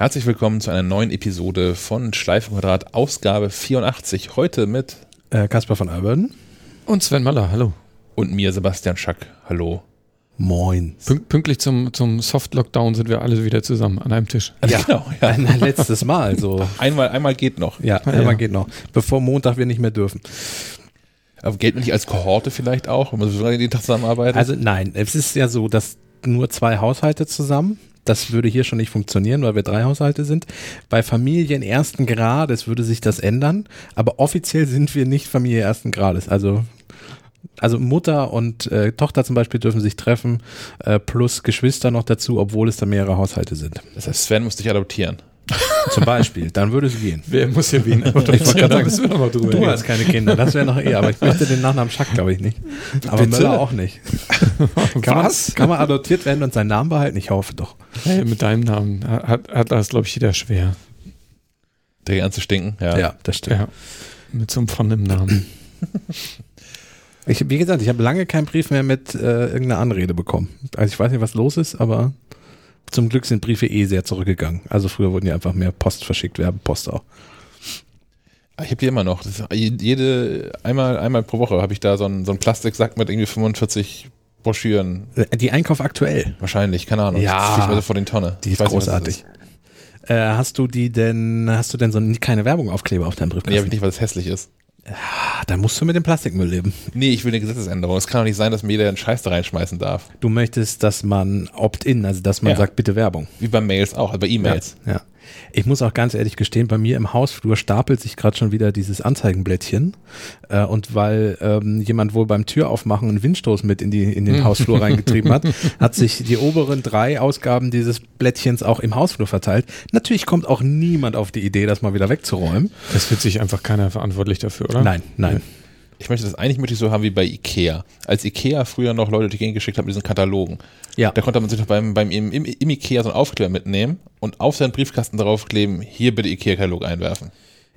Herzlich willkommen zu einer neuen Episode von Schleifenquadrat, Ausgabe 84. Heute mit Äh, Kaspar von Alberden. Und Sven Maller, hallo. und mir Sebastian Schack. Hallo. Moin. Pünkt, pünktlich zum, zum Soft-Lockdown sind wir alle wieder zusammen an einem Tisch. Ja, Genau, ja. Ein letztes Mal. So. Einmal, einmal geht noch. Ja, Ja. einmal geht noch. Bevor Montag wir nicht mehr dürfen. Aber geht man nicht als Kohorte vielleicht auch, wenn man so lange jeden Tag zusammenarbeitet? Also nein, es ist ja so, dass nur zwei Haushalte zusammen. Das würde hier schon nicht funktionieren, weil wir drei Haushalte sind. Bei Familien ersten Grades würde sich das ändern, aber offiziell sind wir nicht Familie ersten Grades. Also, also Mutter und äh, Tochter zum Beispiel dürfen sich treffen, äh, plus Geschwister noch dazu, obwohl es da mehrere Haushalte sind. das heißt, Sven muss dich adoptieren. Zum Beispiel, dann würde es gehen. Wer muss hier wen? Ich wollte gerade sagen, wir noch mal drüber Du hast keine Kinder, das wäre noch eher, aber ich möchte den Nachnamen Schack, glaube ich, nicht. Aber Bitte? Möller auch nicht. Kann Was? Man, kann man adoptiert werden und seinen Namen behalten? Ich hoffe doch. Hey, mit deinem Namen hat, hat das, glaube ich, jeder schwer. Der an zu stinken. Ja. das stimmt. Ja. Mit so einem von dem Namen. Ich, wie gesagt, ich habe lange keinen Brief mehr mit äh, irgendeiner Anrede bekommen. Also ich weiß nicht, was los ist, aber zum Glück sind Briefe eh sehr zurückgegangen. Also früher wurden ja einfach mehr Post verschickt, Werbepost auch. Ich habe die immer noch. Ist jede, einmal, einmal pro Woche habe ich da so einen, so einen Plastiksack mit irgendwie 45 Broschüren. Äh, Die Einkauf aktuell, Wahrscheinlich, keine Ahnung. Ja. Das fliegt mir so vor den Tonne. die Ich ist weiß nicht, großartig. Äh, hast du die denn, hast du denn so keine Werbung Aufkleber auf deinem Nee, habe Briefkasten? ich nicht, weil es hässlich ist. Dann musst du mit dem Plastikmüll leben. Nee, ich will eine Gesetzesänderung. Es kann doch nicht sein, dass mir jeder einen Scheiß da reinschmeißen darf. Du möchtest, dass man opt-in, also dass man Ja. sagt, bitte Werbung. Wie bei Mails auch, also bei E-Mails. Ja, ja. Ich muss auch ganz ehrlich gestehen, bei mir im Hausflur stapelt sich gerade schon wieder dieses Anzeigenblättchen. Äh, und weil ähm, jemand wohl beim Türaufmachen einen Windstoß mit in, die, in den Hausflur reingetrieben hat, hat sich die oberen drei Ausgaben dieses Blättchens auch im Hausflur verteilt. Natürlich kommt auch niemand auf die Idee, das mal wieder wegzuräumen. Das wird sich einfach keiner verantwortlich dafür, oder? Nein, nein. Ich möchte das eigentlich möchte ich so haben wie bei Ikea. Als Ikea früher noch Leute die Gegend geschickt haben mit diesen Katalogen. Ja. Da konnte man sich noch beim, beim im, im, im Ikea so einen Aufkleber mitnehmen und auf seinen Briefkasten draufkleben, hier bitte Ikea-Katalog einwerfen.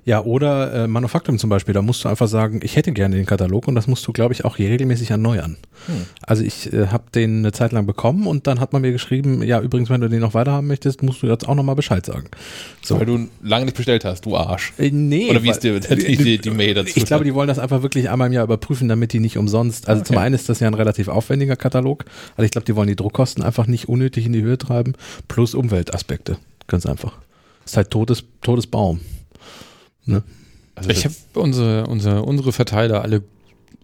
Ja, oder äh, Manufaktum zum Beispiel, da musst du einfach sagen, ich hätte gerne den Katalog und das musst du, glaube ich, auch hier regelmäßig erneuern. Also ich äh, habe den eine Zeit lang bekommen und dann hat man mir geschrieben, ja, übrigens, wenn du den noch weiterhaben möchtest, musst du jetzt auch nochmal Bescheid sagen. So. Weil du lange nicht bestellt hast, du Arsch. Äh, nee. Oder wie ist weil- die, die, die, die Mail dazu? Ich glaube, die wollen das einfach wirklich einmal im Jahr überprüfen, damit die nicht umsonst. Also zum Okay. einen ist das ja ein relativ aufwendiger Katalog. Also ich glaube, die wollen die Druckkosten einfach nicht unnötig in die Höhe treiben. Plus Umweltaspekte. Ganz einfach. Ist halt totes, totes Baum. Ne? also Ich habe unsere, unsere, unsere Verteiler alle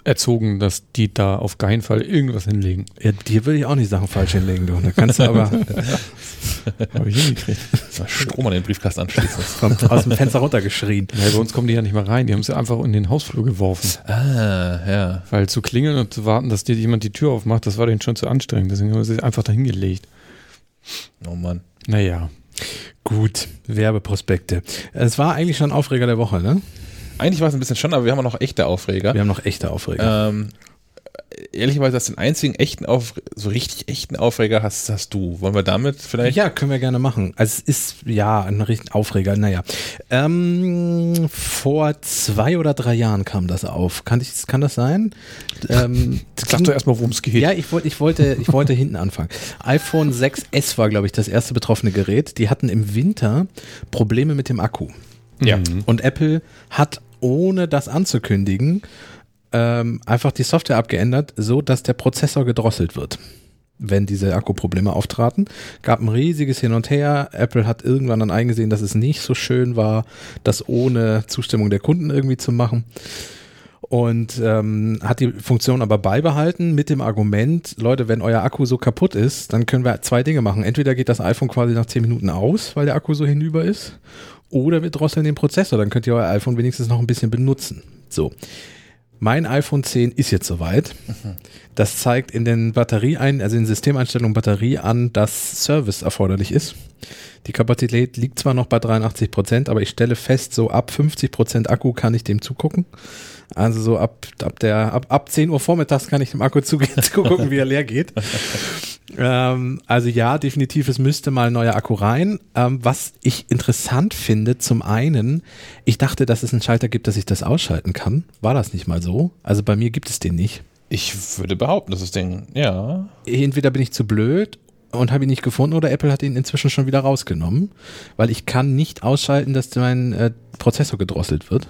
erzogen, dass die da auf keinen Fall irgendwas hinlegen. Ja, dir würde ich auch nicht Sachen falsch hinlegen, du. Da kannst du aber Habe ich hingekriegt. das Strom an den Briefkasten anschließen. vom, aus dem Fenster runtergeschrien. Ja, bei uns kommen die ja nicht mal rein. Die haben sie einfach in den Hausflur geworfen. ah, ja. Weil zu klingeln und zu warten, dass dir jemand die Tür aufmacht, das war denen schon zu anstrengend. Deswegen haben sie sie einfach dahin gelegt. Oh Mann. Naja. Gut, Werbeprospekte. Es war eigentlich schon Aufreger der Woche, ne? Eigentlich war es ein bisschen schon, aber wir haben auch noch echte Aufreger. Wir haben noch echte Aufreger. Ähm, ehrlicherweise, das den einzigen echten Auf so richtig echten Aufreger hast, hast du. Wollen wir damit vielleicht? Ja, können wir gerne machen. Also es ist ja ein richtig Aufreger. Naja, ähm, vor zwei oder drei Jahren kam das auf. Kann, ich, kann das sein? Ähm, Sag doch erstmal, worum es geht. ja, ich wollte, ich wollte, ich wollte hinten anfangen. iPhone 6s war, glaube ich, das erste betroffene Gerät. Die hatten im Winter Probleme mit dem Akku. Ja. Und Apple hat, ohne das anzukündigen, ähm, einfach die Software abgeändert, so dass der Prozessor gedrosselt wird. Wenn diese Akkuprobleme auftraten, gab ein riesiges Hin und Her. Apple hat irgendwann dann eingesehen, dass es nicht so schön war, das ohne Zustimmung der Kunden irgendwie zu machen. Und ähm, hat die Funktion aber beibehalten mit dem Argument, Leute, wenn euer Akku so kaputt ist, dann können wir zwei Dinge machen. Entweder geht das iPhone quasi nach 10 Minuten aus, weil der Akku so hinüber ist, oder wir drosseln den Prozessor, dann könnt ihr euer iPhone wenigstens noch ein bisschen benutzen. So. Mein iPhone 10 ist jetzt soweit. Das zeigt in den Batterieein, also in Systemeinstellungen Batterie an, dass Service erforderlich ist. Die Kapazität liegt zwar noch bei 83 Prozent, aber ich stelle fest, so ab 50 Prozent Akku kann ich dem zugucken. Also so ab, ab der, ab, ab 10 Uhr vormittags kann ich dem Akku zugehen, zugucken, wie er leer geht. ähm, also ja, definitiv, es müsste mal ein neuer Akku rein. Ähm, was ich interessant finde, zum einen, ich dachte, dass es einen Schalter gibt, dass ich das ausschalten kann. War das nicht mal so? Also bei mir gibt es den nicht. Ich würde behaupten, dass das Ding, ja. Entweder bin ich zu blöd und habe ihn nicht gefunden oder Apple hat ihn inzwischen schon wieder rausgenommen, weil ich kann nicht ausschalten, dass mein äh, Prozessor gedrosselt wird.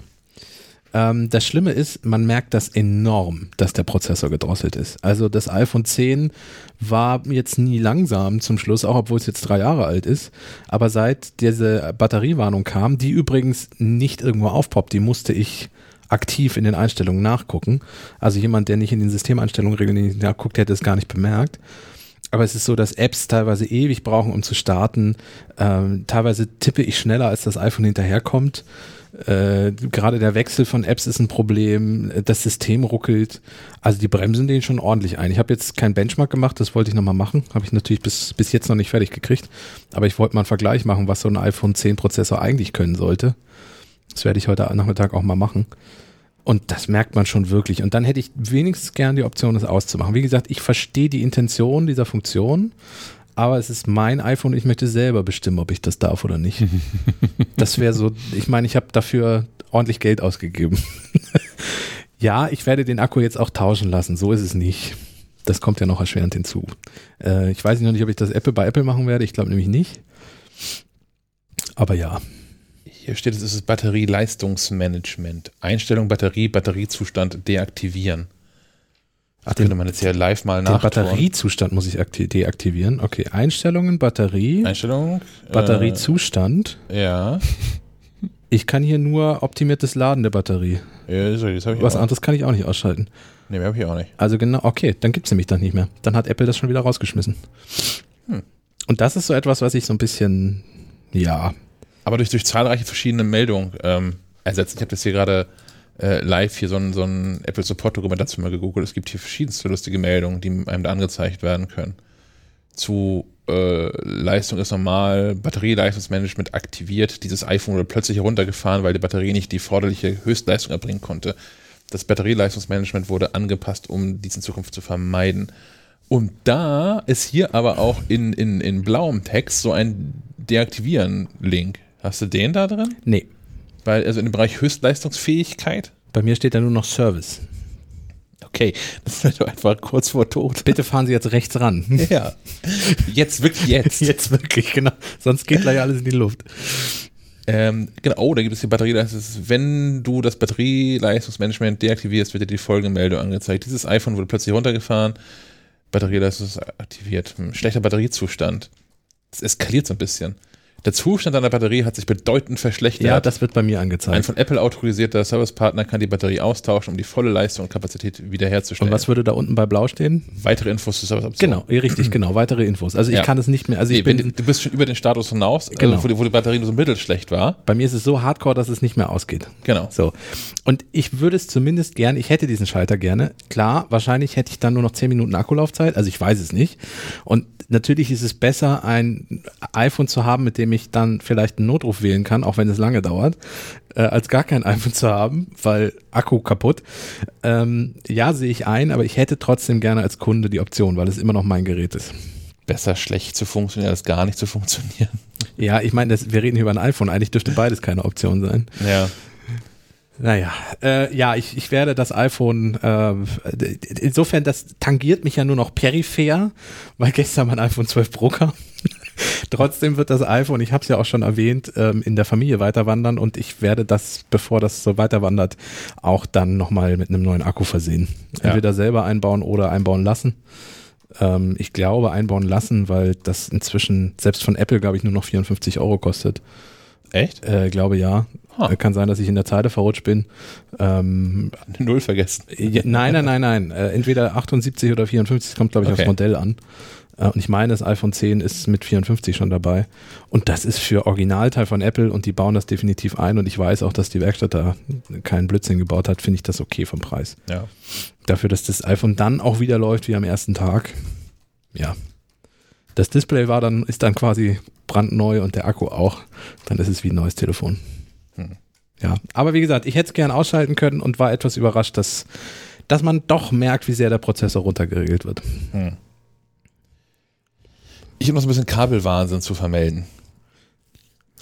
Ähm, das Schlimme ist, man merkt das enorm, dass der Prozessor gedrosselt ist. Also das iPhone 10 war jetzt nie langsam zum Schluss, auch obwohl es jetzt drei Jahre alt ist. Aber seit diese Batteriewarnung kam, die übrigens nicht irgendwo aufpoppt, die musste ich aktiv in den Einstellungen nachgucken. Also jemand, der nicht in den Systemeinstellungen regelmäßig nachguckt, hätte es gar nicht bemerkt. Aber es ist so, dass Apps teilweise ewig brauchen, um zu starten. Ähm, teilweise tippe ich schneller, als das iPhone hinterherkommt. Äh, gerade der Wechsel von Apps ist ein Problem, das System ruckelt. Also die bremsen den schon ordentlich ein. Ich habe jetzt keinen Benchmark gemacht, das wollte ich nochmal machen. Habe ich natürlich bis, bis jetzt noch nicht fertig gekriegt. Aber ich wollte mal einen Vergleich machen, was so ein iPhone 10 Prozessor eigentlich können sollte. Das werde ich heute Nachmittag auch mal machen. Und das merkt man schon wirklich. Und dann hätte ich wenigstens gern die Option, das auszumachen. Wie gesagt, ich verstehe die Intention dieser Funktion, aber es ist mein iPhone und ich möchte selber bestimmen, ob ich das darf oder nicht. das wäre so, ich meine, ich habe dafür ordentlich Geld ausgegeben. ja, ich werde den Akku jetzt auch tauschen lassen, so ist es nicht. Das kommt ja noch erschwerend hinzu. Äh, ich weiß noch nicht, ob ich das Apple bei Apple machen werde, ich glaube nämlich nicht. Aber ja. Hier steht, es ist das Batterieleistungsmanagement. Einstellung Batterie, Batteriezustand deaktivieren. Ach, den, könnte man jetzt ja live mal nach. Den Batteriezustand muss ich deaktivieren. Okay, Einstellungen, Batterie. Einstellung. Batteriezustand. Äh, ja. Ich kann hier nur optimiertes Laden der Batterie. Ja, sorry, das ich Was auch. anderes kann ich auch nicht ausschalten. Nee, mehr habe ich auch nicht. Also genau, okay, dann gibt es nämlich dann nicht mehr. Dann hat Apple das schon wieder rausgeschmissen. Hm. Und das ist so etwas, was ich so ein bisschen, ja. Aber durch, durch zahlreiche verschiedene Meldungen ähm, ersetzt. Ich habe das hier gerade äh, live hier so ein, so ein Apple Support Dokument dazu mal gegoogelt. Es gibt hier verschiedenste lustige Meldungen, die einem da angezeigt werden können. Zu äh, Leistung ist normal, Batterieleistungsmanagement aktiviert. Dieses iPhone wurde plötzlich heruntergefahren, weil die Batterie nicht die forderliche Höchstleistung erbringen konnte. Das Batterieleistungsmanagement wurde angepasst, um dies in Zukunft zu vermeiden. Und da ist hier aber auch in, in, in blauem Text so ein Deaktivieren-Link. Hast du den da drin? Nee. Weil, also dem Bereich Höchstleistungsfähigkeit? Bei mir steht da nur noch Service. Okay, das ist doch einfach kurz vor Tod. Bitte fahren Sie jetzt rechts ran. Ja. Jetzt, wirklich jetzt. Jetzt wirklich, genau. Sonst geht gleich alles in die Luft. Ähm, genau, oh, da gibt es die Batterieleistung. Wenn du das Batterieleistungsmanagement deaktivierst, wird dir die folgende Meldung angezeigt. Dieses iPhone wurde plötzlich runtergefahren. Batterieleistung ist aktiviert. Hm, schlechter Batteriezustand. Das eskaliert so ein bisschen. Der Zustand deiner Batterie hat sich bedeutend verschlechtert. Ja, das wird bei mir angezeigt. Ein von Apple autorisierter Servicepartner kann die Batterie austauschen, um die volle Leistung und Kapazität wiederherzustellen. Und was würde da unten bei Blau stehen? Weitere Infos zu Serviceoptionen. Genau, richtig, genau, weitere Infos. Also ich ja. kann es nicht mehr. Also ich nee, bin, du bist schon über den Status hinaus, also genau. also wo, die, wo die Batterie nur so mittelschlecht war. Bei mir ist es so hardcore, dass es nicht mehr ausgeht. Genau. So. Und ich würde es zumindest gern, ich hätte diesen Schalter gerne. Klar, wahrscheinlich hätte ich dann nur noch 10 Minuten Akkulaufzeit, also ich weiß es nicht. Und natürlich ist es besser, ein iPhone zu haben, mit dem ich dann vielleicht einen Notruf wählen kann, auch wenn es lange dauert, äh, als gar kein iPhone zu haben, weil Akku kaputt. Ähm, ja, sehe ich ein, aber ich hätte trotzdem gerne als Kunde die Option, weil es immer noch mein Gerät ist. Besser schlecht zu funktionieren, als gar nicht zu funktionieren. Ja, ich meine, wir reden hier über ein iPhone. Eigentlich dürfte beides keine Option sein. Ja. Naja, äh, ja, ich, ich werde das iPhone, äh, insofern, das tangiert mich ja nur noch peripher, weil gestern mein iPhone 12 Pro kam. Trotzdem wird das iPhone, ich habe es ja auch schon erwähnt, ähm, in der Familie weiterwandern und ich werde das, bevor das so weiterwandert, auch dann nochmal mit einem neuen Akku versehen. Entweder ja. selber einbauen oder einbauen lassen. Ähm, ich glaube einbauen lassen, weil das inzwischen selbst von Apple, glaube ich, nur noch 54 Euro kostet. Echt? Äh, glaube ja. Huh. Kann sein, dass ich in der Zeile verrutscht bin. Ähm, Null vergessen. Ja, nein, nein, nein, nein. Äh, entweder 78 oder 54, kommt, glaube ich, okay. aufs Modell an. Äh, und ich meine, das iPhone 10 ist mit 54 schon dabei. Und das ist für Originalteil von Apple und die bauen das definitiv ein. Und ich weiß auch, dass die Werkstatt da keinen Blödsinn gebaut hat, finde ich das okay vom Preis. Ja. Dafür, dass das iPhone dann auch wieder läuft wie am ersten Tag. Ja. Das Display war dann, ist dann quasi brandneu und der Akku auch. Dann ist es wie ein neues Telefon. Hm. Ja, aber wie gesagt, ich hätte es gern ausschalten können und war etwas überrascht, dass, dass man doch merkt, wie sehr der Prozessor runtergeregelt wird. Hm. Ich habe noch so ein bisschen Kabelwahnsinn zu vermelden.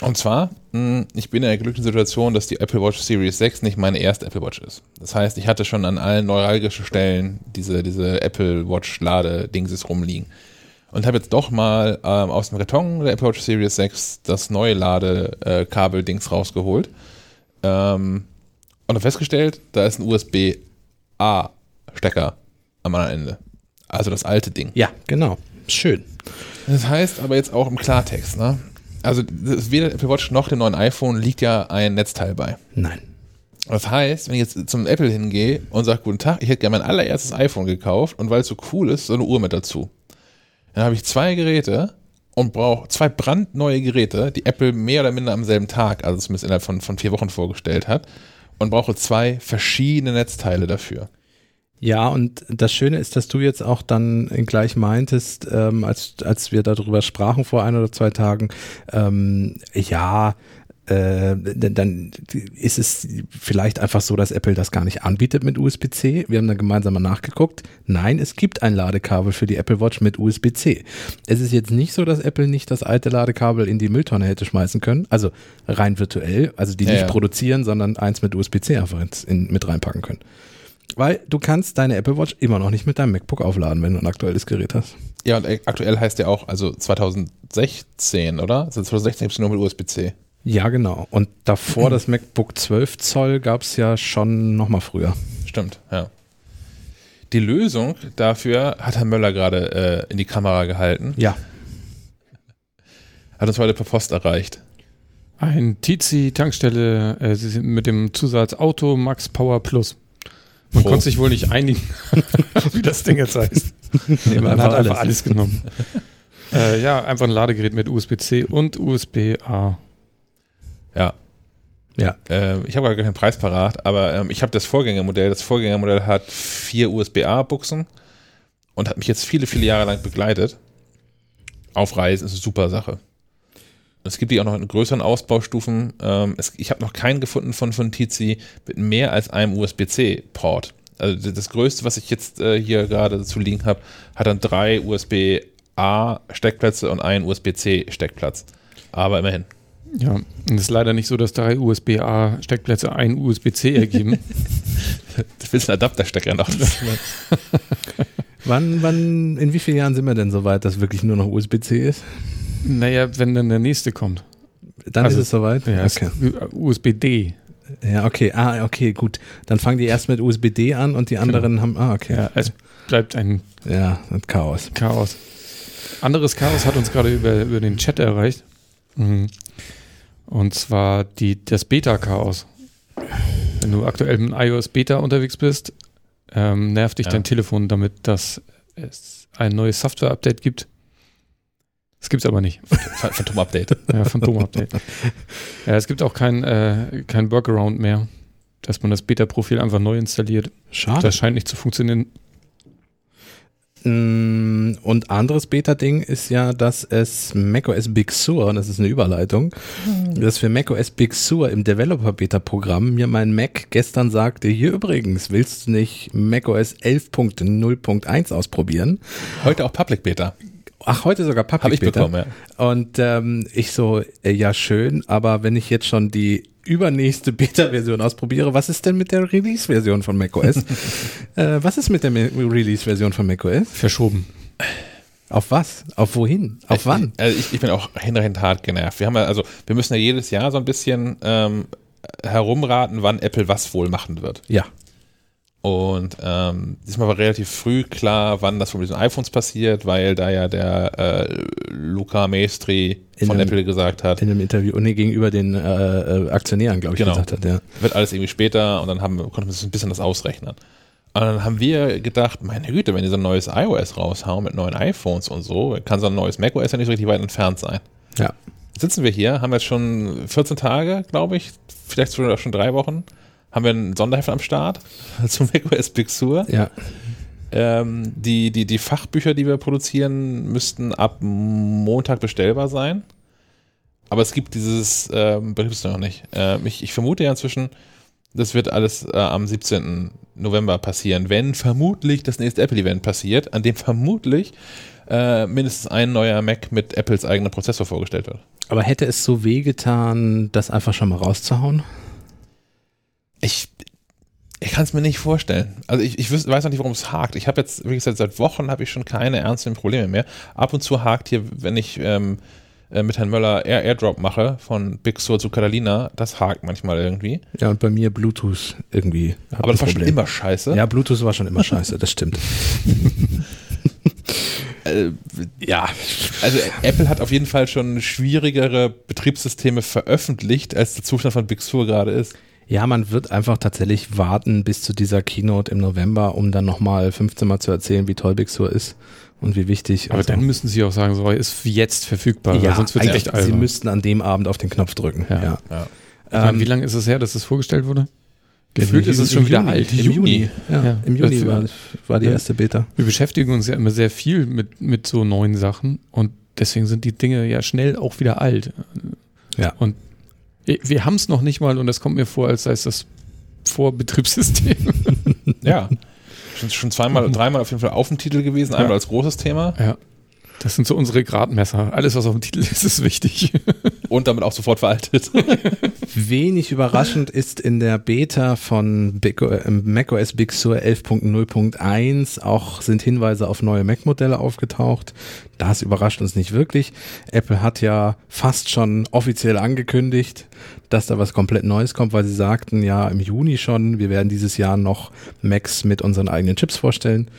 Und zwar, hm, ich bin in der glücklichen Situation, dass die Apple Watch Series 6 nicht meine erste Apple Watch ist. Das heißt, ich hatte schon an allen neuralgischen Stellen diese, diese Apple Watch Lade-Dingses rumliegen. und habe jetzt doch mal ähm, aus dem Karton der Apple Watch Series 6 das neue Ladekabel-Dings rausgeholt. Ähm, und habe festgestellt, da ist ein USB-A-Stecker am anderen Ende. Also das alte Ding. Ja, genau. Schön. Das heißt aber jetzt auch im Klartext, ne? Also weder Apple Watch noch dem neuen iPhone liegt ja ein Netzteil bei. Nein. Das heißt, wenn ich jetzt zum Apple hingehe und sage, guten Tag, ich hätte gerne mein allererstes iPhone gekauft und weil es so cool ist, so eine Uhr mit dazu. Dann habe ich zwei Geräte und brauche zwei brandneue Geräte, die Apple mehr oder minder am selben Tag, also zumindest innerhalb von, von vier Wochen vorgestellt hat, und brauche zwei verschiedene Netzteile dafür. Ja, und das Schöne ist, dass du jetzt auch dann gleich meintest, ähm, als, als wir darüber sprachen vor ein oder zwei Tagen, ähm, ja, äh, dann ist es vielleicht einfach so, dass Apple das gar nicht anbietet mit USB-C. Wir haben dann gemeinsam mal nachgeguckt. Nein, es gibt ein Ladekabel für die Apple Watch mit USB-C. Es ist jetzt nicht so, dass Apple nicht das alte Ladekabel in die Mülltonne hätte schmeißen können. Also rein virtuell, also die Ja, nicht ja. produzieren, sondern eins mit USB-C einfach in, mit reinpacken können. Weil du kannst deine Apple Watch immer noch nicht mit deinem MacBook aufladen, wenn du ein aktuelles Gerät hast. Ja, und aktuell heißt der auch, also 2016, oder? Also 2016 gibt es nur mit USB-C. Ja, genau. Und davor das MacBook 12 Zoll gab es ja schon noch mal früher. Stimmt, ja. Die Lösung dafür hat Herr Möller gerade äh, in die Kamera gehalten, Ja. hat uns heute per Post erreicht. Ein Tizi-Tankstelle äh, sie sind mit dem Zusatz Auto Max Power Plus. Man Pro. konnte sich wohl nicht einigen, wie das Ding jetzt heißt. Wir Man hat einfach einfach alles. alles genommen. äh, ja, einfach ein Ladegerät mit USB-C und USB-A. Ja, Ja. äh, ich habe gar keinen Preis parat, aber ähm, ich habe das Vorgängermodell. Das Vorgängermodell hat vier USB-A-Buchsen und hat mich jetzt viele, viele Jahre lang begleitet. Auf Reisen ist eine super Sache. Es gibt die auch noch in größeren Ausbaustufen. Ähm, es, ich habe noch keinen gefunden von, von Tizi mit mehr als einem USB-C-Port. Also das größte, was ich jetzt äh, hier gerade zu liegen habe, hat dann drei USB-A-Steckplätze und einen USB-C-Steckplatz. Aber immerhin. Ja, und es ist leider nicht so, dass drei USB-A-Steckplätze ein USB-C ergeben. Du willst einen Adapterstecker noch. Wann, wann, in wie vielen Jahren sind wir denn so weit, dass wirklich nur noch USB-C ist? Naja, wenn dann der nächste kommt. Dann Also, ist es soweit? Ja, okay. USB-D. Ja, okay. Ah, okay, gut. Dann fangen die erst mit USB-D an und die anderen haben, ah, okay. Ja, es bleibt ein Ja, ein Chaos. Chaos. Anderes Chaos hat uns gerade über, über den Chat erreicht. Mhm. Und zwar die, das Beta-Chaos. Wenn du aktuell mit iOS Beta unterwegs bist, ähm, nervt dich Ja. dein Telefon damit, dass es ein neues Software-Update gibt. Das gibt es aber nicht. Ph- Phantom-Update. Ja, Phantom-Update. ja, es gibt auch kein, äh, kein Workaround mehr, dass man das Beta-Profil einfach neu installiert. Schade. Das scheint nicht zu funktionieren. Mm, Und anderes Beta-Ding ist ja, dass es macOS Big Sur, und das ist eine Überleitung, dass für macOS Big Sur im Developer-Beta-Programm mir mein Mac gestern sagte, hier übrigens, willst du nicht macOS 11.0.1 ausprobieren? Heute auch Public Beta. Ach, heute sogar Public Habe ich Beta. bekommen, ja. Und ähm, ich so, äh, ja schön, aber wenn ich jetzt schon die übernächste Beta-Version ausprobiere, was ist denn mit der Release-Version von macOS? äh, was ist mit der Release-Version von macOS? Verschoben. Auf was? Auf wohin? Auf wann? Also ich, ich bin auch hinreichend hart genervt. Wir haben ja, also wir müssen ja jedes Jahr so ein bisschen ähm, herumraten, wann Apple was wohl machen wird. Ja. Und ähm, diesmal war relativ früh klar, wann das von diesen iPhones passiert, weil da ja der äh, Luca Maestri von einem- Apple gesagt hat, In einem Interview, nee, gegenüber den äh, äh, Aktionären, glaube ich, Genau. gesagt hat, ja. wird alles irgendwie später und dann haben, konnten wir uns ein bisschen das ausrechnen. Und dann haben wir gedacht, meine Güte, wenn die so ein neues iOS raushauen mit neuen iPhones und so, kann so ein neues macOS ja nicht so richtig weit entfernt sein. Ja. sitzen wir hier, haben jetzt schon 14 Tage, glaube ich, vielleicht sogar schon drei Wochen, haben wir ein Sonderheft am Start zum macOS Big Sur. Ja. Ähm, die, die, die Fachbücher, die wir produzieren, müssten ab Montag bestellbar sein. Aber es gibt dieses ähm, Betriebssystem noch nicht. Ähm, ich, ich vermute ja inzwischen, das wird alles äh, am 17. November passieren, wenn vermutlich das nächste Apple-Event passiert, an dem vermutlich äh, mindestens ein neuer Mac mit Apples eigenem Prozessor vorgestellt wird. Aber hätte es so wehgetan, das einfach schon mal rauszuhauen? Ich, Ich kann es mir nicht vorstellen. Also ich, ich weiß noch nicht, warum es hakt. Ich habe jetzt, wie gesagt, seit Wochen habe ich schon keine ernsten Probleme mehr. Ab und zu hakt hier, wenn ich ähm, äh, mit Herrn Möller Air Airdrop mache von Big Sur zu Catalina, das hakt manchmal irgendwie. Ja, und bei mir Bluetooth irgendwie. Aber das ein war schon Problem. immer scheiße. Ja, Bluetooth war schon immer scheiße, das stimmt. Äh, ja, also Apple hat auf jeden Fall schon schwierigere Betriebssysteme veröffentlicht, als der Zustand von Big Sur gerade ist. Ja, man wird einfach tatsächlich warten bis zu dieser Keynote im November, um dann nochmal 15 Mal zu erzählen, wie toll Big Sur ist und wie wichtig. Aber und so. dann müssen sie auch sagen, so ist jetzt verfügbar, ja, sonst wird es echt Sie albern. müssten an dem Abend auf den Knopf drücken. Ja. Ja. Ja. Ich meine, Ähm, wie lange ist es her, dass das vorgestellt wurde? Gefühlt ist es Juni- schon wieder Juni, alt. Im Juni. Ja, Ja. Im Juni war, war die erste Beta. Wir beschäftigen uns ja immer sehr viel mit, mit so neuen Sachen und deswegen sind die Dinge ja schnell auch wieder alt. Ja. Und wir haben es noch nicht mal und das kommt mir vor, als sei es das Vorbetriebssystem. Ja. Schon, schon zweimal, dreimal auf jeden Fall auf dem Titel gewesen, einmal Ja. als großes Thema ja. Das sind so unsere Gradmesser. Alles, was auf dem Titel ist, ist wichtig. und damit auch sofort veraltet. Wenig überraschend ist in der Beta von Big, äh, macOS Big Sur 11.0.1 auch sind Hinweise auf neue Mac-Modelle aufgetaucht. Das überrascht uns nicht wirklich. Apple hat ja fast schon offiziell angekündigt, dass da was komplett Neues kommt, weil sie sagten ja im Juni schon, wir werden dieses Jahr noch Macs mit unseren eigenen Chips vorstellen.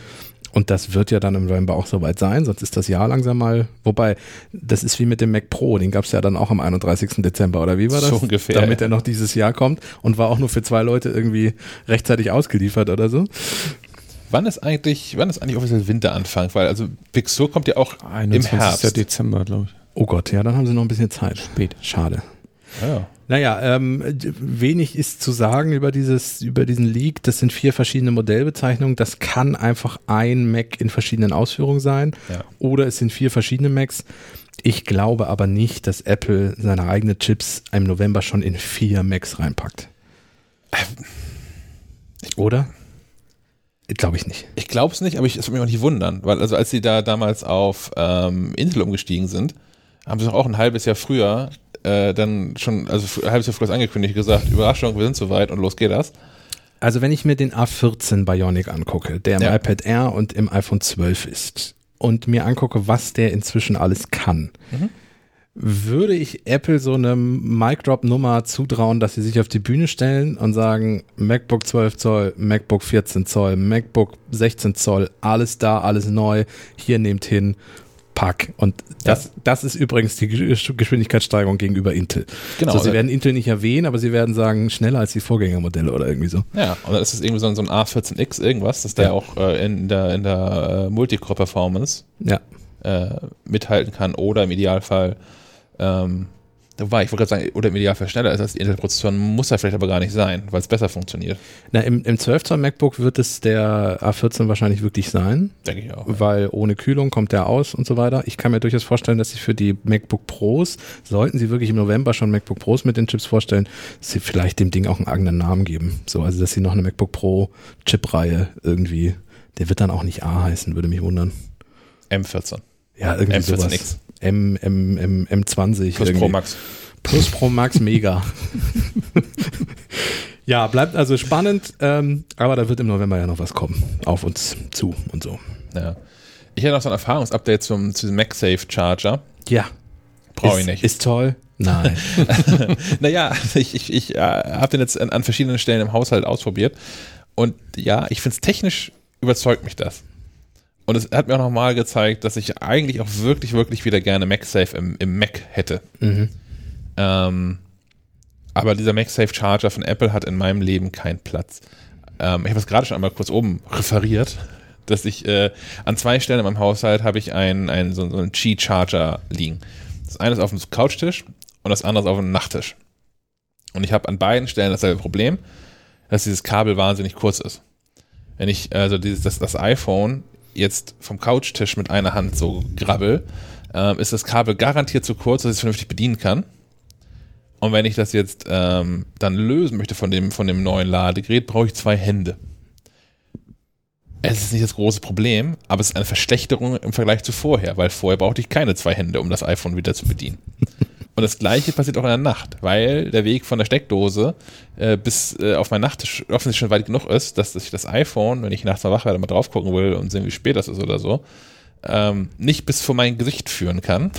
Und das wird ja dann im November auch soweit sein, sonst ist das Jahr langsam mal, wobei, das ist wie mit dem Mac Pro, den gab es ja dann auch am 31. Dezember, oder wie war das? So ungefähr, Damit ja. er noch dieses Jahr kommt und war auch nur für zwei Leute irgendwie rechtzeitig ausgeliefert oder so. wann ist eigentlich, wann ist eigentlich offiziell Winteranfang? Weil also Big Sur kommt ja auch im 21. Herbst. Dezember, glaube ich. Oh Gott, ja, dann haben sie noch ein bisschen Zeit. Spät. Schade. Ja. Naja, ähm, wenig ist zu sagen über dieses, über diesen Leak. Das sind vier verschiedene Modellbezeichnungen. Das kann einfach ein Mac in verschiedenen Ausführungen sein. Ja. Oder es sind vier verschiedene Macs. Ich glaube aber nicht, dass Apple seine eigenen Chips im November schon in vier Macs reinpackt. Oder? Glaube ich nicht. Ich glaube es nicht, aber ich, es würde mich auch nicht wundern, weil also als sie da damals auf ähm, Intel umgestiegen sind, haben sie auch ein halbes Jahr früher äh, dann schon, also halbes Jahr früher angekündigt, gesagt, Überraschung, wir sind soweit und los geht das. Also wenn ich mir den A14 Bionic angucke, der im Ja. iPad Air und im iPhone 12 ist und mir angucke, was der inzwischen alles kann, Mhm. würde ich Apple so eine Mic Drop Nummer zutrauen, dass sie sich auf die Bühne stellen und sagen, MacBook 12 Zoll, MacBook 14 Zoll, MacBook 16 Zoll, alles da, alles neu, hier nehmt hin, pack. Und das, das ist übrigens die Gesch- Geschwindigkeitssteigerung gegenüber Intel. Genau. So, sie äh, werden Intel nicht erwähnen, aber sie werden sagen, schneller als die Vorgängermodelle oder irgendwie so. ja, und dann ist es irgendwie so ein, so ein A14X irgendwas, dass der Ja. auch äh, in der, in der äh, Multicore-Performance Ja. äh, mithalten kann oder im Idealfall, ähm, wobei ich wollte gerade sagen, oder im Idealfall schneller ist als die Intel-Prozessoren, muss er vielleicht aber gar nicht sein, weil es besser funktioniert. Na, im, im 12 Zoll MacBook wird es der A14 wahrscheinlich wirklich sein, Denke ich auch. weil ohne Kühlung kommt der aus und so weiter. Ich kann mir durchaus vorstellen, dass sie für die MacBook Pros, sollten sie wirklich im November schon MacBook Pros mit den Chips vorstellen, dass sie vielleicht dem Ding auch einen eigenen Namen geben. So, also dass sie noch eine MacBook Pro Chip-Reihe irgendwie, der wird dann auch nicht A heißen, würde mich wundern. M14. Ja, irgendwie M14X. sowas. M, M, M, M20. Plus irgendwie. Pro Max. Plus Pro Max Mega. ja, bleibt also spannend, ähm, aber da wird im November ja noch was kommen. Auf uns zu und so. Ja. Ich hätte noch so ein Erfahrungsupdate zum, zu diesem MagSafe Charger. Ja. Brauche ich nicht. Ist toll. Nein. naja, ich, ich, ich äh, habe den jetzt an, an verschiedenen Stellen im Haushalt ausprobiert. Und ja, ich finde es technisch überzeugt mich das. Und es hat mir auch nochmal gezeigt, dass ich eigentlich auch wirklich, wirklich wieder gerne MagSafe im, im Mac hätte. mhm. Ähm, aber dieser MagSafe Charger von Apple hat in meinem Leben keinen Platz. Ähm, ich habe es gerade schon einmal kurz oben referiert, dass ich äh, an zwei Stellen in meinem Haushalt habe ich einen, einen so, so einen Qi-Charger liegen. Das eine ist auf dem Couchtisch und das andere ist auf dem Nachttisch. Und ich habe an beiden Stellen dasselbe Problem, dass dieses Kabel wahnsinnig kurz ist. Wenn ich also dieses, das, das iPhone jetzt vom Couchtisch mit einer Hand so grabbel, ähm, ist das Kabel garantiert zu kurz, dass ich es vernünftig bedienen kann. Und wenn ich das jetzt ähm, dann lösen möchte von dem, von dem neuen Ladegerät, brauche ich zwei Hände. Es ist nicht das große Problem, aber es ist eine Verschlechterung im Vergleich zu vorher, weil vorher brauchte ich keine zwei Hände, um das iPhone wieder zu bedienen. Und das gleiche passiert auch in der Nacht, weil der Weg von der Steckdose äh, bis äh, auf meinen Nachttisch offensichtlich schon weit genug ist, dass ich das iPhone, wenn ich nachts mal wach werde, mal drauf gucken will und sehen, wie spät das ist oder so, ähm, nicht bis vor mein Gesicht führen kann.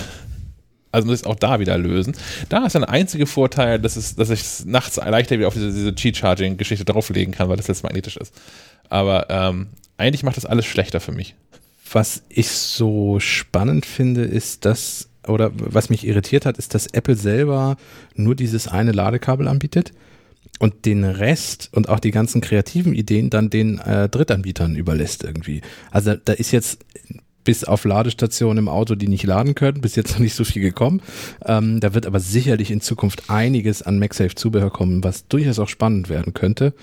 Also muss ich es auch da wieder lösen. Da ist dann der einzige Vorteil, dass, es, dass ich es nachts leichter wieder auf diese, diese Cheat-Charging-Geschichte drauflegen kann, weil das jetzt magnetisch ist. Aber ähm, eigentlich macht das alles schlechter für mich. Was ich so spannend finde, ist, dass, oder was mich irritiert hat, ist, dass Apple selber nur dieses eine Ladekabel anbietet und den Rest und auch die ganzen kreativen Ideen dann den äh, Drittanbietern überlässt irgendwie. Also da ist jetzt bis auf Ladestationen im Auto, die nicht laden können, bis jetzt noch nicht so viel gekommen. Ähm, da wird aber sicherlich in Zukunft einiges an MagSafe-Zubehör kommen, was durchaus auch spannend werden könnte.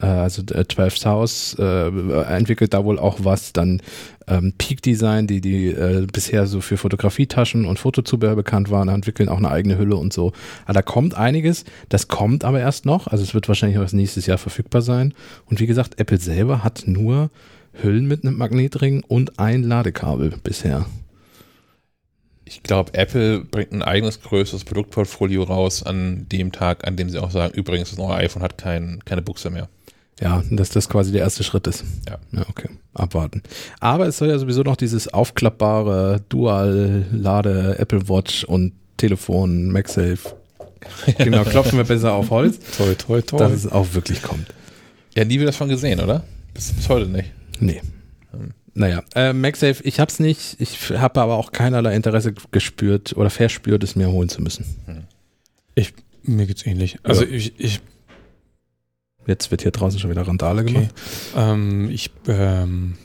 Äh, also äh, 12 South äh, entwickelt da wohl auch was, dann ähm, Peak Design, die, die äh, bisher so für Fotografietaschen und Fotozubehör bekannt waren, entwickeln auch eine eigene Hülle und so. Aber da kommt einiges, das kommt aber erst noch, also es wird wahrscheinlich auch nächstes Jahr verfügbar sein. Und wie gesagt, Apple selber hat nur Hüllen mit einem Magnetring und ein Ladekabel bisher. Ich glaube, Apple bringt ein eigenes größeres Produktportfolio raus an dem Tag, an dem sie auch sagen, übrigens, das neue iPhone hat kein, keine Buchse mehr. Ja, dass das quasi der erste Schritt ist. Ja. Ja, okay. Abwarten. Aber es soll ja sowieso noch dieses aufklappbare Dual-Lade Apple Watch und Telefon, MagSafe. Genau, klopfen wir besser auf Holz, Toi, toi, toi. dass es auch wirklich kommt. Ja, nie wieder davon gesehen, oder? Bis, bis heute nicht. Nee. Naja, äh, MagSafe, ich hab's nicht, ich habe aber auch keinerlei Interesse gespürt oder verspürt, es mir holen zu müssen. ich, mir geht's ähnlich. Also Ja. ich, ich, Jetzt wird hier draußen schon wieder Randale okay. gemacht. ähm, ich, ähm,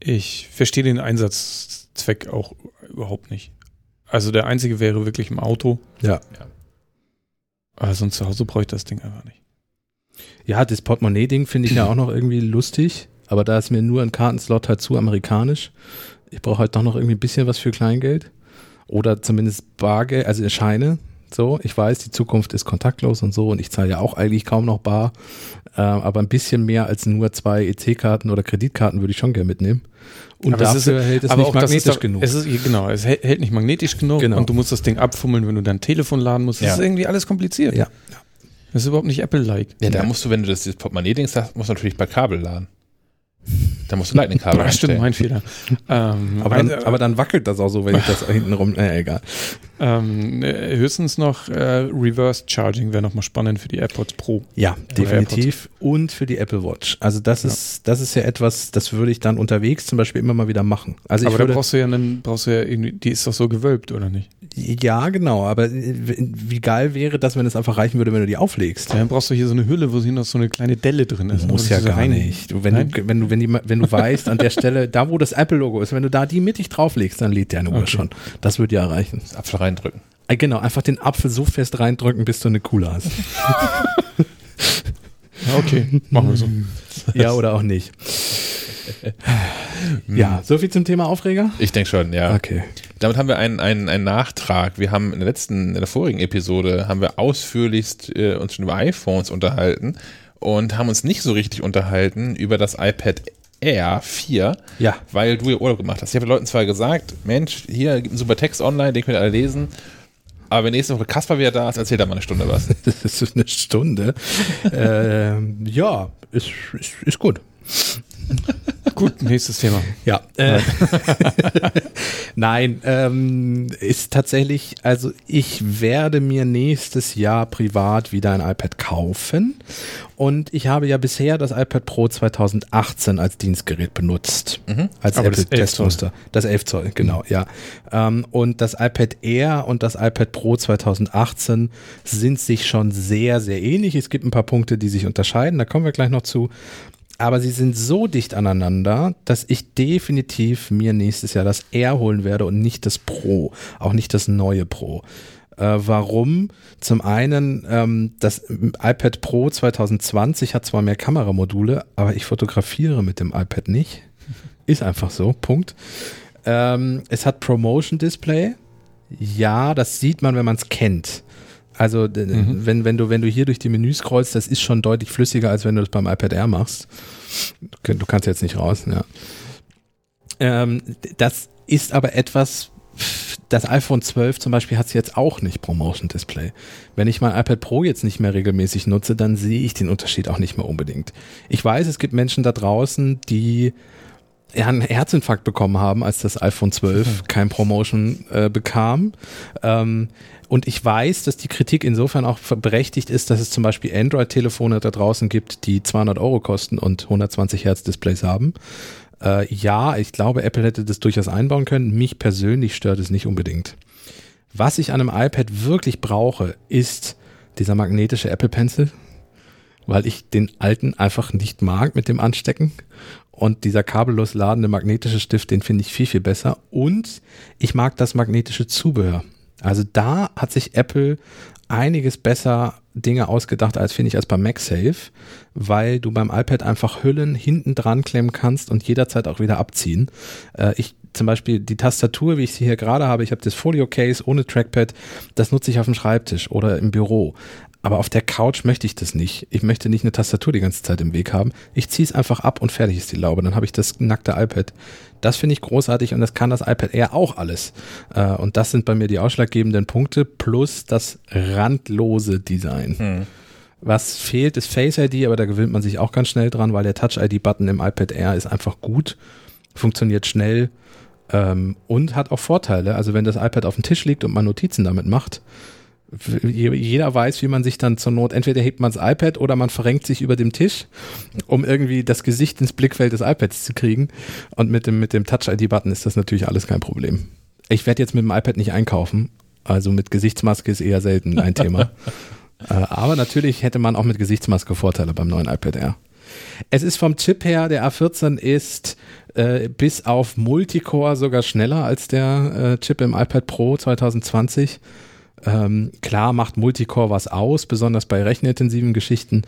ich verstehe den Einsatzzweck auch überhaupt nicht. Also der einzige wäre wirklich im Auto. Ja. Aber sonst zu Hause brauche ich das Ding einfach nicht. Ja, das Portemonnaie-Ding finde ich ja auch noch irgendwie lustig, aber da ist mir nur ein Kartenslot halt zu amerikanisch. Ich brauche halt doch noch irgendwie ein bisschen was für Kleingeld. Oder zumindest Bargeld, also Scheine. So, ich weiß, die Zukunft ist kontaktlos und so und ich zahle ja auch eigentlich kaum noch bar. Äh, aber ein bisschen mehr als nur zwei EC-Karten oder Kreditkarten würde ich schon gerne mitnehmen. Und Aber es ist- dafür hält es Aber nicht auch das magnetisch ist doch, genug. Es ist, genau, es hält, hält nicht magnetisch genug Genau. und du musst das Ding abfummeln, wenn du dein Telefon laden musst. Das Ja. ist irgendwie alles kompliziert. ja. Das ist überhaupt nicht Apple-like. Ja, da musst du, wenn du das dieses Portemonnaie-Dings hast, musst du natürlich per Kabel laden. Da musst du Lightning-Kabel Ah, stimmt, mein Fehler. ähm, Aber, dann, ein- aber dann wackelt das auch so, wenn ich das hinten rum, naja, egal. ähm, äh, höchstens noch äh, Reverse Charging wäre nochmal spannend für die AirPods Pro. Ja, definitiv. Und für die Apple Watch. Also das Ja. ist, das ist ja etwas, das würde ich dann unterwegs zum Beispiel immer mal wieder machen. Also Aber da brauchst du ja einen, brauchst du ja irgendwie, die ist doch so gewölbt, oder nicht? Ja, genau. Aber äh, wie geil wäre das, wenn es einfach reichen würde, wenn du die auflegst? Ja, dann brauchst du hier so eine Hülle, wo hier noch so eine kleine Delle drin ist. Muss Wo ja gar rein- nicht. Du, wenn, Nein? du, wenn, du, wenn, die, wenn du weißt, an der Stelle, da wo das Apple-Logo ist, wenn du da die mittig drauflegst, dann lädt deine Uhr Okay. schon. Das würde ja reichen. Das Apfel reindrücken. Äh, Genau, einfach den Apfel so fest reindrücken, bis du eine Kuhle hast. Ja, okay, machen wir so. ja, oder auch nicht. ja, so viel zum Thema Aufreger? Ich denke schon, ja. Okay. Damit haben wir einen, einen, einen Nachtrag. Wir haben in der letzten, in der vorigen Episode haben wir ausführlichst äh, uns schon über iPhones unterhalten und haben uns nicht so richtig unterhalten über das iPad Air 4, Ja. weil du ja Urlaub gemacht hast. Ich habe den Leuten zwar gesagt, Mensch, hier gibt einen super Text online, den könnt ihr alle lesen. Aber wenn nächste Woche Kasper wieder da ist, erzählt er mal eine Stunde was. Das ist eine Stunde. ähm, ja, ist, ist, ist gut. Gut, nächstes Thema. Ja. Äh, Nein, ähm, ist tatsächlich, also ich werde mir nächstes Jahr privat wieder ein iPad kaufen. Und ich habe ja bisher das iPad Pro 2018 als Dienstgerät benutzt. Als Aber das Apple 11 Zoll. Testmuster. Das 11 Zoll, genau, ja. Ähm, und das iPad Air und das iPad Pro 2018 sind sich schon sehr, sehr ähnlich. Es gibt ein paar Punkte, die sich unterscheiden, da kommen wir gleich noch zu. Aber sie sind so dicht aneinander, dass ich definitiv mir nächstes Jahr das Air holen werde und nicht das Pro, auch nicht das neue Pro. Äh, warum? Zum einen, ähm, das iPad Pro 2020 hat zwar mehr Kameramodule, aber ich fotografiere mit dem iPad nicht. Ist einfach so, Punkt. Ähm, es hat Promotion Display. Ja, das sieht man, wenn man es kennt. Also Mhm. wenn, wenn, du, wenn du hier durch die Menüs scrollst, das ist schon deutlich flüssiger, als wenn du das beim iPad Air machst. Du, kannst jetzt nicht raus, ja. Ähm, das ist aber etwas, das iPhone 12 zum Beispiel hat es jetzt auch nicht Promotion Display. Wenn ich mein iPad Pro jetzt nicht mehr regelmäßig nutze, dann sehe ich den Unterschied auch nicht mehr unbedingt. Ich weiß, es gibt Menschen da draußen, die ja, einen Herzinfarkt bekommen haben, als das iPhone 12 mhm. kein Promotion äh, bekam. Ähm, und ich weiß, dass die Kritik insofern auch berechtigt ist, dass es zum Beispiel Android-Telefone da draußen gibt, die 200 Euro kosten und 120 Hertz Displays haben. Äh, ja, ich glaube, Apple hätte das durchaus einbauen können. Mich persönlich stört es nicht unbedingt. Was ich an einem iPad wirklich brauche, ist dieser magnetische Apple Pencil, weil ich den alten einfach nicht mag mit dem Anstecken. Und dieser kabellos ladende magnetische Stift, den finde ich viel, viel besser. Und ich mag das magnetische Zubehör. Also da hat sich Apple einiges besser Dinge ausgedacht, als finde ich, als beim MagSafe, weil du beim iPad einfach Hüllen hinten dran klemmen kannst und jederzeit auch wieder abziehen. Äh, ich zum Beispiel die Tastatur, wie ich sie hier gerade habe, ich habe das Folio Case ohne Trackpad, das nutze ich auf dem Schreibtisch oder im Büro. Aber auf der Couch möchte ich das nicht. Ich möchte nicht eine Tastatur die ganze Zeit im Weg haben. Ich ziehe es einfach ab und fertig ist die Laube. Dann habe ich das nackte iPad. Das finde ich großartig und das kann das iPad Air auch alles. Äh, und das sind bei mir die ausschlaggebenden Punkte plus das randlose Design. Hm. Was fehlt, ist Face ID, aber da gewöhnt man sich auch ganz schnell dran, weil der Touch ID-Button im iPad Air ist einfach gut, funktioniert schnell ähm, und hat auch Vorteile. Also wenn das iPad auf dem Tisch liegt und man Notizen damit macht, jeder weiß, wie man sich dann zur Not, entweder hebt man das iPad oder man verrenkt sich über dem Tisch, um irgendwie das Gesicht ins Blickfeld des iPads zu kriegen. Und mit dem, mit dem Touch-ID-Button ist das natürlich alles kein Problem. Ich werde jetzt mit dem iPad nicht einkaufen. Also mit Gesichtsmaske ist eher selten ein Thema. äh, aber natürlich hätte man auch mit Gesichtsmaske Vorteile beim neuen iPad Air. Es ist vom Chip her, der A14 ist äh, bis auf Multicore sogar schneller als der äh, Chip im iPad Pro 2020. Ähm, klar macht Multicore was aus, besonders bei rechenintensiven Geschichten.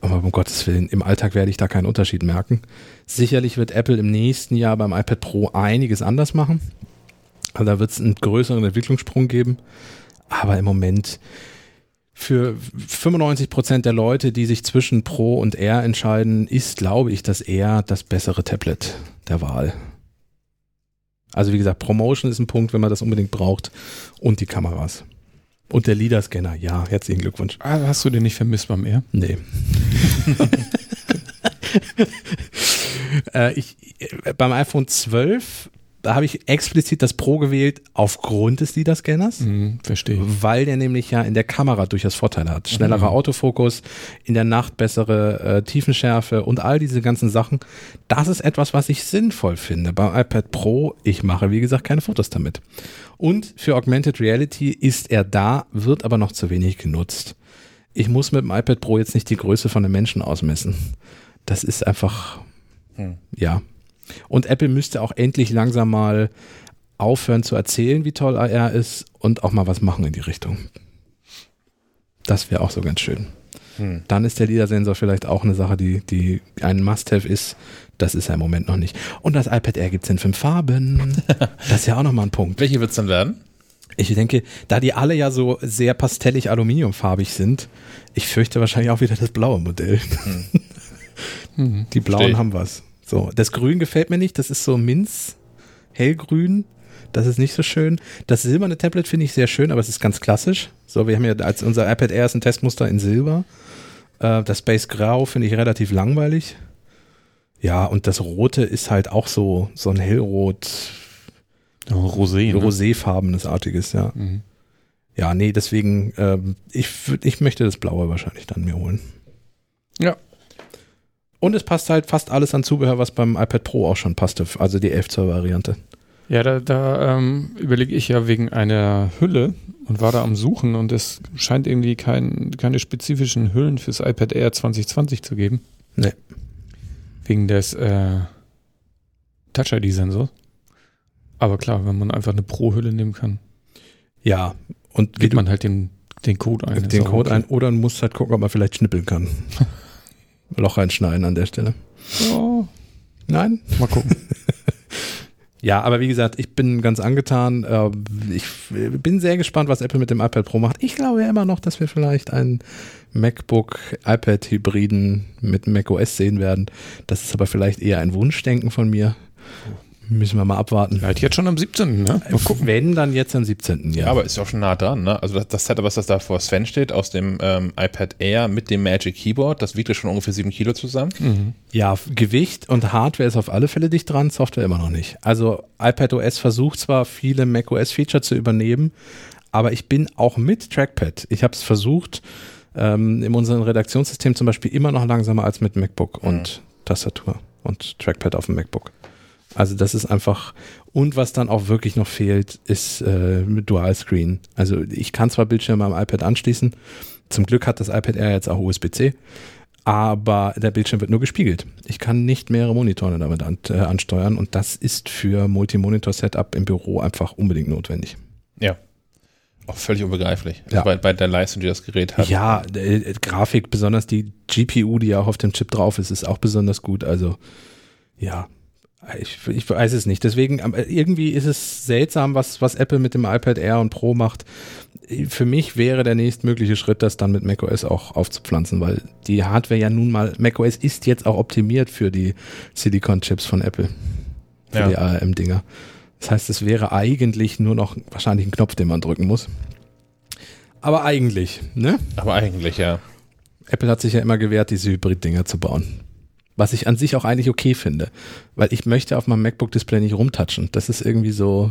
Aber um Gottes Willen, im Alltag werde ich da keinen Unterschied merken. Sicherlich wird Apple im nächsten Jahr beim iPad Pro einiges anders machen. Also da wird es einen größeren Entwicklungssprung geben. Aber im Moment für 95 Prozent der Leute, die sich zwischen Pro und R entscheiden, ist, glaube ich, das R das bessere Tablet der Wahl. Also wie gesagt, Promotion ist ein Punkt, wenn man das unbedingt braucht und die Kameras. Und der LIDAR-Scanner, ja, herzlichen Glückwunsch. Ah, hast du den nicht vermisst beim R? Nee. äh, ich, äh, beim iPhone 12 da habe ich explizit das Pro gewählt aufgrund des LIDAR-Scanners. Mhm, verstehe. Weil der nämlich ja in der Kamera durchaus Vorteile hat. Schnellerer mhm. Autofokus, in der Nacht bessere äh, Tiefenschärfe und all diese ganzen Sachen. Das ist etwas, was ich sinnvoll finde. Beim iPad Pro, ich mache wie gesagt keine Fotos damit. Und für Augmented Reality ist er da, wird aber noch zu wenig genutzt. Ich muss mit dem iPad Pro jetzt nicht die Größe von einem Menschen ausmessen. Das ist einfach, hm. ja, und Apple müsste auch endlich langsam mal aufhören zu erzählen, wie toll AR ist und auch mal was machen in die Richtung. Das wäre auch so ganz schön. Hm. Dann ist der LIDAR-Sensor vielleicht auch eine Sache, die, die ein Must-Have ist. Das ist er im Moment noch nicht. Und das iPad Air gibt es in fünf Farben. Das ist ja auch nochmal ein Punkt. Welche wird es dann werden? Ich denke, da die alle ja so sehr pastellig aluminiumfarbig sind, ich fürchte wahrscheinlich auch wieder das blaue Modell. Hm. Die blauen haben was. So, das Grün gefällt mir nicht, das ist so Minz, hellgrün. Das ist nicht so schön. Das silberne Tablet finde ich sehr schön, aber es ist ganz klassisch. So, wir haben ja als unser iPad Air ist ein Testmuster in Silber. Äh, das Space Grau finde ich relativ langweilig. Ja, und das Rote ist halt auch so, so ein hellrot, Rosé, ne? roséfarbenes Artiges, ja. Mhm. Ja, nee, deswegen, äh, ich, ich möchte das Blaue wahrscheinlich dann mir holen. Ja, und es passt halt fast alles an Zubehör, was beim iPad Pro auch schon passte, also die 11 Zoll Variante. Ja, da, da ähm, überlege ich ja wegen einer Hülle und war da am Suchen und es scheint irgendwie kein, keine spezifischen Hüllen fürs iPad Air 2020 zu geben. Nee. Wegen des äh, Touch-ID-Sensors. Aber klar, wenn man einfach eine Pro-Hülle nehmen kann. Ja, und gibt man halt den, den Code ein. Den Code okay. ein oder man muss halt gucken, ob man vielleicht schnippeln kann. Loch reinschneiden an der Stelle. Oh. Nein? Mal gucken. ja, aber wie gesagt, ich bin ganz angetan. Äh, ich bin sehr gespannt, was Apple mit dem iPad Pro macht. Ich glaube ja immer noch, dass wir vielleicht einen MacBook iPad Hybriden mit macOS sehen werden. Das ist aber vielleicht eher ein Wunschdenken von mir. Müssen wir mal abwarten. Halt jetzt schon am 17. Ne? Mal gucken. Wenn, dann jetzt am 17. Ja, aber ist ja auch schon nah dran, ne? Also das, das Setup, was das da vor Sven steht, aus dem ähm, iPad Air mit dem Magic Keyboard, das wiegt ja schon ungefähr sieben Kilo zusammen. Ja, Gewicht und Hardware ist auf alle Fälle dicht dran, Software immer noch nicht. Also iPadOS versucht zwar viele macOS-Feature zu übernehmen, aber ich bin auch mit Trackpad. Ich habe es versucht, ähm, in unserem Redaktionssystem zum Beispiel immer noch langsamer als mit MacBook und Tastatur und Trackpad auf dem MacBook. Also das ist einfach, und was dann auch wirklich noch fehlt, ist äh, Dual Screen. Also ich kann zwar Bildschirme am iPad anschließen, zum Glück hat das iPad Air jetzt auch USB-C, aber der Bildschirm wird nur gespiegelt. Ich kann nicht mehrere Monitore damit an, äh, ansteuern und das ist für Multi-Monitor-Setup im Büro einfach unbedingt notwendig. Ja. Auch völlig unbegreiflich. Ja. Also bei, bei der Leistung, die das Gerät hat. Ja, äh, Grafik, besonders die GPU, die ja auch auf dem Chip drauf ist, ist auch besonders gut. Also ja, ich, ich weiß es nicht. Deswegen, irgendwie ist es seltsam, was, was Apple mit dem iPad Air und Pro macht. Für mich wäre der nächstmögliche Schritt, das dann mit macOS auch aufzupflanzen, weil die Hardware ja nun mal, macOS ist jetzt auch optimiert für die Silicon-Chips von Apple, für Ja. die ARM-Dinger. Das heißt, es wäre eigentlich nur noch wahrscheinlich ein Knopf, den man drücken muss. Aber eigentlich, ne? Aber eigentlich, ja. Apple hat sich ja immer gewehrt, diese Hybrid-Dinger zu bauen. Was ich an sich auch eigentlich okay finde. Weil ich möchte auf meinem MacBook-Display nicht rumtatschen. Das ist irgendwie so.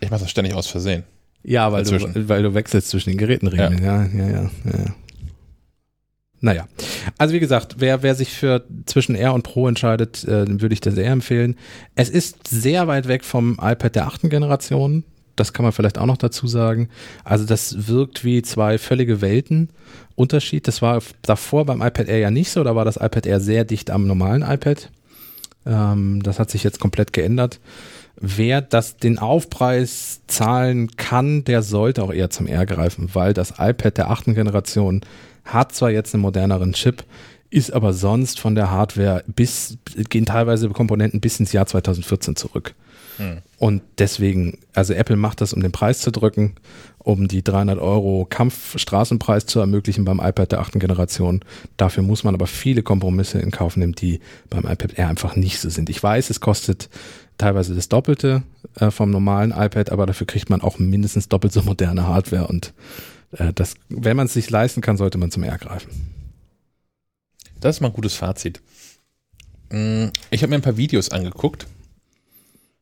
Ich mache das ständig aus Versehen. Ja, weil, Dazwischen. du, weil du wechselst zwischen den Geräten. Ja, ja, ja, ja. ja. Naja. Also wie gesagt, wer, wer sich für zwischen R und Pro entscheidet, äh, würde ich das sehr empfehlen. Es ist sehr weit weg vom iPad der achten Generation. Das kann man vielleicht auch noch dazu sagen. Also das wirkt wie zwei völlige Welten. Unterschied. Das war davor beim iPad Air ja nicht so. Da war das iPad Air sehr dicht am normalen iPad. Ähm, das hat sich jetzt komplett geändert. Wer das den Aufpreis zahlen kann, der sollte auch eher zum R greifen, weil das iPad der achten Generation hat zwar jetzt einen moderneren Chip, ist aber sonst von der Hardware bis, gehen teilweise Komponenten bis ins Jahr 2014 zurück. Und deswegen, also Apple macht das, um den Preis zu drücken, um die 300 Euro Kampfstraßenpreis zu ermöglichen beim iPad der achten Generation. Dafür muss man aber viele Kompromisse in Kauf nehmen, die beim iPad Air einfach nicht so sind. Ich weiß, es kostet teilweise das Doppelte äh, vom normalen iPad, aber dafür kriegt man auch mindestens doppelt so moderne Hardware und äh, das, wenn man es sich leisten kann, sollte man zum R greifen. Das ist mal ein gutes Fazit. Mm, Ich habe mir ein paar Videos angeguckt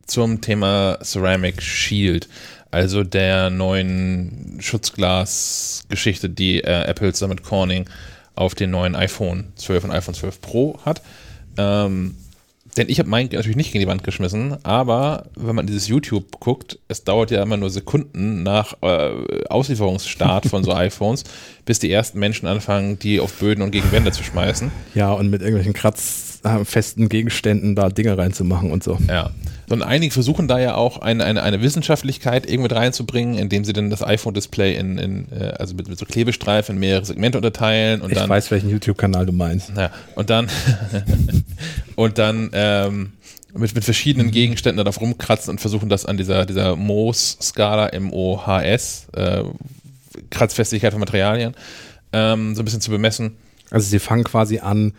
zum Thema Ceramic Shield, also der neuen Schutzglas-Geschichte, die äh, Apple zusammen mit Corning auf den neuen iPhone 12 und iPhone 12 Pro hat. Ähm, denn ich habe meinen natürlich nicht gegen die Wand geschmissen, aber wenn man dieses YouTube guckt, es dauert ja immer nur Sekunden nach äh, Auslieferungsstart von so iPhones, bis die ersten Menschen anfangen, die auf Böden und gegen Wände zu schmeißen. Ja, und mit irgendwelchen kratzfesten Gegenständen da Dinge reinzumachen und so. Ja. Und einige versuchen da ja auch eine, eine, eine Wissenschaftlichkeit irgendwie reinzubringen, indem sie dann das iPhone-Display in, in äh, also mit, mit so Klebestreifen in mehrere Segmente unterteilen und Ich dann. weiß, welchen YouTube-Kanal du meinst. Ja, und dann und dann ähm, mit, mit verschiedenen Gegenständen darauf rumkratzen und versuchen das an dieser, dieser Mohs-Skala MOHS, äh, Kratzfestigkeit von Materialien, ähm, so ein bisschen zu bemessen. Also sie fangen quasi an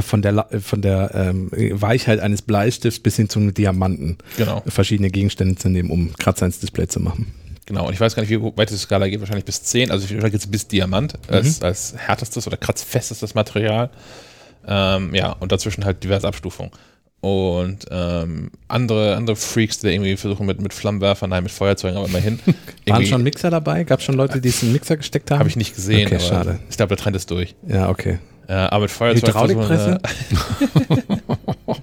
von der, äh, von der ähm, Weichheit eines Bleistifts bis hin zum Diamanten Genau, verschiedene Gegenstände zu nehmen, um Kratzer ins Display zu machen. genau. Und ich weiß gar nicht, wie weit die Skala geht, wahrscheinlich bis 10, also vielleicht geht es bis Diamant als, als härtestes oder kratzfestestes Material. Ähm, ja, und dazwischen halt diverse Abstufungen. Und ähm, andere, andere Freaks, die irgendwie versuchen mit, mit Flammenwerfern, nein, mit Feuerzeugen, aber immerhin. Waren schon Mixer dabei? Gab es schon Leute, die es in den Mixer gesteckt haben? Habe ich nicht gesehen, Okay, aber schade. ich glaube, der Trend ist durch. Ja, okay. Äh, aber mit Feuerzeug Hydraulikpresse? versuchen,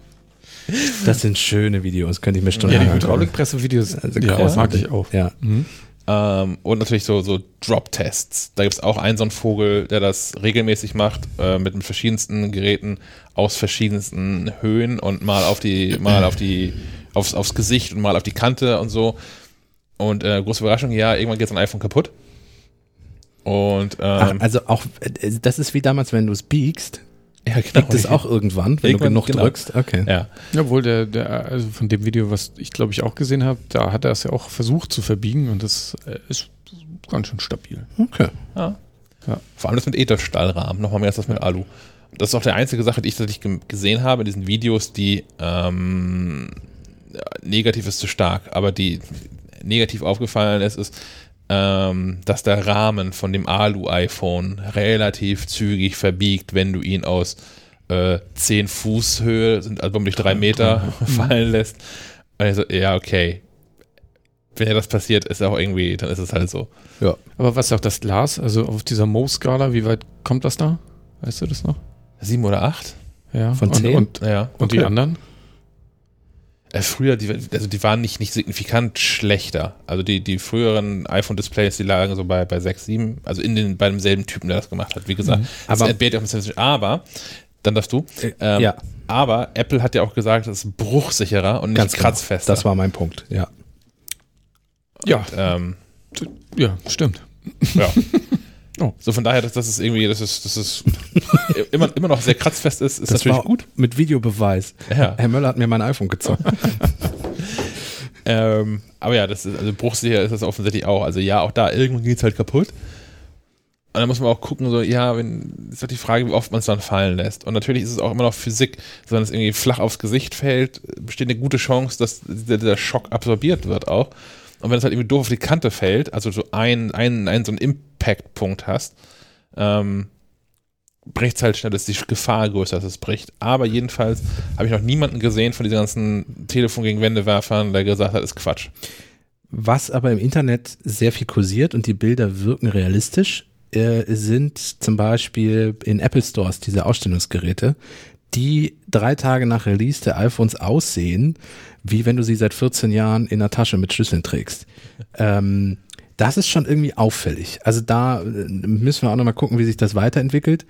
Das sind schöne Videos, könnte ich mir Ja, stundenlang die. Hydraulikpresse-Videos, Also ja, das mag ich auch. Ja. Mhm. Ähm, und natürlich so, so Drop-Tests. Da gibt es auch einen so einen Vogel, der das regelmäßig macht, äh, mit, mit verschiedensten Geräten aus verschiedensten Höhen und mal auf die, mal auf die, aufs, aufs Gesicht und mal auf die Kante und so. Und äh, große Überraschung, ja, irgendwann geht sein iPhone kaputt. Und Ach, ähm, also auch, äh, das ist wie damals, wenn du es biegst, ja, genau. biegt es auch irgendwann, wenn Irgendwann, du genug genau. drückst. Okay. Ja, Obwohl der, der, also von dem Video, was ich glaube ich auch gesehen habe, da hat er es ja auch versucht zu verbiegen und das äh, ist ganz schön stabil. Okay. Ja. Ja. Vor allem das mit Edelstahlrahmen, nochmal mehr als das mit Alu. Das ist auch die einzige Sache, die ich tatsächlich gesehen habe in diesen Videos, die ähm, negativ ist zu stark, aber die negativ aufgefallen ist, ist, ähm, dass der Rahmen von dem Alu-iPhone relativ zügig verbiegt, wenn du ihn aus äh, 10 Fuß Höhe, sind also um drei Meter fallen lässt. Also, ja, okay. Wenn ja das passiert, ist auch irgendwie, dann ist es halt so. Ja. Aber was sagt das Glas? Also auf dieser Mo-Skala, wie weit kommt das da? Weißt du das noch? Sieben oder acht? Ja. Von und, 10? Und, Ja. und die Okay. anderen? Äh, früher, die, also die waren nicht, nicht signifikant schlechter. Also die, die früheren iPhone-Displays, die lagen so bei, bei 6, 7, also in den, bei demselben Typen, der das gemacht hat. Wie gesagt, das Aber- bisschen- aber, dann darfst du. Ähm, ja. Aber Apple hat ja auch gesagt, es ist bruchsicherer und nicht Ganz genau. kratzfester. Das war mein Punkt, ja. Ja, ähm, ja, stimmt. ja. Oh. So von daher, dass das ist irgendwie, dass es, dass es immer, immer noch sehr kratzfest ist, ist Das natürlich gut. Mit Videobeweis. Ja. Herr Möller hat mir mein iPhone gezogen. Ähm, aber ja, das ist, also bruchsicher ist das offensichtlich auch. Also ja, auch da irgendwann geht es halt kaputt. Und dann muss man auch gucken, so, ja, wenn, ist doch die Frage, wie oft man es dann fallen lässt. Und natürlich ist es auch immer noch Physik, wenn es irgendwie flach aufs Gesicht fällt, besteht eine gute Chance, dass der, der Schock absorbiert wird auch. Und wenn es halt irgendwie doof auf die Kante fällt, also so ein, ein, ein so einen Impact-Punkt hast, ähm, bricht es halt schnell, dass die Gefahr größer ist, dass es bricht. Aber jedenfalls habe ich noch niemanden gesehen von diesen ganzen Telefon gegen Wändewerfern, der gesagt hat, ist Quatsch. Was aber im Internet sehr viel kursiert und die Bilder wirken realistisch, äh, sind zum Beispiel in Apple Stores diese Ausstellungsgeräte, die drei Tage nach Release der iPhones aussehen, wie wenn du sie seit 14 Jahren in der Tasche mit Schlüsseln trägst. Ähm, das ist schon irgendwie auffällig. Also da äh, müssen wir auch nochmal gucken, wie sich das weiterentwickelt.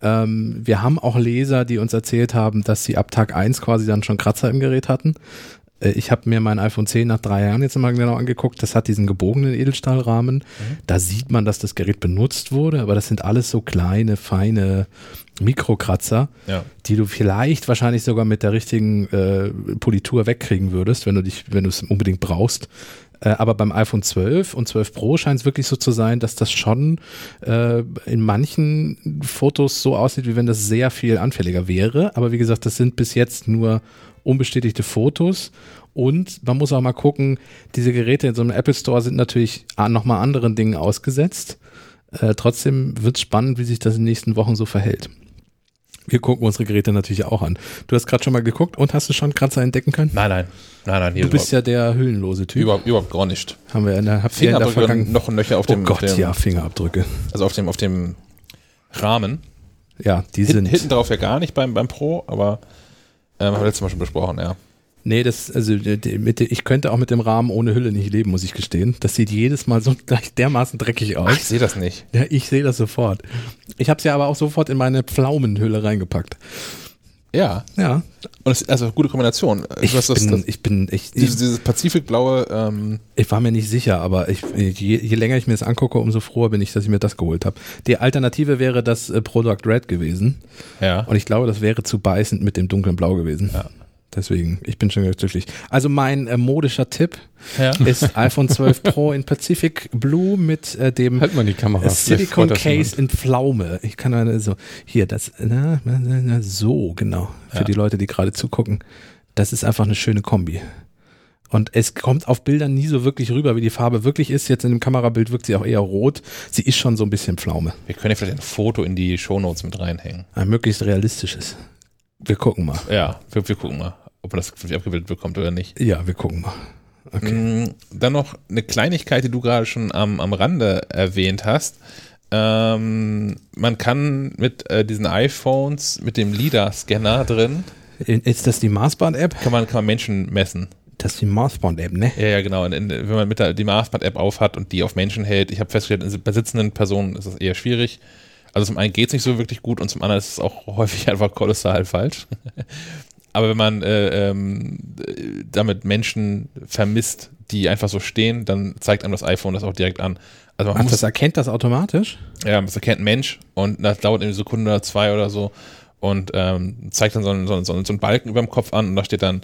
Ähm, wir haben auch Leser, die uns erzählt haben, dass sie ab Tag 1 quasi dann schon Kratzer im Gerät hatten. Äh, Ich habe mir mein iPhone 10 nach drei Jahren jetzt mal genau angeguckt. Das hat diesen gebogenen Edelstahlrahmen. Da sieht man, dass das Gerät benutzt wurde, aber das sind alles so kleine, feine Mikrokratzer, Ja. die du vielleicht wahrscheinlich sogar mit der richtigen äh, Politur wegkriegen würdest, wenn du dich, wenn du es unbedingt brauchst. Äh, aber beim iPhone 12 und 12 Pro scheint es wirklich so zu sein, dass das schon äh, in manchen Fotos so aussieht, wie wenn das sehr viel anfälliger wäre. Aber wie gesagt, das sind bis jetzt nur unbestätigte Fotos. Und man muss auch mal gucken, diese Geräte in so einem Apple Store sind natürlich nochmal anderen Dingen ausgesetzt. Äh, trotzdem wird es spannend, wie sich das in den nächsten Wochen so verhält. Wir gucken unsere Geräte natürlich auch an. Du hast gerade schon mal geguckt und hast du schon Kratzer entdecken können? Nein, nein. Nein, nein, Du bist ja der hüllenlose Typ. überhaupt, überhaupt gar nicht. Haben wir in der, habt ihr in der Fingerabdrücke Vergangenheit. noch ein Löcher auf dem, oh Gott, dem ja, Fingerabdrücke. also auf dem, auf dem Rahmen. Ja, die sind. hinten drauf ja gar nicht beim, beim Pro, aber ähm, haben wir letztes Mal schon besprochen, ja. Nee, das, also mit, ich könnte auch mit dem Rahmen ohne Hülle nicht leben, muss ich gestehen. Das sieht jedes Mal so gleich dermaßen dreckig aus. Ach, ich sehe das nicht. Ja, ich sehe das sofort. Ich habe es ja aber auch sofort in meine Pflaumenhülle reingepackt. Ja. Ja, Und es also gute Kombination. ich das, bin, das, ich bin, ich, dieses, dieses pazifikblaue, ähm, ich war mir nicht sicher, aber ich, je, je länger ich mir das angucke, umso froher bin ich, dass ich mir das geholt habe. Die Alternative wäre das äh, Product Red gewesen. ja. Und ich glaube, das wäre zu beißend mit dem dunklen Blau gewesen. Ja. Deswegen, ich bin schon ganz glücklich. Also mein äh, modischer Tipp ja. ist iPhone 12 Pro in Pacific Blue mit äh, dem Halt mal die Kamera. Silicon Case in Pflaume. Ich kann mal so, hier, das, na, na, so, genau. Für Ja. die Leute, die gerade zugucken. Das ist einfach eine schöne Kombi. Und es kommt auf Bildern nie so wirklich rüber, wie die Farbe wirklich ist. Jetzt in dem Kamerabild wirkt sie auch eher rot. Sie ist schon so ein bisschen Pflaume. Wir können ja vielleicht ein Foto in die Shownotes mit reinhängen. Ein möglichst realistisches. Wir gucken mal. Ja, wir, wir gucken mal, ob man das wirklich abgebildet bekommt oder nicht. Ja, wir gucken mal. Okay. Mm, Dann noch eine Kleinigkeit, die du gerade schon am, am Rande erwähnt hast. Ähm, man kann mit äh, diesen iPhones, mit dem LIDAR-Scanner drin, Ist das die Marsband-App? kann man, kann man Menschen messen. Das ist die Marsband-App, ne? Ja, ja, genau. Und in, wenn man mit der, die Marsband-App aufhat und die auf Menschen hält, ich habe festgestellt, in- bei sitzenden Personen ist das eher schwierig. Also zum einen geht es nicht so wirklich gut und zum anderen ist es auch häufig einfach kolossal falsch. Aber wenn man äh, ähm, äh, damit Menschen vermisst, die einfach so stehen, dann zeigt einem das iPhone das auch direkt an. Also man Ach, muss das erkennt das automatisch? ja, das erkennt ein Mensch und das dauert eine Sekunde oder zwei oder so und ähm, zeigt dann so einen, so, einen, so einen Balken über dem Kopf an und da steht dann,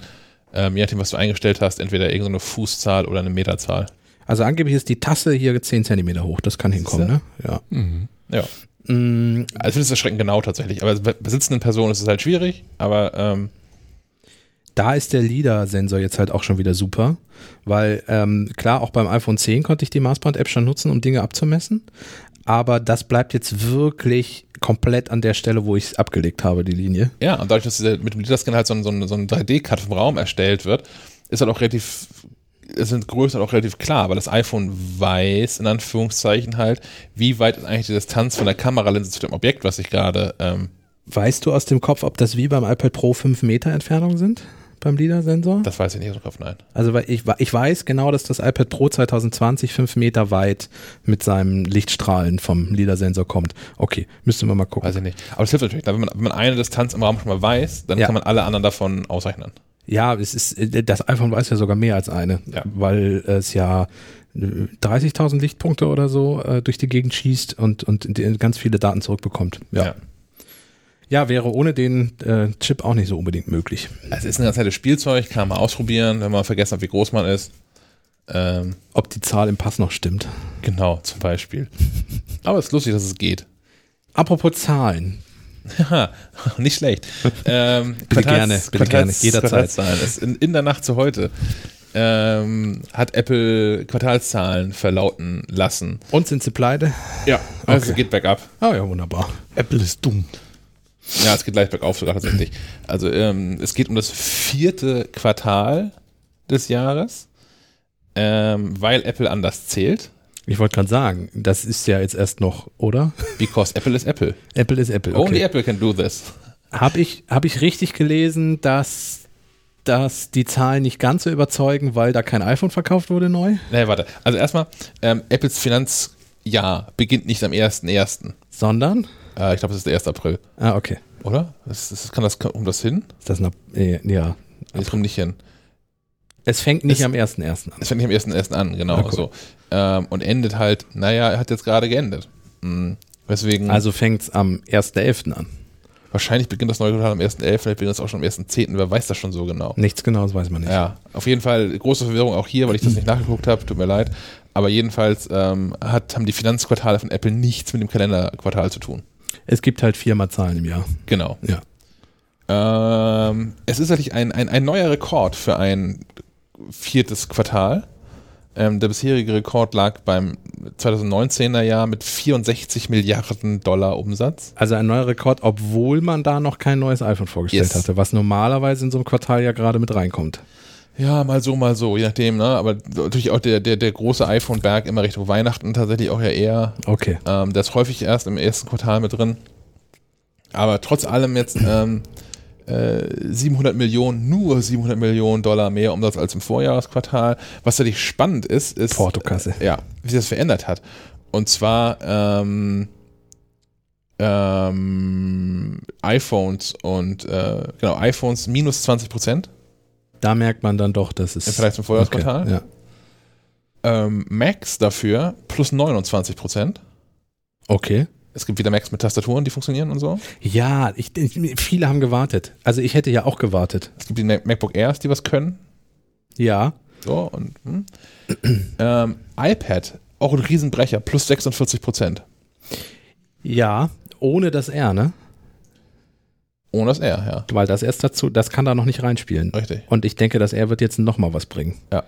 ähm, je nachdem, was du eingestellt hast, entweder irgendeine Fußzahl oder eine Meterzahl. Also angeblich ist die Tasse hier 10 Zentimeter hoch. Das kann hinkommen, ne? Ja. Mhm. Ja. Mm, Also ich finde es erschreckend genau tatsächlich. Aber bei besitzenden Personen ist es halt schwierig, aber ähm, da ist der LIDAR-Sensor jetzt halt auch schon wieder super, weil ähm, klar, auch beim iPhone 10 konnte ich die Maßband-App schon nutzen, um Dinge abzumessen, aber das bleibt jetzt wirklich komplett an der Stelle, wo ich es abgelegt habe, die Linie. Ja, und dadurch, dass mit dem LIDAR-Scanner halt so ein, so ein, so ein 3D-Cut vom Raum erstellt wird, ist halt auch relativ, es sind Größen auch relativ klar, weil das iPhone weiß, in Anführungszeichen halt, wie weit ist eigentlich die Distanz von der Kameralinse zu dem Objekt, was ich gerade, ähm, Weißt du aus dem Kopf, ob das wie beim iPad Pro 5 Meter Entfernung sind? Beim LIDAR-Sensor? das weiß ich nicht aus dem Kopf, nein. Also weil ich, ich weiß genau, dass das iPad Pro 2020 5 Meter weit mit seinem Lichtstrahlen vom LIDAR-Sensor kommt. Okay, müssten wir mal gucken. Weiß ich nicht. Aber es hilft natürlich, wenn man, wenn man eine Distanz im Raum schon mal weiß, dann Ja. kann man alle anderen davon ausrechnen. Ja, es ist, äh, das iPhone weiß ja sogar mehr als eine, Ja. weil es ja äh, 30.000 Lichtpunkte oder so äh, durch die Gegend schießt und, und ganz viele Daten zurückbekommt. Ja, ja. Wäre ohne den äh, Chip auch nicht so unbedingt möglich. Es ist ein ganz nettes Spielzeug, kann man ausprobieren, wenn man vergessen hat, wie groß man ist. Ähm, Ob die Zahl im Pass noch stimmt. genau, zum Beispiel. Aber es ist lustig, dass es geht. Apropos Zahlen. Haha, nicht schlecht. Ähm, Bitte gerne, bitte gerne, jederzeit. Quartalszahlen. In, in der Nacht zu heute ähm, hat Apple Quartalszahlen verlauten lassen. Und sind sie pleite? Ja, also Okay. geht bergab. Ah ja, wunderbar. Apple ist dumm. Ja, es geht gleich bergauf sogar tatsächlich. Also ähm, es geht um das vierte Quartal des Jahres, ähm, weil Apple anders zählt. Ich wollte gerade sagen, das ist ja jetzt erst noch, oder? Because Apple is Apple. Apple ist Apple. Only Okay. Apple can do this. Habe ich, hab ich richtig gelesen, dass, dass die Zahlen nicht ganz so überzeugen, weil da kein iPhone verkauft wurde neu? Nee, warte. Also erstmal, ähm, Apples Finanzjahr beginnt nicht am 1.1. Sondern? Äh, ich glaube, es ist der 1. April. Ah, okay. Oder? Das, das, kann das um das hin? Ist das noch, äh, ja. Nee, Es kommt nicht hin. Es fängt nicht Es- am 1.1. an. Es fängt nicht am 1.1. an, genau. Ah, cool. so. Ähm, und endet halt, naja, er hat jetzt gerade geendet. Mhm. Weswegen, Also fängt es am 1.11. an. wahrscheinlich beginnt das neue Quartal am 1.11., vielleicht beginnt das auch schon am 1.10., wer weiß das schon so genau. Nichts Genaues weiß man nicht. Ja, auf jeden Fall große Verwirrung auch hier, weil ich das nicht nachgeguckt habe, tut mir leid. Aber jedenfalls ähm, hat, haben die Finanzquartale von Apple nichts mit dem Kalenderquartal zu tun. Es gibt halt viermal Zahlen im Jahr. Genau. Ja. Ähm, es ist natürlich ein, ein, ein neuer Rekord für ein viertes Quartal. Ähm, der bisherige Rekord lag beim 2019er Jahr mit 64 Milliarden Dollar Umsatz. Also ein neuer Rekord, obwohl man da noch kein neues iPhone vorgestellt Yes. hatte, was normalerweise in so einem Quartal ja gerade mit reinkommt. Ja, mal so, mal so, je nachdem, ne? Aber natürlich auch der, der, der große iPhone-Berg immer Richtung Weihnachten tatsächlich auch ja eher. Okay. Ähm, ist häufig erst im ersten Quartal mit drin. Aber trotz allem jetzt ähm, äh, 700 Millionen, nur 700 Millionen Dollar mehr Umsatz als im Vorjahresquartal. Was natürlich spannend ist, ist, Portokasse. äh, ja, wie sich das verändert hat. Und zwar ähm, ähm, iPhones und äh, genau, iPhones minus 20 Prozent Da merkt man dann doch, dass es. im Vergleich zum Vorjahresquartal. Okay, ja. Ähm, Macs dafür plus 29 Prozent. okay. Es gibt wieder Macs mit Tastaturen, die funktionieren und so. Ja, ich, viele haben gewartet. Also ich hätte ja auch gewartet. Es gibt die Mac- MacBook Airs, die was können. Ja. So, und hm. ähm, iPad, auch ein Riesenbrecher, plus 46 Prozent. Ja, ohne das R, ne? Ohne das R, ja. Weil das erst dazu, das kann da noch nicht reinspielen. Richtig. Und ich denke, das R wird jetzt nochmal was bringen. Ja.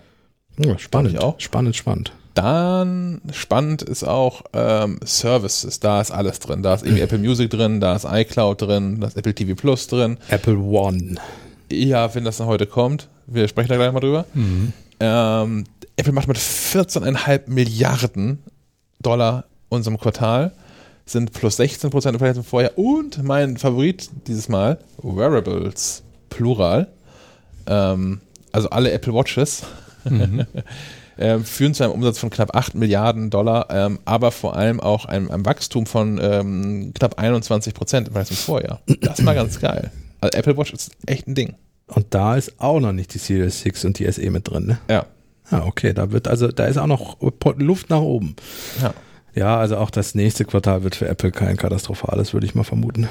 ja spannend. Glaub ich auch. Spannend, spannend. Dann spannend ist auch ähm, Services. Da ist alles drin. Da ist irgendwie Apple Music drin, da ist iCloud drin, da ist Apple TV Plus drin. Apple One. Ja, wenn das dann heute kommt, wir sprechen da gleich mal drüber. Ähm, Apple macht mit 14,5 Milliarden Dollar unserem Quartal, sind plus 16 Prozent im Vergleich zum Vorjahr. Und mein Favorit dieses Mal, Wearables, Plural. Ähm, also alle Apple Watches. ähm, führen zu einem Umsatz von knapp 8 Milliarden Dollar, ähm, aber vor allem auch einem, einem Wachstum von ähm, knapp 21 Prozent im Vergleich zum Vorjahr. Das war ganz geil. Also Apple Watch ist echt ein Ding. Und da ist auch noch nicht die Series 6 und die SE mit drin, ne? Ja. Ah, okay, da wird also, da ist auch noch Luft nach oben. ja. Ja, also auch das nächste Quartal wird für Apple kein katastrophales, würde ich mal vermuten.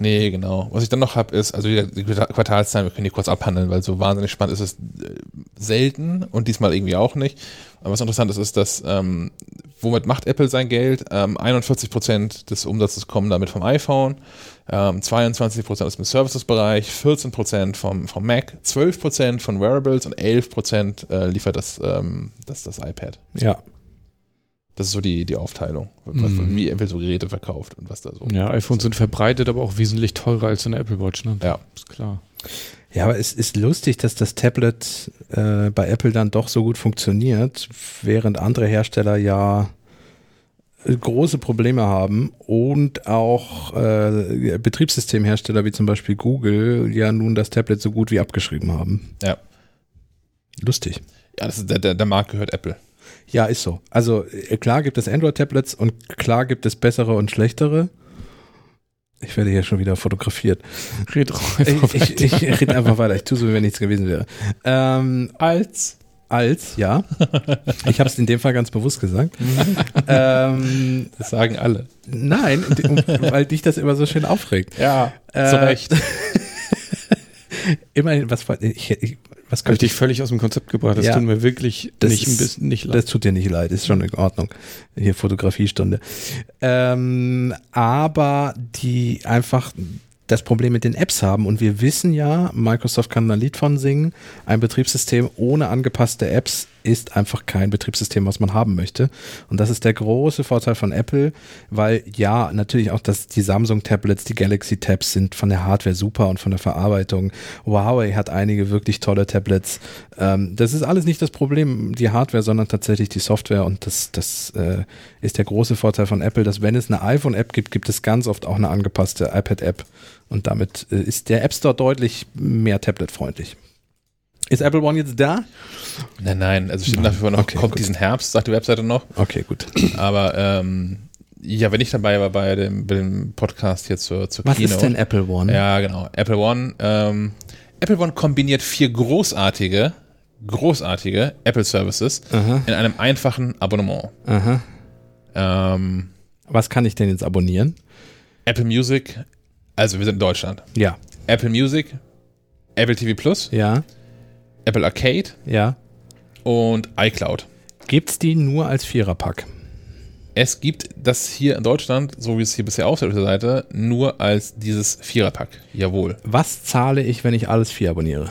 Nee, genau. Was ich dann noch habe, ist, also die Quartalszahlen, wir können die kurz abhandeln, weil so wahnsinnig spannend ist es äh, selten und diesmal irgendwie auch nicht. Aber was interessant ist, ist, dass ähm, womit macht Apple sein Geld? Ähm, 41% des Umsatzes kommen damit vom iPhone, ähm, 22% aus dem Services-Bereich, 14% vom, vom Mac, 12% von Wearables und 11% äh, liefert das, ähm, das, das iPad. Ja. Das ist so die, die Aufteilung, was, Mhm. wie Apple so Geräte verkauft und was da so. Ja, iPhones sind verbreitet, aber auch wesentlich teurer als eine Apple Watch, ne? Ja. Ist klar. Ja, aber es ist lustig, dass das Tablet äh, bei Apple dann doch so gut funktioniert, während andere Hersteller ja äh, große Probleme haben und auch äh, Betriebssystemhersteller wie zum Beispiel Google ja nun das Tablet so gut wie abgeschrieben haben. Ja. Lustig. Ja, das ist, der, der, der Markt gehört Apple. Ja, ist so. Also äh, klar gibt es Android-Tablets und klar gibt es bessere und schlechtere. Ich werde hier schon wieder fotografiert. Red einfach Ich, ich, ich rede einfach weiter. Ich tue so, wie wenn nichts gewesen wäre. Ähm, Als. als, ja. Ich habe es in dem Fall ganz bewusst gesagt. ähm, Das sagen alle. nein, weil dich das immer so schön aufregt. Ja, Äh, zu Recht. Immerhin, was, ich, ich, was ich könnte dich völlig aus dem Konzept gebracht. Das Ja. tut mir wirklich Das nicht ein ist- bisschen nicht Das leid. tut dir nicht leid, ist schon in Ordnung. Hier Fotografiestunde. Ähm, aber die einfach das Problem mit den Apps haben und wir wissen ja, Microsoft kann da ein Lied von singen, ein Betriebssystem ohne angepasste Apps ist einfach kein Betriebssystem, was man haben möchte. Und das ist der große Vorteil von Apple, weil ja, natürlich auch das, die Samsung-Tablets, die Galaxy-Tabs sind von der Hardware super und von der Verarbeitung. Huawei hat einige wirklich tolle Tablets. Ähm, das ist alles nicht das Problem, die Hardware, sondern tatsächlich die Software. Und das, das äh, ist der große Vorteil von Apple, dass wenn es eine iPhone-App gibt, gibt es ganz oft auch eine angepasste iPad-App. Und damit äh, ist der App Store deutlich mehr tabletfreundlich. Ist Apple One jetzt da? Nein, nein, also steht nach wie vor noch, Okay, kommt gut. diesen Herbst, sagt die Webseite noch. Okay, gut. Aber ähm, ja, wenn ich dabei war bei dem, bei dem Podcast hier zur, zur Was Keynote. ist denn Apple One? Ja, genau. Apple One. Ähm, Apple One kombiniert vier großartige, großartige Apple Services Aha, in einem einfachen Abonnement. aha. Ähm, Was kann ich denn jetzt abonnieren? Apple Music, also wir sind in Deutschland. Ja, Apple Music, Apple TV Plus, ja, Apple Arcade ja. und iCloud. Gibt's die nur als Viererpack? Es gibt das hier in Deutschland, so wie es hier bisher aussieht auf der Seite, nur als dieses Viererpack. Jawohl. Was zahle ich, wenn ich alles vier abonniere?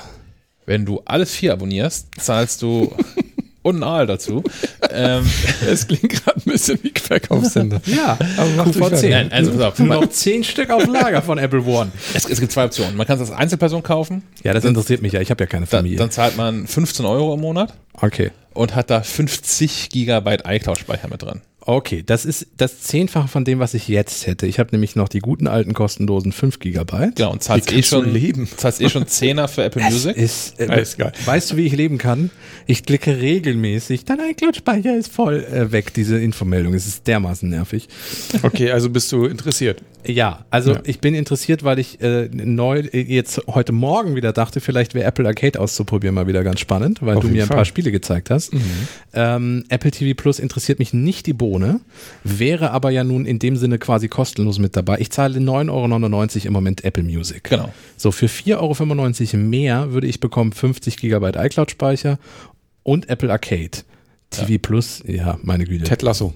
Wenn du alles vier abonnierst, zahlst du und ein Aal dazu. ähm, Es klingt gerade ein bisschen wie Verkaufssender. Ja, Aber QVC. Nein, also pass auf. Noch zehn Stück auf Lager von Apple One. es, es gibt zwei Optionen. Man kann es als Einzelperson kaufen. Ja, das interessiert mich ja. Ich habe ja keine Dann, Familie. dann zahlt man 15 Euro im Monat okay. und hat da 50 Gigabyte iCloud-Speicher mit drin. Okay, das ist das Zehnfache von dem, was ich jetzt hätte. Ich habe nämlich noch die guten alten kostenlosen 5 Gigabyte. Genau, und zahlst eh schon leben? zahlst eh schon 10er für Apple Music. ist, äh, Alles geil. Weißt du, wie ich leben kann? Ich klicke regelmäßig, dein iCloud-Speicher ist voll äh, weg, diese Infomeldung. Es ist dermaßen nervig. Okay, also bist du interessiert. Ja, also Ja. ich bin interessiert, weil ich äh, neu äh, jetzt heute Morgen wieder dachte, vielleicht wäre Apple Arcade auszuprobieren mal wieder ganz spannend, weil Auf du mir ein Fall. paar Spiele gezeigt hast. Ähm, Apple TV Plus interessiert mich nicht die Bohne, wäre aber ja nun in dem Sinne quasi kostenlos mit dabei. Ich zahle 9,99 Euro im Moment Apple Music. Genau. So, für 4,95 Euro mehr würde ich bekommen 50 Gigabyte iCloud-Speicher und Apple Arcade. TV Plus, ja, meine Güte. Ted Lasso.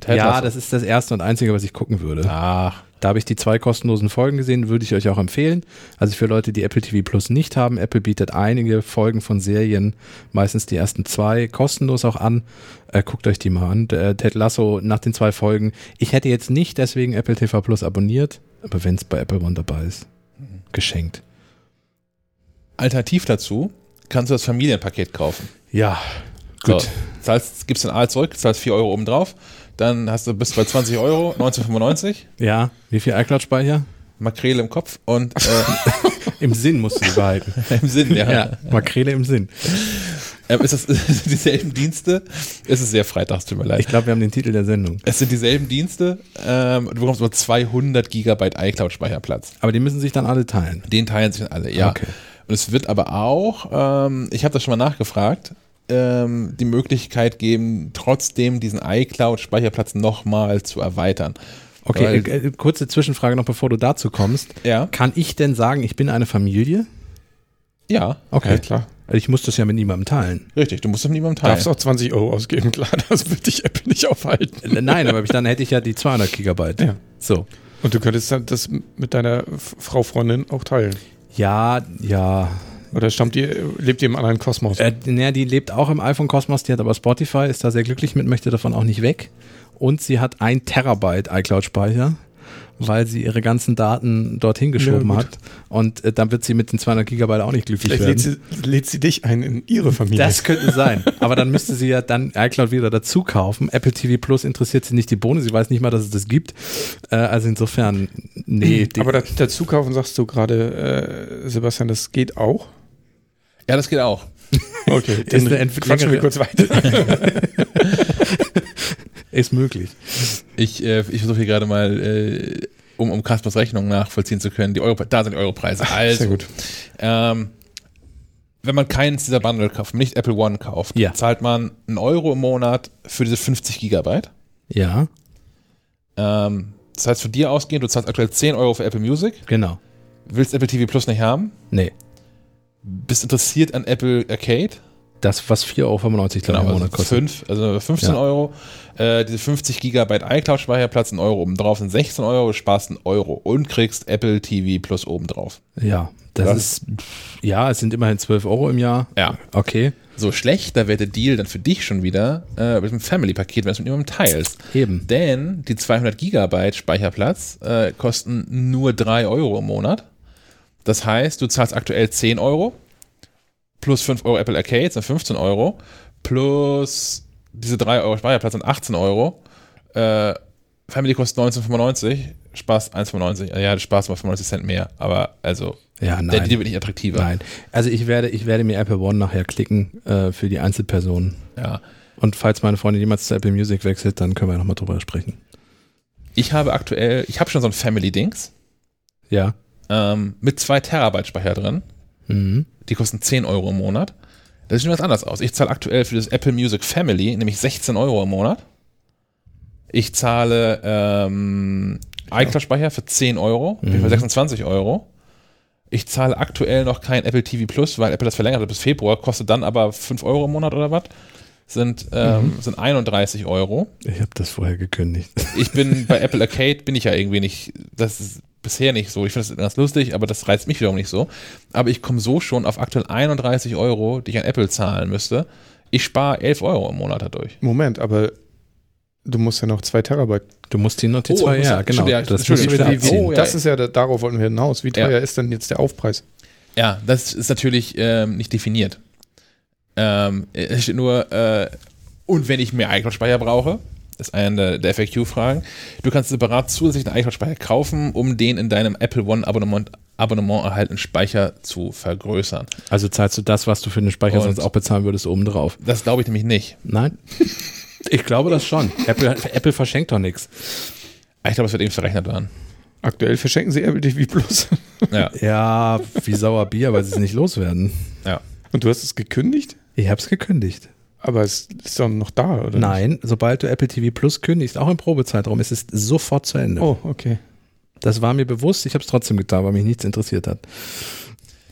Ted ja, Lasso. das ist das erste und einzige, was ich gucken würde. Ach, Da habe ich die zwei kostenlosen Folgen gesehen, würde ich euch auch empfehlen. Also für Leute, die Apple TV Plus nicht haben, Apple bietet einige Folgen von Serien, meistens die ersten zwei, kostenlos auch an. Äh, guckt euch die mal an. Der, Ted Lasso nach den zwei Folgen. Ich hätte jetzt nicht deswegen Apple TV Plus abonniert, aber wenn es bei Apple One dabei ist, geschenkt. alternativ dazu kannst du das Familienpaket kaufen. Ja, Gut. So, zahlst, gibst den Aal zurück, zahlst 4 Euro oben drauf, dann hast du bis bei 20 Euro, 19,95, Ja, wie viel iCloud-Speicher? Makrele im Kopf und äh, Im Sinn musst du sie behalten. im Sinn, ja. Makrele im Sinn. Ähm, ist das sind dieselben Dienste? Es ist sehr freitags, tut mir leid. Ich glaube, wir haben den Titel der Sendung. es sind dieselben Dienste. Ähm, du bekommst nur 200 Gigabyte iCloud-Speicherplatz. Aber die müssen sich dann alle teilen. Den teilen sich alle, ja. Okay. Und es wird aber auch, ähm, ich habe das schon mal nachgefragt, ähm, die Möglichkeit geben, trotzdem diesen iCloud-Speicherplatz nochmal zu erweitern. Okay, Weil- äh, äh, kurze Zwischenfrage noch, bevor du dazu kommst. Ja, Kann ich denn sagen, ich bin eine Familie? ja. Okay. Ja, klar. Also ich muss das ja mit niemandem teilen. Richtig, du musst es mit niemandem teilen. Darfst auch 20 Euro ausgeben, klar, das wird dich Apple nicht aufhalten. Nein, aber dann hätte ich ja die 200 Gigabyte. Ja. So. Und du könntest dann das mit deiner Frau Freundin auch teilen. Ja, ja. Oder stammt ihr, lebt ihr im anderen Kosmos? Äh, naja, die lebt auch im iPhone Kosmos, die hat aber Spotify, ist da sehr glücklich mit, möchte davon auch nicht weg. Und sie hat ein Terabyte iCloud-Speicher, weil sie ihre ganzen Daten dorthin geschoben gut. hat. Und äh, dann wird sie mit den 200 Gigabyte auch nicht glücklich Vielleicht werden. lädt sie, lädt sie dich ein in ihre Familie. Das könnte sein. Aber dann müsste sie ja dann iCloud wieder dazu kaufen. Apple TV Plus interessiert sie nicht die Bohne. Sie weiß nicht mal, dass es das gibt. Äh, also insofern, nee. Aber da, dazu kaufen sagst du gerade, äh, Sebastian, das geht auch? Ja, das geht auch. Okay, Ist eine Ent- quatschen wir kurz weiter. ist möglich. Ich, äh, ich versuche hier gerade mal, äh, um, um Kaspers Rechnung nachvollziehen zu können, die Euro, da sind die Europreise. Also, Sehr gut. Ähm, wenn man keins dieser Bundle kauft, nicht Apple One kauft, Ja. zahlt man einen Euro im Monat für diese 50 Gigabyte. Ja, Ähm, das heißt, von dir ausgehend, du zahlst aktuell 10 Euro für Apple Music, genau. willst Apple TV Plus nicht haben, Nee. Bist interessiert an Apple Arcade, Das, was 4,95 Euro glaube ich, im also Monat kostet. fünf, also 15 Ja. Euro, äh, diese 50 Gigabyte iCloud-Speicherplatz, ein Euro obendrauf sind 16 Euro, du sparst einen Euro und kriegst Apple TV Plus obendrauf. Ja, das, Das- ist, ja, es sind immerhin 12 Euro im Jahr. Ja. Okay, So schlechter wird der Deal dann für dich schon wieder äh, mit dem Family-Paket, wenn du es mit jemandem teilst. eben. Denn die 200 Gigabyte Speicherplatz äh, kosten nur 3 Euro im Monat. Das heißt, du zahlst aktuell 10 Euro plus 5 Euro Apple Arcade sind 15 Euro plus diese 3 Euro Speicherplatz sind 18 Euro. Äh, Family kostet 19,95, sparst 1,95. Ja, du sparst mal 95 Cent mehr, aber also Ja, der nein. Deal wird nicht attraktiver. Nein. Also ich werde, ich werde mir Apple One nachher klicken äh, für die Einzelpersonen. Ja. Und falls meine Freundin jemals zu Apple Music wechselt, dann können wir nochmal drüber sprechen. Ich habe aktuell, ich habe schon so ein Family-Dings Ja. Ähm, mit 2 Terabyte Speicher drin. Mhm. Die kosten 10 Euro im Monat. Das sieht schon was anders aus. Ich zahle aktuell für das Apple Music Family nämlich 16 Euro im Monat. Ich zahle ähm, iCloud-Speicher für 10 Euro, bin für 26 Euro. Ich zahle aktuell noch kein Apple TV Plus, weil Apple das verlängert hat bis Februar, kostet dann aber 5 Euro im Monat oder was. Sind, ähm, sind 31 Euro. Ich habe das vorher gekündigt. Ich bin bei Apple Arcade, bin ich ja irgendwie nicht, das ist bisher nicht so. Ich finde das ganz lustig, aber das reizt mich wiederum nicht so. Aber ich komme so schon auf aktuell 31 Euro, die ich an Apple zahlen müsste. Ich spare 11 Euro im Monat dadurch. Moment, aber du musst ja noch zwei Terabyte. Du musst die noch die Oh, zwei, ich muss ja, ja- genau. Entschuldigung, Das abziehen. oh, ja. das ist ja, da- darauf wollten wir hinaus. Wie teuer Ja. ist denn jetzt der Aufpreis? Ja, das ist natürlich ähm, nicht definiert. Ähm, es steht nur, äh, und wenn ich mehr iCloud-Speicher brauche, ist eine der FAQ-Fragen, du kannst separat zusätzlichen iCloud-Speicher kaufen, um den in deinem Apple One-Abonnement Abonnement erhaltenen Speicher zu vergrößern. Also zahlst du das, was du für den Speicher Und- sonst auch bezahlen würdest, obendrauf. Das glaube ich nämlich nicht. Nein? Ich glaube das schon. Apple, Apple verschenkt doch nichts. Ah, Ich glaube, es wird eben verrechnet werden. Aktuell verschenken sie Apple TV Plus. Ja, Ja, wie sauer Bier, weil sie es nicht loswerden. ja. Und du hast es gekündigt? Ich habe es gekündigt. Aber es ist doch noch da, oder? Nein, sobald du Apple TV Plus kündigst, auch im Probezeitraum, ist es sofort zu Ende. Nicht? Oh, okay. Das war mir bewusst, ich habe es trotzdem getan, weil mich nichts interessiert hat.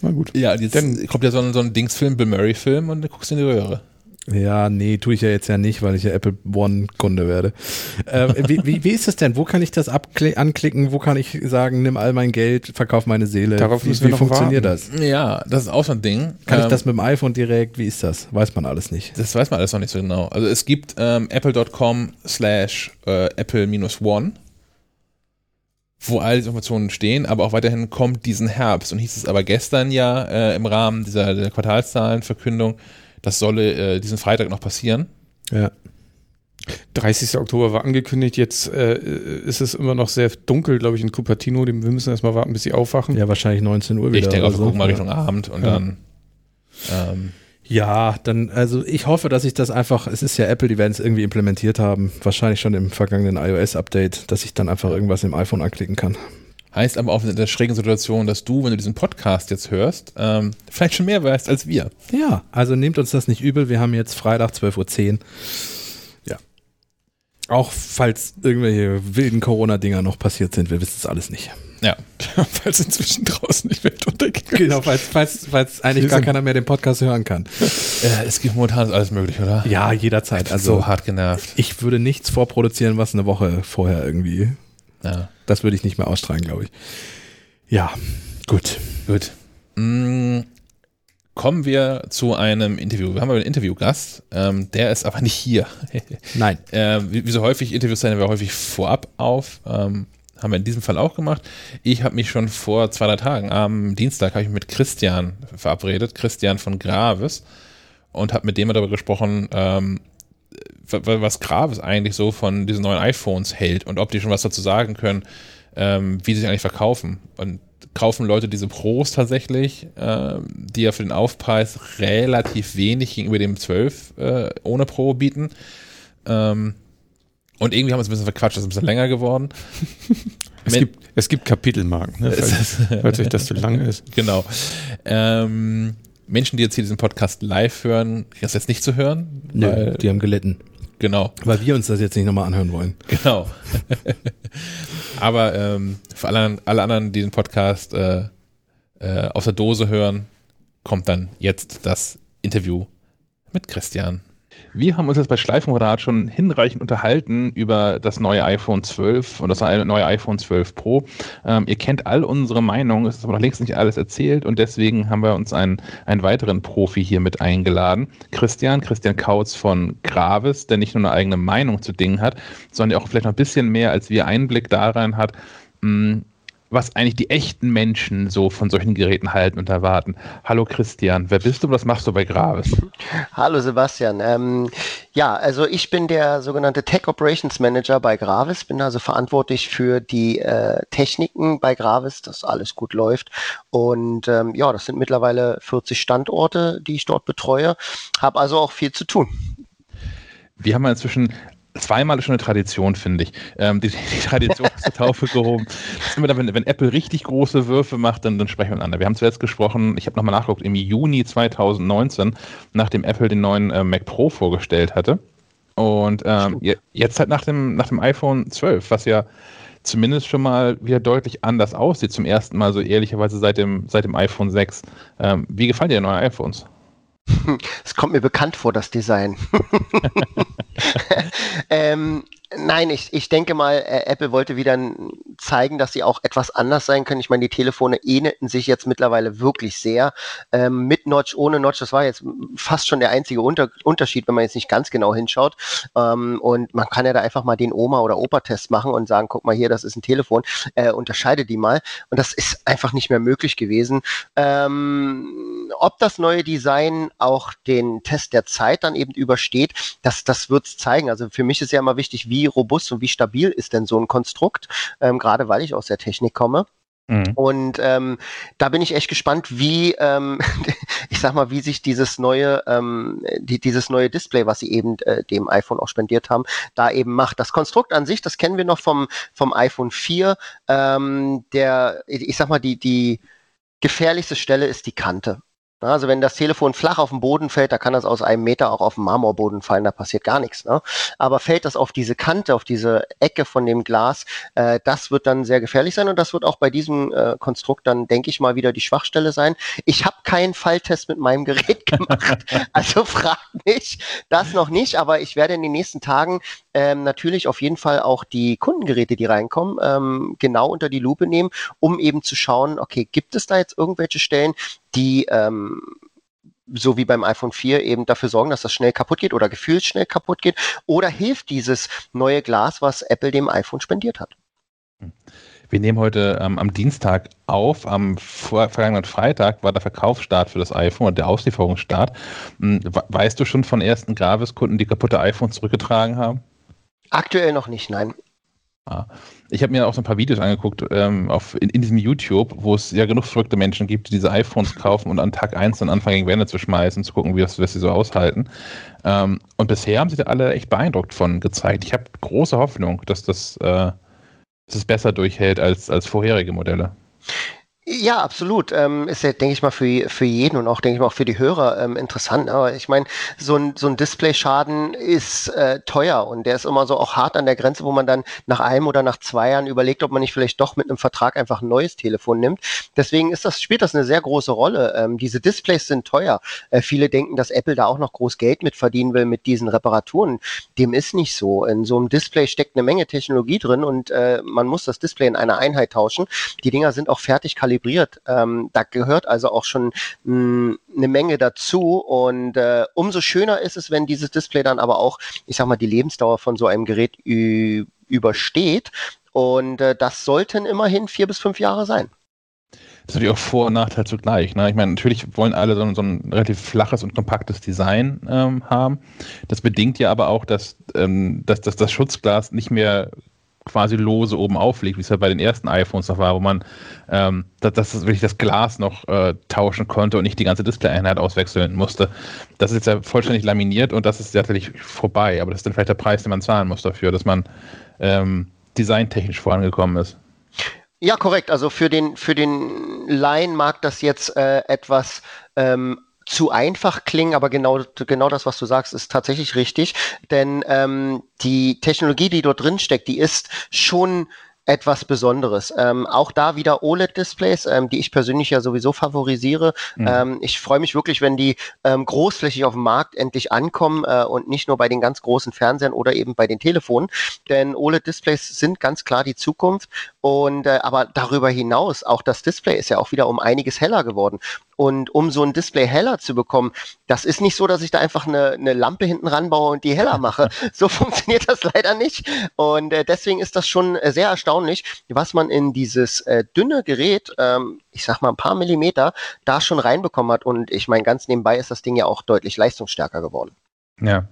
Na gut. Ja, jetzt Dann- kommt ja so ein, so ein Dingsfilm, Bill Murray-Film, und du guckst in die Röhre. Ja, nee, tue ich ja jetzt ja nicht, weil ich ja Apple One-Kunde werde. Ähm, wie, wie, wie ist das denn? Wo kann ich das anklicken? Wo kann ich sagen, nimm all mein Geld, verkauf meine Seele? Darauf wie müssen wir wie noch funktioniert warten. das? Ja, das ist auch so ein Ding. Kann ich Ähm, das mit dem iPhone direkt? Wie ist das? Weiß man alles nicht. Das weiß man alles noch nicht so genau. Also es gibt ähm, apple.com slash äh, apple minus one, wo all diese Informationen stehen, aber auch weiterhin kommt diesen Herbst. Und hieß es aber gestern ja äh, im Rahmen dieser der Quartalszahlenverkündung, das solle äh, diesen Freitag noch passieren. Ja. 30. Oktober war angekündigt, jetzt äh, ist es immer noch sehr dunkel, glaube ich, in Cupertino. Wir müssen erstmal warten, bis sie aufwachen. Ja, wahrscheinlich 19 Uhr wieder. ich denke, auch, wir gucken mal Ja. Richtung Abend und Ja. dann ähm, Ja, dann, also ich hoffe, dass ich das einfach, es ist ja Apple, die werden es irgendwie implementiert haben, wahrscheinlich schon im vergangenen iOS-Update, dass ich dann einfach irgendwas im iPhone anklicken kann. Heißt aber auch in der schrägen Situation, dass du, wenn du diesen Podcast jetzt hörst, ähm, vielleicht schon mehr weißt als wir. Ja, also nehmt uns das nicht übel, wir haben jetzt Freitag 12.10 Uhr. Auch falls irgendwelche wilden Corona-Dinger noch passiert sind, wir wissen es alles nicht. Ja. falls inzwischen draußen die Welt untergegangen Genau, falls, falls, falls eigentlich gar keiner mehr den Podcast hören kann. Äh, es gibt momentan alles möglich, oder? Ja, jederzeit. Also so hart genervt. ich würde nichts vorproduzieren, was eine Woche vorher irgendwie. Ja. Das würde ich nicht mehr ausstrahlen, glaube ich. Ja, gut. Gut. Mm, kommen wir zu einem Interview. Wir haben einen Interviewgast, ähm, der ist aber nicht hier. Nein. ähm, wie, wie so häufig, Interviews zeichnen wir häufig vorab auf. Ähm, haben wir in diesem Fall auch gemacht. Ich habe mich schon vor zwei, drei Tagen, am Dienstag, habe ich mich mit Christian verabredet, Christian von Graves, und habe mit dem darüber gesprochen, ähm, was Graves eigentlich so von diesen neuen iPhones hält und ob die schon was dazu sagen können, ähm, wie sie sich eigentlich verkaufen. Und kaufen Leute diese Pros tatsächlich, ähm, die ja für den Aufpreis relativ wenig gegenüber dem 12 äh, ohne Pro bieten. Ähm, und irgendwie haben wir uns ein bisschen verquatscht, das ist ein bisschen länger geworden. Es Men- gibt, es gibt Kapitelmarken, ne, falls, falls euch das zu lang ist. Genau. Ähm, Menschen, die jetzt hier diesen Podcast live hören, das jetzt nicht zu hören. Nö, weil, die haben gelitten. Genau, Weil wir uns das jetzt nicht nochmal anhören wollen. genau. Aber ähm, für alle, alle anderen, die den Podcast äh, äh, aus der Dose hören, kommt dann jetzt das Interview mit Christian. Wir haben uns jetzt bei Schleifenrad schon hinreichend unterhalten über das neue iPhone 12 und das neue iPhone 12 Pro. Ähm, ihr kennt all unsere Meinungen, es ist aber noch längst nicht alles erzählt und deswegen haben wir uns einen, einen weiteren Profi hier mit eingeladen. Christian, Christian Kautz von Gravis, der nicht nur eine eigene Meinung zu Dingen hat, sondern auch vielleicht noch ein bisschen mehr als wir Einblick daran hat, mh, was eigentlich die echten Menschen so von solchen Geräten halten und erwarten. Hallo Christian, wer bist du? Was machst du bei Gravis? Hallo Sebastian. Ähm, ja, also ich bin der sogenannte Tech Operations Manager bei Gravis, bin also verantwortlich für die äh, Techniken bei Gravis, dass alles gut läuft. Und ähm, ja, das sind mittlerweile 40 Standorte, die ich dort betreue, habe also auch viel zu tun. Wir haben inzwischen zweimal ist schon eine Tradition, finde ich. Ähm, die, die Tradition ist zur Taufe gehoben. Dann, wenn, wenn Apple richtig große Würfe macht, dann, dann sprechen wir miteinander. Wir haben zuletzt gesprochen, ich habe nochmal nachgeguckt, im Juni 2019, nachdem Apple den neuen äh, Mac Pro vorgestellt hatte. Und ähm, je- jetzt halt nach dem, nach dem iPhone 12, was ja zumindest schon mal wieder deutlich anders aussieht, zum ersten Mal so ehrlicherweise seit dem, seit dem iPhone 6. Ähm, wie gefallen dir die neuen iPhones? Es kommt mir bekannt vor, das Design. ähm, nein, ich, ich denke mal, äh, Apple wollte wieder zeigen, dass sie auch etwas anders sein können. Ich meine, die Telefone ähnelten sich jetzt mittlerweile wirklich sehr. Ähm, mit Notch, ohne Notch, das war jetzt fast schon der einzige Unter Unterschied, wenn man jetzt nicht ganz genau hinschaut. Ähm, und man kann ja da einfach mal den Oma- oder Opa-Test machen und sagen, guck mal hier, das ist ein Telefon, äh, unterscheide die mal. Und das ist einfach nicht mehr möglich gewesen. Ähm, ob das neue Design auch den Test der Zeit dann eben übersteht, das, das wird es zeigen. Also für mich ist ja immer wichtig, wie robust und wie stabil ist denn so ein Konstrukt, ähm, gerade weil ich aus der Technik komme. Und ähm, da bin ich echt gespannt, wie, ähm, ich sag mal, wie sich dieses neue, ähm, die, dieses neue Display, was sie eben äh, dem iPhone auch spendiert haben, da eben macht. Das Konstrukt an sich, das kennen wir noch vom, vom iPhone 4. Ähm, der, ich sag mal, die, die gefährlichste Stelle ist die Kante. Ja, Also wenn das Telefon flach auf den Boden fällt, da kann das aus einem Meter auch auf den Marmorboden fallen, da passiert gar nichts. Ne? Aber fällt das auf diese Kante, auf diese Ecke von dem Glas, äh, das wird dann sehr gefährlich sein und das wird auch bei diesem äh, Konstrukt dann, denke ich mal, wieder die Schwachstelle sein. Ich habe keinen Falltest mit meinem Gerät gemacht, also fragt mich das noch nicht, aber ich werde in den nächsten Tagen ähm, natürlich auf jeden Fall auch die Kundengeräte, die reinkommen, ähm, genau unter die Lupe nehmen, um eben zu schauen, okay, gibt es da jetzt irgendwelche Stellen, die ähm, so wie beim iPhone 4 eben dafür sorgen, dass das schnell kaputt geht oder gefühlt schnell kaputt geht? Oder hilft dieses neue Glas, was Apple dem iPhone spendiert hat? Wir nehmen heute ähm, am Dienstag auf. Am vor, vergangenen Freitag war der Verkaufsstart für das iPhone und der Auslieferungsstart. Hm, we- Weißt du schon von ersten Gravis-Kunden, die kaputte iPhones zurückgetragen haben? Aktuell noch nicht, nein. Ah. Ich habe mir auch so ein paar Videos angeguckt ähm, auf, in, in diesem YouTube, wo es ja genug verrückte Menschen gibt, die diese iPhones kaufen und an Tag 1 dann anfangen, gegen Wände zu schmeißen, zu gucken, wie das, was sie so aushalten. Ähm, und bisher haben sich da alle echt beeindruckt von gezeigt. Ich habe große Hoffnung, dass das, äh, dass es besser durchhält als, als vorherige Modelle. Ja, absolut. Ähm, ist ja, denke ich mal, für, für jeden und auch, denke ich mal, auch für die Hörer ähm, interessant. Aber ich meine, so ein, so ein Display-Schaden ist äh, teuer und der ist immer so auch hart an der Grenze, wo man dann nach einem oder nach zwei Jahren überlegt, ob man nicht vielleicht doch mit einem Vertrag einfach ein neues Telefon nimmt. Deswegen ist das, spielt das eine sehr große Rolle. Ähm, diese Displays sind teuer. Äh, viele denken, dass Apple da auch noch groß Geld mit verdienen will mit diesen Reparaturen. Dem ist nicht so. In so einem Display steckt eine Menge Technologie drin und äh, man muss das Display in einer Einheit tauschen. Die Dinger sind auch fertig kalibriert kalibriert. Ähm, da gehört also auch schon mh, hm, eine Menge dazu und äh, umso schöner ist es, wenn dieses Display dann aber auch, ich sag mal, die Lebensdauer von so einem Gerät übersteht und äh, das sollten immerhin vier bis fünf Jahre sein. Das ist natürlich auch Vor- und Nachteil zugleich. Ne? Ich meine, natürlich wollen alle so ein, so ein relativ flaches und kompaktes Design ähm, haben. Das bedingt ja aber auch, dass, ähm, dass, dass das Schutzglas nicht mehr quasi lose oben aufliegt, wie es ja bei den ersten iPhones noch war, wo man ähm, dass, dass wirklich das Glas noch äh, tauschen konnte und nicht die ganze Display-Einheit auswechseln musste. Das ist jetzt ja vollständig laminiert und das ist tatsächlich vorbei, aber das ist dann vielleicht der Preis, den man zahlen muss dafür, dass man ähm, designtechnisch vorangekommen ist. Ja, korrekt. Also für den, für den Laien mag das jetzt äh, etwas ähm, zu einfach klingen, aber genau, genau das, was du sagst, ist tatsächlich richtig. Denn ähm, die Technologie, die dort drin steckt, die ist schon etwas Besonderes. Ähm, auch da wieder OLED-Displays, ähm, die ich persönlich ja sowieso favorisiere. Mhm. Ähm, ich freue mich wirklich, wenn die ähm, großflächig auf dem Markt endlich ankommen äh, und nicht nur bei den ganz großen Fernsehern oder eben bei den Telefonen. Denn OLED-Displays sind ganz klar die Zukunft. Und äh, aber darüber hinaus, auch das Display ist ja auch wieder um einiges heller geworden. Und um so ein Display heller zu bekommen, das ist nicht so, dass ich da einfach eine, eine Lampe hinten ranbaue und die heller mache. so funktioniert das leider nicht. Und äh, deswegen ist das schon äh, sehr erstaunlich, was man in dieses äh, dünne Gerät, ähm, ich sag mal ein paar Millimeter, da schon reinbekommen hat. Und ich meine, ganz nebenbei ist das Ding ja auch deutlich leistungsstärker geworden. Ja,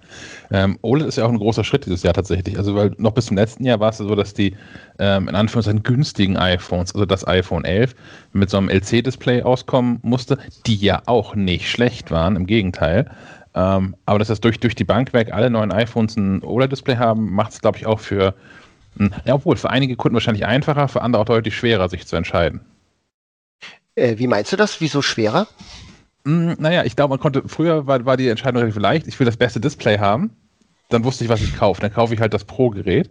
ähm, OLED ist ja auch ein großer Schritt dieses Jahr tatsächlich. Also, weil noch bis zum letzten Jahr war es so, dass die ähm, in Anführungszeichen günstigen iPhones, also das iPhone 11, mit so einem LC-Display auskommen musste, die ja auch nicht schlecht waren, im Gegenteil. Ähm, aber dass das durch, durch die Bank weg alle neuen iPhones ein OLED-Display haben, macht es, glaube ich, auch für, hm, ja, obwohl für einige Kunden wahrscheinlich einfacher, für andere auch deutlich schwerer, sich zu entscheiden. Äh, wie meinst du das? Wieso schwerer? Mm, naja, ich glaube, man konnte, früher war, war die Entscheidung relativ leicht, ich will das beste Display haben, dann wusste ich, was ich kaufe. Dann kaufe ich halt das Pro-Gerät.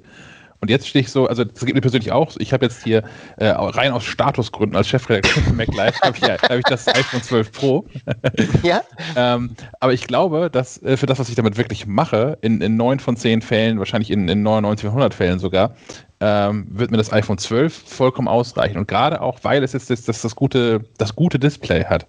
Und jetzt stehe ich so, also das geht mir persönlich auch, ich habe jetzt hier äh, rein aus Statusgründen als Chefredakteur von MacLife, habe ich, hab ich das iPhone 12 Pro. ja. ähm, aber ich glaube, dass äh, für das, was ich damit wirklich mache, in, in 9 von 10 Fällen, wahrscheinlich in, in 99 von 100 Fällen sogar, ähm, wird mir das iPhone 12 vollkommen ausreichen. Und gerade auch, weil es jetzt das, das, das, gute, das gute Display hat.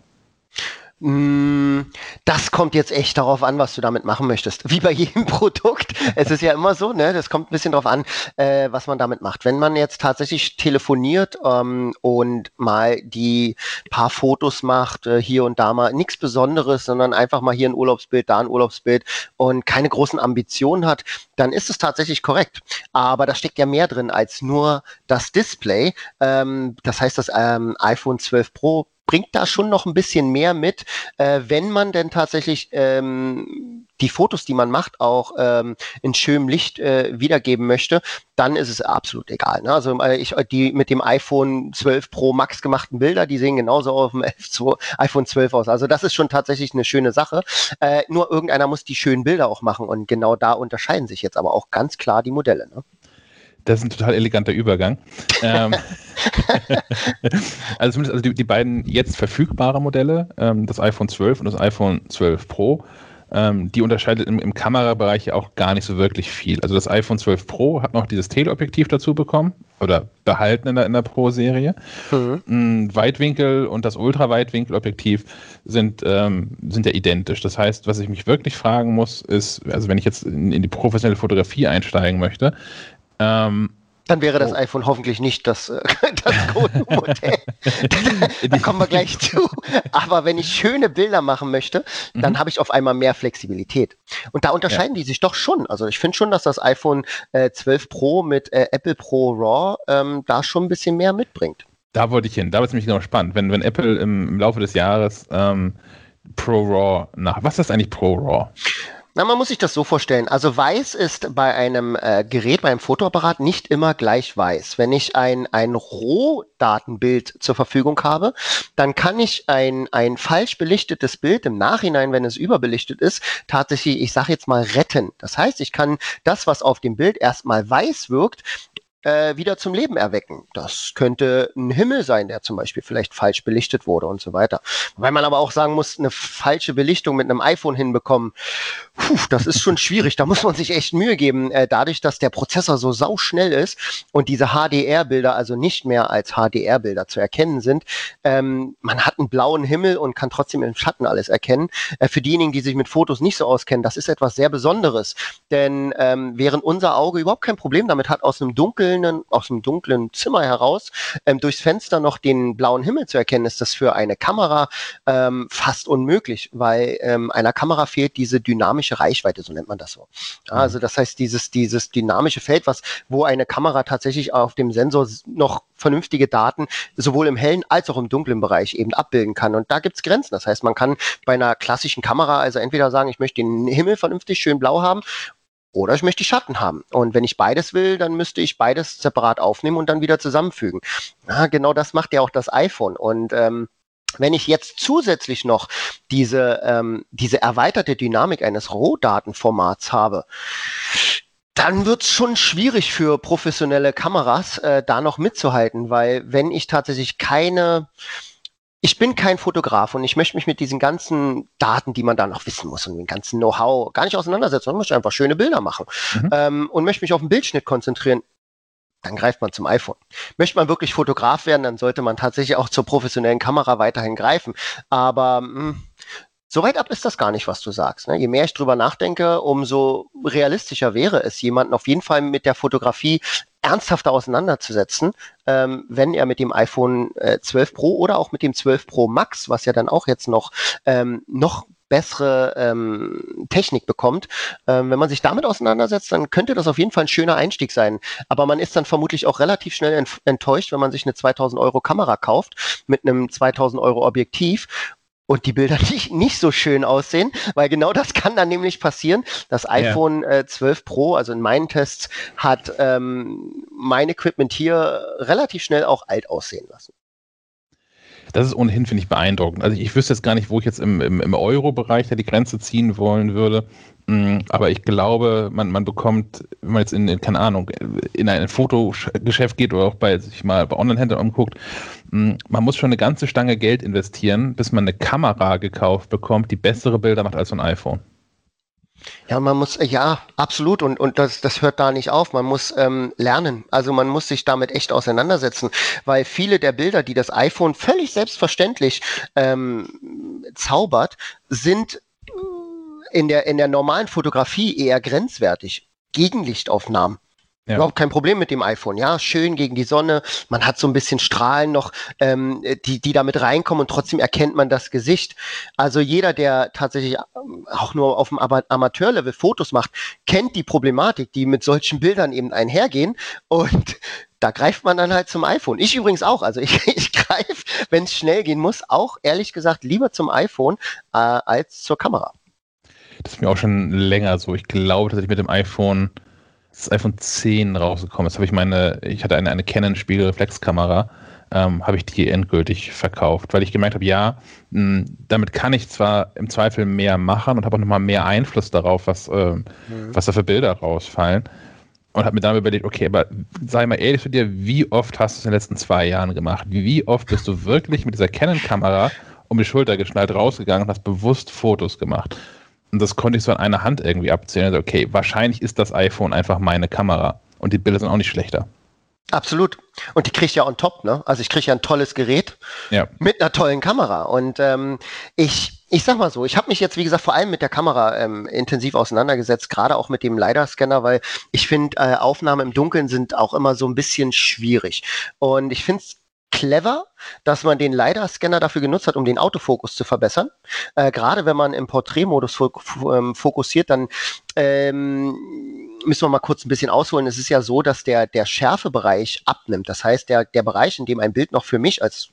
Mm, das kommt jetzt echt darauf an, was du damit machen möchtest. Wie bei jedem Produkt. Es ist ja immer so, ne? Das kommt ein bisschen darauf an, äh, was man damit macht. Wenn man jetzt tatsächlich telefoniert ähm, und mal die paar Fotos macht, äh, hier und da mal nichts Besonderes, sondern einfach mal hier ein Urlaubsbild, da ein Urlaubsbild und keine großen Ambitionen hat, dann ist es tatsächlich korrekt. Aber da steckt ja mehr drin als nur das Display. Ähm, das heißt, das ähm, iPhone 12 Pro bringt da schon noch ein bisschen mehr mit, äh, wenn man denn tatsächlich ähm, die Fotos, die man macht, auch ähm, in schönem Licht äh, wiedergeben möchte, dann ist es absolut egal. Ne? Also äh, ich, die mit dem iPhone 12 Pro Max gemachten Bilder, die sehen genauso auf dem 11, iPhone 12 aus. Also das ist schon tatsächlich eine schöne Sache. Äh, nur irgendeiner muss die schönen Bilder auch machen und genau da unterscheiden sich jetzt aber auch ganz klar die Modelle. Ne? Das ist ein total eleganter Übergang. ähm, also zumindest also die, die, beiden jetzt verfügbaren Modelle, ähm, das iPhone 12 und das iPhone 12 Pro, ähm, die unterscheidet im, im, Kamerabereich ja auch gar nicht so wirklich viel. Also das iPhone 12 Pro hat noch dieses Teleobjektiv dazu bekommen oder behalten in der, in der Pro-Serie. Mhm. Weitwinkel und das Ultraweitwinkelobjektiv sind, ähm, sind ja identisch. Das heißt, was ich mich wirklich fragen muss, ist, also wenn ich jetzt in, in die professionelle Fotografie einsteigen möchte, ähm, dann wäre das oh. iPhone hoffentlich nicht das, äh, das Modell. da kommen wir gleich zu. Aber wenn ich schöne Bilder machen möchte, dann mhm. habe ich auf einmal mehr Flexibilität. Und da unterscheiden ja. die sich doch schon. Also ich finde schon, dass das iPhone äh, 12 Pro mit äh, Apple Pro RAW ähm, da schon ein bisschen mehr mitbringt. Da wollte ich hin. Da wird es nämlich genau spannend. Wenn, wenn Apple im, im Laufe des Jahres ähm, Pro RAW nach. Was ist eigentlich Pro RAW? Na, man muss sich das so vorstellen. Also weiß ist bei einem äh, Gerät, bei einem Fotoapparat nicht immer gleich weiß. Wenn ich ein, ein Rohdatenbild zur Verfügung habe, dann kann ich ein, ein falsch belichtetes Bild im Nachhinein, wenn es überbelichtet ist, tatsächlich, ich sage jetzt mal, retten. Das heißt, ich kann das, was auf dem Bild erstmal weiß wirkt, äh, wieder zum Leben erwecken. Das könnte ein Himmel sein, der zum Beispiel vielleicht falsch belichtet wurde und so weiter. Weil man aber auch sagen muss, eine falsche Belichtung mit einem iPhone hinbekommen, puh, das ist schon schwierig. Da muss man sich echt Mühe geben. Äh, dadurch, dass der Prozessor so sauschnell ist und diese HDR-Bilder also nicht mehr als HDR-Bilder zu erkennen sind, ähm, man hat einen blauen Himmel und kann trotzdem im Schatten alles erkennen. Äh, für diejenigen, die sich mit Fotos nicht so auskennen, das ist etwas sehr Besonderes. Denn ähm, während unser Auge überhaupt kein Problem damit hat, aus einem dunklen, aus einem dunklen Zimmer heraus ähm, durchs Fenster noch den blauen Himmel zu erkennen, ist das für eine Kamera ähm, fast unmöglich, weil ähm, einer Kamera fehlt diese dynamische Reichweite, so nennt man das so. Ja, also das heißt, dieses, dieses dynamische Feld, was, wo eine Kamera tatsächlich auf dem Sensor noch vernünftige Daten sowohl im hellen als auch im dunklen Bereich eben abbilden kann. Und da gibt's Grenzen. Das heißt, man kann bei einer klassischen Kamera also entweder sagen, ich möchte den Himmel vernünftig schön blau haben oder ich möchte Schatten haben. Und wenn ich beides will, dann müsste ich beides separat aufnehmen und dann wieder zusammenfügen. Ja, genau das macht ja auch das iPhone. Und ähm, wenn ich jetzt zusätzlich noch diese, ähm, diese erweiterte Dynamik eines Rohdatenformats habe, dann wird's schon schwierig für professionelle Kameras, äh, da noch mitzuhalten, weil wenn ich tatsächlich keine ich bin kein Fotograf und ich möchte mich mit diesen ganzen Daten, die man da noch wissen muss und dem ganzen Know-how gar nicht auseinandersetzen, sondern möchte einfach schöne Bilder machen mhm. ähm, und möchte mich auf den Bildschnitt konzentrieren. Dann greift man zum iPhone. Möchte man wirklich Fotograf werden, dann sollte man tatsächlich auch zur professionellen Kamera weiterhin greifen. Aber mh, hm, so weit ab ist das gar nicht, was du sagst. Ne? Je mehr ich drüber nachdenke, umso realistischer wäre es, jemanden auf jeden Fall mit der Fotografie ernsthafter auseinanderzusetzen, ähm, wenn er mit dem iPhone äh, 12 Pro oder auch mit dem 12 Pro Max, was ja dann auch jetzt noch, ähm, noch bessere ähm, Technik bekommt. Ähm, wenn man sich damit auseinandersetzt, dann könnte das auf jeden Fall ein schöner Einstieg sein. Aber man ist dann vermutlich auch relativ schnell enttäuscht, wenn man sich eine 2000 Euro Kamera kauft mit einem 2000 Euro Objektiv und die Bilder nicht, nicht so schön aussehen, weil genau das kann dann nämlich passieren. Das iPhone ja. äh, 12 Pro, also in meinen Tests, hat ähm, mein Equipment hier relativ schnell auch alt aussehen lassen. Das ist ohnehin, finde ich, beeindruckend. Also ich wüsste jetzt gar nicht, wo ich jetzt im, im, im Euro-Bereich da die Grenze ziehen wollen würde. Mm, aber ich glaube, man, man bekommt, wenn man jetzt in, in, keine Ahnung, in ein Fotogeschäft geht oder auch bei sich mal bei Online-Händlern umguckt, mm, man muss schon eine ganze Stange Geld investieren, bis man eine Kamera gekauft bekommt, die bessere Bilder macht als so ein iPhone. Ja, man muss, ja, absolut. Und, und das, das hört da nicht auf. Man muss ähm, lernen. Also man muss sich damit echt auseinandersetzen, weil viele der Bilder, die das iPhone völlig selbstverständlich ähm, zaubert, sind äh, in der, in der normalen Fotografie eher grenzwertig. Gegenlichtaufnahmen. Ja. Überhaupt kein Problem mit dem iPhone. Ja, schön gegen die Sonne. Man hat so ein bisschen Strahlen noch, ähm, die, die damit reinkommen und trotzdem erkennt man das Gesicht. Also jeder, der tatsächlich ähm, auch nur auf dem Amateurlevel Fotos macht, kennt die Problematik, die mit solchen Bildern eben einhergehen. Und da greift man dann halt zum iPhone. Ich übrigens auch. Also ich, ich greife, wenn es schnell gehen muss, auch ehrlich gesagt lieber zum iPhone äh, als zur Kamera. Das ist mir auch schon länger so. Ich glaube, dass ich mit dem iPhone das iPhone 10 rausgekommen ist, habe ich meine, ich hatte eine, eine Canon Spiegelreflexkamera, ähm, habe ich die endgültig verkauft, weil ich gemerkt habe, ja, mh, damit kann ich zwar im Zweifel mehr machen und habe auch nochmal mehr Einfluss darauf, was, äh, mhm. was da für Bilder rausfallen. Und habe mir dann überlegt, okay, aber sei mal ehrlich zu dir, wie oft hast du es in den letzten zwei Jahren gemacht? Wie oft bist du wirklich mit dieser Canon-Kamera um die Schulter geschnallt rausgegangen und hast bewusst Fotos gemacht? Und das konnte ich so an einer Hand irgendwie abzählen. Also, okay, wahrscheinlich ist das iPhone einfach meine Kamera. Und die Bilder sind auch nicht schlechter. Absolut. Und die kriege ich ja on top, ne? Also ich kriege ja ein tolles Gerät ja. mit einer tollen Kamera. Und ähm, ich, ich sag mal so, ich habe mich jetzt, wie gesagt, vor allem mit der Kamera ähm, intensiv auseinandergesetzt, gerade auch mit dem LiDAR-Scanner, weil ich finde, äh, Aufnahmen im Dunkeln sind auch immer so ein bisschen schwierig. Und ich finde es clever, dass man den LiDAR-Scanner dafür genutzt hat, um den Autofokus zu verbessern. Äh, Gerade wenn man im Porträtmodus ähm, fokussiert, dann ähm, müssen wir mal kurz ein bisschen ausholen. Es ist ja so, dass der, der Schärfebereich abnimmt. Das heißt, der, der Bereich, in dem ein Bild noch für mich als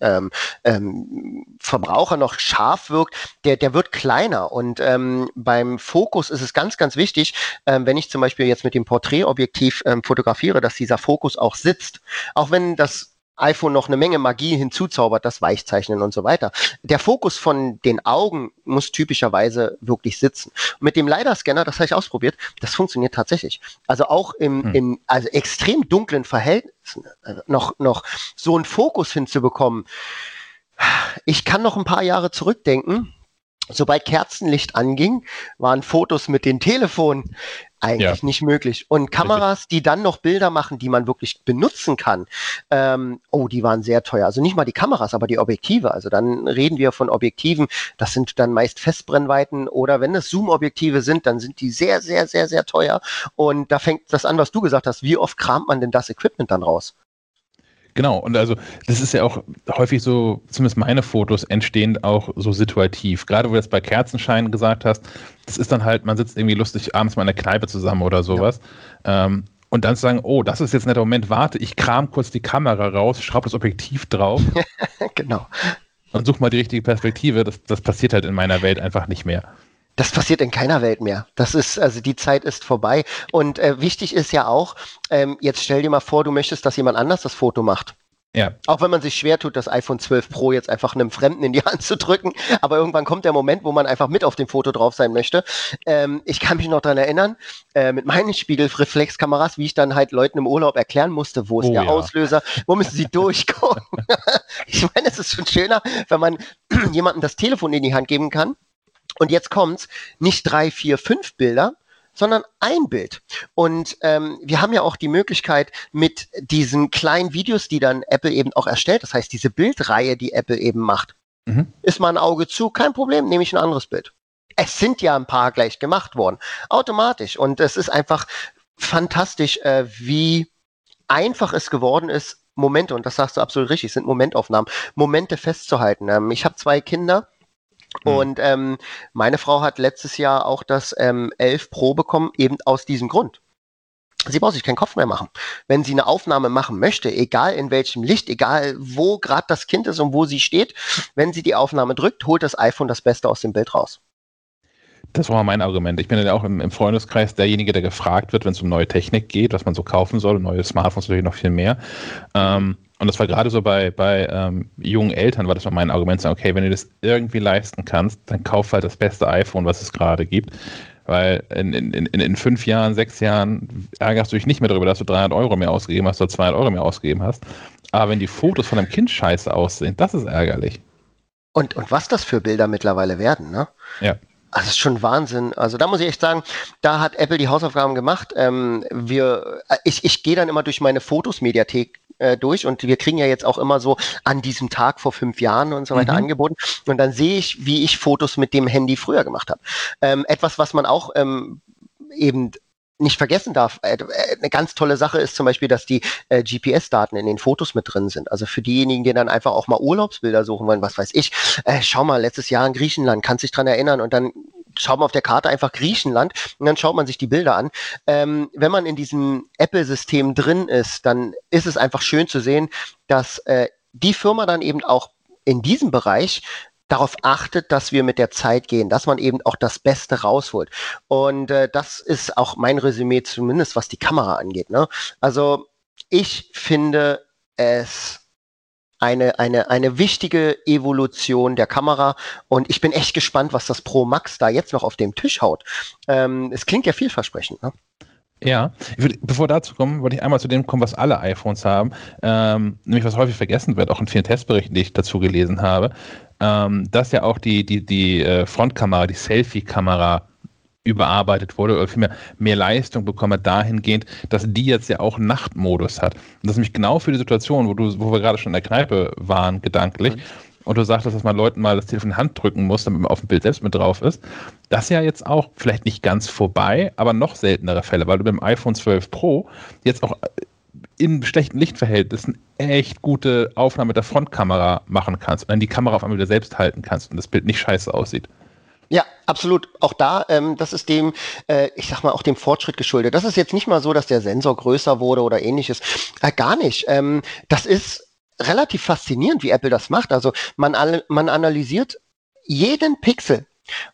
ähm, ähm, Verbraucher noch scharf wirkt, der, der wird kleiner. Und ähm, beim Fokus ist es ganz, ganz wichtig, ähm, wenn ich zum Beispiel jetzt mit dem Porträtobjektiv ähm, fotografiere, dass dieser Fokus auch sitzt. Auch wenn das iPhone noch eine Menge Magie hinzuzaubert, das Weichzeichnen und so weiter. Der Fokus von den Augen muss typischerweise wirklich sitzen. Mit dem LiDAR-Scanner, das habe ich ausprobiert, das funktioniert tatsächlich. Also auch im, hm. in also extrem dunklen Verhältnissen äh, noch, noch so einen Fokus hinzubekommen. Ich kann noch ein paar Jahre zurückdenken. Sobald Kerzenlicht anging, waren Fotos mit den Telefonen eigentlich ja. nicht möglich. Und Kameras, die dann noch Bilder machen, die man wirklich benutzen kann, ähm, oh, die waren sehr teuer. Also nicht mal die Kameras, aber die Objektive. Also dann reden wir von Objektiven, das sind dann meist Festbrennweiten oder wenn es Zoom-Objektive sind, dann sind die sehr, sehr, sehr, sehr teuer. Und da fängt das an, was du gesagt hast. Wie oft kramt man denn das Equipment dann raus? Genau, und also das ist ja auch häufig so, zumindest meine Fotos entstehen auch so situativ. Gerade wo du das bei Kerzenschein gesagt hast, das ist dann halt, man sitzt irgendwie lustig abends mal in der Kneipe zusammen oder sowas. Ja. Ähm, und dann zu sagen, oh, das ist jetzt ein netter Moment, warte, ich kram kurz die Kamera raus, schraube das Objektiv drauf. genau. Und such mal die richtige Perspektive. Das, das passiert halt in meiner Welt einfach nicht mehr. Das passiert in keiner Welt mehr. Das ist, also die Zeit ist vorbei. Und äh, wichtig ist ja auch, ähm, jetzt stell dir mal vor, du möchtest, dass jemand anders das Foto macht. Ja. Auch wenn man sich schwer tut, das iPhone 12 Pro jetzt einfach einem Fremden in die Hand zu drücken. Aber irgendwann kommt der Moment, wo man einfach mit auf dem Foto drauf sein möchte. Ähm, ich kann mich noch daran erinnern, äh, mit meinen Spiegelreflexkameras, wie ich dann halt Leuten im Urlaub erklären musste, wo ist oh, der ja. Auslöser, wo müssen sie durchkommen. ich meine, es ist schon schöner, wenn man jemandem das Telefon in die Hand geben kann und jetzt kommt's, nicht drei, vier, fünf Bilder, sondern ein Bild. Und ähm, wir haben ja auch die Möglichkeit mit diesen kleinen Videos, die dann Apple eben auch erstellt, das heißt diese Bildreihe, die Apple eben macht, mhm. ist mal ein Auge zu, kein Problem, nehme ich ein anderes Bild. Es sind ja ein paar gleich gemacht worden, automatisch. Und es ist einfach fantastisch, äh, wie einfach es geworden ist, Momente, und das sagst du absolut richtig, sind Momentaufnahmen, Momente festzuhalten. Ähm, ich habe zwei Kinder. Und ähm, meine Frau hat letztes Jahr auch das ähm, 11 Pro bekommen, eben aus diesem Grund. Sie braucht sich keinen Kopf mehr machen. Wenn sie eine Aufnahme machen möchte, egal in welchem Licht, egal wo gerade das Kind ist und wo sie steht, wenn sie die Aufnahme drückt, holt das iPhone das Beste aus dem Bild raus. Das war mein Argument. Ich bin ja auch im, im Freundeskreis derjenige, der gefragt wird, wenn es um neue Technik geht, was man so kaufen soll, neue Smartphones natürlich noch viel mehr. Ähm, und das war gerade so bei, bei ähm, jungen Eltern, war das mal mein Argument, sagen, okay, wenn du das irgendwie leisten kannst, dann kauf halt das beste iPhone, was es gerade gibt. Weil in, in, in, in fünf Jahren, sechs Jahren ärgerst du dich nicht mehr darüber, dass du 300 Euro mehr ausgegeben hast oder 200 Euro mehr ausgegeben hast. Aber wenn die Fotos von einem Kind scheiße aussehen, das ist ärgerlich. Und, und was das für Bilder mittlerweile werden, ne? Ja. Also das ist schon Wahnsinn. Also da muss ich echt sagen, da hat Apple die Hausaufgaben gemacht. Ähm, wir, äh, ich, ich gehe dann immer durch meine Fotos-Mediathek äh, durch und wir kriegen ja jetzt auch immer so an diesem Tag vor fünf Jahren und so weiter mhm. angeboten. Und dann sehe ich, wie ich Fotos mit dem Handy früher gemacht habe. Ähm, etwas, was man auch ähm, eben nicht vergessen darf, äh, eine ganz tolle Sache ist zum Beispiel, dass die äh, GPS-Daten in den Fotos mit drin sind. Also für diejenigen, die dann einfach auch mal Urlaubsbilder suchen wollen, was weiß ich, äh, schau mal, letztes Jahr in Griechenland, kannst dich dran erinnern und dann schaut man auf der Karte einfach Griechenland und dann schaut man sich die Bilder an. Ähm, wenn man in diesem Apple-System drin ist, dann ist es einfach schön zu sehen, dass äh, die Firma dann eben auch in diesem Bereich darauf achtet, dass wir mit der Zeit gehen, dass man eben auch das Beste rausholt. Und äh, das ist auch mein Resümee, zumindest was die Kamera angeht. Ne? Also ich finde es eine, eine, eine wichtige Evolution der Kamera. Und ich bin echt gespannt, was das Pro Max da jetzt noch auf dem Tisch haut. Ähm, es klingt ja vielversprechend. Ne? Ja, würd, bevor dazu kommen, wollte ich einmal zu dem kommen, was alle iPhones haben, ähm, nämlich was häufig vergessen wird, auch in vielen Testberichten, die ich dazu gelesen habe, ähm, dass ja auch die, die, die äh, Frontkamera, die Selfie-Kamera überarbeitet wurde oder vielmehr mehr Leistung bekommen hat, dahingehend, dass die jetzt ja auch Nachtmodus hat. Und das ist nämlich genau für die Situation, wo, du, wo wir gerade schon in der Kneipe waren, gedanklich, mhm. und du sagtest, dass man Leuten mal das Telefon in die Hand drücken muss, damit man auf dem Bild selbst mit drauf ist. Das ist ja jetzt auch vielleicht nicht ganz vorbei, aber noch seltenere Fälle, weil du mit dem iPhone 12 Pro jetzt auch in schlechten Lichtverhältnissen echt gute Aufnahmen mit der Frontkamera machen kannst und dann die Kamera auf einmal wieder selbst halten kannst und das Bild nicht scheiße aussieht. Ja, absolut. Auch da, ähm, das ist dem, äh, ich sag mal, auch dem Fortschritt geschuldet. Das ist jetzt nicht mal so, dass der Sensor größer wurde oder ähnliches. Äh, gar nicht. Ähm, das ist relativ faszinierend, wie Apple das macht. Also man, man analysiert jeden Pixel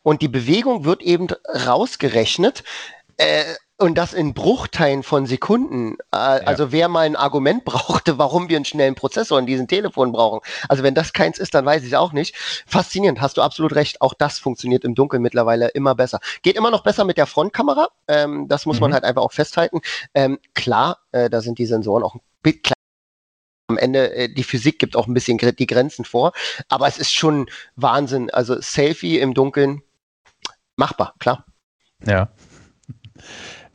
und die Bewegung wird eben rausgerechnet. Äh, und das in Bruchteilen von Sekunden. Äh, ja. Also wer mal ein Argument brauchte, warum wir einen schnellen Prozessor in diesem Telefon brauchen. Also wenn das keins ist, dann weiß ich auch nicht. Faszinierend, hast du absolut recht. Auch das funktioniert im Dunkeln mittlerweile immer besser. Geht immer noch besser mit der Frontkamera. Ähm, das muss mhm. man halt einfach auch festhalten. Ähm, klar, äh, da sind die Sensoren auch ein bisschen kleiner am Ende äh, die Physik gibt auch ein bisschen die Grenzen vor, aber es ist schon Wahnsinn. Also Selfie im Dunkeln machbar, klar. Ja.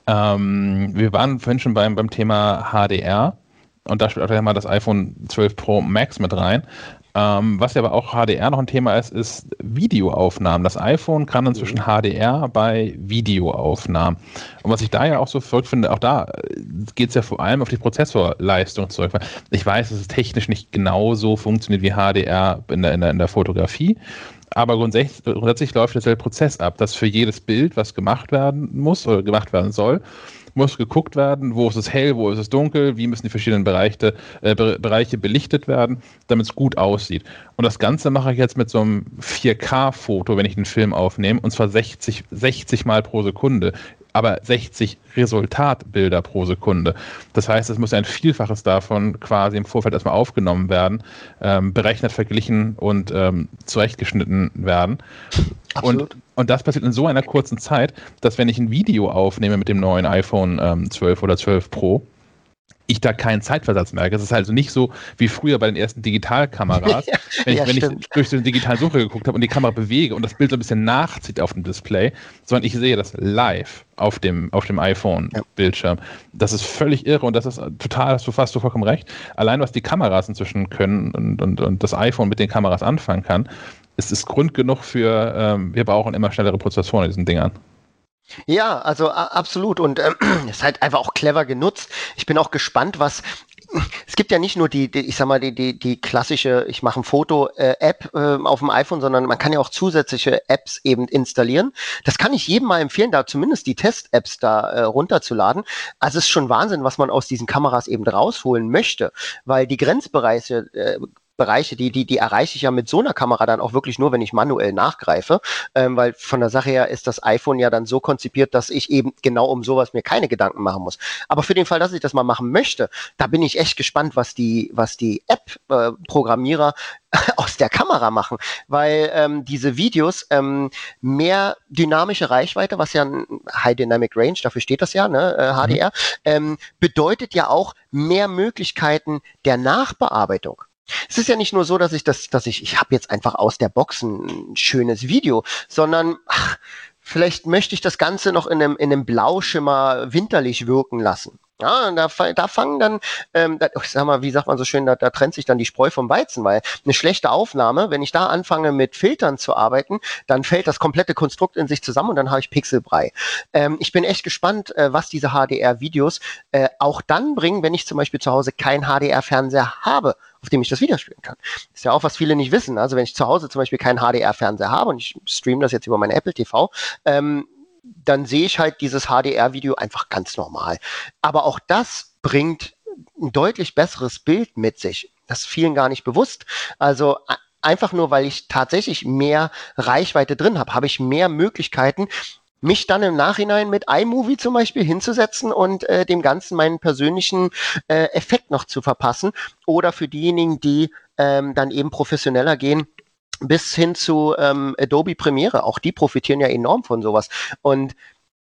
Ähm, wir waren vorhin schon beim, beim Thema HDR und da spielt auch mal das iPhone 12 Pro Max mit rein. Ähm, was ja aber auch HDR noch ein Thema ist, ist Videoaufnahmen. Das iPhone kann inzwischen HDR bei Videoaufnahmen. Und was ich da ja auch so verrückt finde, auch da geht es ja vor allem auf die Prozessorleistung zurück. Ich weiß, dass es technisch nicht genauso funktioniert wie HDR in der, in der, in der Fotografie. Aber grundsätzlich, grundsätzlich läuft derselbe Prozess ab, dass für jedes Bild, was gemacht werden muss oder gemacht werden soll, muss geguckt werden, wo ist es hell, wo ist es dunkel, wie müssen die verschiedenen Bereiche, äh, Bereiche belichtet werden, damit es gut aussieht. Und das Ganze mache ich jetzt mit so einem 4K-Foto, wenn ich einen Film aufnehme, und zwar 60, 60 Mal pro Sekunde aber 60 Resultatbilder pro Sekunde. Das heißt, es muss ein Vielfaches davon quasi im Vorfeld erstmal aufgenommen werden, ähm, berechnet, verglichen und ähm, zurechtgeschnitten werden. Absolut. Und, und das passiert in so einer kurzen Zeit, dass wenn ich ein Video aufnehme mit dem neuen iPhone ähm, 12 oder 12 Pro, ich da keinen Zeitversatz merke. Es ist also nicht so wie früher bei den ersten Digitalkameras, ja, wenn, ich, ja, wenn ich, durch den digitalen Suche geguckt habe und die Kamera bewege und das Bild so ein bisschen nachzieht auf dem Display, sondern ich sehe das live auf dem, auf dem iPhone-Bildschirm. Ja. Das ist völlig irre und das ist total, hast du fast so vollkommen recht. Allein was die Kameras inzwischen können und, und, und das iPhone mit den Kameras anfangen kann, ist es Grund genug für, ähm, wir brauchen immer schnellere Prozessoren in diesen Dingern. Ja, also absolut und äh, ist halt einfach auch clever genutzt. Ich bin auch gespannt, was es gibt ja nicht nur die, die ich sag mal, die, die, die klassische, ich mache ein Foto-App äh, äh, auf dem iPhone, sondern man kann ja auch zusätzliche Apps eben installieren. Das kann ich jedem mal empfehlen, da zumindest die Test-Apps da äh, runterzuladen. Also es ist schon Wahnsinn, was man aus diesen Kameras eben rausholen möchte, weil die Grenzbereiche, äh, Bereiche, die, die, die erreiche ich ja mit so einer Kamera dann auch wirklich nur, wenn ich manuell nachgreife, ähm, weil von der Sache her ist das iPhone ja dann so konzipiert, dass ich eben genau um sowas mir keine Gedanken machen muss. Aber für den Fall, dass ich das mal machen möchte, da bin ich echt gespannt, was die, was die App-Programmierer äh, aus der Kamera machen, weil ähm, diese Videos ähm, mehr dynamische Reichweite, was ja ein High Dynamic Range, dafür steht das ja, ne, äh, HDR, mhm. ähm, bedeutet ja auch mehr Möglichkeiten der Nachbearbeitung. Es ist ja nicht nur so, dass ich das, dass ich, ich habe jetzt einfach aus der Box ein schönes Video, sondern ach, vielleicht möchte ich das Ganze noch in einem, in einem Blauschimmer winterlich wirken lassen. Ja, da, da fangen dann, ähm, da, ich sag mal, wie sagt man so schön, da, da trennt sich dann die Spreu vom Weizen, weil eine schlechte Aufnahme, wenn ich da anfange mit Filtern zu arbeiten, dann fällt das komplette Konstrukt in sich zusammen und dann habe ich Pixelbrei. Ähm, ich bin echt gespannt, äh, was diese HDR-Videos äh, auch dann bringen, wenn ich zum Beispiel zu Hause keinen HDR-Fernseher habe auf dem ich das Video spielen kann. Ist ja auch, was viele nicht wissen. Also wenn ich zu Hause zum Beispiel keinen HDR-Fernseher habe und ich streame das jetzt über meine Apple TV, ähm, dann sehe ich halt dieses HDR-Video einfach ganz normal. Aber auch das bringt ein deutlich besseres Bild mit sich. Das ist vielen gar nicht bewusst. Also einfach nur, weil ich tatsächlich mehr Reichweite drin habe, habe ich mehr Möglichkeiten, mich dann im Nachhinein mit iMovie zum Beispiel hinzusetzen und äh, dem Ganzen meinen persönlichen äh, Effekt noch zu verpassen. Oder für diejenigen, die ähm, dann eben professioneller gehen, bis hin zu ähm, Adobe Premiere. Auch die profitieren ja enorm von sowas. Und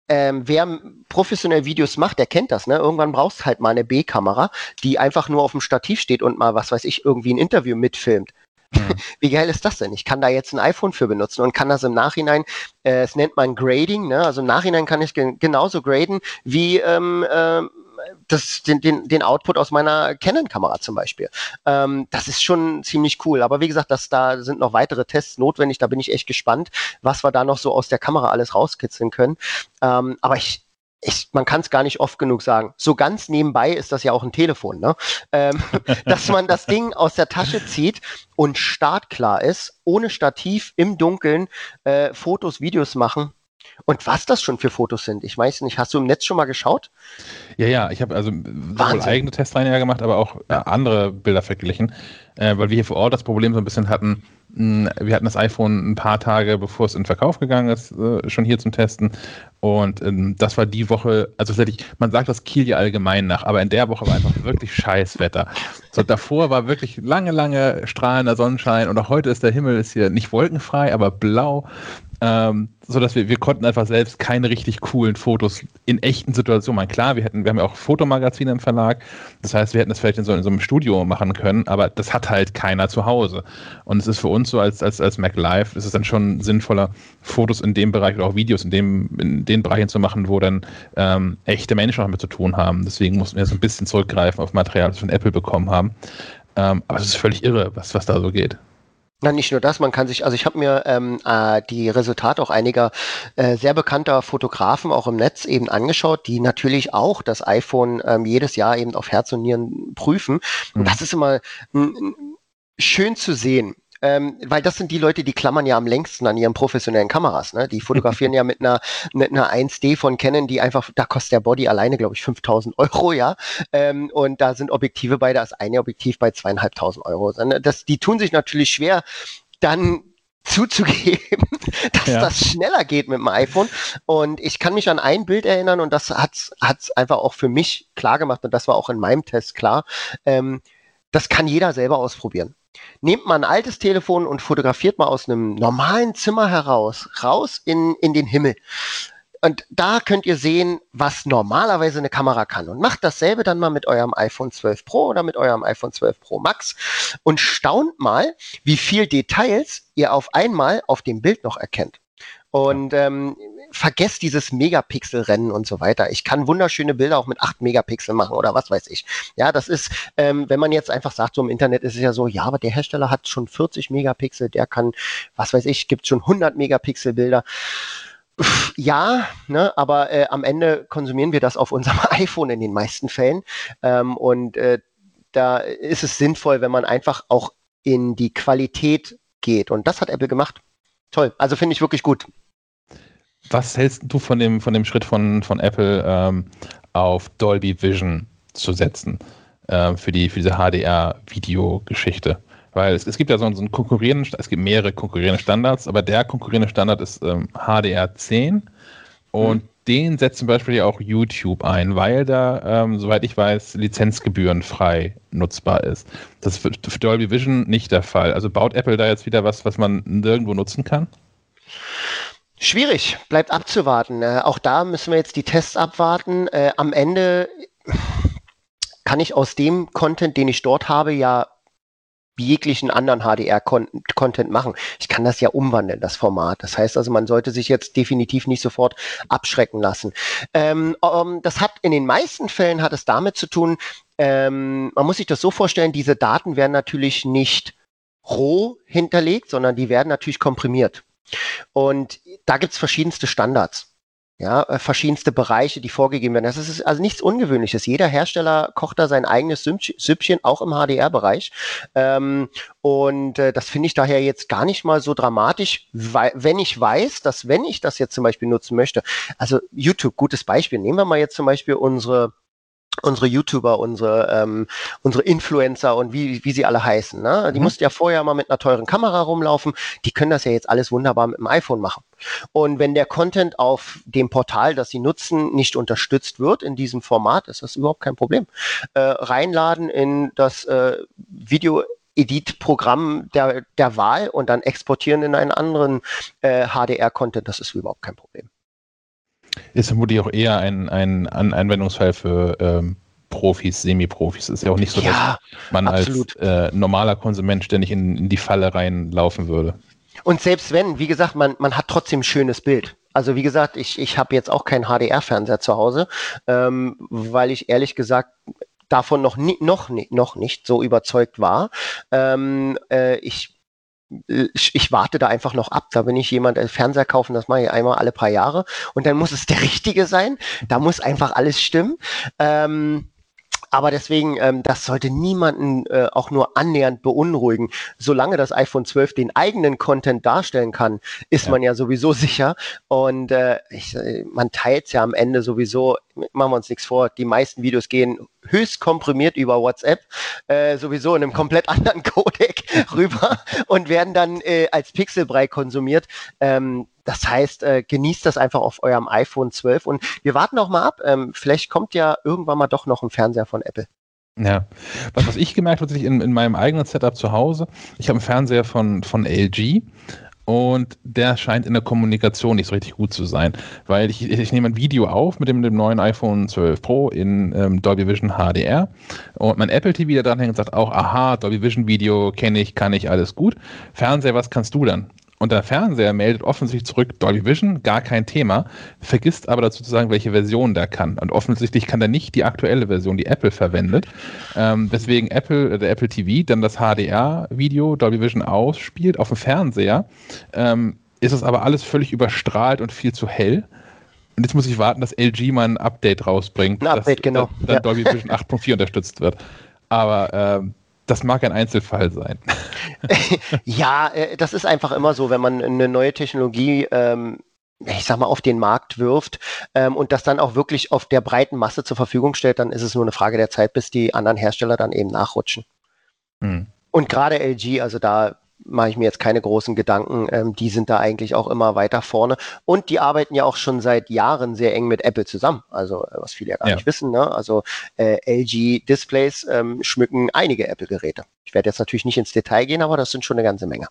ähm, wer professionell Videos macht, der kennt das. Ne? Irgendwann brauchst du halt mal eine B-Kamera, die einfach nur auf dem Stativ steht und mal, was weiß ich, irgendwie ein Interview mitfilmt. Wie geil ist das denn? Ich kann da jetzt ein iPhone für benutzen und kann das im Nachhinein, äh, es nennt man Grading, ne? also im Nachhinein kann ich gen genauso graden wie ähm, äh, das, den, den, den Output aus meiner Canon-Kamera zum Beispiel. Ähm, das ist schon ziemlich cool. Aber wie gesagt, das, da sind noch weitere Tests notwendig. Da bin ich echt gespannt, was wir da noch so aus der Kamera alles rauskitzeln können. Ähm, aber ich, ich, man kann es gar nicht oft genug sagen. So ganz nebenbei ist das ja auch ein Telefon, ne? Ähm, dass man das Ding aus der Tasche zieht und startklar ist, ohne Stativ im Dunkeln äh, Fotos, Videos machen Und was das schon für Fotos sind, ich weiß nicht, hast du im Netz schon mal geschaut? Ja, ja, ich habe also sowohl eigene Testreihen gemacht, aber auch äh, andere Bilder verglichen, äh, weil wir hier vor Ort das Problem so ein bisschen hatten, wir hatten das iPhone ein paar Tage, bevor es in Verkauf gegangen ist, äh, schon hier zum Testen und ähm, das war die Woche, also tatsächlich, man sagt das Kiel ja allgemein nach, aber in der Woche war einfach wirklich scheiß Wetter. So davor war wirklich lange, lange strahlender Sonnenschein und auch heute ist der Himmel ist hier nicht wolkenfrei, aber blau ähm, so dass wir, wir konnten einfach selbst keine richtig coolen Fotos in echten Situationen machen. Klar, wir hätten, wir haben ja auch Fotomagazine im Verlag. Das heißt, wir hätten das vielleicht in so, in so einem Studio machen können, aber das hat halt keiner zu Hause. Und es ist für uns so als, als, als Mac Live, ist es dann schon sinnvoller, Fotos in dem Bereich oder auch Videos in dem, in den Bereichen zu machen, wo dann ähm, echte Menschen auch damit zu tun haben. Deswegen mussten wir so ein bisschen zurückgreifen auf Material, das wir von Apple bekommen haben. Ähm, aber es ist völlig irre, was, was da so geht. Na, nicht nur das, man kann sich, also ich habe mir ähm, äh, die Resultate auch einiger äh, sehr bekannter Fotografen auch im Netz eben angeschaut, die natürlich auch das iPhone ähm, jedes Jahr eben auf Herz und Nieren prüfen. Und mhm. das ist immer m, schön zu sehen. Ähm, weil das sind die Leute, die klammern ja am längsten an ihren professionellen Kameras. Ne? Die fotografieren ja mit einer, mit einer 1D von Canon, die einfach, da kostet der Body alleine, glaube ich, 5000 Euro, ja. Ähm, und da sind Objektive bei, da ist eine Objektiv bei zweieinhalbtausend Euro. Das, die tun sich natürlich schwer, dann zuzugeben, dass ja. das schneller geht mit dem iPhone. Und ich kann mich an ein Bild erinnern und das hat es einfach auch für mich klar gemacht und das war auch in meinem Test klar. Ähm, das kann jeder selber ausprobieren. Nehmt mal ein altes Telefon und fotografiert mal aus einem normalen Zimmer heraus, raus in, in den Himmel. Und da könnt ihr sehen, was normalerweise eine Kamera kann. Und macht dasselbe dann mal mit eurem iPhone 12 Pro oder mit eurem iPhone 12 Pro Max und staunt mal, wie viel Details ihr auf einmal auf dem Bild noch erkennt. Und ähm, vergesst dieses Megapixel-Rennen und so weiter. Ich kann wunderschöne Bilder auch mit 8 Megapixel machen oder was weiß ich. Ja, das ist, ähm, wenn man jetzt einfach sagt, so im Internet ist es ja so, ja, aber der Hersteller hat schon 40 Megapixel, der kann, was weiß ich, gibt schon 100 Megapixel Bilder. Ja, ne, aber äh, am Ende konsumieren wir das auf unserem iPhone in den meisten Fällen. Ähm, und äh, da ist es sinnvoll, wenn man einfach auch in die Qualität geht. Und das hat Apple gemacht. Toll. Also finde ich wirklich gut. Was hältst du von dem, von dem Schritt von, von Apple ähm, auf Dolby Vision zu setzen äh, für, die, für diese HDR-Video-Geschichte? Weil es, es, gibt ja so, so einen konkurrierenden, es gibt mehrere konkurrierende Standards, aber der konkurrierende Standard ist ähm, HDR 10 und mhm. den setzt zum Beispiel ja auch YouTube ein, weil da, ähm, soweit ich weiß, lizenzgebührenfrei nutzbar ist. Das ist für, für Dolby Vision nicht der Fall. Also baut Apple da jetzt wieder was, was man nirgendwo nutzen kann? Schwierig, bleibt abzuwarten. Äh, auch da müssen wir jetzt die Tests abwarten. Äh, am Ende kann ich aus dem Content, den ich dort habe, ja jeglichen anderen HDR-Content machen. Ich kann das ja umwandeln, das Format. Das heißt also, man sollte sich jetzt definitiv nicht sofort abschrecken lassen. Ähm, um, das hat in den meisten Fällen hat es damit zu tun, ähm, man muss sich das so vorstellen, diese Daten werden natürlich nicht roh hinterlegt, sondern die werden natürlich komprimiert. Und da gibt es verschiedenste Standards. Ja, äh, verschiedenste Bereiche, die vorgegeben werden. Das ist also nichts Ungewöhnliches. Jeder Hersteller kocht da sein eigenes Süppchen, auch im HDR-Bereich. Ähm, und äh, das finde ich daher jetzt gar nicht mal so dramatisch, weil, wenn ich weiß, dass wenn ich das jetzt zum Beispiel nutzen möchte, also YouTube, gutes Beispiel. Nehmen wir mal jetzt zum Beispiel unsere unsere YouTuber, unsere, ähm, unsere Influencer und wie, wie sie alle heißen. Ne? Die mhm. mussten ja vorher mal mit einer teuren Kamera rumlaufen. Die können das ja jetzt alles wunderbar mit dem iPhone machen. Und wenn der Content auf dem Portal, das sie nutzen, nicht unterstützt wird in diesem Format, ist das überhaupt kein Problem. Äh, reinladen in das äh, Video Edit-Programm der, der Wahl und dann exportieren in einen anderen äh, HDR-Content, das ist überhaupt kein Problem. Ist vermutlich auch eher ein, ein, ein Anwendungsfall für ähm, Profis, Semi-Profis. Ist ja auch nicht so, ja, dass man absolut. als äh, normaler Konsument ständig in, in die Falle reinlaufen würde. Und selbst wenn, wie gesagt, man, man hat trotzdem ein schönes Bild. Also wie gesagt, ich, ich habe jetzt auch keinen HDR-Fernseher zu Hause, ähm, weil ich ehrlich gesagt davon noch, nie, noch, noch nicht so überzeugt war. Ähm, äh, ich ich, ich warte da einfach noch ab. Da bin ich jemand, Fernseher kaufen, das mache ich einmal alle paar Jahre. Und dann muss es der richtige sein. Da muss einfach alles stimmen. Ähm, Aber deswegen, ähm, das sollte niemanden äh, auch nur annähernd beunruhigen. Solange das iPhone 12 den eigenen Content darstellen kann, ist ja. man ja sowieso sicher. Und äh, ich, äh, man teilt es ja am Ende sowieso, machen wir uns nichts vor, die meisten Videos gehen höchst komprimiert über WhatsApp, äh, sowieso in einem komplett anderen Codec rüber und werden dann äh, als Pixelbrei konsumiert. Ähm, das heißt, äh, genießt das einfach auf eurem iPhone 12 und wir warten auch mal ab. Ähm, vielleicht kommt ja irgendwann mal doch noch ein Fernseher von Apple. Ja, was, was ich gemerkt habe, in, in meinem eigenen Setup zu Hause, ich habe einen Fernseher von, von LG und der scheint in der Kommunikation nicht so richtig gut zu sein, weil ich, ich nehme ein Video auf mit dem, dem neuen iPhone 12 Pro in ähm, Dolby Vision HDR und mein Apple TV da dran hängt und sagt auch, aha, Dolby Vision Video kenne ich, kann ich, alles gut. Fernseher, was kannst du dann? Und der Fernseher meldet offensichtlich zurück Dolby Vision, gar kein Thema, vergisst aber dazu zu sagen, welche Version der kann. Und offensichtlich kann der nicht die aktuelle Version, die Apple verwendet. Ähm, deswegen Apple, äh, der Apple TV dann das HDR-Video Dolby Vision ausspielt auf dem Fernseher, ähm, ist es aber alles völlig überstrahlt und viel zu hell. Und jetzt muss ich warten, dass LG mal ein Update rausbringt. Ein Update, dass, genau. Dann ja. Dolby Vision 8.4 unterstützt wird. Aber ähm, das mag ein Einzelfall sein. ja, äh, das ist einfach immer so, wenn man eine neue Technologie ähm, ich sag mal, auf den Markt wirft ähm, und das dann auch wirklich auf der breiten Masse zur Verfügung stellt, dann ist es nur eine Frage der Zeit, bis die anderen Hersteller dann eben nachrutschen. Hm. Und gerade LG, also da mache ich mir jetzt keine großen Gedanken. Ähm, die sind da eigentlich auch immer weiter vorne. Und die arbeiten ja auch schon seit Jahren sehr eng mit Apple zusammen. Also, äh, was viele ja gar ja. nicht wissen. Ne? Also, äh, LG Displays ähm, schmücken einige Apple-Geräte. Ich werde jetzt natürlich nicht ins Detail gehen, aber das sind schon eine ganze Menge.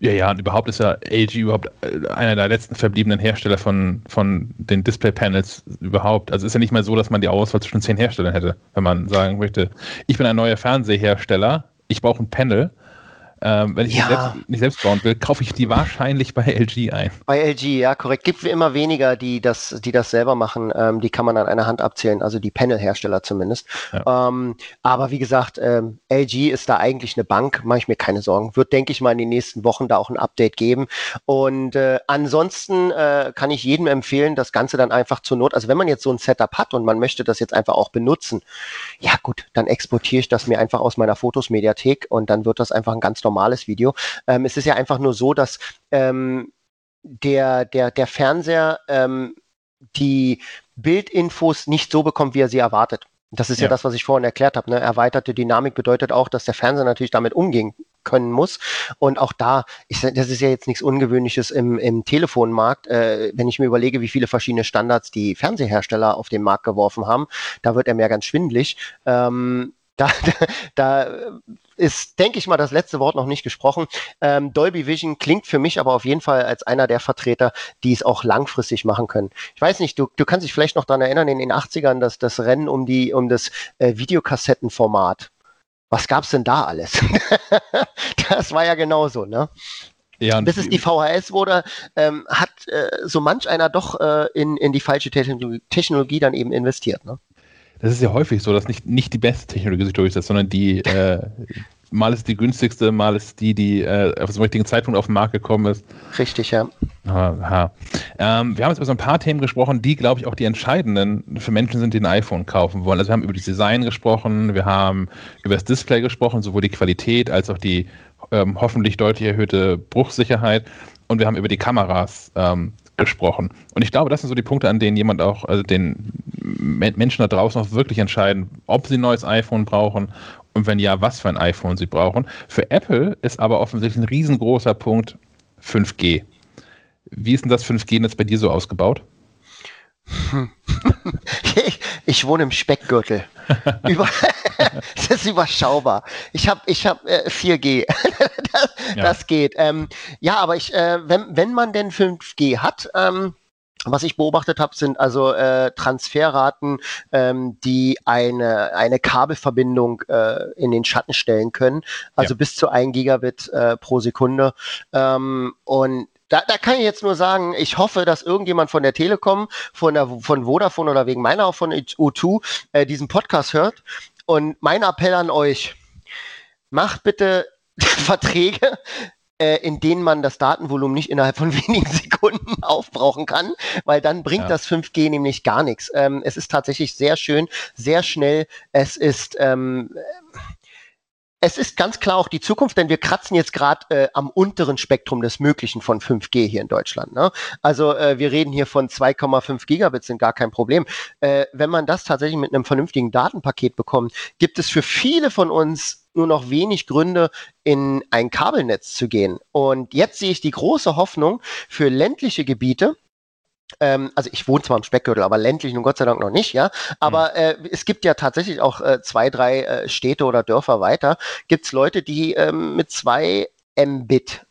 Ja, ja, und überhaupt ist ja LG überhaupt äh, einer der letzten verbliebenen Hersteller von, von den Display-Panels überhaupt. Also ist ja nicht mal so, dass man die Auswahl zwischen zehn Herstellern hätte, wenn man sagen möchte, ich bin ein neuer Fernsehersteller, ich brauche ein Panel ähm, wenn ich ja. nicht, selbst, nicht selbst bauen will, kaufe ich die wahrscheinlich bei LG ein. Bei LG, ja, korrekt. Gibt immer weniger, die das, die das selber machen. Ähm, die kann man an einer Hand abzählen, also die Panel-Hersteller zumindest. Ja. Ähm, aber wie gesagt, ähm, LG ist da eigentlich eine Bank, mache ich mir keine Sorgen. Wird, denke ich mal, in den nächsten Wochen da auch ein Update geben. Und äh, ansonsten äh, kann ich jedem empfehlen, das Ganze dann einfach zur Not, also wenn man jetzt so ein Setup hat und man möchte das jetzt einfach auch benutzen, ja gut, dann exportiere ich das mir einfach aus meiner Fotos-Mediathek und dann wird das einfach ein ganz normales Video. Ähm, es ist ja einfach nur so, dass ähm, der, der, der Fernseher ähm, die Bildinfos nicht so bekommt, wie er sie erwartet. Das ist ja, ja das, was ich vorhin erklärt habe. Ne? Erweiterte Dynamik bedeutet auch, dass der Fernseher natürlich damit umgehen können muss. Und auch da, ich, das ist ja jetzt nichts Ungewöhnliches im, im Telefonmarkt. Äh, wenn ich mir überlege, wie viele verschiedene Standards die Fernsehersteller auf den Markt geworfen haben, da wird er mir ganz schwindlig. Ähm, da, da ist, denke ich mal, das letzte Wort noch nicht gesprochen. Ähm, Dolby Vision klingt für mich aber auf jeden Fall als einer der Vertreter, die es auch langfristig machen können. Ich weiß nicht, du, du kannst dich vielleicht noch daran erinnern, in den 80ern, dass das Rennen um die, um das äh, Videokassettenformat. Was gab's denn da alles? das war ja genauso, ne? Ja, Bis es die VHS wurde, ähm, hat äh, so manch einer doch äh, in, in die falsche Technologie, Technologie dann eben investiert. Ne? Das ist ja häufig so, dass nicht, nicht die beste Technologie sich durchsetzt, sondern die, äh, mal ist die günstigste, mal ist die, die äh, auf dem richtigen Zeitpunkt auf den Markt gekommen ist. Richtig, ja. Aha. Ähm, wir haben jetzt über so ein paar Themen gesprochen, die, glaube ich, auch die entscheidenden für Menschen sind, die ein iPhone kaufen wollen. Also wir haben über das Design gesprochen, wir haben über das Display gesprochen, sowohl die Qualität als auch die ähm, hoffentlich deutlich erhöhte Bruchsicherheit. Und wir haben über die Kameras ähm, gesprochen. Und ich glaube, das sind so die Punkte, an denen jemand auch, also den Menschen da draußen auch wirklich entscheiden, ob sie ein neues iPhone brauchen und wenn ja, was für ein iPhone sie brauchen. Für Apple ist aber offensichtlich ein riesengroßer Punkt 5G. Wie ist denn das 5G-Netz bei dir so ausgebaut? ich, wohne im Speckgürtel. Über, das ist überschaubar. Ich habe ich hab, äh, 4G. das, ja. das, geht. Ähm, ja, aber ich, äh, wenn, wenn man denn 5G hat, ähm, was ich beobachtet habe, sind also äh, Transferraten, ähm, die eine, eine Kabelverbindung äh, in den Schatten stellen können, also ja. bis zu 1 Gigabit äh, pro Sekunde. Ähm, und da, da kann ich jetzt nur sagen, ich hoffe, dass irgendjemand von der Telekom, von, der, von Vodafone oder wegen meiner auch von O2 äh, diesen Podcast hört. Und mein Appell an euch, macht bitte Verträge äh, in denen man das Datenvolumen nicht innerhalb von wenigen Sekunden aufbrauchen kann, weil dann bringt ja. das 5G nämlich gar nichts. Ähm, es ist tatsächlich sehr schön, sehr schnell. Es ist ähm, es ist ganz klar auch die Zukunft, denn wir kratzen jetzt gerade äh, am unteren Spektrum des Möglichen von 5G hier in Deutschland. Ne? Also äh, wir reden hier von 2,5 Gigabit, sind gar kein Problem. Äh, wenn man das tatsächlich mit einem vernünftigen Datenpaket bekommt, gibt es für viele von uns nur noch wenig Gründe, in ein Kabelnetz zu gehen. Und jetzt sehe ich die große Hoffnung für ländliche Gebiete, ähm, also ich wohne zwar im Speckgürtel, aber ländlich nun Gott sei Dank noch nicht, ja. Aber mhm. äh, es gibt ja tatsächlich auch äh, zwei, drei äh, Städte oder Dörfer weiter, gibt's Leute, die ähm, mit zwei Mbit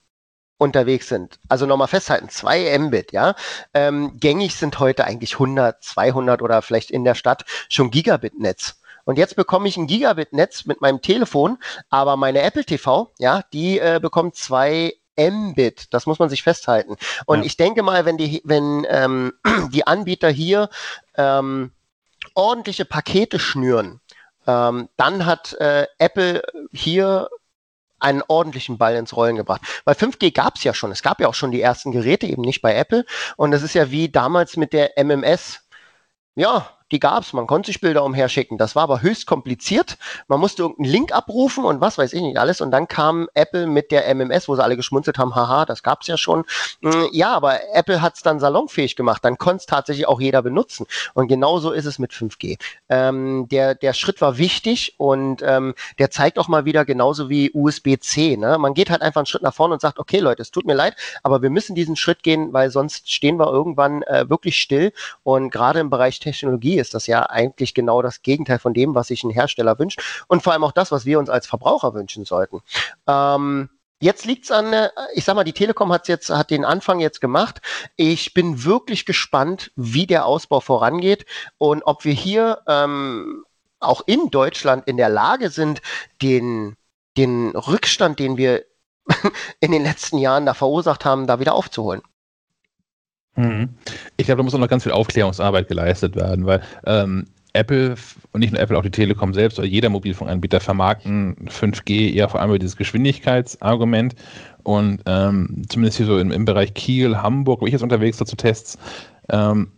unterwegs sind. Also nochmal festhalten, zwei Mbit, ja. Ähm, gängig sind heute eigentlich 100, 200 oder vielleicht in der Stadt schon Gigabit-Netz. Und jetzt bekomme ich ein Gigabit-Netz mit meinem Telefon, aber meine Apple TV, ja, die äh, bekommt zwei Mbit. Das muss man sich festhalten. Und ja. ich denke mal, wenn die, wenn ähm, die Anbieter hier ähm, ordentliche Pakete schnüren, ähm, dann hat äh, Apple hier einen ordentlichen Ball ins Rollen gebracht. Weil 5G gab es ja schon. Es gab ja auch schon die ersten Geräte, eben nicht bei Apple. Und das ist ja wie damals mit der MMS. Ja, die gab's. Man konnte sich Bilder umherschicken. Das war aber höchst kompliziert. Man musste irgendeinen Link abrufen und was weiß ich nicht alles. Und dann kam Apple mit der MMS, wo sie alle geschmunzelt haben, haha, das gab's ja schon. Hm, ja, aber Apple hat's dann salonfähig gemacht. Dann konnte es tatsächlich auch jeder benutzen. Und genauso ist es mit 5G. Ähm, der, der Schritt war wichtig und ähm, der zeigt auch mal wieder genauso wie USB-C. Ne? Man geht halt einfach einen Schritt nach vorne und sagt, okay Leute, es tut mir leid, aber wir müssen diesen Schritt gehen, weil sonst stehen wir irgendwann äh, wirklich still. Und gerade im Bereich Technologie ist das ja eigentlich genau das Gegenteil von dem, was sich ein Hersteller wünscht und vor allem auch das, was wir uns als Verbraucher wünschen sollten. Ähm, Jetzt liegt's an, äh, ich sag mal, die Telekom hat jetzt hat den Anfang jetzt gemacht. Ich bin wirklich gespannt, wie der Ausbau vorangeht und ob wir hier ähm, auch in Deutschland in der Lage sind, den den Rückstand, den wir in den letzten Jahren da verursacht haben, da wieder aufzuholen. Mhm. Ich glaube, da muss auch noch ganz viel Aufklärungsarbeit geleistet werden, weil ähm, Apple und nicht nur Apple, auch die Telekom selbst oder jeder Mobilfunkanbieter vermarkten 5G eher vor allem über dieses Geschwindigkeitsargument. Und ähm, zumindest hier so im, im, Bereich Kiel, Hamburg, wo ich jetzt unterwegs war zu Tests, ähm,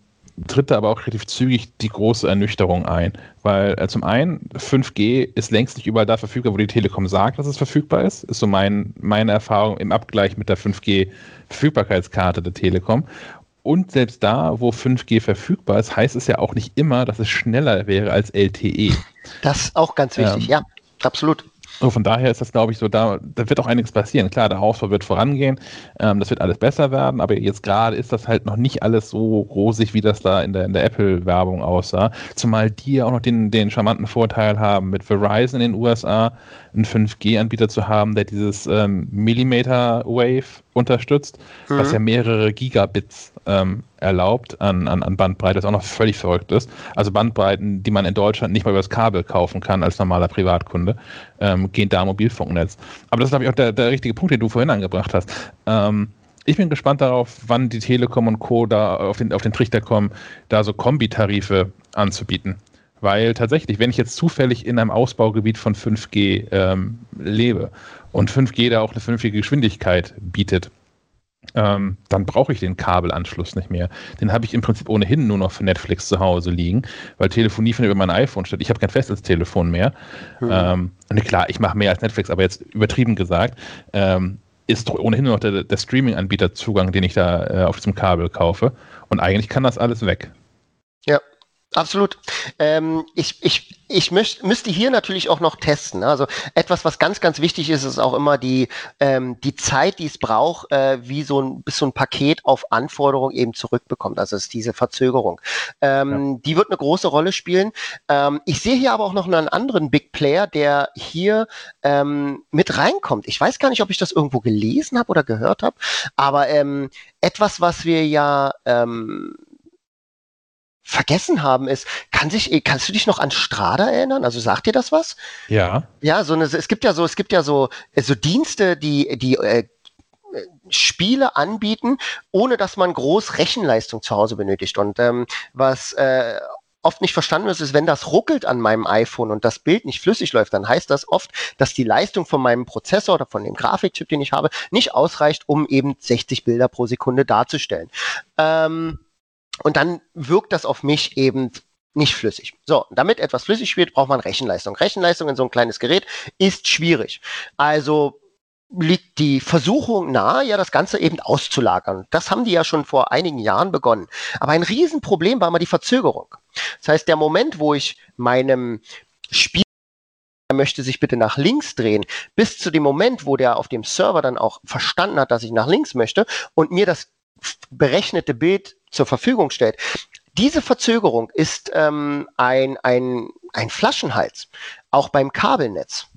tritt da aber auch relativ zügig die große Ernüchterung ein. Weil äh, zum einen, 5G ist längst nicht überall da verfügbar, wo die Telekom sagt, dass es verfügbar ist. Ist so mein, meine Erfahrung im Abgleich mit der 5G-Verfügbarkeitskarte der Telekom. Und selbst da, wo 5G verfügbar ist, heißt es ja auch nicht immer, dass es schneller wäre als LTE. Das ist auch ganz wichtig, ähm, ja, absolut. So, von daher ist das, glaube ich, so, da, da wird auch einiges passieren. Klar, der Ausbau wird vorangehen, ähm, das wird alles besser werden, aber jetzt gerade ist das halt noch nicht alles so rosig, wie das da in der, in der Apple-Werbung aussah. Zumal die ja auch noch den, den charmanten Vorteil haben, mit Verizon in den USA einen 5G-Anbieter zu haben, der dieses ähm, Millimeter Wave unterstützt, mhm. was ja mehrere Gigabits ähm, erlaubt an, an, an Bandbreite, das auch noch völlig verrückt ist. Also Bandbreiten, die man in Deutschland nicht mal über das Kabel kaufen kann als normaler Privatkunde, ähm, gehen da Mobilfunknetz. Aber das ist, glaube ich, auch der, der richtige Punkt, den du vorhin angebracht hast. Ähm, ich bin gespannt darauf, wann die Telekom und Co. da auf den, auf den Trichter kommen, da so Kombitarife anzubieten. Weil tatsächlich, wenn ich jetzt zufällig in einem Ausbaugebiet von 5G ähm, lebe und 5G da auch eine vernünftige Geschwindigkeit bietet, ähm, dann brauche ich den Kabelanschluss nicht mehr. Den habe ich im Prinzip ohnehin nur noch für Netflix zu Hause liegen, weil Telefonie findet über mein iPhone statt. Ich habe kein festes Telefon mehr. Mhm. Ähm, und klar, ich mache mehr als Netflix, aber jetzt übertrieben gesagt, ähm, ist ohnehin nur noch der, der Streaming-Anbieter Zugang, den ich da äh, auf diesem Kabel kaufe. Und eigentlich kann das alles weg. Absolut. Ähm, ich ich, ich müß, müsste hier natürlich auch noch testen. Also etwas, was ganz, ganz wichtig ist, ist auch immer die, ähm, die Zeit, die es braucht, äh, wie so ein, bis so ein Paket auf Anforderung eben zurückbekommt. Also ist diese Verzögerung. Ähm, ja. Die wird eine große Rolle spielen. Ähm, ich sehe hier aber auch noch einen anderen Big Player, der hier ähm, mit reinkommt. Ich weiß gar nicht, ob ich das irgendwo gelesen habe oder gehört habe, aber ähm, etwas, was wir ja ähm, vergessen haben ist, kann sich, äh, kannst du dich noch an Strada erinnern? Also sagt dir das was? Ja. Ja, so eine, es gibt ja so, es gibt ja so, äh, so Dienste, die, die äh, Spiele anbieten, ohne dass man groß Rechenleistung zu Hause benötigt. Und ähm, was äh, oft nicht verstanden wird, ist, wenn das ruckelt an meinem iPhone und das Bild nicht flüssig läuft, dann heißt das oft, dass die Leistung von meinem Prozessor oder von dem Grafikchip, den ich habe, nicht ausreicht, um eben 60 Bilder pro Sekunde darzustellen. Ähm, und dann wirkt das auf mich eben nicht flüssig. So, damit etwas flüssig wird, braucht man Rechenleistung. Rechenleistung in so ein kleines Gerät ist schwierig. Also liegt die Versuchung nahe, ja das Ganze eben auszulagern. Das haben die ja schon vor einigen Jahren begonnen. Aber ein Riesenproblem war immer die Verzögerung. Das heißt, der Moment, wo ich meinem Spiel er möchte sich bitte nach links drehen, bis zu dem Moment, wo der auf dem Server dann auch verstanden hat, dass ich nach links möchte und mir das berechnete Bild zur Verfügung stellt. Diese Verzögerung ist ähm, ein, ein, ein Flaschenhals, auch beim Kabelnetz.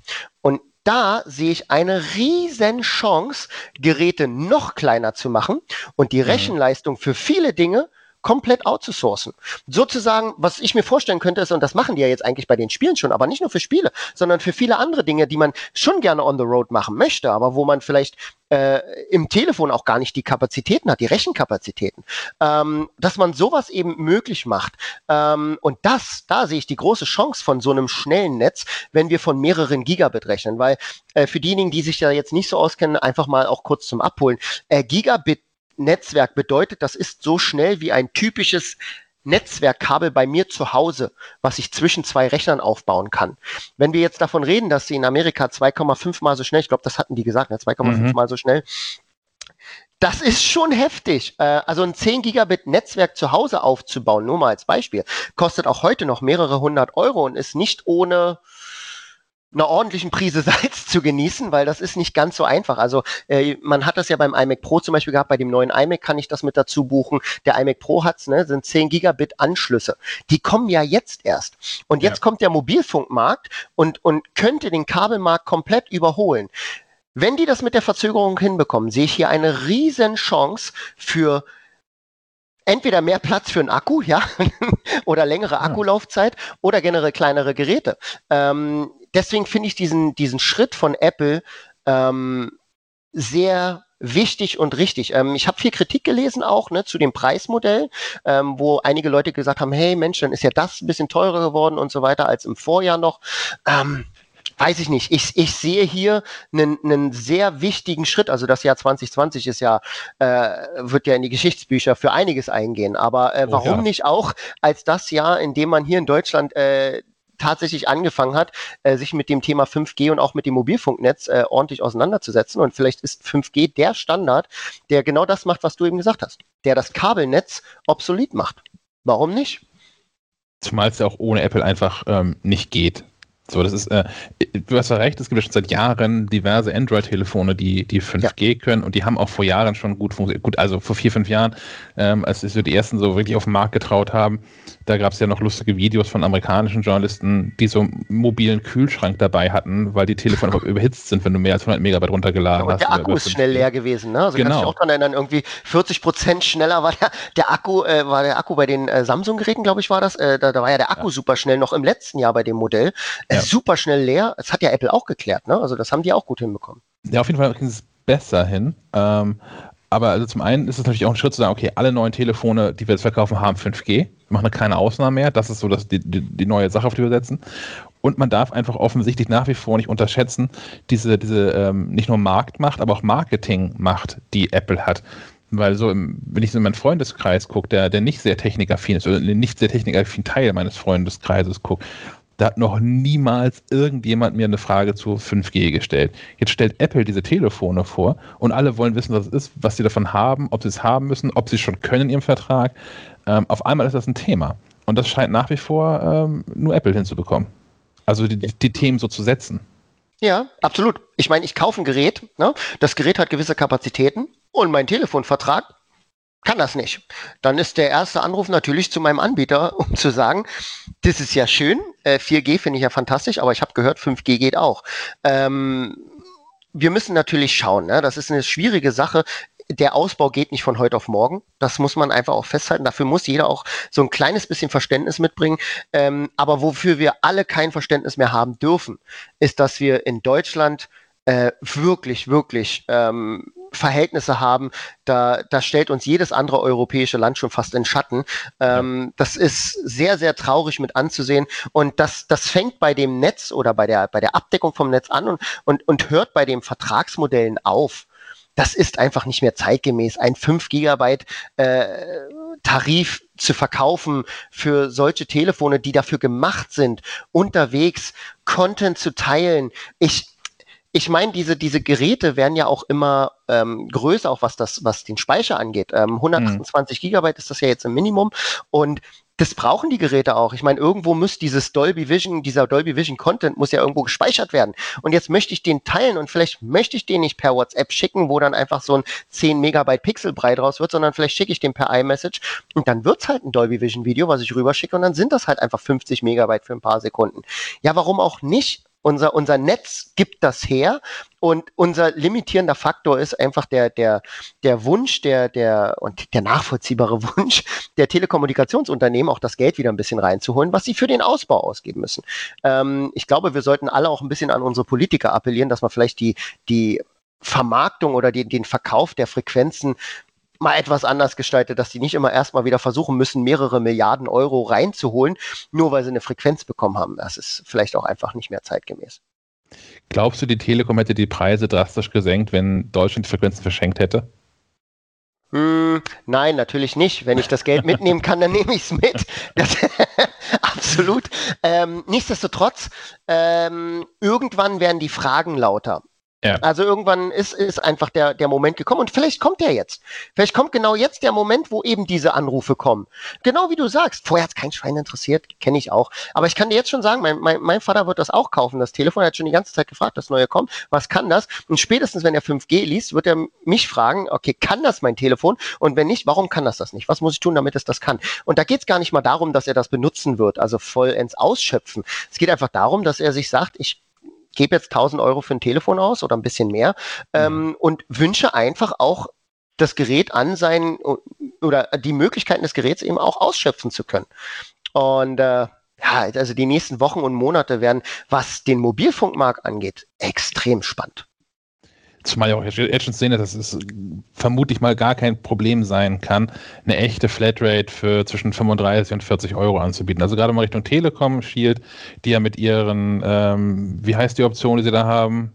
Und da sehe ich eine riesen Chance, Geräte noch kleiner zu machen und die mhm. Rechenleistung für viele Dinge komplett outzusourcen. Sozusagen, was ich mir vorstellen könnte, ist, und das machen die ja jetzt eigentlich bei den Spielen schon, aber nicht nur für Spiele, sondern für viele andere Dinge, die man schon gerne on the road machen möchte, aber wo man vielleicht äh, im Telefon auch gar nicht die Kapazitäten hat, die Rechenkapazitäten, ähm, dass man sowas eben möglich macht. Ähm, und das, da sehe ich die große Chance von so einem schnellen Netz, wenn wir von mehreren Gigabit rechnen, weil äh, für diejenigen, die sich da jetzt nicht so auskennen, einfach mal auch kurz zum Abholen. Äh, Gigabit Netzwerk bedeutet, das ist so schnell wie ein typisches Netzwerkkabel bei mir zu Hause, was ich zwischen zwei Rechnern aufbauen kann. Wenn wir jetzt davon reden, dass sie in Amerika 2,5 mal so schnell, ich glaube, das hatten die gesagt, ne, 2,5 mhm. mal so schnell, das ist schon heftig. Äh, also ein 10 Gigabit Netzwerk zu Hause aufzubauen, nur mal als Beispiel, kostet auch heute noch mehrere hundert Euro und ist nicht ohne einer ordentlichen Prise Salz zu genießen, weil das ist nicht ganz so einfach. Also äh, man hat das ja beim iMac Pro zum Beispiel gehabt, bei dem neuen iMac kann ich das mit dazu buchen. Der iMac Pro hat's, ne, sind 10 Gigabit Anschlüsse. Die kommen ja jetzt erst. Und jetzt ja. kommt der Mobilfunkmarkt und, und könnte den Kabelmarkt komplett überholen. Wenn die das mit der Verzögerung hinbekommen, sehe ich hier eine riesen Chance für entweder mehr Platz für einen Akku, ja, oder längere Akkulaufzeit oder generell kleinere Geräte. Ähm, deswegen finde ich diesen, diesen Schritt von Apple ähm, sehr wichtig und richtig. Ähm, ich habe viel Kritik gelesen auch ne, zu dem Preismodell, ähm, wo einige Leute gesagt haben, hey Mensch, dann ist ja das ein bisschen teurer geworden und so weiter als im Vorjahr noch. Ähm, weiß ich nicht. Ich, ich sehe hier einen, einen sehr wichtigen Schritt. Also das Jahr 2020 ist ja, äh, wird ja in die Geschichtsbücher für einiges eingehen. Aber äh, warum oh, ja. nicht auch als das Jahr, in dem man hier in Deutschland äh, tatsächlich angefangen hat, äh, sich mit dem Thema 5G und auch mit dem Mobilfunknetz äh, ordentlich auseinanderzusetzen. Und vielleicht ist 5G der Standard, der genau das macht, was du eben gesagt hast, der das Kabelnetz obsolet macht. Warum nicht? Zumal es ja auch ohne Apple einfach ähm, nicht geht. So, das ist, äh, du hast ja recht, es gibt ja schon seit Jahren diverse Android-Telefone, die, die 5G ja. können und die haben auch vor Jahren schon gut funktioniert. Gut, also vor vier, fünf Jahren, ähm, als sich so die ersten so wirklich auf den Markt getraut haben, da gab es ja noch lustige Videos von amerikanischen Journalisten, die so einen mobilen Kühlschrank dabei hatten, weil die Telefone überhitzt sind, wenn du mehr als 100 Megabyte runtergeladen ja, hast. Der Akku ist schnell leer gewesen, ne? Also genau. kann ich auch daran erinnern, irgendwie 40 Prozent schneller war der, der Akku, äh, war der Akku bei den äh, Samsung-Geräten, glaube ich, war das. Äh, da, da war ja der Akku ja. super schnell, noch im letzten Jahr bei dem Modell ja. Super schnell leer. Das hat ja Apple auch geklärt, ne? Also das haben die auch gut hinbekommen. Ja, auf jeden Fall ging es besser hin. Ähm, aber also zum einen ist es natürlich auch ein Schritt zu sagen, okay, alle neuen Telefone, die wir jetzt verkaufen, haben 5G. Wir machen keine Ausnahme mehr. Das ist so das, die, die, neue Sache, auf die wir setzen. Und man darf einfach offensichtlich nach wie vor nicht unterschätzen, diese, diese ähm, nicht nur Marktmacht, aber auch Marketingmacht, die Apple hat. Weil so, im, wenn ich so in meinen Freundeskreis gucke, der, der nicht sehr technikaffin ist, oder nicht sehr technikaffin Teil meines Freundeskreises gucke, da hat noch niemals irgendjemand mir eine Frage zu 5G gestellt. Jetzt stellt Apple diese Telefone vor und alle wollen wissen, was es ist, was sie davon haben, ob sie es haben müssen, ob sie es schon können in ihrem Vertrag. Ähm, auf einmal ist das ein Thema. Und das scheint nach wie vor ähm, nur Apple hinzubekommen. Also die, die, Themen so zu setzen. Ja, absolut. Ich meine, ich kaufe ein Gerät, ne? das Gerät hat gewisse Kapazitäten und mein Telefonvertrag kann das nicht. Dann ist der erste Anruf natürlich zu meinem Anbieter, um zu sagen, das ist ja schön, äh, 4G finde ich ja fantastisch, aber ich habe gehört, 5G geht auch. Ähm, wir müssen natürlich schauen, ne? das ist eine schwierige Sache. Der Ausbau geht nicht von heute auf morgen. Das muss man einfach auch festhalten. Dafür muss jeder auch so ein kleines bisschen Verständnis mitbringen. Ähm, aber wofür wir alle kein Verständnis mehr haben dürfen, ist, dass wir in Deutschland äh, wirklich, wirklich ähm, Verhältnisse haben, da, da stellt uns jedes andere europäische Land schon fast in Schatten. Ähm. Das ist sehr, sehr traurig mit anzusehen. Und das, das fängt bei dem Netz oder bei der, bei der Abdeckung vom Netz an und, und, und hört bei den Vertragsmodellen auf. Das ist einfach nicht mehr zeitgemäß. Ein 5 Gigabyte äh, Tarif zu verkaufen für solche Telefone, die dafür gemacht sind, unterwegs Content zu teilen. Ich, ich meine, diese, diese Geräte werden ja auch immer ähm, größer, auch was das, was den Speicher angeht. Ähm, 128 mhm. Gigabyte ist das ja jetzt im Minimum und das brauchen die Geräte auch. Ich meine, irgendwo muss dieses Dolby Vision, dieser Dolby Vision Content muss ja irgendwo gespeichert werden. Und jetzt möchte ich den teilen und vielleicht möchte ich den nicht per WhatsApp schicken, wo dann einfach so ein 10 Megabyte Pixelbrei draus wird, sondern vielleicht schicke ich den per iMessage und dann wird's halt ein Dolby Vision Video, was ich rüberschicke und dann sind das halt einfach 50 Megabyte für ein paar Sekunden. Ja, warum auch nicht? Unser, unser Netz gibt das her und unser limitierender Faktor ist einfach der, der, der Wunsch, der, der, und der nachvollziehbare Wunsch der Telekommunikationsunternehmen, auch das Geld wieder ein bisschen reinzuholen, was sie für den Ausbau ausgeben müssen. Ähm, ich glaube, wir sollten alle auch ein bisschen an unsere Politiker appellieren, dass man vielleicht die, die Vermarktung oder die, den Verkauf der Frequenzen mal etwas anders gestaltet, dass die nicht immer erstmal wieder versuchen müssen, mehrere Milliarden Euro reinzuholen, nur weil sie eine Frequenz bekommen haben. Das ist vielleicht auch einfach nicht mehr zeitgemäß. Glaubst du, die Telekom hätte die Preise drastisch gesenkt, wenn Deutschland die Frequenzen verschenkt hätte? Mm, nein, natürlich nicht. Wenn ich das Geld mitnehmen kann, dann nehme ich es mit. Das, absolut. Ähm, nichtsdestotrotz, ähm, irgendwann werden die Fragen lauter. Ja. Also irgendwann ist, ist einfach der, der Moment gekommen und vielleicht kommt der jetzt. Vielleicht kommt genau jetzt der Moment, wo eben diese Anrufe kommen. Genau wie du sagst. Vorher hat kein Schwein interessiert, kenne ich auch. Aber ich kann dir jetzt schon sagen, mein, mein, mein Vater wird das auch kaufen. Das Telefon hat schon die ganze Zeit gefragt, das neue kommt. Was kann das? Und spätestens, wenn er 5G liest, wird er mich fragen, okay, kann das mein Telefon? Und wenn nicht, warum kann das das nicht? Was muss ich tun, damit es das kann? Und da geht es gar nicht mal darum, dass er das benutzen wird, also vollends ausschöpfen. Es geht einfach darum, dass er sich sagt, ich gebe jetzt 1000 Euro für ein Telefon aus oder ein bisschen mehr ähm, mhm. und wünsche einfach auch das Gerät an sein oder die Möglichkeiten des Geräts eben auch ausschöpfen zu können. Und äh, ja, also die nächsten Wochen und Monate werden, was den Mobilfunkmarkt angeht, extrem spannend. Zumal ja auch jetzt schon sehen, dass es vermutlich mal gar kein Problem sein kann, eine echte Flatrate für zwischen 35 und 40 Euro anzubieten. Also gerade mal Richtung Telekom Shield, die ja mit ihren, ähm, wie heißt die Option, die sie da haben?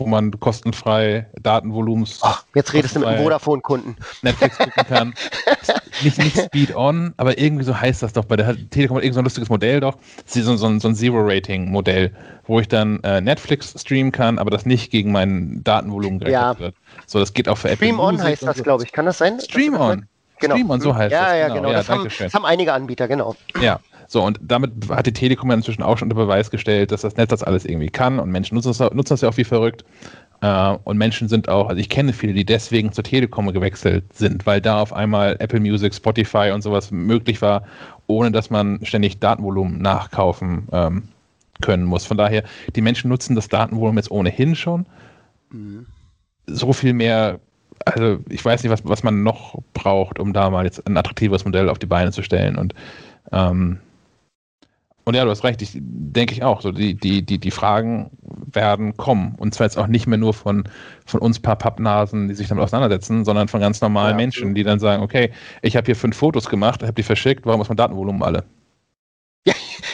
Wo man kostenfrei Datenvolumens. Ach, jetzt redest du mit einem Vodafone-Kunden. Netflix gucken kann. nicht, nicht Speed On, aber irgendwie so heißt das doch bei der Telekom hat irgend so ein lustiges Modell doch. So, so, so ein Zero-Rating-Modell, wo ich dann äh, Netflix streamen kann, aber das nicht gegen mein Datenvolumen gerechnet ja. wird. So, das geht auch für Stream Apple On Music heißt das, so. glaube ich. Kann das sein? Stream On. Genau. Stream On, so heißt ja, das. Ja, genau. genau. Ja, das, haben, das haben einige Anbieter, genau. Ja. So, und damit hat die Telekom inzwischen auch schon unter Beweis gestellt, dass das Netz das alles irgendwie kann und Menschen nutzen das, nutzen das ja auch wie verrückt. Äh, und Menschen sind auch, also ich kenne viele, die deswegen zur Telekom gewechselt sind, weil da auf einmal Apple Music, Spotify und sowas möglich war, ohne dass man ständig Datenvolumen nachkaufen ähm, können muss. Von daher, die Menschen nutzen das Datenvolumen jetzt ohnehin schon. Mhm. So viel mehr, also ich weiß nicht, was, was man noch braucht, um da mal jetzt ein attraktives Modell auf die Beine zu stellen. Und ähm, und ja, du hast recht, ich denke ich auch. So die, die, die, die Fragen werden kommen. Und zwar jetzt auch nicht mehr nur von, von uns paar Pappnasen, die sich damit auseinandersetzen, sondern von ganz normalen ja, Menschen, die dann sagen, okay, ich habe hier fünf Fotos gemacht, habe die verschickt, warum ist mein Datenvolumen alle? Ja,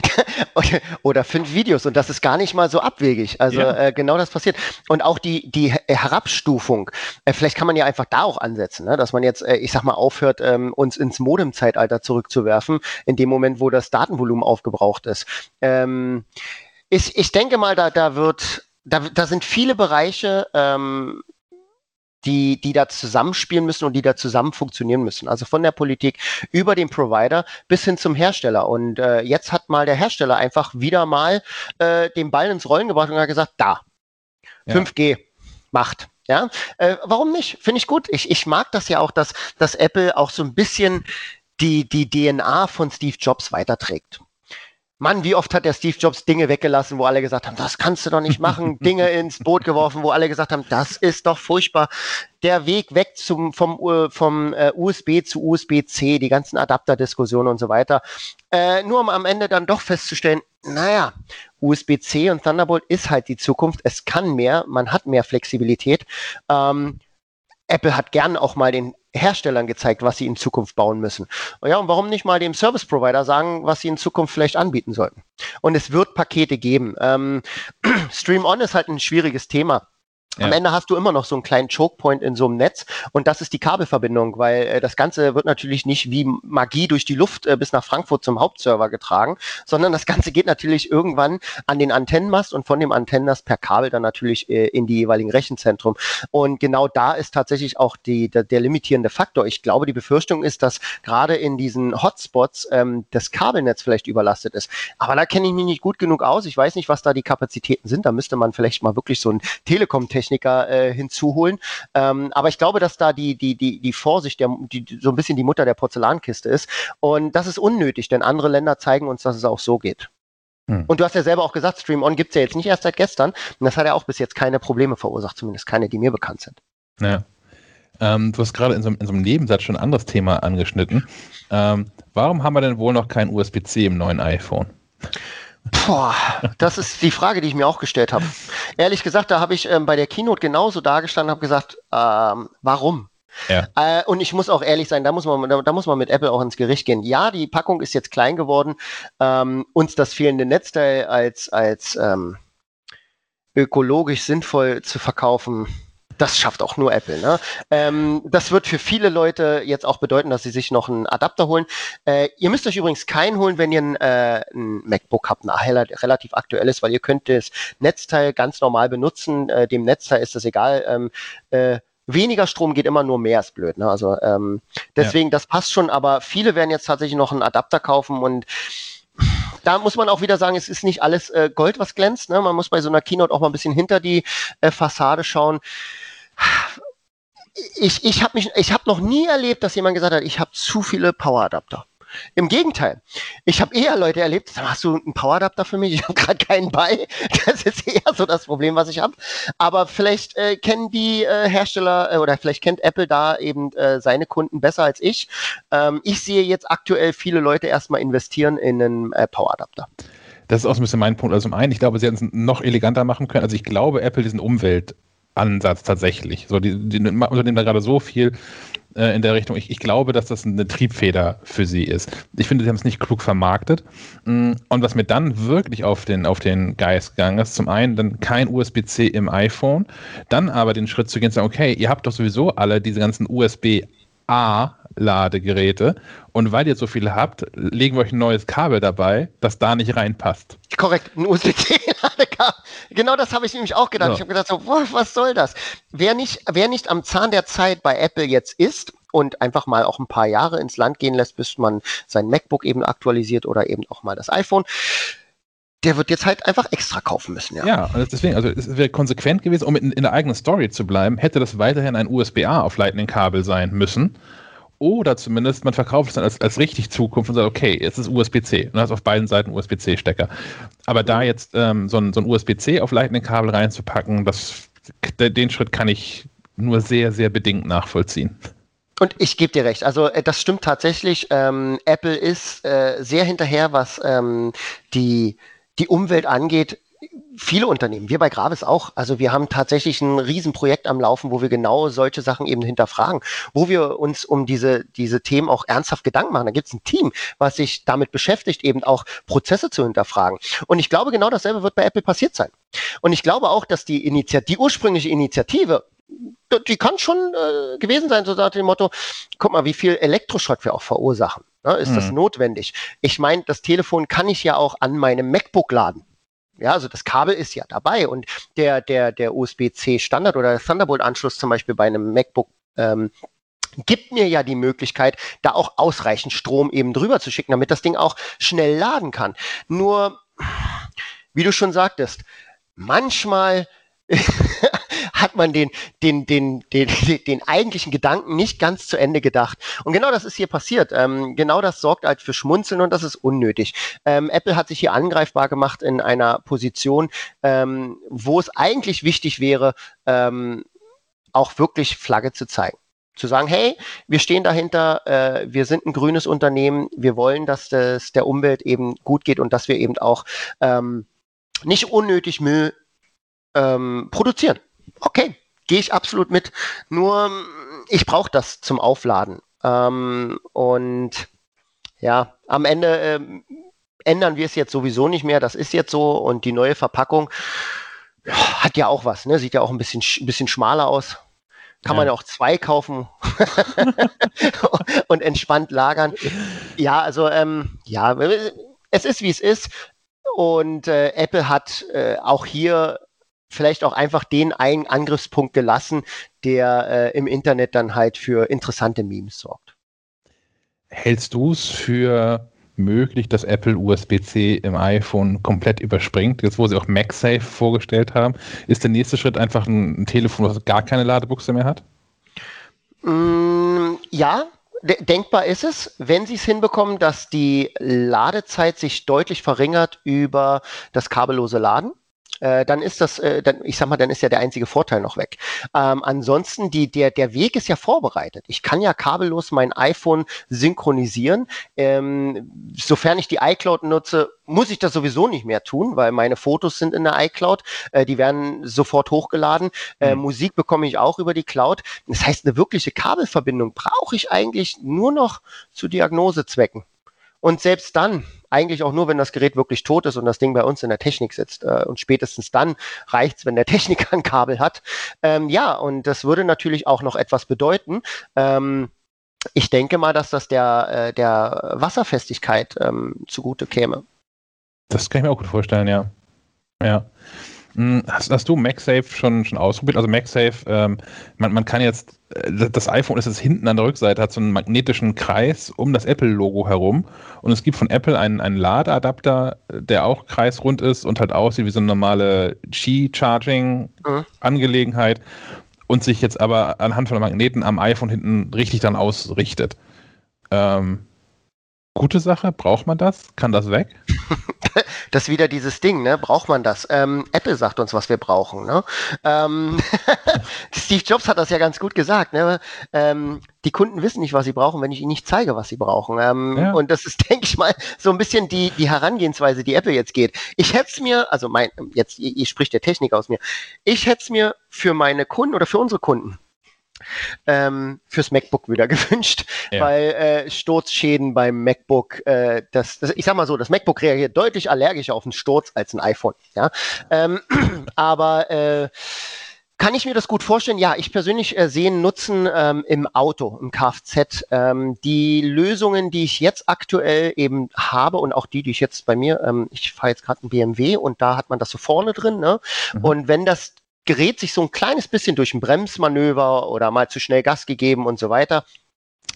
oder fünf Videos und das ist gar nicht mal so abwegig. Also ja. äh, genau das passiert. Und auch die, die Herabstufung, äh, vielleicht kann man ja einfach da auch ansetzen, ne? dass man jetzt, äh, ich sag mal, aufhört, ähm, uns ins Modem-Zeitalter zurückzuwerfen, in dem Moment, wo das Datenvolumen aufgebraucht ist. Ähm, ich, ich denke mal, da, da wird, da, da sind viele Bereiche, ähm, die, die da zusammenspielen müssen und die da zusammen funktionieren müssen. Also von der Politik über den Provider bis hin zum Hersteller. Und äh, jetzt hat mal der Hersteller einfach wieder mal äh, den Ball ins Rollen gebracht und hat gesagt, da, ja. 5G macht. Ja, äh, warum nicht? Finde ich gut. Ich, ich mag das ja auch, dass, dass Apple auch so ein bisschen die, die DNA von Steve Jobs weiterträgt. Mann, wie oft hat der Steve Jobs Dinge weggelassen, wo alle gesagt haben, das kannst du doch nicht machen, Dinge ins Boot geworfen, wo alle gesagt haben, das ist doch furchtbar. Der Weg weg zum, vom, vom uh, USB zu USB-C, die ganzen Adapterdiskussionen und so weiter. Äh, nur um am Ende dann doch festzustellen, naja, USB-C und Thunderbolt ist halt die Zukunft. Es kann mehr, man hat mehr Flexibilität. Ähm, Apple hat gern auch mal den Herstellern gezeigt, was sie in Zukunft bauen müssen. Ja, und warum nicht mal dem Service Provider sagen, was sie in Zukunft vielleicht anbieten sollten? Und es wird Pakete geben. Ähm, Stream On ist halt ein schwieriges Thema. Am Ende hast du immer noch so einen kleinen Chokepoint in so einem Netz und das ist die Kabelverbindung, weil äh, das Ganze wird natürlich nicht wie Magie durch die Luft äh, bis nach Frankfurt zum Hauptserver getragen, sondern das Ganze geht natürlich irgendwann an den Antennenmast und von dem Antennenmast per Kabel dann natürlich äh, in die jeweiligen Rechenzentrum. Und genau da ist tatsächlich auch die, der, der limitierende Faktor. Ich glaube, die Befürchtung ist, dass gerade in diesen Hotspots ähm, das Kabelnetz vielleicht überlastet ist. Aber da kenne ich mich nicht gut genug aus. Ich weiß nicht, was da die Kapazitäten sind. Da müsste man vielleicht mal wirklich so ein Telekom-Technik Techniker äh, hinzuholen. Ähm, aber ich glaube, dass da die, die, die, die Vorsicht der, die, so ein bisschen die Mutter der Porzellankiste ist. Und das ist unnötig, denn andere Länder zeigen uns, dass es auch so geht. Hm. Und du hast ja selber auch gesagt, Stream On gibt es ja jetzt nicht erst seit gestern. Und das hat ja auch bis jetzt keine Probleme verursacht, zumindest keine, die mir bekannt sind. Ja. Ähm, du hast gerade in so, in so, einem Nebensatz schon ein anderes Thema angeschnitten. Ähm, warum haben wir denn wohl noch kein USB-C im neuen iPhone? Boah, das ist die Frage, die ich mir auch gestellt habe. Ehrlich gesagt, da habe ich ähm, bei der Keynote genauso dargestanden und habe gesagt, ähm, warum? Ja. Äh, und ich muss auch ehrlich sein, da muss man, da, da, muss man mit Apple auch ins Gericht gehen. Ja, die Packung ist jetzt klein geworden. Ähm, uns das fehlende Netzteil als, als ähm, ökologisch sinnvoll zu verkaufen, das schafft auch nur Apple. Ne? Ähm, das wird für viele Leute jetzt auch bedeuten, dass sie sich noch einen Adapter holen. Äh, ihr müsst euch übrigens keinen holen, wenn ihr ein, äh, ein MacBook habt, ein relativ aktuelles, weil ihr könnt das Netzteil ganz normal benutzen. Äh, dem Netzteil ist das egal. Ähm, äh, weniger Strom geht immer nur mehr, ist blöd. Ne? Also ähm, deswegen, ja. das passt schon, aber viele werden jetzt tatsächlich noch einen Adapter kaufen und da muss man auch wieder sagen, es ist nicht alles äh, Gold, was glänzt. Ne? Man muss bei so einer Keynote auch mal ein bisschen hinter die äh, Fassade schauen ich, ich habe habe noch nie erlebt, dass jemand gesagt hat, ich habe zu viele Poweradapter. Im Gegenteil, ich habe eher Leute erlebt, hast du einen Poweradapter für mich? Ich habe gerade keinen bei. Das ist eher so das Problem, was ich habe. Aber vielleicht äh, kennen die äh, Hersteller äh, oder vielleicht kennt Apple da eben äh, seine Kunden besser als ich. Ähm, ich sehe jetzt aktuell viele Leute erstmal investieren in einen äh, Poweradapter. Das ist auch so ein bisschen mein Punkt. Also zum einen, ich glaube, sie hätten es noch eleganter machen können. Also ich glaube, Apple diesen Umwelt Ansatz tatsächlich. So, die, die unternehmen da gerade so viel äh, in der Richtung. Ich, ich, glaube, dass das eine Triebfeder für sie ist. Ich finde, sie haben es nicht klug vermarktet. Mm, und was mir dann wirklich auf den, auf den Geist gegangen ist, zum einen dann kein USB-C im iPhone, dann aber den Schritt zu gehen und sagen, okay, ihr habt doch sowieso alle diese ganzen USB A Ladegeräte. Und weil ihr so viele habt, legen wir euch ein neues Kabel dabei, das da nicht reinpasst. Korrekt, ein USB-C-Ladekabel. Genau das habe ich nämlich auch gedacht. So. Ich habe gedacht, so, boah, was soll das? Wer nicht, wer nicht am Zahn der Zeit bei Apple jetzt ist und einfach mal auch ein paar Jahre ins Land gehen lässt, bis man sein MacBook eben aktualisiert oder eben auch mal das iPhone, der wird jetzt halt einfach extra kaufen müssen. Ja, ja deswegen, also es wäre konsequent gewesen, um in, in der eigenen Story zu bleiben, hätte das weiterhin ein USB-A auf Lightning-Kabel sein müssen. Oder zumindest man verkauft es dann als, als richtig Zukunft und sagt, okay, jetzt ist USB-C. Und hast auf beiden Seiten USB-C-Stecker. Aber da jetzt ähm, so ein, so ein USB-C auf Lightning-Kabel reinzupacken, das, den Schritt kann ich nur sehr, sehr bedingt nachvollziehen. Und ich gebe dir recht. Also äh, das stimmt tatsächlich. Ähm, Apple ist äh, sehr hinterher, was ähm, die, die Umwelt angeht viele Unternehmen, wir bei Gravis auch. Also wir haben tatsächlich ein Riesenprojekt am Laufen, wo wir genau solche Sachen eben hinterfragen, wo wir uns um diese, diese Themen auch ernsthaft Gedanken machen. Da gibt es ein Team, was sich damit beschäftigt, eben auch Prozesse zu hinterfragen. Und ich glaube, genau dasselbe wird bei Apple passiert sein. Und ich glaube auch, dass die Initiative, die ursprüngliche Initiative, die kann schon äh, gewesen sein, so nach dem Motto, guck mal, wie viel Elektroschrott wir auch verursachen. Ne? Ist mhm. das notwendig? Ich meine, das Telefon kann ich ja auch an meinem MacBook laden. Ja, also das Kabel ist ja dabei und der, der, der USB-C Standard oder der Thunderbolt-Anschluss zum Beispiel bei einem MacBook ähm, gibt mir ja die Möglichkeit, da auch ausreichend Strom eben drüber zu schicken, damit das Ding auch schnell laden kann. Nur, wie du schon sagtest, manchmal hat man den, den, den, den, den eigentlichen Gedanken nicht ganz zu Ende gedacht. Und genau das ist hier passiert. Ähm, genau das sorgt halt für Schmunzeln und das ist unnötig. Ähm, Apple hat sich hier angreifbar gemacht in einer Position, ähm, wo es eigentlich wichtig wäre, ähm, auch wirklich Flagge zu zeigen zu sagen, hey, wir stehen dahinter, äh, wir sind ein grünes Unternehmen, wir wollen, dass es der Umwelt eben gut geht und dass wir eben auch ähm, nicht unnötig Müll ähm, produzieren okay, gehe ich absolut mit. Nur ich brauche das zum Aufladen. Ähm, und ja, am Ende ähm, ändern wir es jetzt sowieso nicht mehr. Das ist jetzt so. Und die neue Verpackung hat ja auch was. Ne? Sieht ja auch ein bisschen, ein bisschen schmaler aus. Kann ja. man ja auch zwei kaufen und entspannt lagern. Ja, also ähm, ja, es ist wie es ist. Und äh, Apple hat äh, auch hier vielleicht auch einfach den einen Angriffspunkt gelassen, der äh, im Internet dann halt für interessante Memes sorgt. Hältst du es für möglich, dass Apple USB-C im iPhone komplett überspringt? Jetzt, wo sie auch MagSafe vorgestellt haben, ist der nächste Schritt einfach ein, Telefon, das gar keine Ladebuchse mehr hat? Mm, ja, denkbar ist es, wenn sie es hinbekommen, dass die Ladezeit sich deutlich verringert über das kabellose Laden äh, dann ist das, äh, dann, ich sag mal, dann ist ja der einzige Vorteil noch weg. Ähm, ansonsten, die, der, der Weg ist ja vorbereitet. Ich kann ja kabellos mein iPhone synchronisieren. Ähm, sofern ich die iCloud nutze, muss ich das sowieso nicht mehr tun, weil meine Fotos sind in der iCloud, äh, die werden sofort hochgeladen. Äh, mhm. Musik bekomme ich auch über die Cloud. Das heißt, eine wirkliche Kabelverbindung brauche ich eigentlich nur noch zu Diagnosezwecken. Und selbst dann, eigentlich auch nur, wenn das Gerät wirklich tot ist und das Ding bei uns in der Technik sitzt. Äh, und spätestens dann reicht's, wenn der Techniker ein Kabel hat. Ähm, ja, und das würde natürlich auch noch etwas bedeuten. Ähm, ich denke mal, dass das der, äh, der Wasserfestigkeit ähm, zugute käme. Das kann ich mir auch gut vorstellen, ja. Ja. Hm, hast, hast, du MagSafe schon, schon ausprobiert? Also MagSafe, ähm, man, man kann jetzt, äh, das iPhone ist jetzt hinten an der Rückseite, hat so einen magnetischen Kreis um das Apple-Logo herum. Und es gibt von Apple einen, einen Ladeadapter, der auch kreisrund ist und halt aussieht wie so eine normale Qi-Charging-Angelegenheit mhm. und sich jetzt aber anhand von Magneten am iPhone hinten richtig dann ausrichtet. Ähm, gute Sache? Braucht man das? Kann das weg? das ist wieder dieses Ding, ne? Braucht man das? Ähm, Apple sagt uns, was wir brauchen, ne? Ähm, Steve Jobs hat das ja ganz gut gesagt, ne? Ähm, die Kunden wissen nicht, was sie brauchen, wenn ich ihnen nicht zeige, was sie brauchen. Ähm, ja. Und das ist, denke ich mal, so ein bisschen die, die Herangehensweise, die Apple jetzt geht. Ich hätte es mir, also mein, jetzt, ihr spricht der Technik aus mir, ich hätte es mir für meine Kunden oder für unsere Kunden ähm, fürs MacBook wieder gewünscht, ja. weil äh, Sturzschäden beim MacBook, äh, das, das, ich sag mal so, das MacBook reagiert deutlich allergischer auf einen Sturz als ein iPhone. Ja? Ähm, aber äh, kann ich mir das gut vorstellen? Ja, ich persönlich äh, sehe einen Nutzen ähm, im Auto, im Kfz. Ähm, die Lösungen, die ich jetzt aktuell eben habe und auch die, die ich jetzt bei mir, ähm, ich fahre jetzt gerade ein BMW und da hat man das so vorne drin. Ne? Mhm. Und wenn das gerät sich so ein kleines bisschen durch ein Bremsmanöver oder mal zu schnell Gas gegeben und so weiter,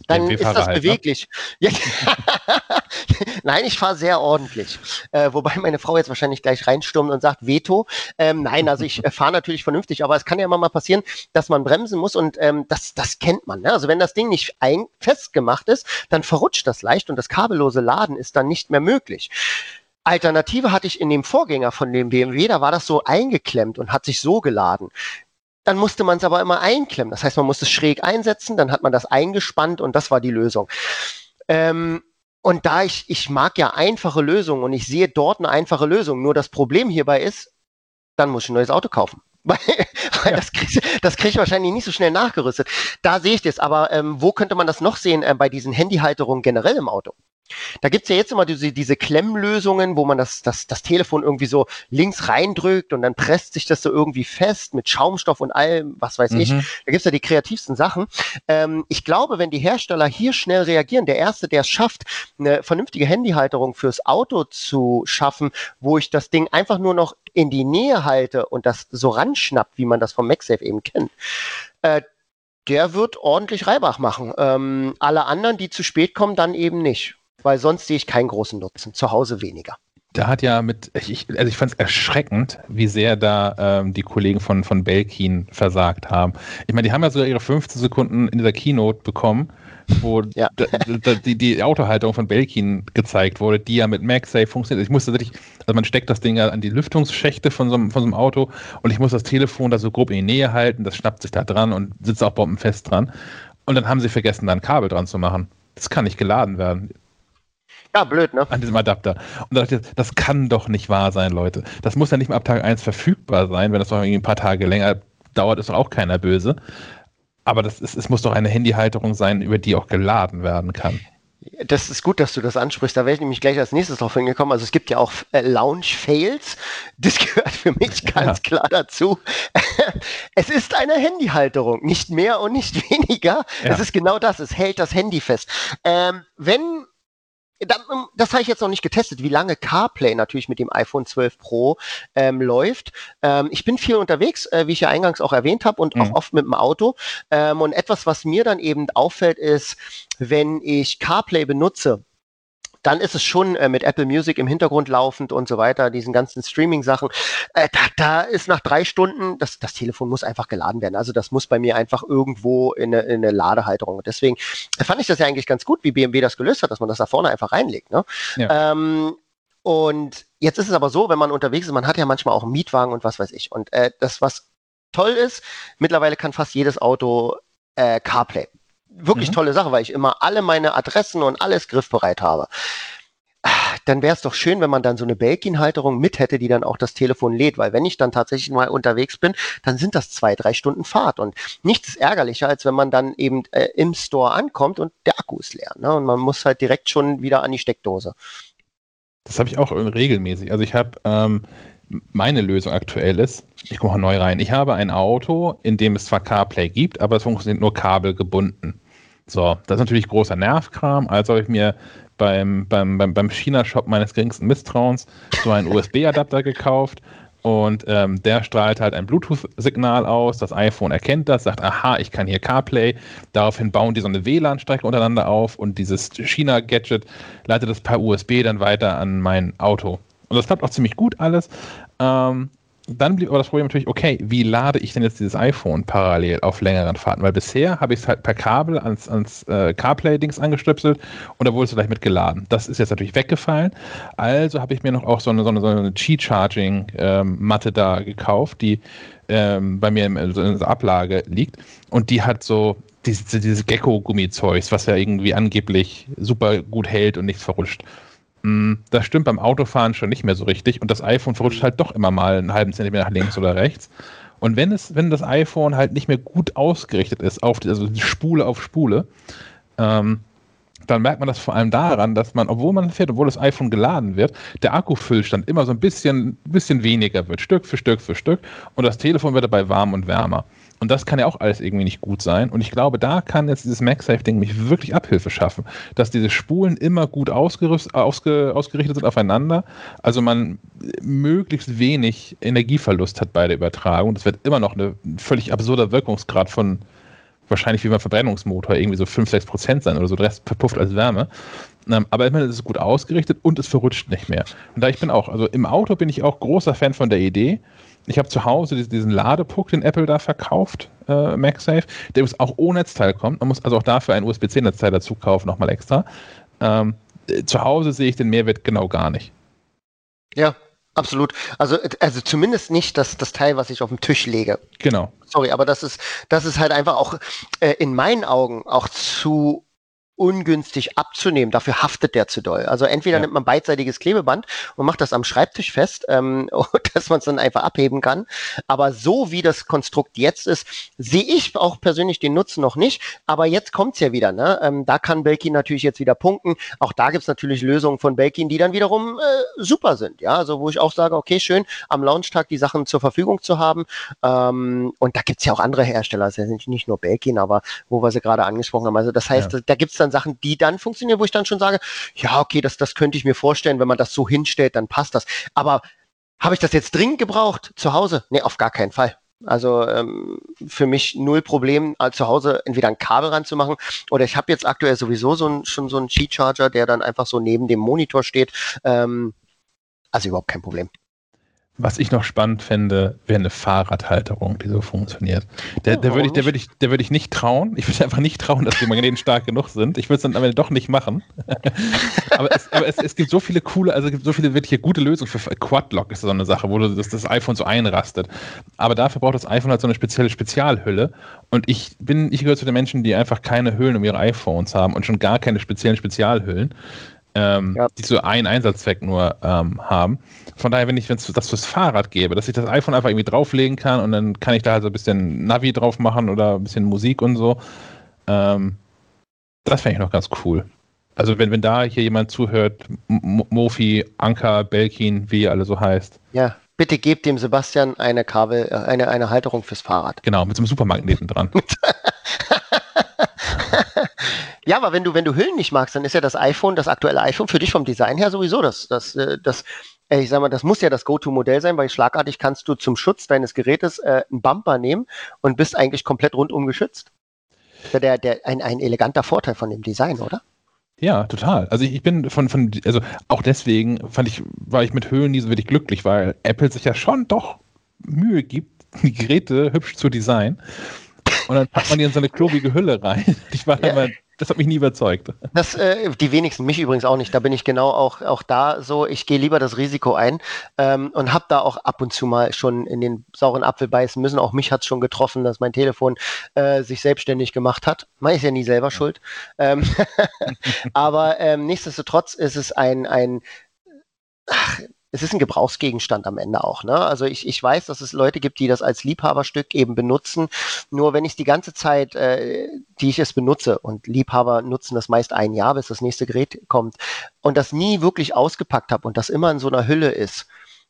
dann ist das halt, beweglich. Ne? nein, ich fahre sehr ordentlich. Äh, wobei meine Frau jetzt wahrscheinlich gleich reinstürmt und sagt Veto. Ähm, nein, also ich äh, fahre natürlich vernünftig, aber es kann ja immer mal passieren, dass man bremsen muss und ähm, das, das kennt man. Ne? Also wenn das Ding nicht ein festgemacht ist, dann verrutscht das leicht und das kabellose Laden ist dann nicht mehr möglich. Alternative hatte ich in dem Vorgänger von dem BMW, da war das so eingeklemmt und hat sich so geladen. Dann musste man es aber immer einklemmen. Das heißt, man musste es schräg einsetzen, dann hat man das eingespannt und das war die Lösung. Ähm, und da ich, ich mag ja einfache Lösungen und ich sehe dort eine einfache Lösung. Nur das Problem hierbei ist, dann muss ich ein neues Auto kaufen. Weil, weil ja. das kriege das krieg ich wahrscheinlich nicht so schnell nachgerüstet. Da sehe ich das. Aber ähm, wo könnte man das noch sehen äh, bei diesen Handyhalterungen generell im Auto? Da gibt's ja jetzt immer diese, diese Klemmlösungen, wo man das, das, das Telefon irgendwie so links reindrückt und dann presst sich das so irgendwie fest mit Schaumstoff und allem, was weiß mhm. ich. Da gibt's ja die kreativsten Sachen. Ähm, ich glaube, wenn die Hersteller hier schnell reagieren, der Erste, der es schafft, eine vernünftige Handyhalterung fürs Auto zu schaffen, wo ich das Ding einfach nur noch in die Nähe halte und das so ranschnappt, wie man das vom MagSafe eben kennt, äh, der wird ordentlich Reibach machen. Ähm, alle anderen, die zu spät kommen, dann eben nicht weil sonst sehe ich keinen großen Nutzen. Zu Hause weniger. Da hat ja mit, ich, also ich fand es erschreckend, wie sehr da ähm, die Kollegen von, von Belkin versagt haben. Ich meine, die haben ja sogar ihre 15 Sekunden in dieser Keynote bekommen, wo ja. die, die Autohalterung von Belkin gezeigt wurde, die ja mit MagSafe funktioniert. Ich musste wirklich, also man steckt das Ding ja an die Lüftungsschächte von so, einem, von so einem Auto und ich muss das Telefon da so grob in die Nähe halten, das schnappt sich da dran und sitzt auch bombenfest dran. Und dann haben sie vergessen, da ein Kabel dran zu machen. Das kann nicht geladen werden. Ja, blöd, ne? An diesem Adapter. Und da dachte ich, das kann doch nicht wahr sein, Leute. Das muss ja nicht mal ab Tag 1 verfügbar sein, wenn das noch irgendwie ein paar Tage länger dauert, ist doch auch keiner böse. Aber das ist, es muss doch eine Handyhalterung sein, über die auch geladen werden kann. Das ist gut, dass du das ansprichst. Da wäre ich nämlich gleich als nächstes drauf hingekommen. Also es gibt ja auch äh, Lounge-Fails. Das gehört für mich ganz ja. klar dazu. es ist eine Handyhalterung, nicht mehr und nicht weniger. Ja. Es ist genau das. Es hält das Handy fest. Ähm, wenn das habe ich jetzt noch nicht getestet, wie lange CarPlay natürlich mit dem iPhone 12 Pro ähm, läuft. Ähm, ich bin viel unterwegs, äh, wie ich ja eingangs auch erwähnt habe, und mhm. auch oft mit dem Auto. Ähm, und etwas, was mir dann eben auffällt, ist, wenn ich CarPlay benutze, dann ist es schon äh, mit Apple Music im Hintergrund laufend und so weiter, diesen ganzen Streaming-Sachen. Äh, da, da ist nach drei Stunden, das, das Telefon muss einfach geladen werden. Also das muss bei mir einfach irgendwo in eine, in eine Ladehalterung. Und deswegen fand ich das ja eigentlich ganz gut, wie BMW das gelöst hat, dass man das da vorne einfach reinlegt. Ne? Ja. Ähm, und jetzt ist es aber so, wenn man unterwegs ist, man hat ja manchmal auch einen Mietwagen und was weiß ich. Und äh, das, was toll ist, mittlerweile kann fast jedes Auto äh, CarPlay wirklich mhm. tolle Sache, weil ich immer alle meine Adressen und alles griffbereit habe. Dann wäre es doch schön, wenn man dann so eine Belkin-Halterung mit hätte, die dann auch das Telefon lädt, weil wenn ich dann tatsächlich mal unterwegs bin, dann sind das zwei, drei Stunden Fahrt und nichts ist ärgerlicher, als wenn man dann eben äh, im Store ankommt und der Akku ist leer ne? und man muss halt direkt schon wieder an die Steckdose. Das habe ich auch regelmäßig. Also ich habe ähm, meine Lösung aktuell ist, ich komme mal neu rein, ich habe ein Auto, in dem es zwar CarPlay gibt, aber es funktioniert nur kabelgebunden. So, das ist natürlich großer Nervkram, also habe ich mir beim, beim, beim, beim China-Shop meines geringsten Misstrauens so einen USB-Adapter gekauft und ähm, der strahlt halt ein Bluetooth-Signal aus. Das iPhone erkennt das, sagt, aha, ich kann hier CarPlay. Daraufhin bauen die so eine WLAN-Strecke untereinander auf und dieses China-Gadget leitet das per USB dann weiter an mein Auto. Und das klappt auch ziemlich gut alles. Ähm, dann blieb aber das Problem natürlich, okay, wie lade ich denn jetzt dieses iPhone parallel auf längeren Fahrten? Weil bisher habe ich es halt per Kabel ans, ans äh, CarPlay-Dings angestöpselt und da wurde es gleich mit geladen. Das ist jetzt natürlich weggefallen. Also habe ich mir noch auch so eine, so eine, so eine Qi-Charging-Matte ähm, da gekauft, die ähm, bei mir in, also in der Ablage liegt und die hat so diese, diese Gecko-Gummizeugs, was ja irgendwie angeblich super gut hält und nichts verrutscht. Hm, das stimmt beim Autofahren schon nicht mehr so richtig und das iPhone verrutscht halt doch immer mal einen halben Zentimeter nach links oder rechts. Und wenn es, wenn das iPhone halt nicht mehr gut ausgerichtet ist, auf die, also Spule auf Spule, ähm, dann merkt man das vor allem daran, dass man, obwohl man fährt, obwohl das iPhone geladen wird, der Akkufüllstand immer so ein bisschen, bisschen weniger wird, Stück für Stück für Stück, und das Telefon wird dabei warm und wärmer. Und das kann ja auch alles irgendwie nicht gut sein. Und ich glaube, da kann jetzt dieses MagSafe-Ding mich wirklich Abhilfe schaffen, dass diese Spulen immer gut ausgerüst, ausge, ausgerichtet sind aufeinander. Also man möglichst wenig Energieverlust hat bei der Übertragung. Das wird immer noch ein völlig absurder Wirkungsgrad von wahrscheinlich wie beim Verbrennungsmotor irgendwie so 5, 6 Prozent sein oder so. Der Rest verpufft als Wärme. Ähm, aber immerhin ist es gut ausgerichtet und es verrutscht nicht mehr. Und da ich bin auch, also im Auto bin ich auch großer Fan von der Idee, ich habe zu Hause diesen Ladepuck, den Apple da verkauft, äh, MagSafe, der auch ohne Netzteil kommt. Man muss also auch dafür ein USB-C-Netzteil dazu kaufen, nochmal extra. Ähm, äh, zu Hause sehe ich den Mehrwert genau gar nicht. Ja, absolut. Also, also zumindest nicht das, das Teil, was ich auf dem Tisch lege. Genau. Sorry, aber das ist, das ist halt einfach auch äh, in meinen Augen auch zu ungünstig abzunehmen. Dafür haftet der zu doll. Also entweder ja. nimmt man beidseitiges Klebeband und macht das am Schreibtisch fest, ähm, dass man es dann einfach abheben kann. Aber so wie das Konstrukt jetzt ist, sehe ich auch persönlich den Nutzen noch nicht. Aber jetzt kommt's ja wieder. Ne? Ähm, da kann Belkin natürlich jetzt wieder punkten. Auch da gibt's natürlich Lösungen von Belkin, die dann wiederum äh, super sind. Ja, also wo ich auch sage, okay, schön, am Launchtag die Sachen zur Verfügung zu haben. Ähm, und da gibt's ja auch andere Hersteller, das sind nicht nur Belkin, aber wo wir sie gerade angesprochen haben. Also das heißt, ja. da gibt's dann dann Sachen, die dann funktionieren, wo ich dann schon sage, ja, okay, das, das könnte ich mir vorstellen, wenn man das so hinstellt, dann passt das. Aber habe ich das jetzt dringend gebraucht zu Hause? Nee, auf gar keinen Fall. Also ähm, für mich null Problem, äh, zu Hause entweder ein Kabel ranzumachen oder ich habe jetzt aktuell sowieso so ein, schon so einen Qi-Charger, der dann einfach so neben dem Monitor steht. Ähm, also überhaupt kein Problem. Was ich noch spannend fände, wäre eine Fahrradhalterung, die so funktioniert. Der, der würde ich, der würd ich, der würd ich nicht trauen. Ich würde einfach nicht trauen, dass die Magneten stark genug sind. Ich würde es dann aber doch nicht machen. aber, es, aber es, es, gibt so viele coole, also es gibt so viele wirklich gute Lösungen. Für Quadlock ist so eine Sache, wo das, das iPhone so einrastet. Aber dafür braucht das iPhone halt so eine spezielle Spezialhülle. Und ich bin, ich gehöre zu den Menschen, die einfach keine Hüllen um ihre iPhones haben und schon gar keine speziellen Spezialhüllen. Ähm, Ja. die so einen Einsatzzweck nur ähm, haben. Von daher, wenn ich wenn's das fürs Fahrrad gäbe, dass ich das iPhone einfach irgendwie drauflegen kann und dann kann ich da halt so ein bisschen Navi drauf machen oder ein bisschen Musik und so. Ähm, das fände ich noch ganz cool. Also wenn, wenn da hier jemand zuhört, M- Mofi, Anker, Belkin, wie ihr alle so heißt, Ja, bitte gebt dem Sebastian eine Kabel, äh, eine, eine Halterung fürs Fahrrad. genau, mit so einem Supermagneten dran. Ja, aber wenn du, wenn du Hüllen nicht magst, dann ist ja das iPhone, das aktuelle iPhone für dich vom Design her sowieso das, das, äh, das, äh, ich sag mal, das muss ja das Go-To-Modell sein, weil schlagartig kannst du zum Schutz deines Gerätes äh, einen Bumper nehmen und bist eigentlich komplett rundum geschützt. Das ist ja Der, der, ein, ein eleganter Vorteil von dem Design, oder? Ja, total. Also ich, ich bin von, von, also auch deswegen fand ich, war ich mit Höhlen nie so wirklich glücklich, weil Apple sich ja schon doch Mühe gibt, die Geräte hübsch zu designen. Und dann packt man die in so eine klobige Hülle rein. Ich war Ja. immer, das hat mich nie überzeugt. Das, äh, die wenigsten, mich übrigens auch nicht. Da bin ich genau auch, auch da so. Ich gehe lieber das Risiko ein ähm, und habe da auch ab und zu mal schon in den sauren Apfel beißen müssen. Auch mich hat es schon getroffen, dass mein Telefon äh, sich selbstständig gemacht hat. Man ist ja nie selber schuld. Ähm, aber ähm, nichtsdestotrotz ist es ein, ein ach, es ist ein Gebrauchsgegenstand am Ende auch. Ne? Also ich, ich weiß, dass es Leute gibt, die das als Liebhaberstück eben benutzen. Nur wenn ich die ganze Zeit, äh, die ich es benutze, und Liebhaber nutzen das meist ein Jahr, bis das nächste Gerät kommt, und das nie wirklich ausgepackt habe und das immer in so einer Hülle ist,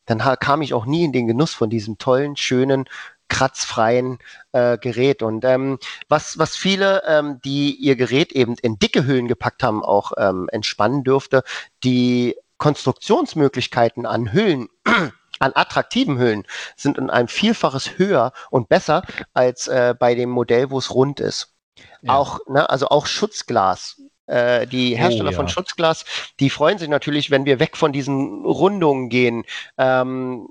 dann kam ich auch nie in den Genuss von diesem tollen, schönen, kratzfreien äh, Gerät. Und ähm, was, was viele, ähm, die ihr Gerät eben in dicke Hüllen gepackt haben, auch ähm, entspannen dürfte, die Konstruktionsmöglichkeiten an Hüllen, an attraktiven Hüllen, sind in einem Vielfaches höher und besser als äh, bei dem Modell, wo es rund ist. Ja. Auch, ne, also auch Schutzglas. Äh, die Hersteller ja. von Schutzglas, die freuen sich natürlich, wenn wir weg von diesen Rundungen gehen. Ähm,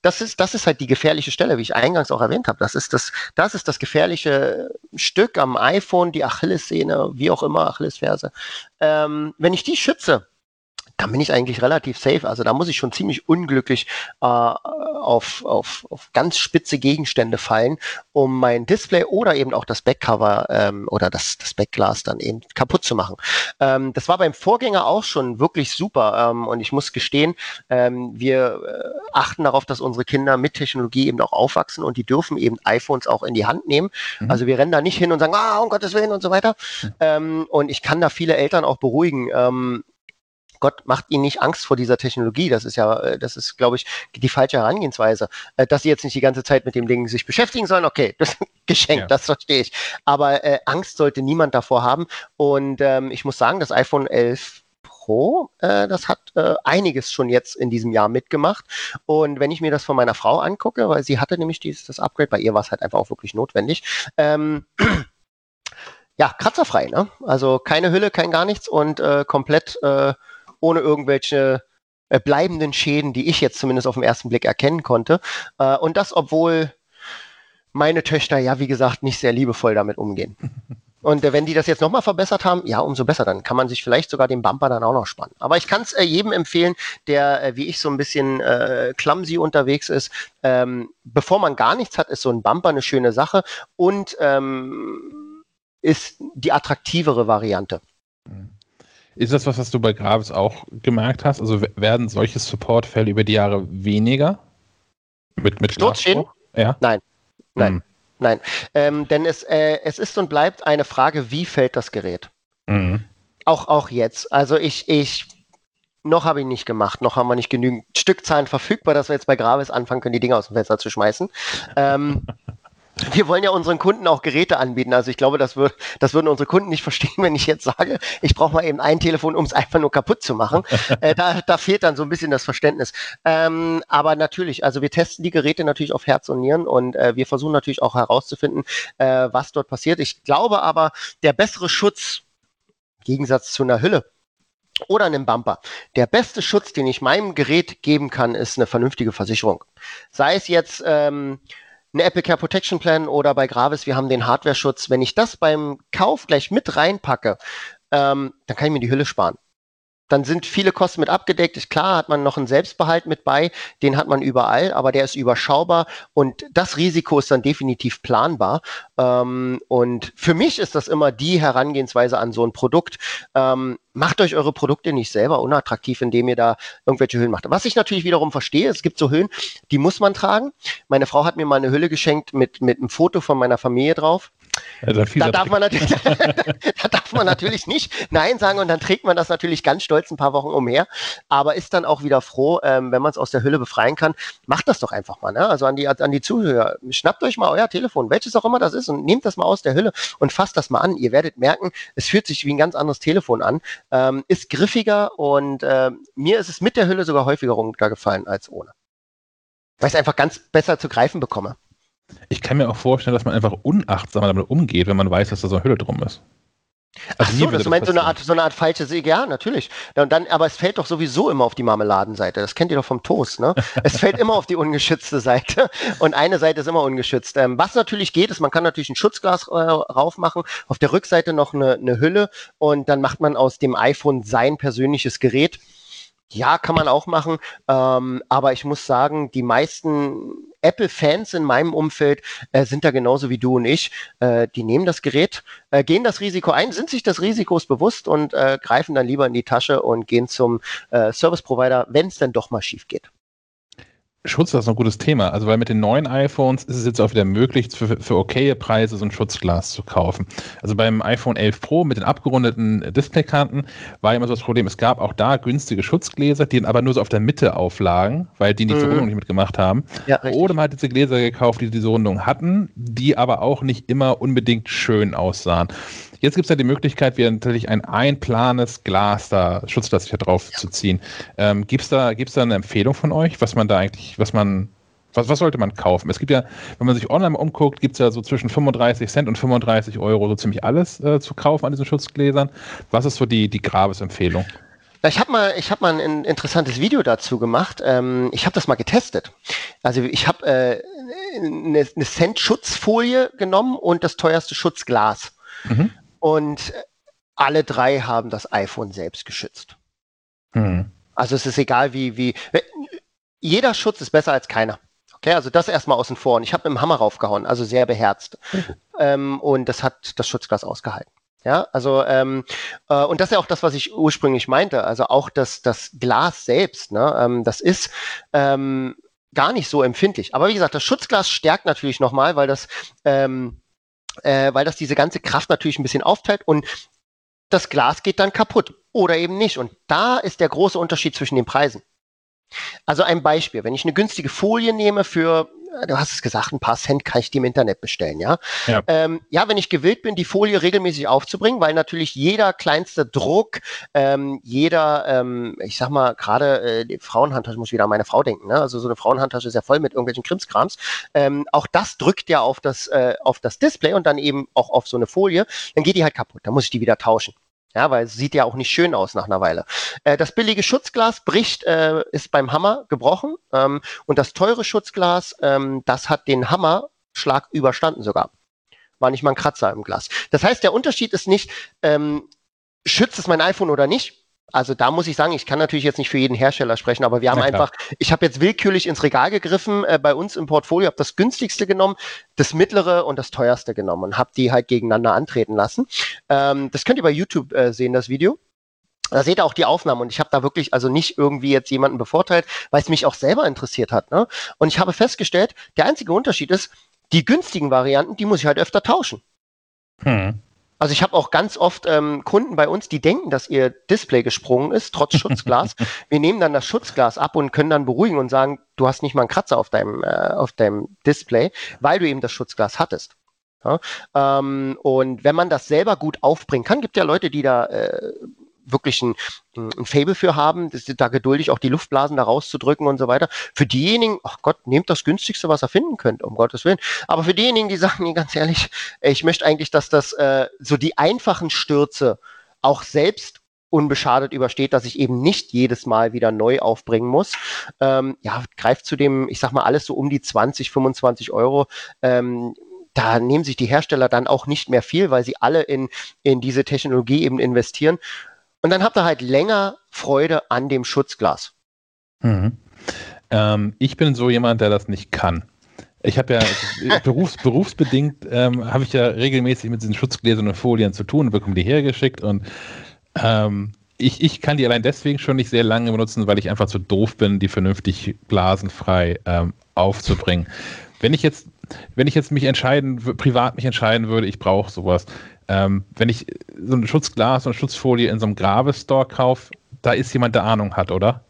das ist, das ist halt die gefährliche Stelle, wie ich eingangs auch erwähnt habe. Das ist das, das ist das gefährliche Stück am iPhone, die Achillessehne, wie auch immer, Achillesferse. Ähm, wenn ich die schütze, dann bin ich eigentlich relativ safe. Also da muss ich schon ziemlich unglücklich äh, auf, auf, auf ganz spitze Gegenstände fallen, um mein Display oder eben auch das Backcover ähm, oder das, das Backglas dann eben kaputt zu machen. Ähm, das war beim Vorgänger auch schon wirklich super. Ähm, und ich muss gestehen, ähm, wir äh, achten darauf, dass unsere Kinder mit Technologie eben auch aufwachsen und die dürfen eben iPhones auch in die Hand nehmen. Mhm. Also wir rennen da nicht hin und sagen, ah, um Gottes Willen und so weiter. Ähm, und ich kann da viele Eltern auch beruhigen. Ähm, Gott macht ihnen nicht Angst vor dieser Technologie. Das ist ja, äh, das ist, glaube ich, die falsche Herangehensweise. Äh, Dass sie jetzt nicht die ganze Zeit mit dem Ding sich beschäftigen sollen, okay, das geschenkt, Ja. das verstehe ich. Aber äh, Angst sollte niemand davor haben. Und ähm, ich muss sagen, das iPhone 11 Pro, äh, das hat äh, einiges schon jetzt in diesem Jahr mitgemacht. Und wenn ich mir das von meiner Frau angucke, weil sie hatte nämlich dieses das Upgrade, bei ihr war es halt einfach auch wirklich notwendig. Ähm, ja, kratzerfrei, ne? Also keine Hülle, kein gar nichts und äh, komplett äh, ohne irgendwelche äh, bleibenden Schäden, die ich jetzt zumindest auf den ersten Blick erkennen konnte. Äh, und das, obwohl meine Töchter ja, wie gesagt, nicht sehr liebevoll damit umgehen. Und äh, wenn die das jetzt nochmal verbessert haben, ja, umso besser. Dann kann man sich vielleicht sogar den Bumper dann auch noch spannen. Aber ich kann es äh, jedem empfehlen, der äh, wie ich so ein bisschen äh, clumsy unterwegs ist. Ähm, bevor man gar nichts hat, ist so ein Bumper eine schöne Sache und ähm, ist die attraktivere Variante. Ist das was, was du bei Gravis auch gemerkt hast? Also werden solche Supportfälle über die Jahre weniger? Mit, mit Sturzschäden? Ja. Nein. Nein. Hm. Nein, ähm, denn es, äh, es ist und bleibt eine Frage, wie fällt das Gerät? Mhm. Auch, auch jetzt. Also ich, ich, noch habe ich nicht gemacht, noch haben wir nicht genügend Stückzahlen verfügbar, dass wir jetzt bei Gravis anfangen können, die Dinger aus dem Fenster zu schmeißen. Ähm, wir wollen ja unseren Kunden auch Geräte anbieten. Also ich glaube, das, würd, das würden unsere Kunden nicht verstehen, wenn ich jetzt sage, ich brauche mal eben ein Telefon, um es einfach nur kaputt zu machen. äh, da, da fehlt dann so ein bisschen das Verständnis. Ähm, aber natürlich, also wir testen die Geräte natürlich auf Herz und Nieren und äh, wir versuchen natürlich auch herauszufinden, äh, was dort passiert. Ich glaube aber, der bessere Schutz, im Gegensatz zu einer Hülle, oder einem Bumper. Der beste Schutz, den ich meinem Gerät geben kann, ist eine vernünftige Versicherung. Sei es jetzt ähm, ein Apple Care Protection Plan oder bei Gravis, wir haben den Hardware-Schutz. Wenn ich das beim Kauf gleich mit reinpacke, ähm, dann kann ich mir die Hülle sparen. Dann sind viele Kosten mit abgedeckt. Ist klar, hat man noch einen Selbstbehalt mit bei, den hat man überall, aber der ist überschaubar und das Risiko ist dann definitiv planbar. Ähm, und für mich ist das immer die Herangehensweise an so ein Produkt. Ähm, macht euch eure Produkte nicht selber unattraktiv, indem ihr da irgendwelche Hüllen macht. Was ich natürlich wiederum verstehe, es gibt so Hüllen, die muss man tragen. Meine Frau hat mir mal eine Hülle geschenkt mit, mit einem Foto von meiner Familie drauf. Also da, darf man natürlich, da darf man natürlich nicht Nein sagen und dann trägt man das natürlich ganz stolz ein paar Wochen umher, aber ist dann auch wieder froh, ähm, wenn man es aus der Hülle befreien kann. Macht das doch einfach mal. Ne? Also an die, an die Zuhörer, schnappt euch mal euer Telefon, welches auch immer das ist, und nehmt das mal aus der Hülle und fasst das mal an. Ihr werdet merken, es fühlt sich wie ein ganz anderes Telefon an, ähm, ist griffiger und äh, mir ist es mit der Hülle sogar häufiger runtergefallen als ohne. Weil ich es einfach ganz besser zu greifen bekomme. Ich kann mir auch vorstellen, dass man einfach unachtsamer damit umgeht, wenn man weiß, dass da so eine Hülle drum ist. Also Ach so, das meinst so eine Art, so eine Art falsche Sieg, ja, natürlich. Und dann, aber es fällt doch sowieso immer auf die Marmeladenseite. Das kennt ihr doch vom Toast, ne? es fällt immer auf die ungeschützte Seite und eine Seite ist immer ungeschützt. Ähm, was natürlich geht, ist, man kann natürlich ein Schutzglas äh, raufmachen, auf der Rückseite noch eine, eine Hülle und dann macht man aus dem iPhone sein persönliches Gerät. Ja, kann man auch machen, ähm, aber ich muss sagen, die meisten Apple-Fans in meinem Umfeld äh, sind da genauso wie du und ich. Äh, die nehmen das Gerät, äh, gehen das Risiko ein, sind sich des Risikos bewusst und äh, greifen dann lieber in die Tasche und gehen zum äh, Service-Provider, wenn es dann doch mal schief geht. Schutz ist ein gutes Thema. Also, weil mit den neuen iPhones ist es jetzt auch wieder möglich, für, für okaye Preise so ein Schutzglas zu kaufen. Also beim iPhone 11 Pro mit den abgerundeten Displaykanten war immer so das Problem, es gab auch da günstige Schutzgläser, die aber nur so auf der Mitte auflagen, weil die die mhm. Verrundung nicht mitgemacht haben. Ja, Oder man hat diese Gläser gekauft, die diese Rundung hatten, die aber auch nicht immer unbedingt schön aussahen. Jetzt gibt es ja die Möglichkeit, wieder natürlich ein einplanes Glas da, Schutzglas hier drauf ja. zu ziehen. Ähm, gibt es da, gibt's da eine Empfehlung von euch, was man da eigentlich, was man, was, was sollte man kaufen? Es gibt ja, wenn man sich online umguckt, gibt es ja so zwischen 35 Cent und 35 Euro so ziemlich alles äh, zu kaufen an diesen Schutzgläsern. Was ist so die, die Grabesempfehlung? Ich habe mal, ich habe mal ein interessantes Video dazu gemacht. Ähm, ich habe das mal getestet. Also ich habe äh, eine, eine Cent-Schutzfolie genommen und das teuerste Schutzglas. Mhm. Und alle drei haben das iPhone selbst geschützt. Mhm. Also es ist egal, wie, wie. Jeder Schutz ist besser als keiner. Okay, also das erstmal außen vor. Und ich habe mit dem Hammer raufgehauen, also sehr beherzt. Mhm. Ähm, und das hat das Schutzglas ausgehalten. Ja, also ähm, äh, und das ist ja auch das, was ich ursprünglich meinte. Also auch das, das Glas selbst, ne, ähm, das ist ähm, gar nicht so empfindlich. Aber wie gesagt, das Schutzglas stärkt natürlich nochmal, weil das ähm, äh, weil das diese ganze Kraft natürlich ein bisschen aufteilt und das Glas geht dann kaputt oder eben nicht. Und da ist der große Unterschied zwischen den Preisen. Also ein Beispiel, wenn ich eine günstige Folie nehme für du hast es gesagt, ein paar Cent kann ich die im Internet bestellen, ja. Ja. Ähm, ja, wenn ich gewillt bin, die Folie regelmäßig aufzubringen, weil natürlich jeder kleinste Druck, ähm, jeder, ähm, ich sag mal, gerade äh, die Frauenhandtasche, muss ich wieder an meine Frau denken, ne? Also so eine Frauenhandtasche ist ja voll mit irgendwelchen Krimskrams. Ähm, auch das drückt ja auf das, äh, auf das Display und dann eben auch auf so eine Folie, dann geht die halt kaputt, dann muss ich die wieder tauschen. Ja, weil es sieht ja auch nicht schön aus nach einer Weile. Äh, das billige Schutzglas bricht, äh, ist beim Hammer gebrochen ähm, und das teure Schutzglas, ähm, das hat den Hammerschlag überstanden sogar. War nicht mal ein Kratzer im Glas. Das heißt, der Unterschied ist nicht, ähm, schützt es mein iPhone oder nicht, also da muss ich sagen, ich kann natürlich jetzt nicht für jeden Hersteller sprechen, aber wir haben einfach, ich habe jetzt willkürlich ins Regal gegriffen äh, bei uns im Portfolio, habe das günstigste genommen, das mittlere und das teuerste genommen und habe die halt gegeneinander antreten lassen. Ähm, das könnt ihr bei YouTube äh, sehen, das Video. Da seht ihr auch die Aufnahmen und ich habe da wirklich also nicht irgendwie jetzt jemanden bevorteilt, weil es mich auch selber interessiert hat. Ne? Und ich habe festgestellt, der einzige Unterschied ist, die günstigen Varianten, die muss ich halt öfter tauschen. Hm. Also ich habe auch ganz oft ähm, Kunden bei uns, die denken, dass ihr Display gesprungen ist, trotz Schutzglas. Wir nehmen dann das Schutzglas ab und können dann beruhigen und sagen, du hast nicht mal einen Kratzer auf deinem, äh, auf deinem Display, weil du eben das Schutzglas hattest. Ja? Ähm, und wenn man das selber gut aufbringen kann, gibt ja Leute, die da äh, wirklich ein, ein Fable für haben, da geduldig auch die Luftblasen da rauszudrücken und so weiter. Für diejenigen, ach Gott, nehmt das günstigste, was ihr finden könnt, um Gottes Willen. Aber für diejenigen, die sagen, ganz ehrlich, ich möchte eigentlich, dass das äh, so die einfachen Stürze auch selbst unbeschadet übersteht, dass ich eben nicht jedes Mal wieder neu aufbringen muss. Ähm, ja, greift zu dem, ich sag mal, alles so um die 20, 25 Euro. Ähm, da nehmen sich die Hersteller dann auch nicht mehr viel, weil sie alle in, in diese Technologie eben investieren. Und dann habt ihr halt länger Freude an dem Schutzglas. Mhm. Ähm, ich bin so jemand, der das nicht kann. Ich habe ja berufs, berufsbedingt ähm, habe ich ja regelmäßig mit diesen Schutzgläsern und Folien zu tun und bekomme die hergeschickt und ähm, ich, ich kann die allein deswegen schon nicht sehr lange benutzen, weil ich einfach zu doof bin, die vernünftig blasenfrei ähm, aufzubringen. Wenn ich jetzt, wenn ich jetzt mich entscheiden, privat mich entscheiden würde, ich brauche sowas. Ähm, wenn ich so ein Schutzglas und Schutzfolie in so einem Gravestore kaufe, da ist jemand, der Ahnung hat, oder?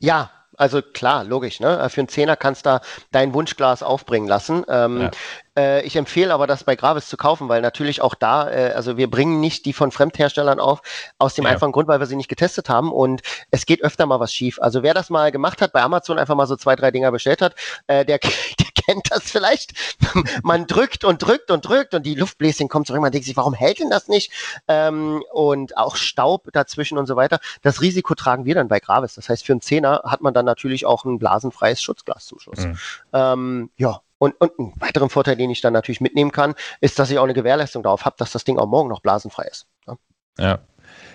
Ja, also klar, logisch, ne? Äh, für einen Zehner kannst du da dein Wunschglas aufbringen lassen. Ähm, ja. äh, ich empfehle aber, das bei Gravis zu kaufen, weil natürlich auch da, äh, also wir bringen nicht die von Fremdherstellern auf, aus dem ja. einfachen Grund, weil wir sie nicht getestet haben und es geht öfter mal was schief. Also wer das mal gemacht hat, bei Amazon einfach mal so zwei, drei Dinger bestellt hat, äh, der, der kennt das vielleicht. man drückt und drückt und drückt und die Luftbläschen kommt zurück. Man denkt sich, warum hält denn das nicht? Ähm, und auch Staub dazwischen und so weiter. Das Risiko tragen wir dann bei Gravis. Das heißt, für einen Zehner hat man dann natürlich auch ein blasenfreies Schutzglas zum Schluss. Mhm. Ähm, ja, und, und einen weiteren Vorteil, den ich dann natürlich mitnehmen kann, ist, dass ich auch eine Gewährleistung darauf habe, dass das Ding auch morgen noch blasenfrei ist. Ja. ja.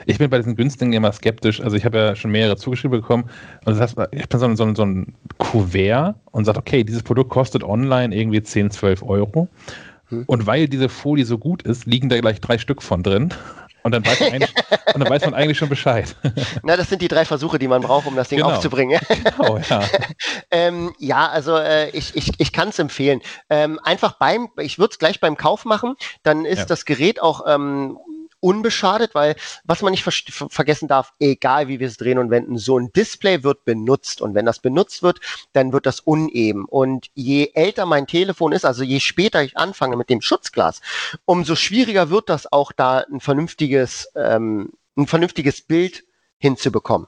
Ich bin bei diesen günstigen immer skeptisch. Also ich habe ja schon mehrere zugeschrieben bekommen. Und das heißt, ich bin so, so, so ein Kuvert und sage, okay, dieses Produkt kostet online irgendwie 10, 12 Euro. Hm. Und weil diese Folie so gut ist, liegen da gleich drei Stück von drin. Und dann, weiß man eigentlich, und dann weiß man eigentlich schon Bescheid. Na, das sind die drei Versuche, die man braucht, um das Ding genau. aufzubringen. Genau, ja. ähm, ja, also äh, ich, ich, ich kann es empfehlen. Ähm, einfach beim, ich würde es gleich beim Kauf machen, dann ist ja. das Gerät auch ähm, unbeschadet, weil was man nicht ver vergessen darf, egal wie wir es drehen und wenden, so ein Display wird benutzt und wenn das benutzt wird, dann wird das uneben und je älter mein Telefon ist, also je später ich anfange mit dem Schutzglas, umso schwieriger wird das auch da ein vernünftiges, ähm, ein vernünftiges Bild hinzubekommen.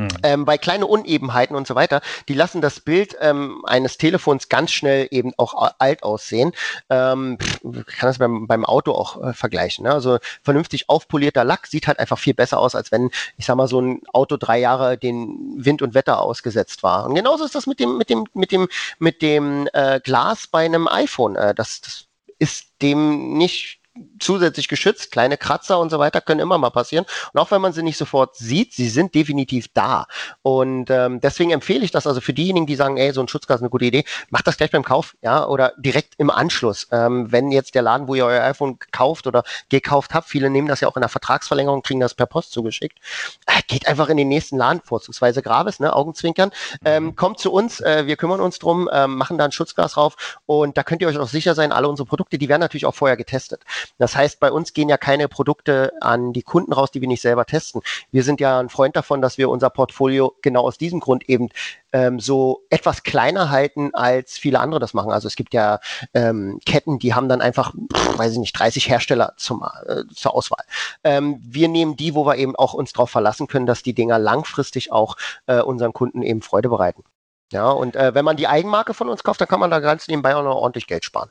Mhm. Ähm, bei kleinen Unebenheiten und so weiter, die lassen das Bild ähm, eines Telefons ganz schnell eben auch alt aussehen. Ähm, kann das beim, beim Auto auch äh, vergleichen. Ne? Also vernünftig aufpolierter Lack sieht halt einfach viel besser aus, als wenn, ich sag mal, so ein Auto drei Jahre den Wind und Wetter ausgesetzt war. Und genauso ist das mit dem, mit dem, mit dem, mit dem äh, Glas bei einem iPhone. Äh, das, das ist dem nicht zusätzlich geschützt. Kleine Kratzer und so weiter können immer mal passieren. Und auch wenn man sie nicht sofort sieht, sie sind definitiv da. Und ähm, deswegen empfehle ich das also für diejenigen, die sagen, ey, so ein Schutzgas ist eine gute Idee, macht das gleich beim Kauf, ja, oder direkt im Anschluss. Ähm, wenn jetzt der Laden, wo ihr euer iPhone kauft oder gekauft habt, viele nehmen das ja auch in der Vertragsverlängerung, kriegen das per Post zugeschickt. Äh, geht einfach in den nächsten Laden, vorzugsweise Gravis, ne, Augenzwinkern. Ähm, kommt zu uns, äh, wir kümmern uns drum, ähm, machen da ein Schutzglas drauf und da könnt ihr euch auch sicher sein, alle unsere Produkte, die werden natürlich auch vorher getestet. Das heißt, bei uns gehen ja keine Produkte an die Kunden raus, die wir nicht selber testen. Wir sind ja ein Freund davon, dass wir unser Portfolio genau aus diesem Grund eben ähm, so etwas kleiner halten, als viele andere das machen. Also es gibt ja ähm, Ketten, die haben dann einfach, pff, weiß ich nicht, 30 Hersteller zum, äh, zur Auswahl. Ähm, wir nehmen die, wo wir eben auch uns darauf verlassen können, dass die Dinger langfristig auch äh, unseren Kunden eben Freude bereiten. Ja, und äh, wenn man die Eigenmarke von uns kauft, dann kann man da ganz nebenbei auch noch ordentlich Geld sparen.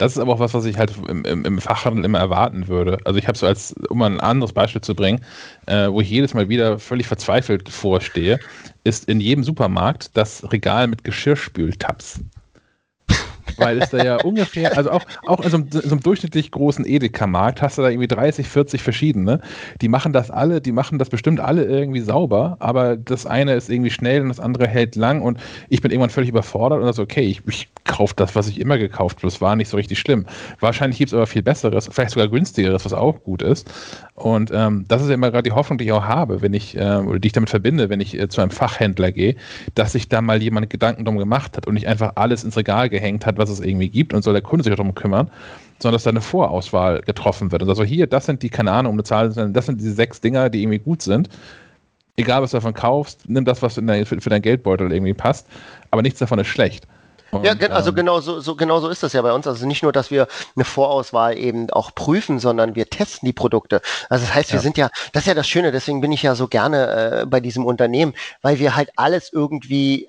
Das ist aber auch was, was ich halt im, im, im Fachhandel immer erwarten würde. Also ich habe so als, um mal ein anderes Beispiel zu bringen, äh, wo ich jedes Mal wieder völlig verzweifelt vorstehe, ist in jedem Supermarkt das Regal mit Geschirrspültabs weil es da ja ungefähr, also auch, auch in so einem, so einem durchschnittlich großen Edeka-Markt hast du da irgendwie 30, 40 verschiedene. Die machen das alle, die machen das bestimmt alle irgendwie sauber, aber das eine ist irgendwie schnell und das andere hält lang und ich bin irgendwann völlig überfordert und das okay, ich, ich kaufe das, was ich immer gekauft habe. Das war nicht so richtig schlimm. Wahrscheinlich gibt es aber viel Besseres, vielleicht sogar günstigeres, was auch gut ist. Und ähm, das ist ja immer gerade die Hoffnung, die ich auch habe, wenn ich, äh, oder die ich damit verbinde, wenn ich äh, zu einem Fachhändler gehe, dass sich da mal jemand Gedanken drum gemacht hat und nicht einfach alles ins Regal gehängt hat, was es irgendwie gibt und soll der Kunde sich darum kümmern, sondern dass da eine Vorauswahl getroffen wird. Und also hier, das sind die, keine Ahnung, um eine Zahl, das sind diese sechs Dinger, die irgendwie gut sind. Egal, was du davon kaufst, nimm das, was dein, für, für deinen Geldbeutel irgendwie passt, aber nichts davon ist schlecht. Und, ja, also ähm, genau so, so, genau so ist das ja bei uns. Also nicht nur, dass wir eine Vorauswahl eben auch prüfen, sondern wir testen die Produkte. Also das heißt, wir ja. sind ja, das ist ja das Schöne, deswegen bin ich ja so gerne äh, bei diesem Unternehmen, weil wir halt alles irgendwie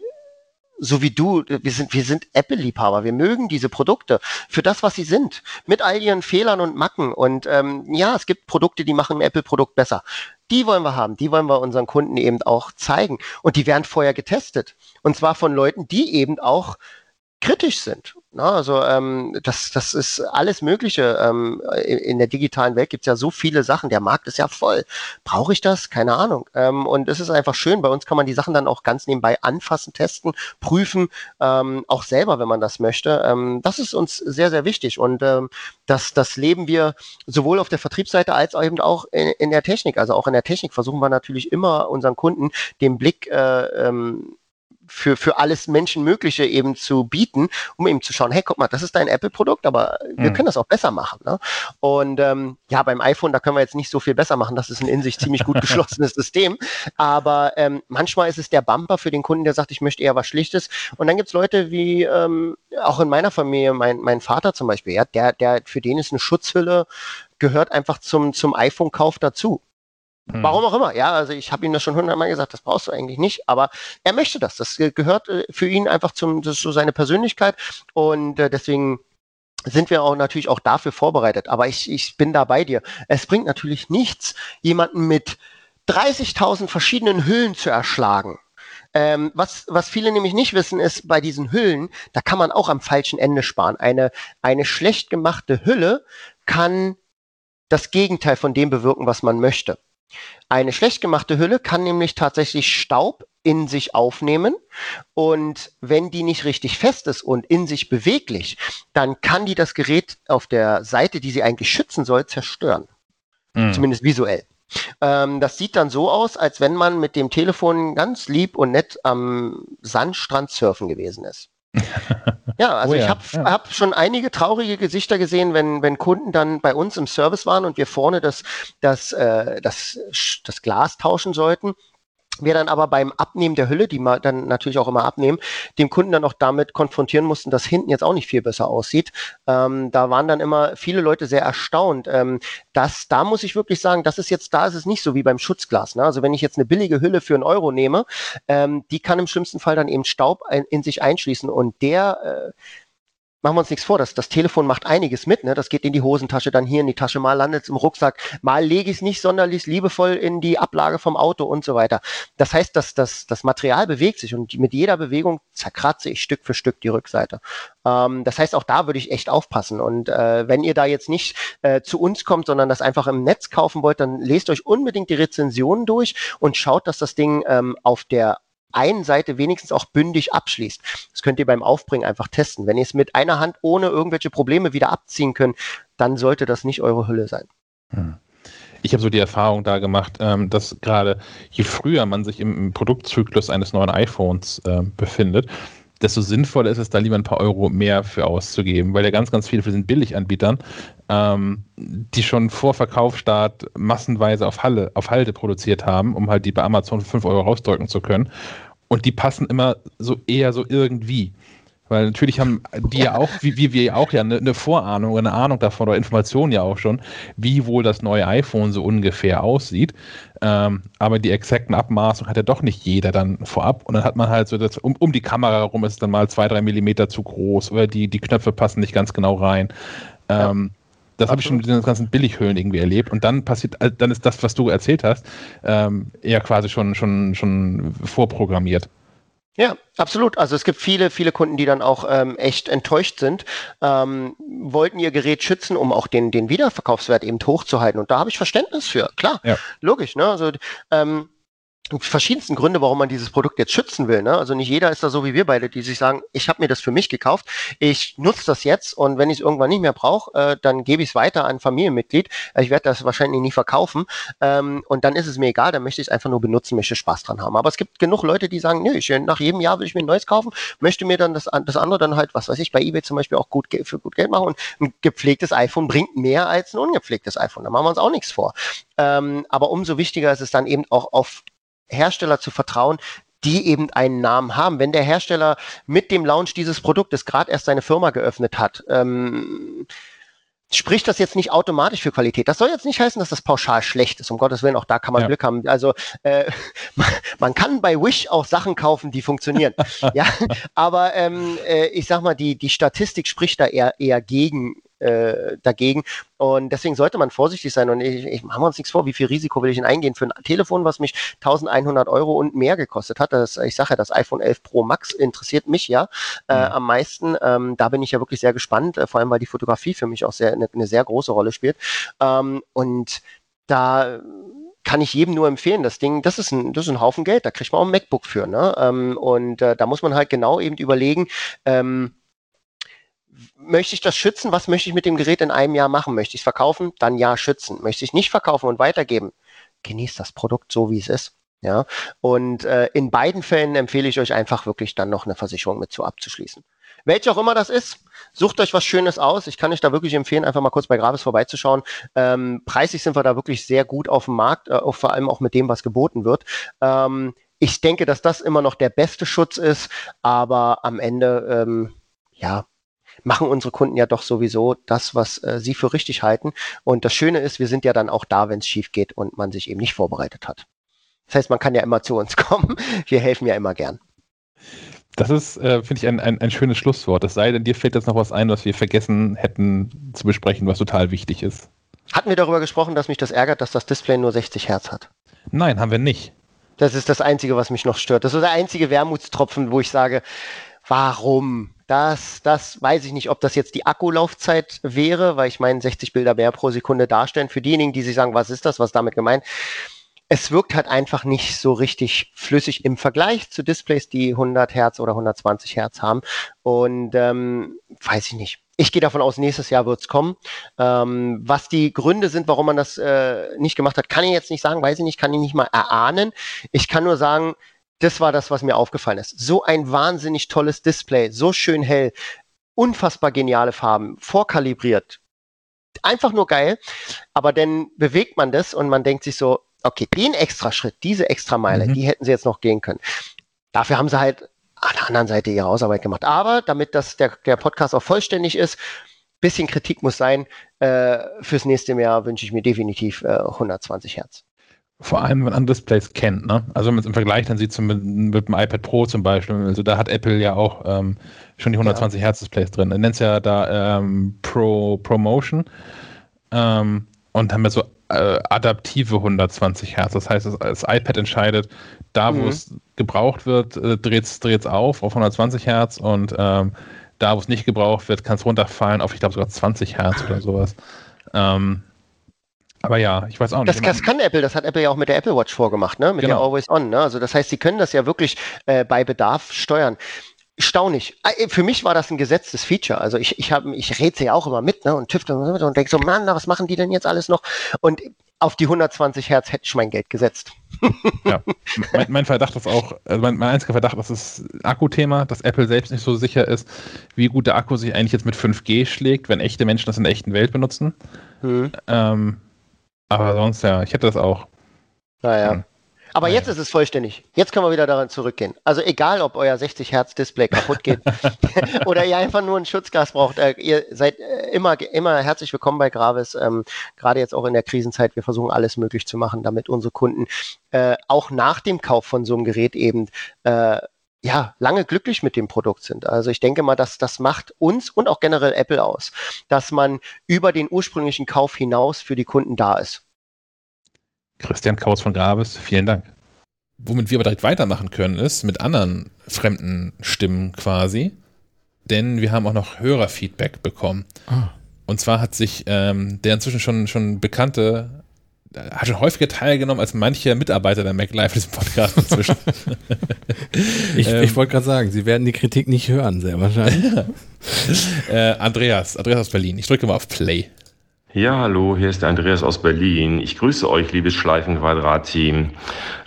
so wie du, wir sind, wir sind Apple-Liebhaber. Wir mögen diese Produkte für das, was sie sind, mit all ihren Fehlern und Macken. Und ähm, ja, es gibt Produkte, die machen ein Apple-Produkt besser. Die wollen wir haben, die wollen wir unseren Kunden eben auch zeigen. Und die werden vorher getestet. Und zwar von Leuten, die eben auch kritisch sind Ne? Also ähm, das, das ist alles Mögliche. Ähm, in der digitalen Welt gibt es ja so viele Sachen. Der Markt ist ja voll. Brauche ich das? Keine Ahnung. Ähm, und es ist einfach schön. Bei uns kann man die Sachen dann auch ganz nebenbei anfassen, testen, prüfen, ähm, auch selber, wenn man das möchte. Ähm, das ist uns sehr, sehr wichtig. Und ähm, das, das leben wir sowohl auf der Vertriebsseite als eben auch in, in der Technik. Also auch in der Technik versuchen wir natürlich immer unseren Kunden den Blick äh, ähm, für, für alles Menschenmögliche eben zu bieten, um eben zu schauen, hey, guck mal, das ist dein Apple-Produkt, aber wir mhm. können das auch besser machen. Ne? Und ähm, ja, beim iPhone, da können wir jetzt nicht so viel besser machen. Das ist ein in sich ziemlich gut geschlossenes System. Aber ähm, manchmal ist es der Bumper für den Kunden, der sagt, ich möchte eher was Schlichtes. Und dann gibt's Leute wie ähm, auch in meiner Familie, mein, mein Vater zum Beispiel, ja, der, der, für den ist eine Schutzhülle gehört einfach zum, zum iPhone-Kauf dazu. Hm. Warum auch immer. Ja, also ich habe ihm das schon hundertmal gesagt, das brauchst du eigentlich nicht, aber er möchte das. Das gehört äh, für ihn einfach zum, das ist so seine Persönlichkeit und äh, deswegen sind wir auch natürlich auch dafür vorbereitet. Aber ich, ich bin da bei dir. Es bringt natürlich nichts, jemanden mit 30.000 verschiedenen Hüllen zu erschlagen. Ähm, was, was viele nämlich nicht wissen, ist, bei diesen Hüllen, da kann man auch am falschen Ende sparen. Eine, eine schlecht gemachte Hülle kann das Gegenteil von dem bewirken, was man möchte. Eine schlecht gemachte Hülle kann nämlich tatsächlich Staub in sich aufnehmen und wenn die nicht richtig fest ist und in sich beweglich, dann kann die das Gerät auf der Seite, die sie eigentlich schützen soll, zerstören. Mhm. Zumindest visuell. Ähm, das sieht dann so aus, als wenn man mit dem Telefon ganz lieb und nett am Sandstrand surfen gewesen ist. Ja, also oh ja, ich habe ja. hab schon einige traurige Gesichter gesehen, wenn, wenn Kunden dann bei uns im Service waren und wir vorne das, das, äh, das, das Glas tauschen sollten wir dann aber beim Abnehmen der Hülle, die wir dann natürlich auch immer abnehmen, dem Kunden dann auch damit konfrontieren mussten, dass hinten jetzt auch nicht viel besser aussieht. Ähm, da waren dann immer viele Leute sehr erstaunt. Ähm, dass, da muss ich wirklich sagen, das ist jetzt, da ist es nicht so wie beim Schutzglas. Ne? Also wenn ich jetzt eine billige Hülle für einen Euro nehme, ähm, die kann im schlimmsten Fall dann eben Staub ein, in sich einschließen und der äh, machen wir uns nichts vor, das, das Telefon macht einiges mit, ne? Das geht in die Hosentasche, dann hier in die Tasche, mal landet es im Rucksack, mal lege ich es nicht sonderlich liebevoll in die Ablage vom Auto und so weiter. Das heißt, dass das, das Material bewegt sich und mit jeder Bewegung zerkratze ich Stück für Stück die Rückseite. Ähm, das heißt, auch da würde ich echt aufpassen. Und äh, wenn ihr da jetzt nicht äh, zu uns kommt, sondern das einfach im Netz kaufen wollt, dann lest euch unbedingt die Rezensionen durch und schaut, dass das Ding ähm, auf der einen Seite wenigstens auch bündig abschließt. Das könnt ihr beim Aufbringen einfach testen. Wenn ihr es mit einer Hand ohne irgendwelche Probleme wieder abziehen könnt, dann sollte das nicht eure Hülle sein. Hm. Ich habe so die Erfahrung da gemacht, ähm, dass gerade je früher man sich im Produktzyklus eines neuen iPhones äh, befindet, desto sinnvoller ist es, da lieber ein paar Euro mehr für auszugeben, weil ja ganz, ganz viele von diesen Billiganbietern, ähm, die schon vor Verkaufsstart massenweise auf, Halle, auf Halde produziert haben, um halt die bei Amazon für 5 Euro rausdrücken zu können. Und die passen immer so eher so irgendwie. Weil natürlich haben die ja auch, wie, wie wir auch ja, eine, eine Vorahnung, eine Ahnung davon oder Informationen ja auch schon, wie wohl das neue iPhone so ungefähr aussieht. Ähm, aber die exakten Abmaßungen hat ja doch nicht jeder dann vorab. Und dann hat man halt so, das, um, um die Kamera herum ist es dann mal zwei, drei Millimeter zu groß oder die, die Knöpfe passen nicht ganz genau rein. Ähm, ja. Das habe ich schon mit den ganzen Billighöhlen irgendwie erlebt. Und dann passiert, äh, dann ist das, was du erzählt hast, ähm, eher quasi schon, schon, schon vorprogrammiert. Ja, absolut. Also es gibt viele, viele Kunden, die dann auch ähm, echt enttäuscht sind, ähm, wollten ihr Gerät schützen, um auch den, den Wiederverkaufswert eben hochzuhalten. Und da habe ich Verständnis für. Klar, ja. logisch. Ne? Also ähm, verschiedensten Gründe, warum man dieses Produkt jetzt schützen will. Ne? Also nicht jeder ist da so wie wir beide, die sich sagen, ich habe mir das für mich gekauft, ich nutze das jetzt und wenn ich es irgendwann nicht mehr brauche, äh, dann gebe ich es weiter an Familienmitglied. Ich werde das wahrscheinlich nie verkaufen ähm, und dann ist es mir egal, dann möchte ich es einfach nur benutzen, möchte Spaß dran haben. Aber es gibt genug Leute, die sagen, nö, ich, nach jedem Jahr will ich mir ein neues kaufen, möchte mir dann das, das andere dann halt, was weiß ich, bei eBay zum Beispiel auch gut für gut Geld machen und ein gepflegtes iPhone bringt mehr als ein ungepflegtes iPhone. Da machen wir uns auch nichts vor. Ähm, aber umso wichtiger ist es dann eben auch auf Hersteller zu vertrauen, die eben einen Namen haben. Wenn der Hersteller mit dem Launch dieses Produktes gerade erst seine Firma geöffnet hat, ähm, spricht das jetzt nicht automatisch für Qualität. Das soll jetzt nicht heißen, dass das pauschal schlecht ist. Um Gottes Willen, auch da kann man ja. Glück haben. Also äh, man kann bei Wish auch Sachen kaufen, die funktionieren. ja, aber ähm, äh, ich sag mal, die die Statistik spricht da eher eher gegen äh, dagegen. Und deswegen sollte man vorsichtig sein. Und ich, ich machen wir uns nichts vor, wie viel Risiko will ich denn eingehen für ein Telefon, was mich 1100 Euro und mehr gekostet hat. Das, ich sage ja, das iPhone 11 Pro Max interessiert mich ja äh, mhm. am meisten. Ähm, da bin ich ja wirklich sehr gespannt, äh, vor allem weil die Fotografie für mich auch sehr eine, eine sehr große Rolle spielt. Ähm, und da kann ich jedem nur empfehlen. Das Ding, das ist ein, das ist ein Haufen Geld, da kriegt man auch ein MacBook für. Ne? Ähm, und äh, da muss man halt genau eben überlegen, ähm, möchte ich das schützen? Was möchte ich mit dem Gerät in einem Jahr machen? Möchte ich es verkaufen? Dann ja, schützen. Möchte ich nicht verkaufen und weitergeben? Genießt das Produkt so, wie es ist. Ja, und äh, in beiden Fällen empfehle ich euch einfach wirklich dann noch eine Versicherung mit zu abzuschließen. Welche auch immer das ist, sucht euch was Schönes aus. Ich kann euch da wirklich empfehlen, einfach mal kurz bei Gravis vorbeizuschauen. Ähm, preislich sind wir da wirklich sehr gut auf dem Markt, äh, auch vor allem auch mit dem, was geboten wird. Ähm, ich denke, dass das immer noch der beste Schutz ist, aber am Ende, ähm, ja, machen unsere Kunden ja doch sowieso das, was äh, sie für richtig halten. Und das Schöne ist, wir sind ja dann auch da, wenn es schief geht und man sich eben nicht vorbereitet hat. Das heißt, man kann ja immer zu uns kommen. Wir helfen ja immer gern. Das ist, äh, finde ich, ein, ein, ein schönes Schlusswort. Es sei denn, dir fällt jetzt noch was ein, was wir vergessen hätten zu besprechen, was total wichtig ist. Hatten wir darüber gesprochen, dass mich das ärgert, dass das Display nur 60 Hertz hat? Nein, haben wir nicht. Das ist das Einzige, was mich noch stört. Das ist der einzige Wermutstropfen, wo ich sage, warum? Das, das weiß ich nicht, ob das jetzt die Akkulaufzeit wäre, weil ich meine, 60 Bilder mehr pro Sekunde darstellen. Für diejenigen, die sich sagen, was ist das, was damit gemeint? es wirkt halt einfach nicht so richtig flüssig im Vergleich zu Displays, die 100 Hertz oder 120 Hertz haben. Und ähm, weiß ich nicht. Ich gehe davon aus, nächstes Jahr wird's kommen. Ähm, was die Gründe sind, warum man das äh, nicht gemacht hat, kann ich jetzt nicht sagen, weiß ich nicht, kann ich nicht mal erahnen. Ich kann nur sagen, das war das, was mir aufgefallen ist. So ein wahnsinnig tolles Display, so schön hell, unfassbar geniale Farben, vorkalibriert. Einfach nur geil. Aber dann bewegt man das und man denkt sich so, okay, den extra Schritt, diese extra Meile, mhm. die hätten sie jetzt noch gehen können. Dafür haben sie halt an der anderen Seite ihre Hausarbeit gemacht. Aber damit das der, der Podcast auch vollständig ist, bisschen Kritik muss sein. Äh, fürs nächste Jahr wünsche ich mir definitiv äh, 120 Hertz. Vor allem, wenn man Displays kennt, ne? Also wenn man es im Vergleich dann sieht zum, mit, mit, dem iPad Pro zum Beispiel, also da hat Apple ja auch ähm, schon die 120 ja. Hertz Displays drin. Er nennt es ja da ähm, Pro Promotion ähm, und haben ja so äh, adaptive 120 Hertz. Das heißt, das, das iPad entscheidet, da wo mhm. es gebraucht wird, äh, dreht es auf auf 120 Hertz und ähm, da, wo es nicht gebraucht wird, kann es runterfallen auf, ich glaube, sogar 20 Hertz oder sowas. Ähm, aber ja, ich weiß auch nicht. Das, das, kann Apple, das hat Apple ja auch mit der Apple Watch vorgemacht, ne? Mit genau. der Always On. Ne? Also das heißt, sie können das ja wirklich äh, bei Bedarf steuern staunig. Äh, für mich war das ein gesetztes Feature. Also ich, ich, hab, ich rätsel ja auch immer mit ne, und tüfte und, und denke so, Mann, was machen die denn jetzt alles noch? Und auf die 120 Hertz hätte ich mein Geld gesetzt. ja, mein, mein, Verdacht ist auch, also mein, mein einziger Verdacht ist das Akkuthema, dass Apple selbst nicht so sicher ist, wie gut der Akku sich eigentlich jetzt mit 5G schlägt, wenn echte Menschen das in der echten Welt benutzen. Hm. Ähm, aber sonst ja, ich hätte das auch. Naja. Hm. Aber ja. jetzt ist es vollständig. Jetzt können wir wieder daran zurückgehen. Also egal, ob euer 60 Hertz Display kaputt geht oder ihr einfach nur ein Schutzgas braucht. Äh, ihr seid äh, immer, immer herzlich willkommen bei Gravis. Ähm, Gerade jetzt auch in der Krisenzeit. Wir versuchen alles möglich zu machen, damit unsere Kunden äh, auch nach dem Kauf von so einem Gerät eben äh, ja, lange glücklich mit dem Produkt sind. Also ich denke mal, dass das macht uns und auch generell Apple aus, dass man über den ursprünglichen Kauf hinaus für die Kunden da ist. Christian Kautz von Grabes, vielen Dank. Womit wir aber direkt weitermachen können, ist mit anderen fremden Stimmen quasi. Denn wir haben auch noch Hörerfeedback bekommen. Ah. Und zwar hat sich ähm, der inzwischen schon, schon bekannte, hat schon häufiger teilgenommen als manche Mitarbeiter der MacLife diesem Podcast inzwischen. ich, ähm, ich wollte gerade sagen, Sie werden die Kritik nicht hören, sehr wahrscheinlich. äh, Andreas, Andreas aus Berlin. Ich drücke mal auf Play. Ja, hallo, hier ist der Andreas aus Berlin. Ich grüße euch, liebes Schleifenquadrat-Team.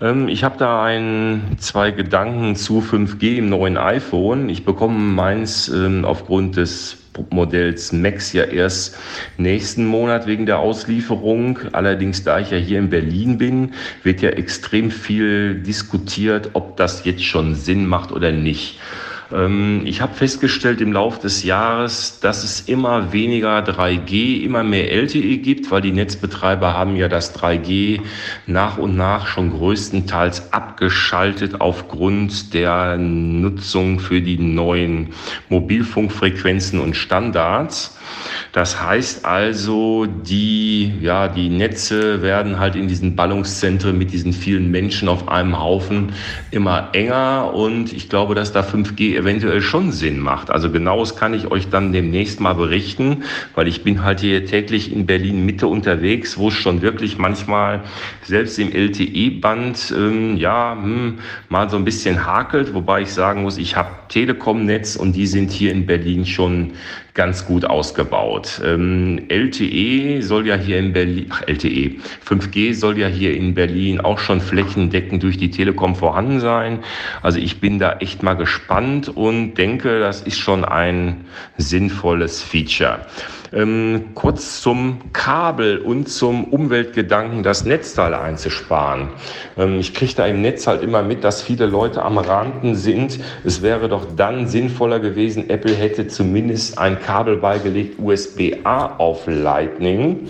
Ähm, ich habe da ein, zwei Gedanken zu 5G im neuen iPhone. Ich bekomme meins ähm, aufgrund des Modells Max ja erst nächsten Monat wegen der Auslieferung. Allerdings, da ich ja hier in Berlin bin, wird ja extrem viel diskutiert, ob das jetzt schon Sinn macht oder nicht. Ähm, ich habe festgestellt im Laufe des Jahres, dass es immer weniger 3G, immer mehr LTE gibt, weil die Netzbetreiber haben ja das 3G nach und nach schon größtenteils abgeschaltet aufgrund der Nutzung für die neuen Mobilfunkfrequenzen und Standards. Das heißt also, die, ja, die Netze werden halt in diesen Ballungszentren mit diesen vielen Menschen auf einem Haufen immer enger und ich glaube, dass da 5G eventuell schon Sinn macht. Also genaues kann ich euch dann demnächst mal berichten, weil ich bin halt hier täglich in Berlin Mitte unterwegs, wo es schon wirklich manchmal selbst im LTE-Band ähm, ja hm, mal so ein bisschen hakelt, wobei ich sagen muss, ich habe Telekom-Netz und die sind hier in Berlin schon ganz gut ausgebaut. Ähm, LTE soll ja hier in Berlin, ach, LTE, 5G soll ja hier in Berlin auch schon flächendeckend durch die Telekom vorhanden sein. Also ich bin da echt mal gespannt und denke, das ist schon ein sinnvolles Feature. Ähm, kurz zum Kabel und zum Umweltgedanken, das Netzteil einzusparen. Ähm, ich kriege da im Netz halt immer mit, dass viele Leute am Ranten sind. Es wäre doch dann sinnvoller gewesen, Apple hätte zumindest ein Kabel beigelegt, USB-A auf Lightning.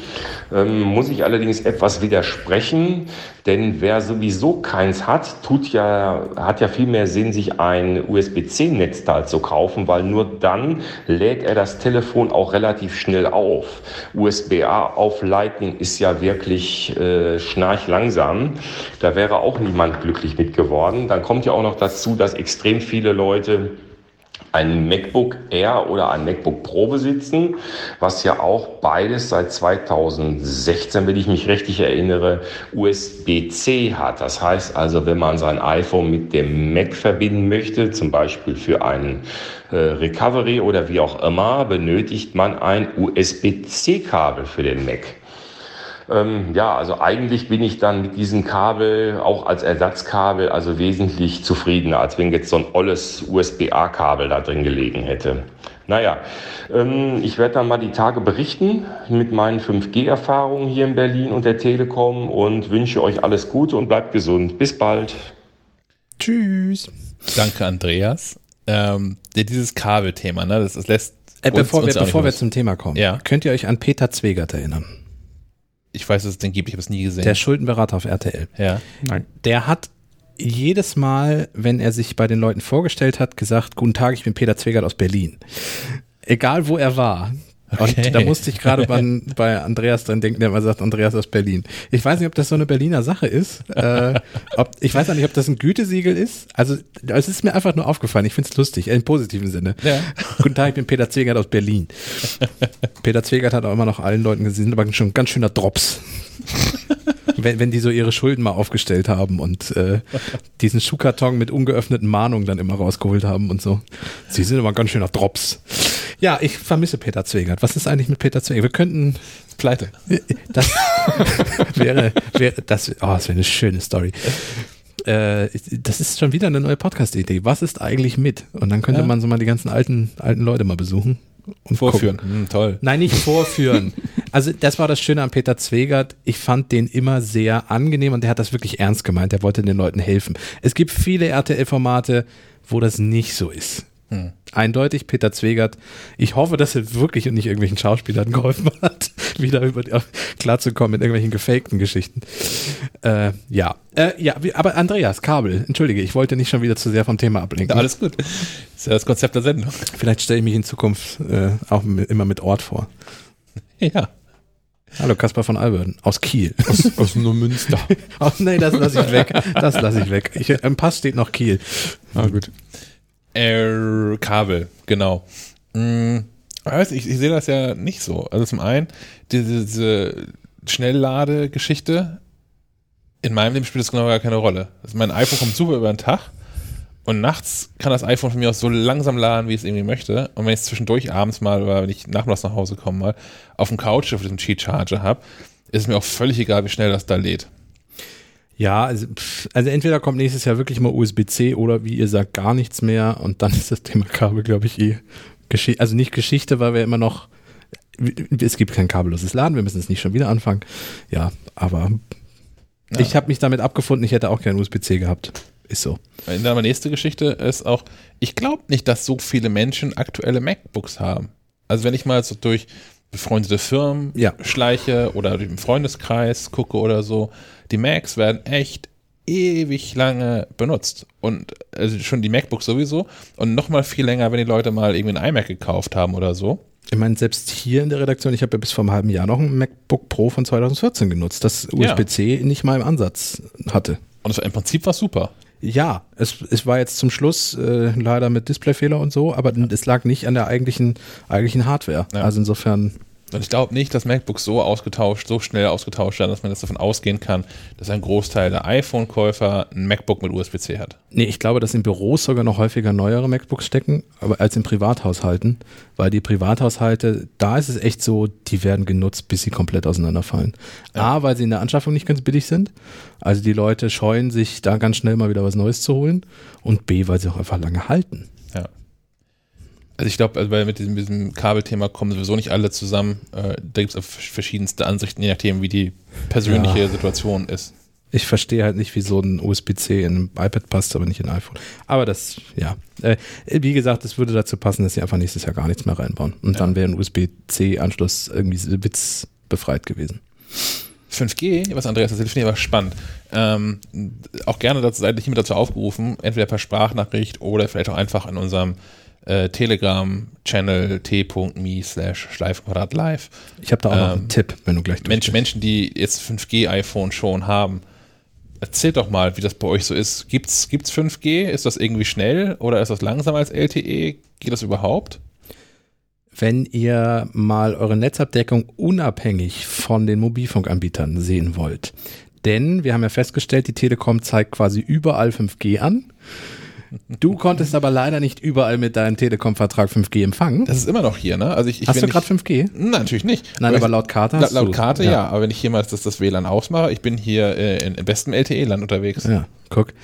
Ähm, muss ich allerdings etwas widersprechen. Denn wer sowieso keins hat, tut ja, hat ja viel mehr Sinn, sich ein USB-C-Netzteil zu kaufen, weil nur dann lädt er das Telefon auch relativ schnell auf. USB-A auf Lightning ist ja wirklich äh, schnarchlangsam. Da wäre auch niemand glücklich mit geworden. Dann kommt ja auch noch dazu, dass extrem viele Leute ein MacBook Air oder ein MacBook Pro besitzen, was ja auch beides seit 2016, wenn ich mich richtig erinnere, USB-C hat. Das heißt also, wenn man sein iPhone mit dem Mac verbinden möchte, zum Beispiel für einen äh, Recovery oder wie auch immer, benötigt man ein USB-C-Kabel für den Mac. Ähm, ja, also eigentlich bin ich dann mit diesem Kabel auch als Ersatzkabel also wesentlich zufriedener, als wenn jetzt so ein olles USB-A-Kabel da drin gelegen hätte. Naja, ähm, ich werde dann mal die Tage berichten mit meinen 5G-Erfahrungen hier in Berlin und der Telekom und wünsche euch alles Gute und bleibt gesund. Bis bald. Tschüss. Danke, Andreas. Ähm, dieses Kabelthema, ne, das, das lässt. Äh, bevor uns wir, bevor wir zum Thema kommen, Ja. könnt ihr euch an Peter Zwegert erinnern? Ich weiß, dass es den gibt, ich habe es nie gesehen. Der Schuldenberater auf RTL. ja. Nein. Der hat jedes Mal, wenn er sich bei den Leuten vorgestellt hat, gesagt, guten Tag, ich bin Peter Zwegert aus Berlin. Egal wo er war. Okay. Und da musste ich gerade bei, Andreas dran denken, der immer sagt, Andreas aus Berlin. Ich weiß nicht, ob das so eine Berliner Sache ist. Äh, ob, ich weiß auch nicht, ob das ein Gütesiegel ist. Also es ist mir einfach nur aufgefallen. Ich finde es lustig, im positiven Sinne. Ja. Guten Tag, ich bin Peter Zwegert aus Berlin. Peter Zwegert hat auch immer noch allen Leuten gesehen, aber schon ein ganz schöner Drops. Wenn, wenn die so ihre Schulden mal aufgestellt haben und äh, diesen Schuhkarton mit ungeöffneten Mahnungen dann immer rausgeholt haben und so. Sie sind aber ein ganz schöner Drops. Ja, ich vermisse Peter Zwegert. Was ist eigentlich mit Peter Zwegert? Wir könnten Pleite. das wäre, wäre das, oh, das wäre eine schöne Story. Äh, das ist schon wieder eine neue Podcast-Idee. Was ist eigentlich mit? Und dann könnte Ja. man so mal die ganzen alten, alten Leute mal besuchen. Und Vorführen. Hm, toll. Nein, nicht vorführen. Also das war das Schöne an Peter Zwegert. Ich fand den immer sehr angenehm und der hat das wirklich ernst gemeint. Der wollte den Leuten helfen. Es gibt viele RTL-Formate, wo das nicht so ist. Eindeutig Peter Zwegert. Ich hoffe, dass er wirklich und nicht irgendwelchen Schauspielern geholfen hat, wieder über die, klarzukommen mit irgendwelchen gefakten Geschichten. Äh, ja, äh, ja, aber Andreas Kabel, entschuldige, ich wollte nicht schon wieder zu sehr vom Thema ablenken. Alles gut. Das ist ja das Konzept der Sendung. Vielleicht stelle ich mich in Zukunft äh, auch mit, immer mit Ort vor. Ja. Hallo, Kaspar von Alberden aus Kiel. Aus nur Münster. Oh, nee, das lasse ich weg. Das lasse ich weg. Ich, Im Pass steht noch Kiel. Ah, gut. Äh, Kabel, genau. Hm, weiß ich, ich sehe das ja nicht so. Also zum einen, diese, diese Schnellladegeschichte, in meinem Leben spielt das genau gar keine Rolle. Also mein iPhone kommt super über den Tag und nachts kann das iPhone von mir aus so langsam laden, wie es irgendwie möchte. Und wenn ich es zwischendurch abends mal oder wenn ich nachmittags nach Hause komme, mal auf dem Couch auf diesem Cheat Charger habe, ist es mir auch völlig egal, wie schnell das da lädt. Ja, also, also entweder kommt nächstes Jahr wirklich mal USB-C oder wie ihr sagt, gar nichts mehr und dann ist das Thema Kabel, glaube ich, eh Geschichte. Also nicht Geschichte, weil wir immer noch, es gibt kein kabelloses Laden, wir müssen es nicht schon wieder anfangen. Ja, aber Ja. ich habe mich damit abgefunden, ich hätte auch kein USB-C gehabt. Ist so. Meine nächste Geschichte ist auch, ich glaube nicht, dass so viele Menschen aktuelle MacBooks haben. Also wenn ich mal so durch befreundete Firmen Ja. schleiche oder durch den Freundeskreis gucke oder so, die Macs werden echt ewig lange benutzt. Und also schon die MacBooks sowieso. Und noch mal viel länger, wenn die Leute mal irgendwie ein iMac gekauft haben oder so. Ich meine, selbst hier in der Redaktion, ich habe ja bis vor einem halben Jahr noch ein MacBook Pro von 2014 genutzt, das Ja. USB-C nicht mal im Ansatz hatte. Und es war im Prinzip war super. Ja, es, es war jetzt zum Schluss äh, leider mit Displayfehler und so, aber es lag nicht an der eigentlichen, eigentlichen Hardware. Ja. Also insofern, Und ich glaube nicht, dass MacBooks so ausgetauscht, so schnell ausgetauscht werden, dass man jetzt davon ausgehen kann, dass ein Großteil der iPhone-Käufer ein MacBook mit USB-C hat. nee, ich glaube, dass in Büros sogar noch häufiger neuere MacBooks stecken, aber als in Privathaushalten, weil die Privathaushalte, da ist es echt so, die werden genutzt, bis sie komplett auseinanderfallen. A, weil sie in der Anschaffung nicht ganz billig sind, also die Leute scheuen sich da ganz schnell mal wieder was Neues zu holen und B, weil sie auch einfach lange halten. Ja. Also ich glaube, also weil mit diesem, diesem Kabelthema kommen sowieso nicht alle zusammen. Äh, da gibt es verschiedenste Ansichten, je nachdem, wie die persönliche Ja. Situation ist. Ich verstehe halt nicht, wie so ein USB-C in ein iPad passt, aber nicht in ein iPhone. Aber das, ja. Äh, wie gesagt, es würde dazu passen, dass sie einfach nächstes Jahr gar nichts mehr reinbauen. Und dann wäre ein USB-C-Anschluss irgendwie witzbefreit gewesen. 5G, was Andreas erzählt, finde ich aber spannend. Ähm, auch gerne dazu, seid hiermit dazu aufgerufen, entweder per Sprachnachricht oder vielleicht auch einfach in unserem äh, Telegram-Channel t.me slash schleifquadrat live. Ich habe da auch noch einen Ähm, Tipp, wenn du gleich durch Mensch. Menschen, die jetzt 5G-iPhone schon haben, erzählt doch mal, wie das bei euch so ist. Gibt's, gibt's 5G? Ist das irgendwie schnell oder ist das langsamer als LTE? Geht das überhaupt? Wenn ihr mal eure Netzabdeckung unabhängig von den Mobilfunkanbietern sehen wollt. Denn wir haben ja festgestellt, die Telekom zeigt quasi überall 5G an. Du konntest aber leider nicht überall mit deinem Telekom-Vertrag 5G empfangen. Das ist immer noch hier, ne? Also ich, ich Hast du gerade ich- 5G? Nein, natürlich nicht. Nein, aber ich- laut Karte laut, hast laut du. Karte ja. aber wenn ich hier mal das, das WLAN ausmache, ich bin hier äh, in, im besten LTE-Land unterwegs. Ja, guck.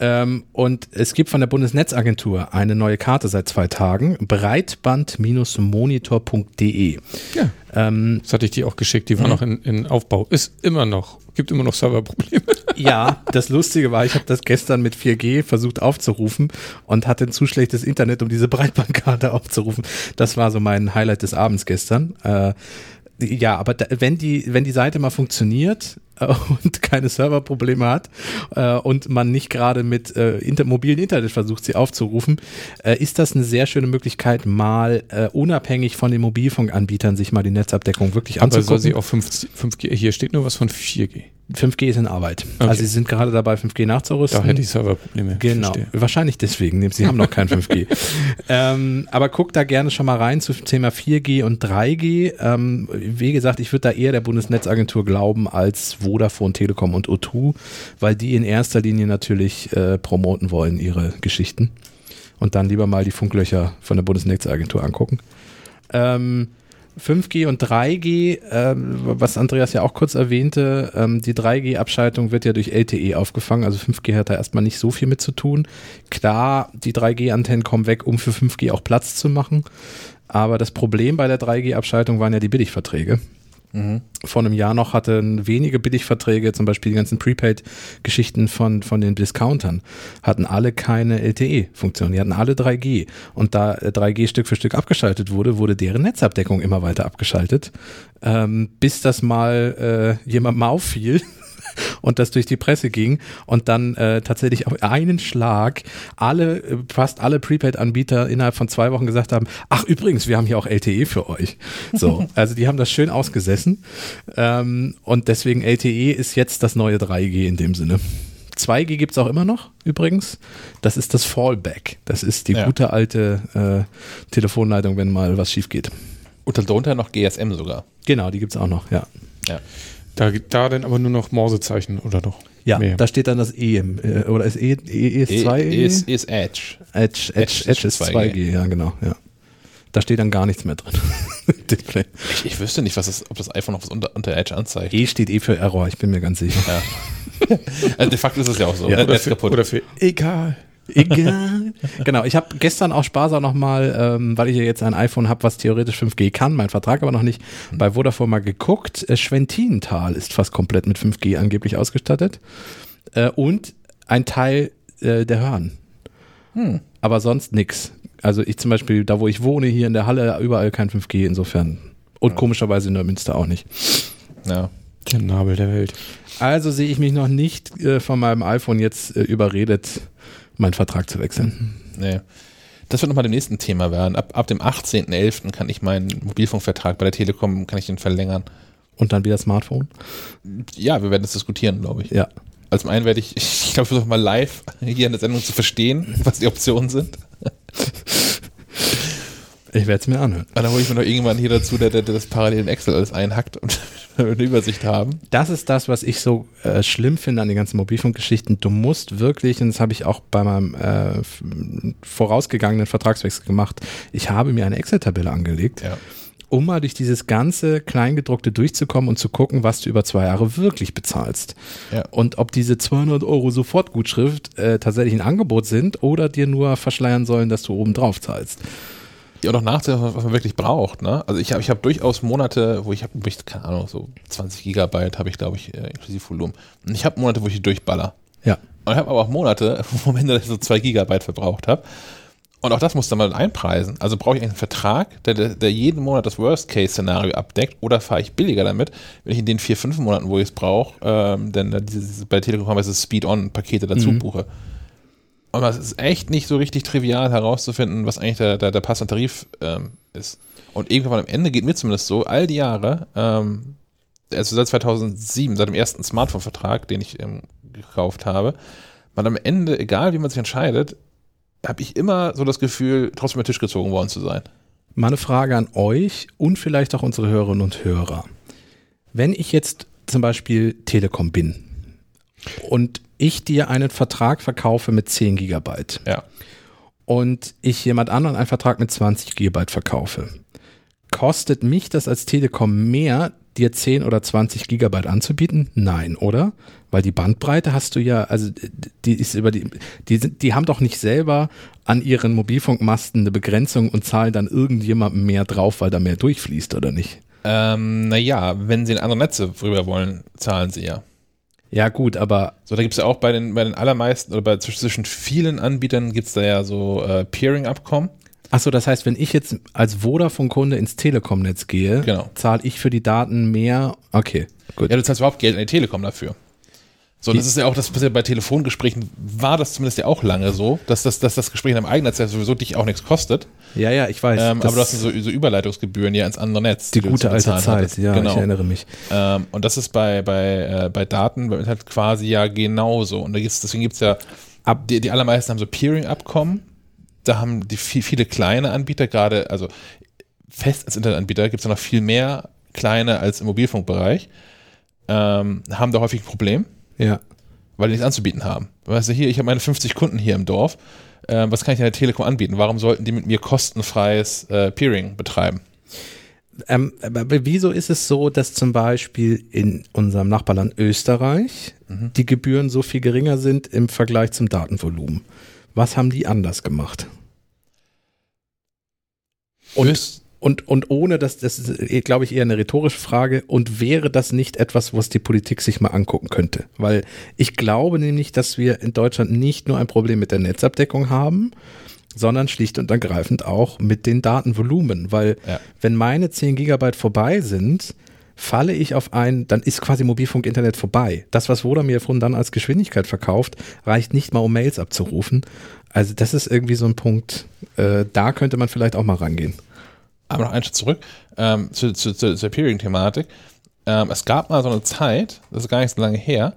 Ähm, und es gibt von der Bundesnetzagentur eine neue Karte seit zwei Tagen. Breitband-monitor.de. Ja. Ähm, Das hatte ich dir auch geschickt, die war noch in, in Aufbau. Ist immer noch, gibt immer noch Serverprobleme. ja, das Lustige war, ich habe das gestern mit 4G versucht aufzurufen und hatte ein zu schlechtes Internet, um diese Breitbandkarte aufzurufen. Das war so mein Highlight des Abends gestern. Äh, ja, aber da, wenn die, wenn die Seite mal funktioniert äh, und keine Serverprobleme hat äh, und man nicht gerade mit äh, inter mobilen Internet versucht, sie aufzurufen, äh, ist das eine sehr schöne Möglichkeit, mal äh, unabhängig von den Mobilfunkanbietern sich mal die Netzabdeckung wirklich Aber soll anzugucken. sie auf 5, 5G, hier steht nur was von 4G. 5G ist in Arbeit. Okay. Also sie sind gerade dabei, 5G nachzurüsten. Da hätte ich Serverprobleme. Genau, Verstehe. wahrscheinlich deswegen. Sie haben noch kein 5G. ähm, aber guckt da gerne schon mal rein zu Thema 4G und 3G. Ähm, wie gesagt, ich würde da eher der Bundesnetzagentur glauben als Vodafone, Telekom und O2, weil die in erster Linie natürlich äh, promoten wollen, ihre Geschichten. Und dann lieber mal die Funklöcher von der Bundesnetzagentur angucken. Ähm, 5G und 3G, ähm, was Andreas ja auch kurz erwähnte, ähm, die 3G-Abschaltung wird ja durch LTE aufgefangen, also 5G hat da erstmal nicht so viel mit zu tun. Klar, die 3G-Antennen kommen weg, um für 5G auch Platz zu machen, aber das Problem bei der 3G-Abschaltung waren ja die Billigverträge. Vor einem Jahr noch hatten wenige Billigverträge, zum Beispiel die ganzen Prepaid-Geschichten von, von den Discountern, hatten alle keine LTE-Funktion. Die hatten alle 3G. Und da äh, 3G Stück für Stück abgeschaltet wurde, wurde deren Netzabdeckung immer weiter abgeschaltet, ähm, bis das mal äh, jemandem auffiel. Und das durch die Presse ging und dann äh, tatsächlich auf einen Schlag alle, äh, fast alle Prepaid-Anbieter innerhalb von zwei Wochen gesagt haben, ach übrigens, wir haben hier auch LTE für euch. So, also die haben das schön ausgesessen ähm, und deswegen LTE ist jetzt das neue 3G in dem Sinne. 2G gibt es auch immer noch, übrigens. Das ist das Fallback. Das ist die Ja. gute alte äh, Telefonleitung, wenn mal was schief geht. Und darunter noch GSM sogar. Genau, die gibt es auch noch, ja. Ja. Da, da dann aber nur noch Morsezeichen oder doch? Ja, Mehr. da steht dann das E im, äh, oder ist E, e, ist 2 E ist, ist Edge. Edge, Edge, Edge Edge, ist ist 2G. 2G. ja genau, ja. Da steht dann gar nichts mehr drin. Display. Ich, ich wüsste nicht, was das, ob das iPhone noch was unter, unter Edge anzeigt. E steht eh für Error, ich bin mir ganz sicher. Ja. also de facto ist es ja auch so. Ja, ne? Oder für, oder für egal. Egal. genau, ich habe gestern auch sparsam nochmal, ähm, weil ich ja jetzt ein iPhone habe, was theoretisch 5G kann, mein Vertrag aber noch nicht, bei Vodafone mal geguckt. Äh, Schwentinental ist fast komplett mit 5G angeblich ausgestattet. Äh, und ein Teil äh, der Hörn. Aber sonst nix. Also ich zum Beispiel, da wo ich wohne, hier in der Halle, überall kein 5G, insofern. Und komischerweise in Neumünster auch nicht. ja. Der Nabel der Welt. Also sehe ich mich noch nicht äh, von meinem iPhone jetzt äh, überredet, meinen Vertrag zu wechseln. Nee. Das wird nochmal dem nächsten Thema werden. Ab, ab dem 18.11. kann ich meinen Mobilfunkvertrag bei der Telekom, kann ich den verlängern. Und dann wieder Smartphone? Ja, wir werden das diskutieren, glaube ich. Ja. Also zum einen werde ich, ich glaube, ich versuche mal live hier in der Sendung zu verstehen, was die Optionen sind. Ich werde es mir anhören. Und dann hole ich mir noch irgendjemanden hier dazu, der, der, der das parallel in Excel alles einhackt und eine Übersicht haben. Das ist das, was ich so äh, schlimm finde an den ganzen Mobilfunkgeschichten. Du musst wirklich, und das habe ich auch bei meinem äh, vorausgegangenen Vertragswechsel gemacht, ich habe mir eine Excel-Tabelle angelegt, Ja. um mal durch dieses ganze Kleingedruckte durchzukommen und zu gucken, was du über zwei Jahre wirklich bezahlst. Ja. Und ob diese 200 Euro Sofortgutschrift äh, tatsächlich ein Angebot sind oder dir nur verschleiern sollen, dass du oben drauf zahlst. Ja, und auch nachzudenken, was man wirklich braucht. Ne? Also ich habe ich hab durchaus Monate, wo ich habe, keine Ahnung, so 20 Gigabyte habe ich, glaube ich, äh, inklusive Volumen. Und ich habe Monate, wo ich die durchballer. Ja. Und ich habe aber auch Monate, wo am Ende so 2 Gigabyte verbraucht habe. Und auch das muss dann mal einpreisen. Also brauche ich einen Vertrag, der, der, jeden Monat das Worst-Case-Szenario abdeckt oder fahre ich billiger damit, wenn ich in den vier, fünf Monaten, wo ich es brauche, ähm, denn da dieses, bei Telekom haben wir diese Speed-On-Pakete dazu Mhm. buche. Und es ist echt nicht so richtig trivial herauszufinden, was eigentlich der, der, der passende Tarif ähm, ist. Und irgendwann am Ende geht mir zumindest so, all die Jahre, ähm, also seit 2007, seit dem ersten Smartphone-Vertrag, den ich ähm, gekauft habe, man am Ende, egal wie man sich entscheidet, habe ich immer so das Gefühl, trotzdem den Tisch gezogen worden zu sein. Mal eine Frage an euch und vielleicht auch unsere Hörerinnen und Hörer. Wenn ich jetzt zum Beispiel Telekom bin und ich dir einen Vertrag verkaufe mit 10 Gigabyte Ja. und ich jemand anderen einen Vertrag mit 20 Gigabyte verkaufe, kostet mich das als Telekom mehr, dir 10 oder 20 Gigabyte anzubieten? Nein, oder? Weil die Bandbreite hast du ja, also die ist über die, die sind, die haben doch nicht selber an ihren Mobilfunkmasten eine Begrenzung und zahlen dann irgendjemandem mehr drauf, weil da mehr durchfließt, oder nicht? Ähm, naja, wenn sie in andere Netze rüber wollen, zahlen sie ja. Ja, gut, aber So, da gibt es ja auch bei den, bei den allermeisten oder bei zwischen vielen Anbietern gibt es da ja so äh, Peering-Abkommen. Achso, das heißt, wenn ich jetzt als Vodafone-Kunde ins Telekom-Netz gehe, Genau. zahle ich für die Daten mehr. Okay, gut. Ja, du zahlst überhaupt Geld an die Telekom dafür. So, Die- das ist ja auch das, ja bei Telefongesprächen war das zumindest ja auch lange so, dass das, dass das Gespräch in einem eigenen Netz ja sowieso dich auch nichts kostet. Ja, ja, ich weiß. Ähm, das aber du hast so, so Überleitungsgebühren ja ins andere Netz. die du gute alte Zeit, hattest. ja, genau. ich erinnere mich. Ähm, und das ist bei, bei, äh, bei Daten beim Internet quasi ja genauso. Und da gibt's, deswegen gibt es ja, Ab- die, die allermeisten haben so Peering-Abkommen. Da haben die viel, viele kleine Anbieter, gerade, also fest als Internetanbieter gibt es ja noch viel mehr kleine als im Mobilfunkbereich, ähm, haben da häufig ein Problem, Ja. weil die nichts anzubieten haben. Weißt du, hier, ich habe meine 50 Kunden hier im Dorf. Ähm, was kann ich an der Telekom anbieten? Warum sollten die mit mir kostenfreies äh, Peering betreiben? Ähm, aber wieso ist es so, dass zum Beispiel in unserem Nachbarland Österreich Mhm. die Gebühren so viel geringer sind im Vergleich zum Datenvolumen? Was haben die anders gemacht? Und Und, und ohne dass, das ist, glaube ich, eher eine rhetorische Frage, und wäre das nicht etwas, was die Politik sich mal angucken könnte? Weil ich glaube nämlich, dass wir in Deutschland nicht nur ein Problem mit der Netzabdeckung haben, sondern schlicht und ergreifend auch mit den Datenvolumen. Weil Ja. wenn meine 10 Gigabyte vorbei sind, falle ich auf ein, dann ist quasi Mobilfunk-Internet vorbei. Das, was Vodafone mir von dann als Geschwindigkeit verkauft, reicht nicht mal, um Mails abzurufen. Also das ist irgendwie so ein Punkt, äh, da könnte man vielleicht auch mal rangehen. Aber noch einen Schritt zurück ähm, zu, zu, zu, zur Peering-Thematik. Ähm, es gab mal so eine Zeit, das ist gar nicht so lange her,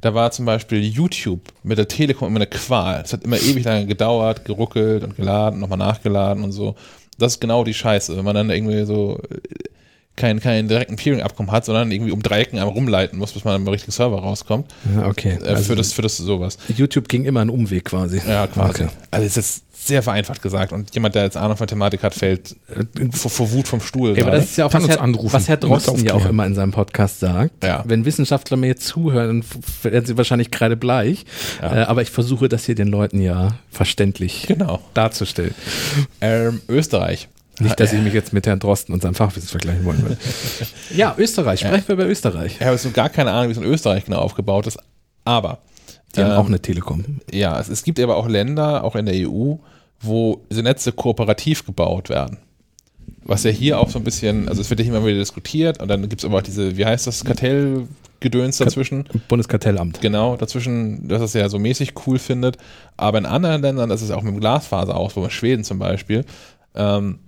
da war zum Beispiel YouTube mit der Telekom immer eine Qual. Es hat immer ewig lange gedauert, geruckelt und geladen, nochmal nachgeladen und so. Das ist genau die Scheiße, wenn man dann irgendwie so äh, keinen kein direkten Peering-Abkommen hat, sondern irgendwie um Dreiecken einmal rumleiten muss, bis man am richtigen Server rauskommt. Okay. Äh, für, das, für das sowas. YouTube ging immer einen Umweg quasi. Ja, quasi. Okay. Also es ist sehr vereinfacht gesagt. Und jemand, der jetzt Ahnung von Thematik hat, fällt vor, vor Wut vom Stuhl. Ja, aber das ist ja auch, Kann was uns Herr, anrufen was Herr Drosten ja auch immer in seinem Podcast sagt. Ja. Wenn Wissenschaftler mir jetzt zuhören, werden sie wahrscheinlich gerade bleich. Ja. Äh, aber ich versuche das hier den Leuten ja verständlich Genau. darzustellen. Ähm, Österreich. Nicht, dass ich mich jetzt mit Herrn Drosten und seinem Fachwissen vergleichen wollen würde. ja, Österreich. Sprechen wir über Österreich. Ich habe jetzt so gar keine Ahnung, wie es in Österreich genau aufgebaut ist. Aber Die haben ähm, auch eine Telekom. ja, es, es gibt aber auch Länder, auch in der EU, wo diese Netze kooperativ gebaut werden. was ja hier auch so ein bisschen, also es wird ja immer wieder diskutiert und dann gibt es aber auch diese, wie heißt das, Kartellgedöns dazwischen. Bundeskartellamt. Genau, dazwischen, dass es ja so mäßig cool findet. Aber in anderen Ländern, das ist auch mit dem Glasfaser aus, wo in Schweden zum Beispiel, ähm,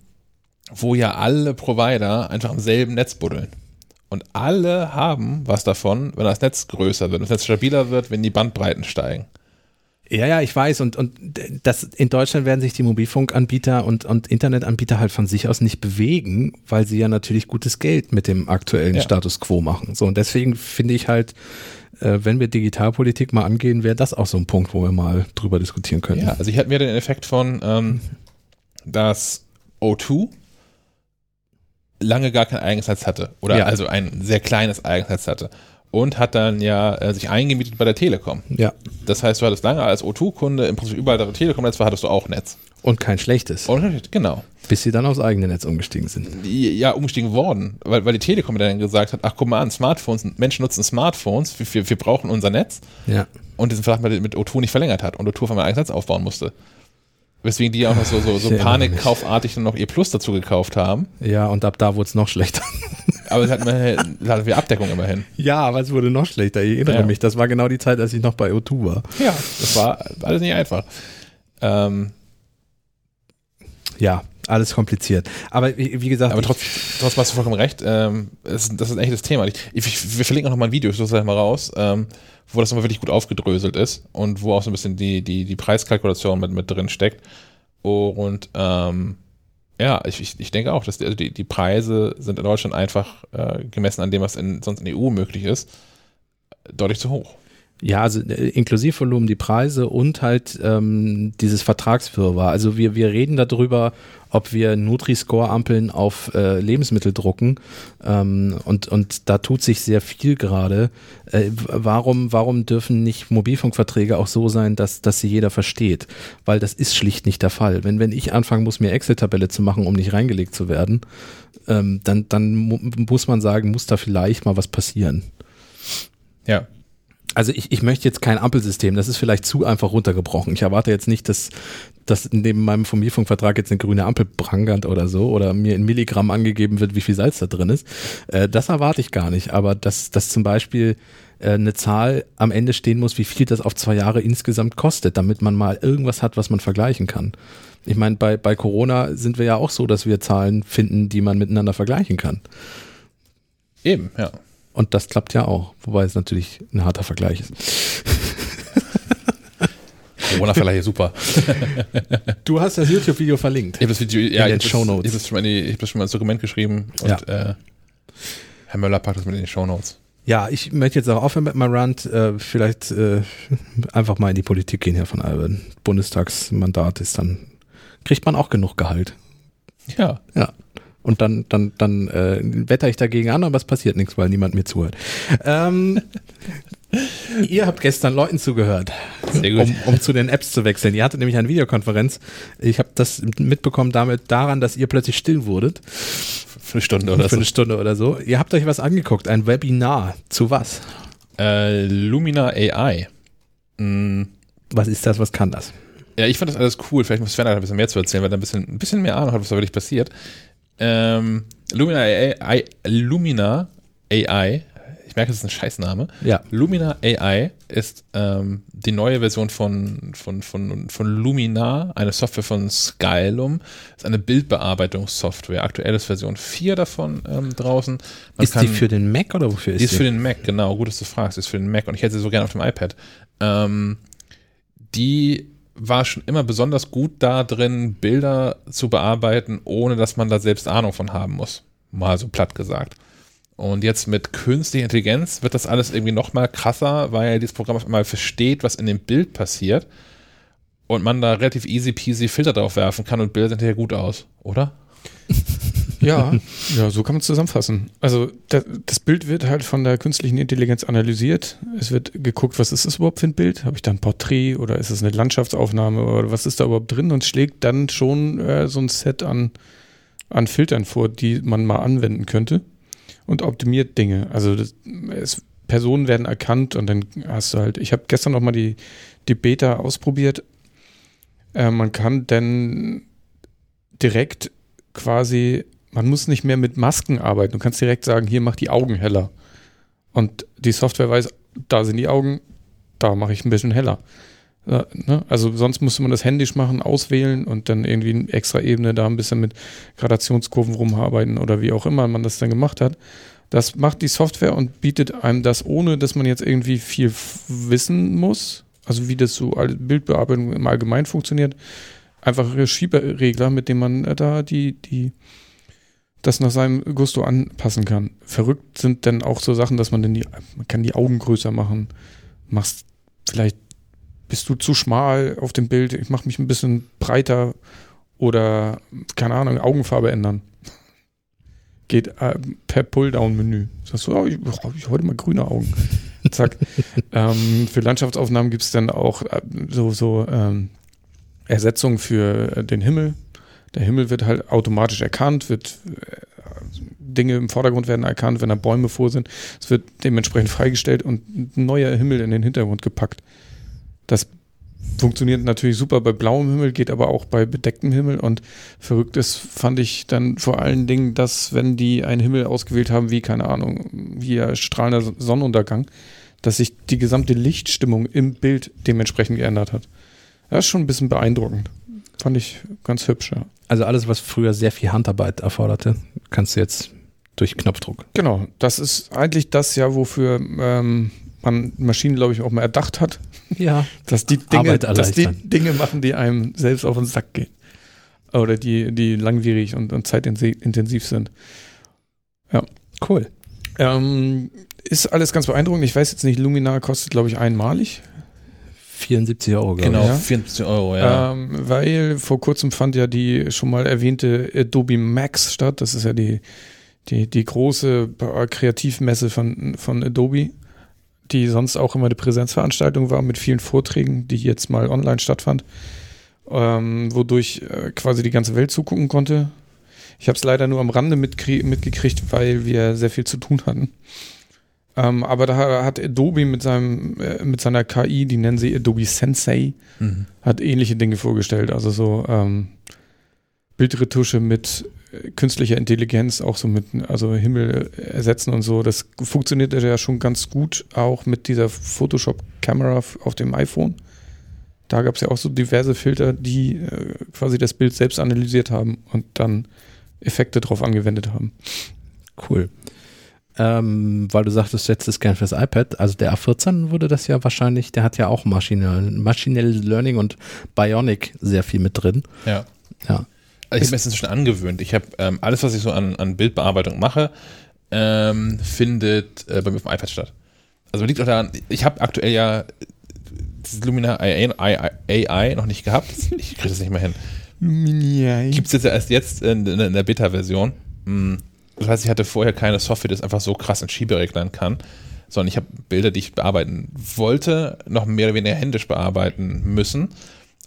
wo ja alle Provider einfach im selben Netz buddeln. Und alle haben was davon, wenn das Netz größer wird, wenn das Netz stabiler wird, wenn die Bandbreiten steigen. Ja, ja, ich weiß. Und, und das, in Deutschland werden sich die Mobilfunkanbieter und, und Internetanbieter halt von sich aus nicht bewegen, weil sie ja natürlich gutes Geld mit dem aktuellen Ja. Status quo machen. So, und deswegen finde ich halt, äh, wenn wir Digitalpolitik mal angehen, wäre das auch so ein Punkt, wo wir mal drüber diskutieren können. Ja, also ich hatte mir den Effekt von, ähm, dass O2 lange gar kein eigenes Netz hatte. Oder Ja. also ein sehr kleines eigenes Netz hatte. Und hat dann ja äh, sich eingemietet bei der Telekom. ja. Das heißt, du hattest lange als O2-Kunde im Prinzip überall, da du Telekom-Netz war, hattest du auch Netz. Und kein schlechtes, Und, genau. bis sie dann aufs eigene Netz umgestiegen sind. Ja, umgestiegen worden, weil, weil die Telekom dann gesagt hat, ach guck mal an, Smartphones, Menschen nutzen Smartphones, wir, wir, wir brauchen unser Netz. Ja. und diesen Vertrag mit, mit O2 nicht verlängert hat und O2 auf einmal ein Netz aufbauen musste. Weswegen die auch noch so, so, so panikkaufartig dann noch ihr Plus dazu gekauft haben. Ja, und ab da wurde es noch schlechter. Aber es hat immerhin, es hatte wir Abdeckung immerhin. Ja, aber es wurde noch schlechter. Ich erinnere Ja. mich, das war genau die Zeit, als ich noch bei O2 war. Ja, das war alles nicht einfach. Ähm, Ja, alles kompliziert. Aber wie, gesagt, aber trotz, trotzdem hast du vollkommen recht. Ähm, das ist ein echtes Thema. Ich, ich, wir verlinken auch noch mal ein Video, ich suche das gleich mal raus, ähm, wo das nochmal wirklich gut aufgedröselt ist und wo auch so ein bisschen die, die, die Preiskalkulation mit, mit drin steckt. Und ähm, ja, ich, ich, ich denke auch, dass die, also die, die Preise sind in Deutschland einfach äh, gemessen an dem, was in, sonst in der EU möglich ist, deutlich zu hoch. Ja, also äh, Inklusivvolumen, die Preise und halt ähm, dieses Vertragswirrwarr. Also wir, wir reden darüber, ob wir Nutri-Score-Ampeln auf äh, Lebensmittel drucken ähm, und, und da tut sich sehr viel gerade. Äh, warum, warum dürfen nicht Mobilfunkverträge auch so sein, dass, dass sie jeder versteht? Weil das ist schlicht nicht der Fall. Wenn, wenn ich anfangen muss, mir Excel-Tabelle zu machen, um nicht reingelegt zu werden, ähm, dann, dann mu muss man sagen, muss da vielleicht mal was passieren. Ja. Also ich, ich möchte jetzt kein Ampelsystem, das ist vielleicht zu einfach runtergebrochen. Ich erwarte jetzt nicht, dass, dass neben meinem Mobilfunkvertrag jetzt eine grüne Ampel prangert oder so oder mir in Milligramm angegeben wird, wie viel Salz da drin ist. Äh, das erwarte ich gar nicht, aber dass, dass zum Beispiel äh, eine Zahl am Ende stehen muss, wie viel das auf zwei Jahre insgesamt kostet, damit man mal irgendwas hat, was man vergleichen kann. Ich meine, bei, bei Corona sind wir ja auch so, dass wir Zahlen finden, die man miteinander vergleichen kann. Eben, ja. Und das klappt ja auch, wobei es natürlich ein harter Vergleich ist. Corona-Verleih super. Du hast das YouTube-Video verlinkt. Ich habe das Video, ja, In den ich Shownotes. Das, ich habe das, schon die- ich hab das schon mal ins Dokument geschrieben und äh, Herr Möller packt das mit in die Shownotes. Ja, ich möchte jetzt auch aufhören mit meinem Rant. Äh, vielleicht äh, einfach mal in die Politik gehen, Herr von Alben. Bundestagsmandat ist dann, kriegt man auch genug Gehalt. Ja. Ja. Und dann, dann, dann äh, wetter ich dagegen an, aber es passiert nichts, weil niemand mir zuhört. Ähm, ihr habt gestern Leuten zugehört, um, um zu den Apps zu wechseln. Ihr hattet nämlich eine Videokonferenz. Ich habe das mitbekommen damit daran, dass ihr plötzlich still wurdet. Für eine Stunde oder für so. eine Stunde oder so. Ihr habt euch was angeguckt, ein Webinar. Zu was? Äh, Lumina AI. Mm, Was ist das? Was kann das? Ja, ich fand das alles cool. Vielleicht muss Sven da ein bisschen mehr zu erzählen, weil er ein bisschen, ein bisschen mehr Ahnung hat, was da wirklich passiert. Ähm, Lumina AI, Lumina AI, ich merke, das ist ein Scheißname. Ja. Lumina AI ist ähm, die neue Version von, von, von, von Lumina, eine Software von Skylum. ist eine Bildbearbeitungssoftware. Aktuell ist Version 4 davon ähm, draußen. Man ist die für den Mac oder wofür ist die die? ist für den Mac, genau. Gut, dass du fragst. Die ist für den Mac und ich hätte sie so gerne auf dem iPad. Ähm, die war schon immer besonders gut da drin, Bilder zu bearbeiten, ohne dass man da selbst Ahnung von haben muss. Mal so platt gesagt. Und jetzt mit künstlicher Intelligenz wird das alles irgendwie noch mal krasser, weil dieses Programm auf einmal versteht, was in dem Bild passiert und man da relativ easy peasy Filter drauf werfen kann und Bilder sehen hinterher gut aus, oder? Ja, ja, so kann man es zusammenfassen. Also das, das Bild wird halt von der künstlichen Intelligenz analysiert. Es wird geguckt, was ist das überhaupt für ein Bild? Habe ich da ein Porträt oder ist es eine Landschaftsaufnahme oder was ist da überhaupt drin? Und schlägt dann schon äh, so ein Set an, an Filtern vor, die man mal anwenden könnte und optimiert Dinge. Also das, es, Personen werden erkannt und dann hast du halt, ich habe gestern noch mal die, die Beta ausprobiert. Äh, man kann dann direkt quasi, man muss nicht mehr mit Masken arbeiten. Du kannst direkt sagen, hier mach die Augen heller. Und die Software weiß, da sind die Augen, da mache ich ein bisschen heller. Ja, ne? Also sonst musste man das händisch machen, auswählen und dann irgendwie eine extra Ebene da ein bisschen mit Gradationskurven rumarbeiten oder wie auch immer man das dann gemacht hat. Das macht die Software und bietet einem das, ohne dass man jetzt irgendwie viel wissen muss. Also wie das so Bildbearbeitung im Allgemeinen funktioniert. Einfache Schieberegler, mit denen man da die, die, das nach seinem Gusto anpassen kann. Verrückt sind dann auch so Sachen, dass man dann die, man kann die Augen größer machen. Machst vielleicht bist du zu schmal auf dem Bild, ich mache mich ein bisschen breiter oder, keine Ahnung, Augenfarbe ändern. Geht äh, per Pulldown-Menü. Sagst du, oh, ich, oh, ich heute mal grüne Augen. Zack. ähm, für Landschaftsaufnahmen gibt es dann auch äh, so, so ähm, Ersetzungen für den Himmel. Der Himmel wird halt automatisch erkannt, wird äh, Dinge im Vordergrund werden erkannt, wenn da Bäume vor sind. Es wird dementsprechend freigestellt und ein neuer Himmel in den Hintergrund gepackt. Das funktioniert natürlich super bei blauem Himmel, geht aber auch bei bedecktem Himmel. Und verrückt ist, fand ich dann vor allen Dingen, dass, wenn die einen Himmel ausgewählt haben, wie, keine Ahnung, hier strahlender Sonnenuntergang, dass sich die gesamte Lichtstimmung im Bild dementsprechend geändert hat. Das ist schon ein bisschen beeindruckend. Fand ich ganz hübsch, ja. Also alles, was früher sehr viel Handarbeit erforderte, kannst du jetzt durch Knopfdruck. Genau, das ist eigentlich das ja, wofür ähm, man Maschinen, glaube ich, auch mal erdacht hat. Ja. Dass die Dinge, dass die Dinge machen, die einem selbst auf den Sack gehen. Oder die, die langwierig und, und zeitintensiv sind. Ja. Cool. Ähm, ist alles ganz beeindruckend. Ich weiß jetzt nicht, Luminar kostet, glaube ich, einmalig. 74 Euro, glaube genau, ich. Genau, 74 Euro, ja. Ähm, weil vor kurzem fand ja die schon mal erwähnte Adobe Max statt. Das ist ja die, die, die große Kreativmesse von, von Adobe die sonst auch immer eine Präsenzveranstaltung war mit vielen Vorträgen, die jetzt mal online stattfand, ähm, wodurch äh, quasi die ganze Welt zugucken konnte. Ich habe es leider nur am Rande mitgekriegt, weil wir sehr viel zu tun hatten. Ähm, aber da hat Adobe mit seinem äh, mit seiner KI, die nennen sie Adobe Sensei, mhm. hat ähnliche Dinge vorgestellt. Also so ähm, Bildretusche mit künstlicher Intelligenz auch so mit, also Himmel ersetzen und so. Das funktioniert ja schon ganz gut auch mit dieser Photoshop-Kamera auf dem iPhone. Da gab es ja auch so diverse Filter, die äh, quasi das Bild selbst analysiert haben und dann Effekte drauf angewendet haben. Cool. Ähm, weil du sagtest, jetzt ist gern fürs iPad. Also der A14 wurde das ja wahrscheinlich, der hat ja auch Maschine, maschinelles Learning und Bionic sehr viel mit drin. Ja. Ja. Also ich habe mir das schon angewöhnt. Ich habe ähm, alles, was ich so an, an Bildbearbeitung mache, ähm, findet äh, bei mir auf dem iPad statt. Also liegt auch daran, ich habe aktuell ja dieses Lumina AI, AI, noch nicht gehabt. Ich kriege das nicht mehr hin. Gibt es jetzt ja erst jetzt in, in, in der Beta-Version. Hm. Das heißt, ich hatte vorher keine Software, die das einfach so krass in Schiebereglern kann, sondern ich habe Bilder, die ich bearbeiten wollte, noch mehr oder weniger händisch bearbeiten müssen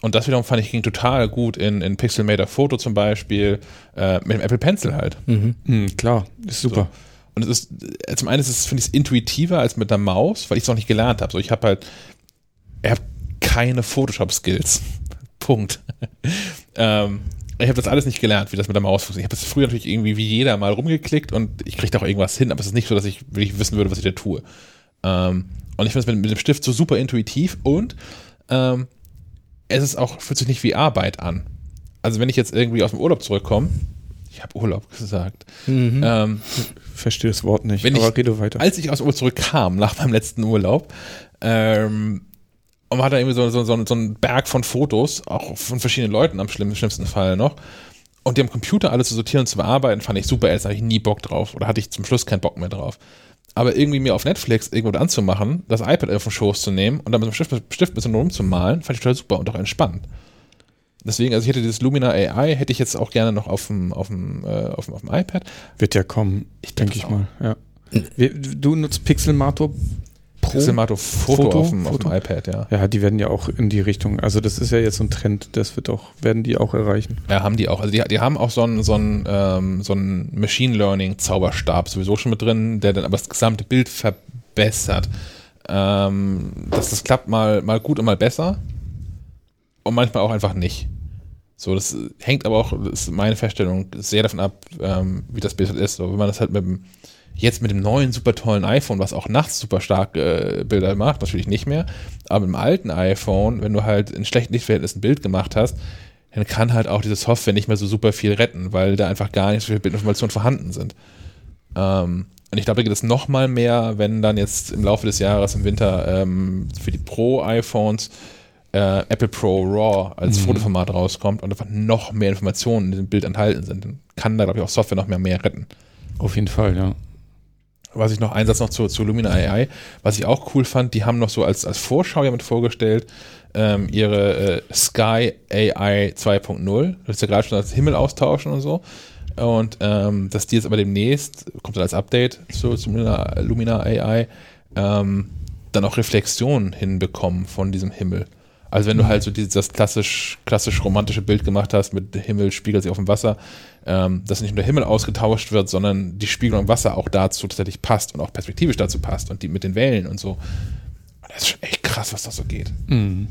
und das wiederum fand ich ging total gut in, in Pixelmator Photo zum Beispiel, äh, mit dem Apple Pencil halt. Mhm. Mhm, klar, ist super. So. Und es ist, äh, zum einen ist es, finde ich es intuitiver als mit der Maus, weil ich es noch nicht gelernt habe. So, ich habe halt, ich habe keine Photoshop-Skills. Punkt. ähm, ich habe das alles nicht gelernt, wie das mit der Maus funktioniert. Ich habe das früher natürlich irgendwie wie jeder mal rumgeklickt und ich kriege da auch irgendwas hin, aber es ist nicht so, dass ich wirklich wissen würde, was ich da tue. Ähm, und ich finde es mit, mit, dem Stift so super intuitiv und ähm, es ist auch, fühlt sich nicht wie Arbeit an. Also wenn ich jetzt irgendwie aus dem Urlaub zurückkomme, ich habe Urlaub gesagt. Mhm. Ähm, Verstehe das Wort nicht, aber ich, rede weiter. Als ich aus dem Urlaub zurückkam, nach meinem letzten Urlaub, ähm, und man hat da irgendwie so, so, so, so einen Berg von Fotos, auch von verschiedenen Leuten am schlimmsten Fall noch. Und die am Computer alles zu sortieren und zu bearbeiten, fand ich super, jetzt habe ich nie Bock drauf. Oder hatte ich zum Schluss keinen Bock mehr drauf. Aber irgendwie mir auf Netflix irgendwo anzumachen, das iPad auf den Schoß zu nehmen und dann mit dem Stift, Stift ein bisschen rumzumalen, fand ich total super und auch entspannt. Deswegen, also ich hätte dieses Lumina AI, hätte ich jetzt auch gerne noch auf dem, auf dem, äh, auf dem, auf dem iPad. Wird ja kommen, ich denke ich mal. Ja. Du nutzt Pixelmator Pro Pixelmator Foto, Foto, auf, dem, Foto? auf, dem, iPad, ja. Ja, die werden ja auch in die Richtung, also das ist ja jetzt so ein Trend, das wird auch, werden die auch erreichen. Ja, haben die auch. Also die, die haben auch so einen, so einen, ähm, so einen Machine Learning Zauberstab sowieso schon mit drin, der dann aber das gesamte Bild verbessert. Ähm, das, das klappt mal, mal gut und mal besser und manchmal auch einfach nicht. So, das hängt aber auch, das ist meine Feststellung, sehr davon ab, ähm, wie das Bild halt ist. So, wenn man das halt mit dem, jetzt mit dem neuen super tollen iPhone, was auch nachts super starke äh, Bilder macht, natürlich nicht mehr, aber mit dem alten iPhone, wenn du halt in schlechten Lichtverhältnissen ein Bild gemacht hast, dann kann halt auch diese Software nicht mehr so super viel retten, weil da einfach gar nicht so viele Bildinformationen vorhanden sind. Ähm, und ich glaube, da geht es noch mal mehr, wenn dann jetzt im Laufe des Jahres im Winter ähm, für die Pro-iPhones äh, Apple Pro RAW als Mhm. Fotoformat rauskommt und einfach noch mehr Informationen in dem Bild enthalten sind, dann kann da, glaube ich, auch Software noch mehr, mehr retten. Auf jeden Fall, ja. Was ich noch, Einsatz noch zu, zu Lumina AI, was ich auch cool fand, die haben noch so als, als Vorschau jemand vorgestellt, ähm, ihre äh, Sky AI 2.0, das ist ja gerade schon das Himmel austauschen und so. Und ähm, dass die jetzt aber demnächst, kommt dann als Update zu, zu Lumina, Lumina AI, ähm, dann auch Reflexionen hinbekommen von diesem Himmel. Also wenn du halt so dieses das klassisch, klassisch romantische Bild gemacht hast, mit Himmel spiegelt sich auf dem Wasser, ähm, dass nicht nur der Himmel ausgetauscht wird, sondern die Spiegelung im Wasser auch dazu tatsächlich passt und auch perspektivisch dazu passt und die mit den Wellen und so. Das ist schon echt krass, was da so geht. Mhm.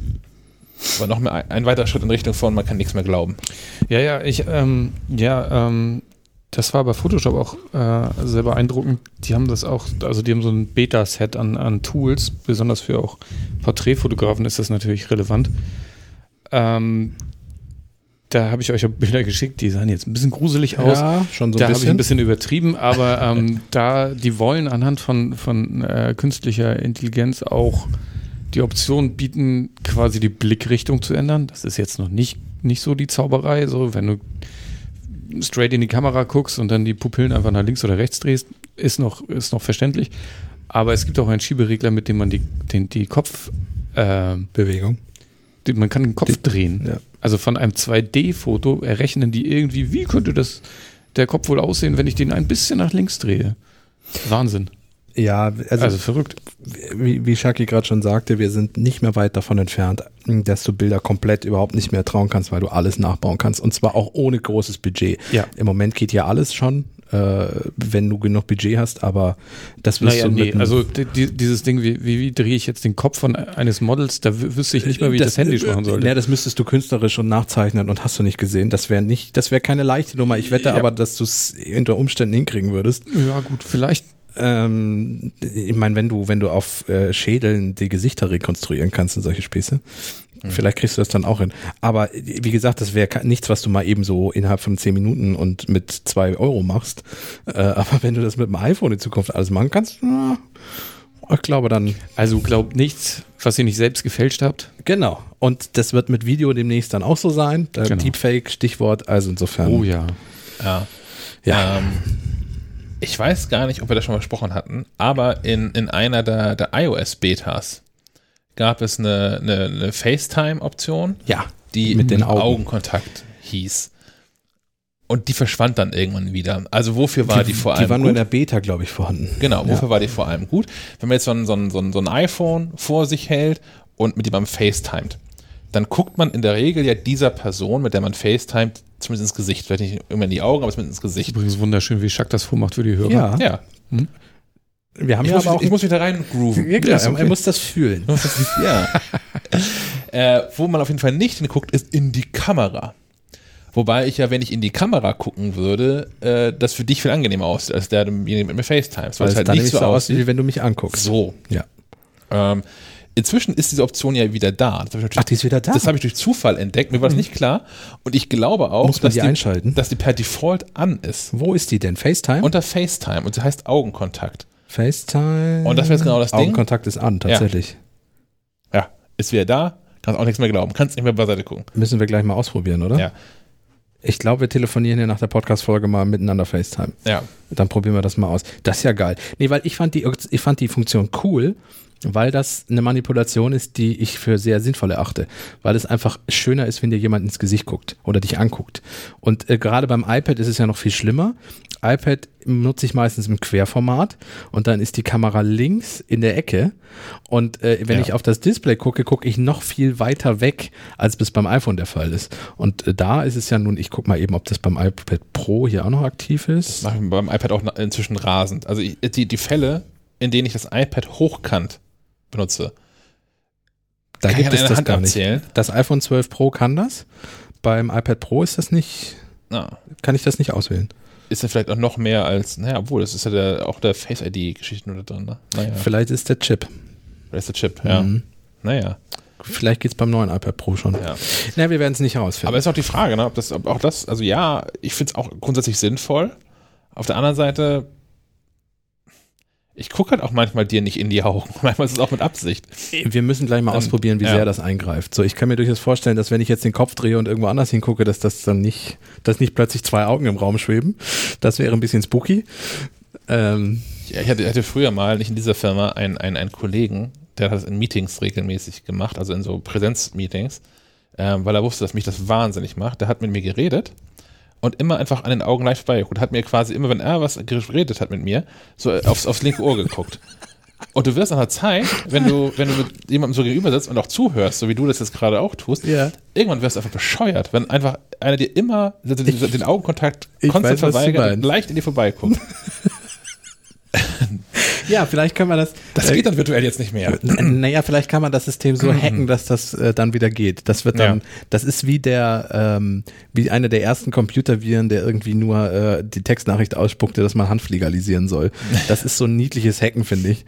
Aber noch mehr ein, ein weiterer Schritt in Richtung von, man kann nichts mehr glauben. Ja, ja, ich, ähm, ja, ähm, das war bei Photoshop auch äh, sehr beeindruckend. Die haben das auch, also die haben so ein Beta-Set an, an Tools, besonders für auch Porträtfotografen ist das natürlich relevant. Ähm, da habe ich euch ja Bilder geschickt, die sahen jetzt ein bisschen gruselig aus. Ja, schon so da ein habe ich bisschen. ein bisschen übertrieben, aber ähm, da die wollen anhand von, von äh, künstlicher Intelligenz auch die Option bieten, quasi die Blickrichtung zu ändern. Das ist jetzt noch nicht, nicht so die Zauberei. So, wenn du straight in die Kamera guckst und dann die Pupillen einfach nach links oder rechts drehst, ist noch, ist noch verständlich. Aber es gibt auch einen Schieberegler, mit dem man die, den, die Kopf, äh, Bewegung. die, man kann den Kopf drehen. Ja. Also von einem 2D-Foto errechnen die irgendwie, wie könnte das der Kopf wohl aussehen, wenn ich den ein bisschen nach links drehe. Wahnsinn. Ja, also, Also verrückt. wie, wie Shaki gerade schon sagte, wir sind nicht mehr weit davon entfernt, dass du Bilder komplett überhaupt nicht mehr trauen kannst, weil du alles nachbauen kannst. Und zwar auch ohne großes Budget. Ja. Im Moment geht ja alles schon, äh, wenn du genug Budget hast, aber das wirst Naja, du nee, also die, die, dieses Ding, wie, wie, wie drehe ich jetzt den Kopf von eines Models, da wü- wüsste ich nicht mal, wie ich das, Handy machen sollte. Ja, das müsstest du künstlerisch und nachzeichnen und hast du nicht gesehen. Das wäre nicht, das wäre keine leichte Nummer. Ich wette Ja. aber, dass du es unter Umständen hinkriegen würdest. ja, gut, vielleicht. Ähm, ich meine, wenn du, wenn du auf äh, Schädeln die Gesichter rekonstruieren kannst und solche Späße, vielleicht kriegst du das dann auch hin. Aber äh, wie gesagt, das wäre nichts, was du mal eben so innerhalb von zehn Minuten und mit zwei Euro machst. Äh, aber wenn du das mit dem iPhone in Zukunft alles machen kannst, na, ich glaube dann. Also glaubt nichts, was ihr nicht selbst gefälscht habt. Genau. Und das wird mit Video demnächst dann auch so sein. Da Genau. Deepfake, Stichwort, also insofern. Oh ja. Ja. Ja. Ähm, ich weiß gar nicht, ob wir das schon mal besprochen hatten, aber in, in einer der, der iOS-Betas gab es eine, eine, eine FaceTime-Option, ja. die Mit den Augen. Augenkontakt hieß. Und die verschwand dann irgendwann wieder. Also wofür war die, vor allem Die war nur in gut? der Beta, glaube ich, vorhanden. Genau, Ja. wofür war die vor allem gut? Wenn man jetzt so ein, so, ein, so, ein, iPhone vor sich hält und mit dem man FaceTimet, dann guckt man in der Regel ja dieser Person, mit der man FaceTimet, zumindest ins Gesicht. Vielleicht nicht immer in die Augen, aber zumindest ins Gesicht. Übrigens wunderschön, wie Schack das vormacht für die Hörer. Ja. Ja, Wir haben ich, ja muss, aber auch. ich muss mich da rein grooven. ja, klar, er- okay. er muss das fühlen. ja. äh, wo man auf jeden Fall nicht hinguckt, ist in die Kamera. Wobei ich ja, wenn ich in die Kamera gucken würde, äh, das für dich viel angenehmer aussieht, als der derjenige mit mir FaceTimes. Weil es halt dann nicht so aussieht. wie wenn du mich anguckst. So. Ja. Ähm, inzwischen ist diese Option ja wieder da. Das habe ich, Ach, die ist wieder da. das habe ich durch Zufall entdeckt. Mir war das nicht klar. Und ich glaube auch, dass, die die, einschalten? dass die per Default an ist. Wo ist die denn? FaceTime? Unter FaceTime. Und sie heißt Augenkontakt. FaceTime. Und das wäre jetzt genau das Ding. Augenkontakt ist an, tatsächlich. Ja, ist wieder da. Kannst auch nichts mehr glauben. Kannst nicht mehr beiseite gucken. Müssen wir gleich mal ausprobieren, oder? Ja. Ich glaube, wir telefonieren hier nach der Podcast-Folge mal miteinander FaceTime. Ja. Dann probieren wir das mal aus. Das ist ja geil. Nee, weil ich fand die, ich fand die Funktion cool, weil das eine Manipulation ist, die ich für sehr sinnvoll erachte. Weil es einfach schöner ist, wenn dir jemand ins Gesicht guckt oder dich anguckt. Und äh, gerade beim iPad ist es ja noch viel schlimmer. iPad nutze ich meistens im Querformat und dann ist die Kamera links in der Ecke. Und äh, wenn Ja. ich auf das Display gucke, gucke ich noch viel weiter weg, als bis beim iPhone der Fall ist. Und äh, da ist es ja nun, ich gucke mal eben, ob das beim iPad Pro hier auch noch aktiv ist. Mache ich beim iPad auch inzwischen rasend. Also ich, die, die Fälle, in denen ich das iPad hochkant benutze, Da kann gibt es das Hand gar nicht. abzählen. Das iPhone 12 Pro kann das. beim iPad Pro ist das nicht, Na, kann ich das nicht auswählen. ist ja vielleicht auch noch mehr als, naja, obwohl, das ist ja der, auch der Face-ID-Geschichte nur da drin, ne? Naja, Vielleicht ist der Chip. vielleicht ist der Chip, ja. Mhm. Naja, Vielleicht geht's beim neuen iPad Pro schon. ja. Na, wir werden es nicht herausfinden. Aber ist auch die Frage, ne, ob das, ob auch das, also ja, ich finde es auch grundsätzlich sinnvoll. Auf der anderen Seite, ich gucke halt auch manchmal dir nicht in die Augen. Manchmal ist es auch mit Absicht. wir müssen gleich mal Ähm, ausprobieren, wie ja. sehr das eingreift. So, ich kann mir durchaus vorstellen, dass wenn ich jetzt den Kopf drehe und irgendwo anders hingucke, dass das dann nicht, dass nicht plötzlich zwei Augen im Raum schweben. Das wäre ein bisschen spooky. Ähm, Ja, ich hatte, hatte früher mal, nicht in dieser Firma, einen, einen, einen Kollegen, der hat das in Meetings regelmäßig gemacht, also in so Präsenzmeetings, ähm, weil er wusste, dass mich das wahnsinnig macht. Der hat mit mir geredet und immer einfach an den Augen live vorbeigeguckt. Hat mir quasi immer, wenn er was geredet hat mit mir, so aufs, aufs linke Ohr geguckt. Und du wirst nach einer Zeit, wenn du, wenn du mit jemandem so gegenüber sitzt und auch zuhörst, so wie du das jetzt gerade auch tust, Ja. irgendwann wirst du einfach bescheuert, wenn einfach einer dir immer den, den, Augenkontakt ich konstant verweigert und leicht in dir vorbeiguckt. ja, vielleicht können wir das. Das geht dann virtuell jetzt nicht mehr. Naja, vielleicht kann man das System so hacken, dass das äh, dann wieder geht. Das wird dann, Ja. das ist wie der, ähm, wie einer der ersten Computerviren, der irgendwie nur äh, die Textnachricht ausspuckte, dass man handflegalisieren soll. Das ist so ein niedliches Hacken, finde ich.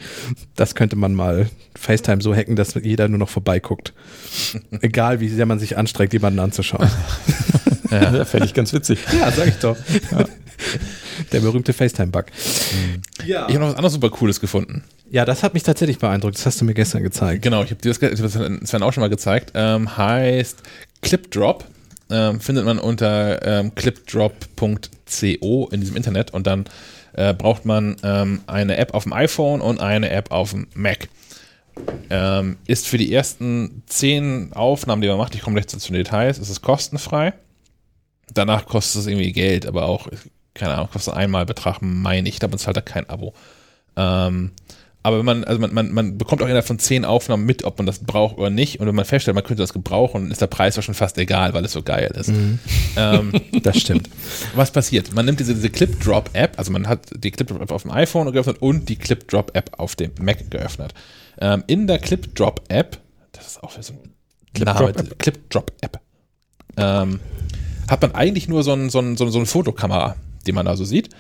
Das könnte man mal FaceTime so hacken, dass jeder nur noch vorbeiguckt. Egal, wie sehr man sich anstrengt, jemanden anzuschauen. Ja, fände ich ganz witzig. ja, sag ich doch. Der berühmte FaceTime-Bug. Ja. Ich habe noch was anderes super Cooles gefunden. ja, das hat mich tatsächlich beeindruckt. Das hast du mir gestern gezeigt. Genau, ich habe dir das, Sven auch schon mal gezeigt. Ähm, heißt ClipDrop. Ähm, findet man unter ähm, clipdrop.co in diesem Internet und dann äh, braucht man ähm, eine App auf dem iPhone und eine App auf dem Mac. Ähm, ist für die ersten zehn Aufnahmen, die man macht, ich komme gleich zu den Details, ist es kostenfrei. Danach kostet es irgendwie Geld, aber auch, keine Ahnung, kostet einmal Betrag, meine ich, da bezahlt er kein Abo. Ähm, aber wenn man, also man, man, man bekommt auch innerhalb von zehn Aufnahmen mit, ob man das braucht oder nicht. Und wenn man feststellt, man könnte das gebrauchen, ist der Preis auch schon fast egal, weil es so geil ist. Ähm, Das stimmt. was passiert? Man nimmt diese, diese Clip-Drop-App, also man hat die Clip-Drop-App auf dem iPhone geöffnet und die Clip-Drop-App auf dem Mac geöffnet. Ähm, in der Clip-Drop-App, das ist auch so ein Clip-Drop-App. Clip-Drop-App, ähm, hat man eigentlich nur so, ein, so, ein- so eine Fotokamera, die man da so sieht.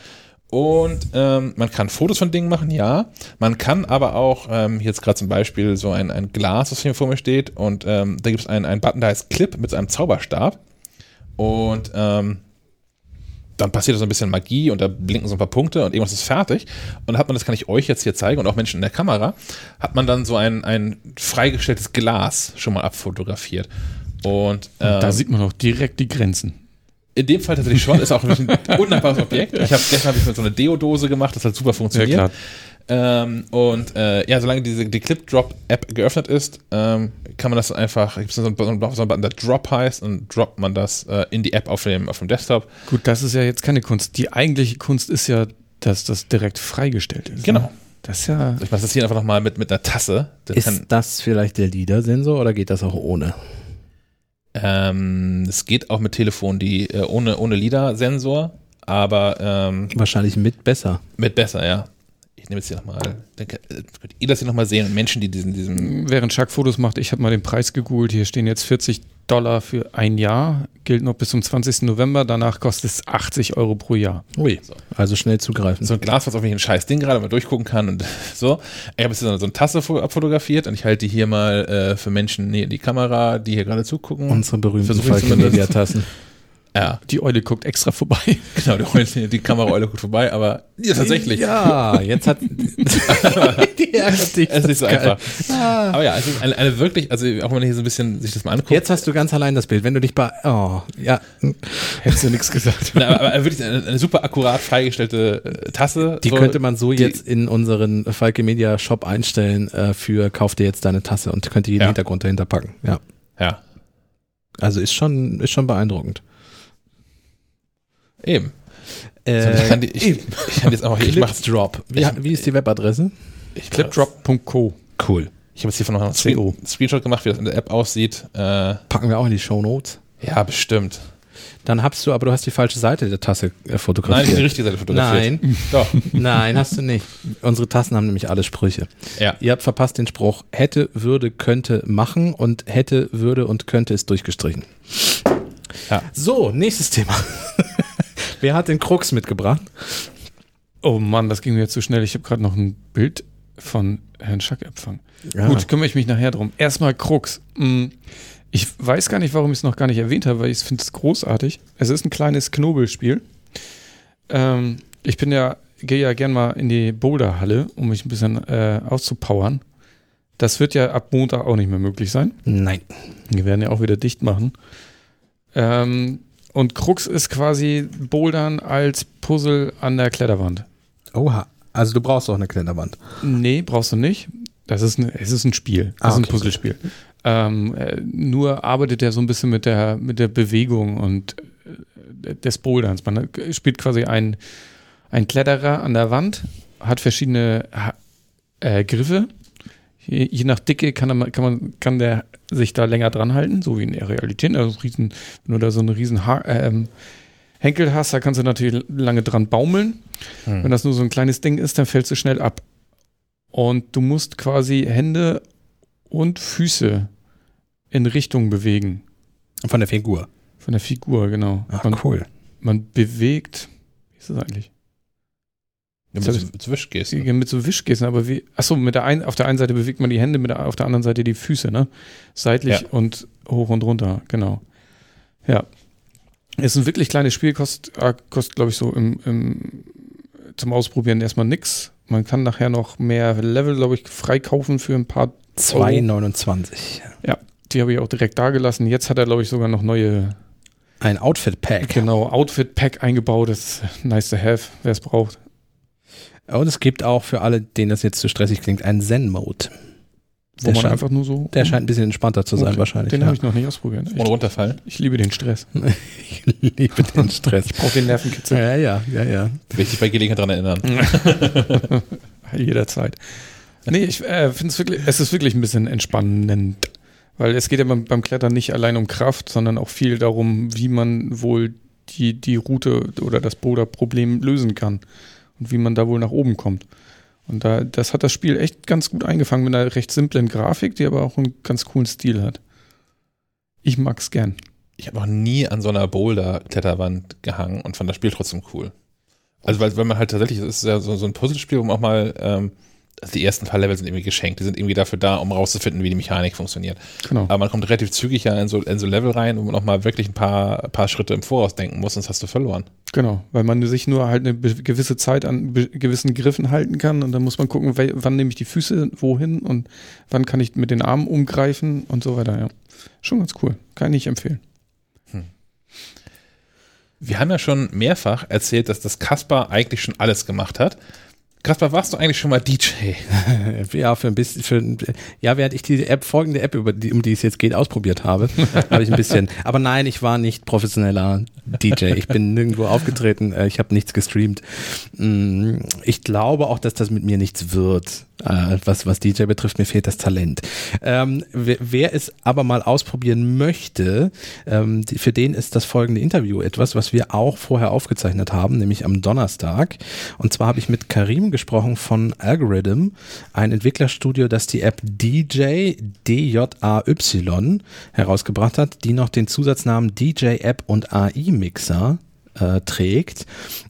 Und ähm, man kann Fotos von Dingen machen, ja. Man kann aber auch, ähm, jetzt gerade zum Beispiel so ein, ein Glas, das hier vor mir steht, und ähm, da gibt es einen, einen Button, der heißt Clip mit so einem Zauberstab. Und ähm, dann passiert so ein bisschen Magie und da blinken so ein paar Punkte und irgendwas ist fertig. Und dann hat man, das kann ich euch jetzt hier zeigen und auch Menschen in der Kamera, hat man dann so ein, ein freigestelltes Glas schon mal abfotografiert. Und ähm, Da sieht man auch direkt die Grenzen. In dem Fall tatsächlich schon, ist auch ein undankbares Objekt. Ich habe gestern habe ich mit so einer Deodose gemacht, das hat super funktioniert. Ähm, und äh, ja, solange diese die Clip-Drop-App geöffnet ist, ähm, kann man das einfach, gibt es so einen so einen Button, der Drop heißt, und droppt man das äh, in die App auf dem, auf dem Desktop. Gut, das ist ja jetzt keine Kunst. Die eigentliche Kunst ist ja, dass das direkt freigestellt ist. Genau. Ne? Das ist ja. Ich mache das hier einfach nochmal mit, mit einer Tasse. Das Ist kann, das vielleicht der LIDAR-Sensor oder geht das auch ohne? Ähm, es geht auch mit Telefonen, die äh, ohne, ohne LIDAR-Sensor, aber ähm, Wahrscheinlich mit besser. mit besser, ja. Ich nehme jetzt hier nochmal, dann könnt ihr das hier nochmal sehen und Menschen, die diesen, diesen Während Chuck Fotos macht, ich habe mal den Preis gegoogelt. Hier stehen jetzt 40 Dollar für ein Jahr. Gilt noch bis zum 20. November. Danach kostet es 80 Euro pro Jahr. Ui. Also schnell zugreifen. so ein Glas, was auf mich ein scheiß Ding gerade mal durchgucken kann und so. Ich habe jetzt so eine, so eine Tasse fo- abfotografiert und ich halte die hier mal äh, für Menschen in die Kamera, die hier gerade zugucken. Unsere berühmten Versuch ja, Die Eule guckt extra vorbei. genau, die, Eule- die Kameraeule gut vorbei, aber ja, tatsächlich. Ja, jetzt hat. die ärgert dich. Es ist nicht so geil. einfach. Aber ja, es ist eine, eine wirklich, also auch wenn man hier so ein bisschen sich das mal anguckt, Jetzt hast du ganz allein das Bild. Wenn du dich bei. Oh, ja. Hättest du nichts gesagt. Na, aber, aber wirklich eine, eine super akkurat freigestellte äh, Tasse. Die so, könnte man so die- jetzt in unseren Falke Media Shop einstellen äh, für kauf dir jetzt deine Tasse und könnte jeden Ja. Hintergrund dahinter packen. Ja. Ja, Also ist schon, ist schon beeindruckend. Eben. Äh, ich, kann die, ich, ich kann jetzt auch hier, ich mach, Clipdrop. Wie, Ich- wie ist die Webadresse? Clipdrop.co. Cool. Ich habe jetzt hier noch einen Screen. Screenshot gemacht, wie das in der App aussieht. Äh, Packen wir auch in die Show Notes. ja, bestimmt. Dann hast du, aber du hast die falsche Seite der Tasse äh, Nein, ich fotografiert. die richtige Seite fotografiert. Nein, Doch. nein, hast du nicht. Unsere Tassen haben nämlich alle Sprüche. Ja. Ihr habt verpasst den Spruch hätte, würde, könnte machen und hätte, würde und könnte ist durchgestrichen. Ja. So, nächstes Thema. Wer hat den Krux mitgebracht? Oh Mann, das ging mir jetzt zu so schnell. Ich habe gerade noch ein Bild von Herrn Schack empfangen. Ja. Gut, kümmere ich mich nachher drum. Erstmal Krux. Hm, ich weiß gar nicht, warum ich es noch gar nicht erwähnt habe, weil ich finde es großartig. Es ist ein kleines Knobelspiel. Ähm, ich bin ja, gehe ja gern mal in die Boulderhalle, um mich ein bisschen äh, auszupowern. Das wird ja ab Montag auch nicht mehr möglich sein. Nein. Wir werden ja auch wieder dicht machen. Ähm, und Krux ist quasi Bouldern als Puzzle an der Kletterwand. Oha. Also du brauchst auch eine Kletterwand. Nee, brauchst du nicht. Das ist ein, es ist ein Spiel. Das ah, okay. ist ein Puzzlespiel. Ähm, äh, nur arbeitet er so ein bisschen mit der, mit der Bewegung und äh, des Boulderns. Man spielt quasi ein, ein Kletterer an der Wand, hat verschiedene äh, Griffe. Je, je, nach Dicke kann, er, kann, man, kann der sich da länger dran halten, so wie in der Realität. Also riesen, wenn du da so einen riesen ha ähm, Henkel hast, da kannst du natürlich lange dran baumeln. Hm. Wenn das nur so ein kleines Ding ist, dann fällst du schnell ab. Und du musst quasi Hände und Füße in Richtung bewegen. Von der Figur. Von der Figur, genau. Ach, man, cool. Man bewegt. Wie ist das eigentlich? Ja, mit, so, mit so Wischgesten. Ja, mit so Wischgesten, aber wie, achso, mit der ein, auf der einen Seite bewegt man die Hände, mit der, auf der anderen Seite die Füße, ne? Seitlich ja. und hoch und runter, genau. Ja. Ist ein wirklich kleines Spiel, kostet, äh, kostet glaube ich, so im, im, zum Ausprobieren erstmal nix. Man kann nachher noch mehr Level, glaube ich, freikaufen für ein paar 2,29. Ja, die habe ich auch direkt da gelassen. Jetzt hat er, glaube ich, sogar noch neue. Ein Outfit-Pack. Genau, Outfit-Pack eingebaut. Das ist nice to have, wer es braucht. Und es gibt auch für alle, denen das jetzt zu stressig klingt, einen Zen-Mode. Wo der man scheint, einfach nur so. Der scheint ein bisschen entspannter zu sein, okay. wahrscheinlich. Den ja. habe ich noch nicht ausprobiert. Ohne runterfallen. Ich liebe den Stress. ich liebe den Stress. Ich brauche den Nervenkitzel. Ja, ja, ja, ja. Will ich dich bei Gelegenheit daran erinnern. Jederzeit. Nee, ich äh, finde es wirklich, es ist wirklich ein bisschen entspannend. Weil es geht ja beim, beim Klettern nicht allein um Kraft, sondern auch viel darum, wie man wohl die, die Route oder das Boulder-Problem lösen kann. Und wie man da wohl nach oben kommt. Und da, das hat das Spiel echt ganz gut eingefangen mit einer recht simplen Grafik, die aber auch einen ganz coolen Stil hat. Ich mag's gern. Ich habe noch nie an so einer Boulder-Kletterwand gehangen und fand das Spiel trotzdem cool. Also weil, weil man halt tatsächlich, es ist ja so, so ein Puzzlespiel, wo man auch mal ähm, also die ersten paar Level sind irgendwie geschenkt. Die sind irgendwie dafür da, um rauszufinden, wie die Mechanik funktioniert. Genau. Aber man kommt relativ zügig ja in so, in so Level rein, wo man auch mal wirklich ein paar, paar Schritte im Voraus denken muss, sonst hast du verloren. Genau, weil man sich nur halt eine gewisse Zeit an gewissen Griffen halten kann und dann muss man gucken, wann nehme ich die Füße wohin und wann kann ich mit den Armen umgreifen und so weiter, ja. Schon ganz cool. Kann ich empfehlen. Hm. Wir haben ja schon mehrfach erzählt, dass das Kasper eigentlich schon alles gemacht hat. Kaspar, warst du eigentlich schon mal DJ? ja, für ein bisschen, für, ja, während ich die App, folgende App, über die, um die es jetzt geht, ausprobiert habe, habe ich ein bisschen, aber nein, ich war nicht professioneller DJ. Ich bin nirgendwo aufgetreten, äh, ich habe nichts gestreamt. Mm, ich glaube auch, dass das mit mir nichts wird. Äh, was, was DJ betrifft, mir fehlt das Talent. Ähm, wer, wer, es aber mal ausprobieren möchte, ähm, die, für den ist das folgende Interview etwas, was wir auch vorher aufgezeichnet haben, nämlich am Donnerstag. Und zwar habe ich mit Karim gesprochen von Algorithm, ein Entwicklerstudio, das die App DJ DJAY herausgebracht hat, die noch den Zusatznamen DJ App und AI Mixer äh, trägt.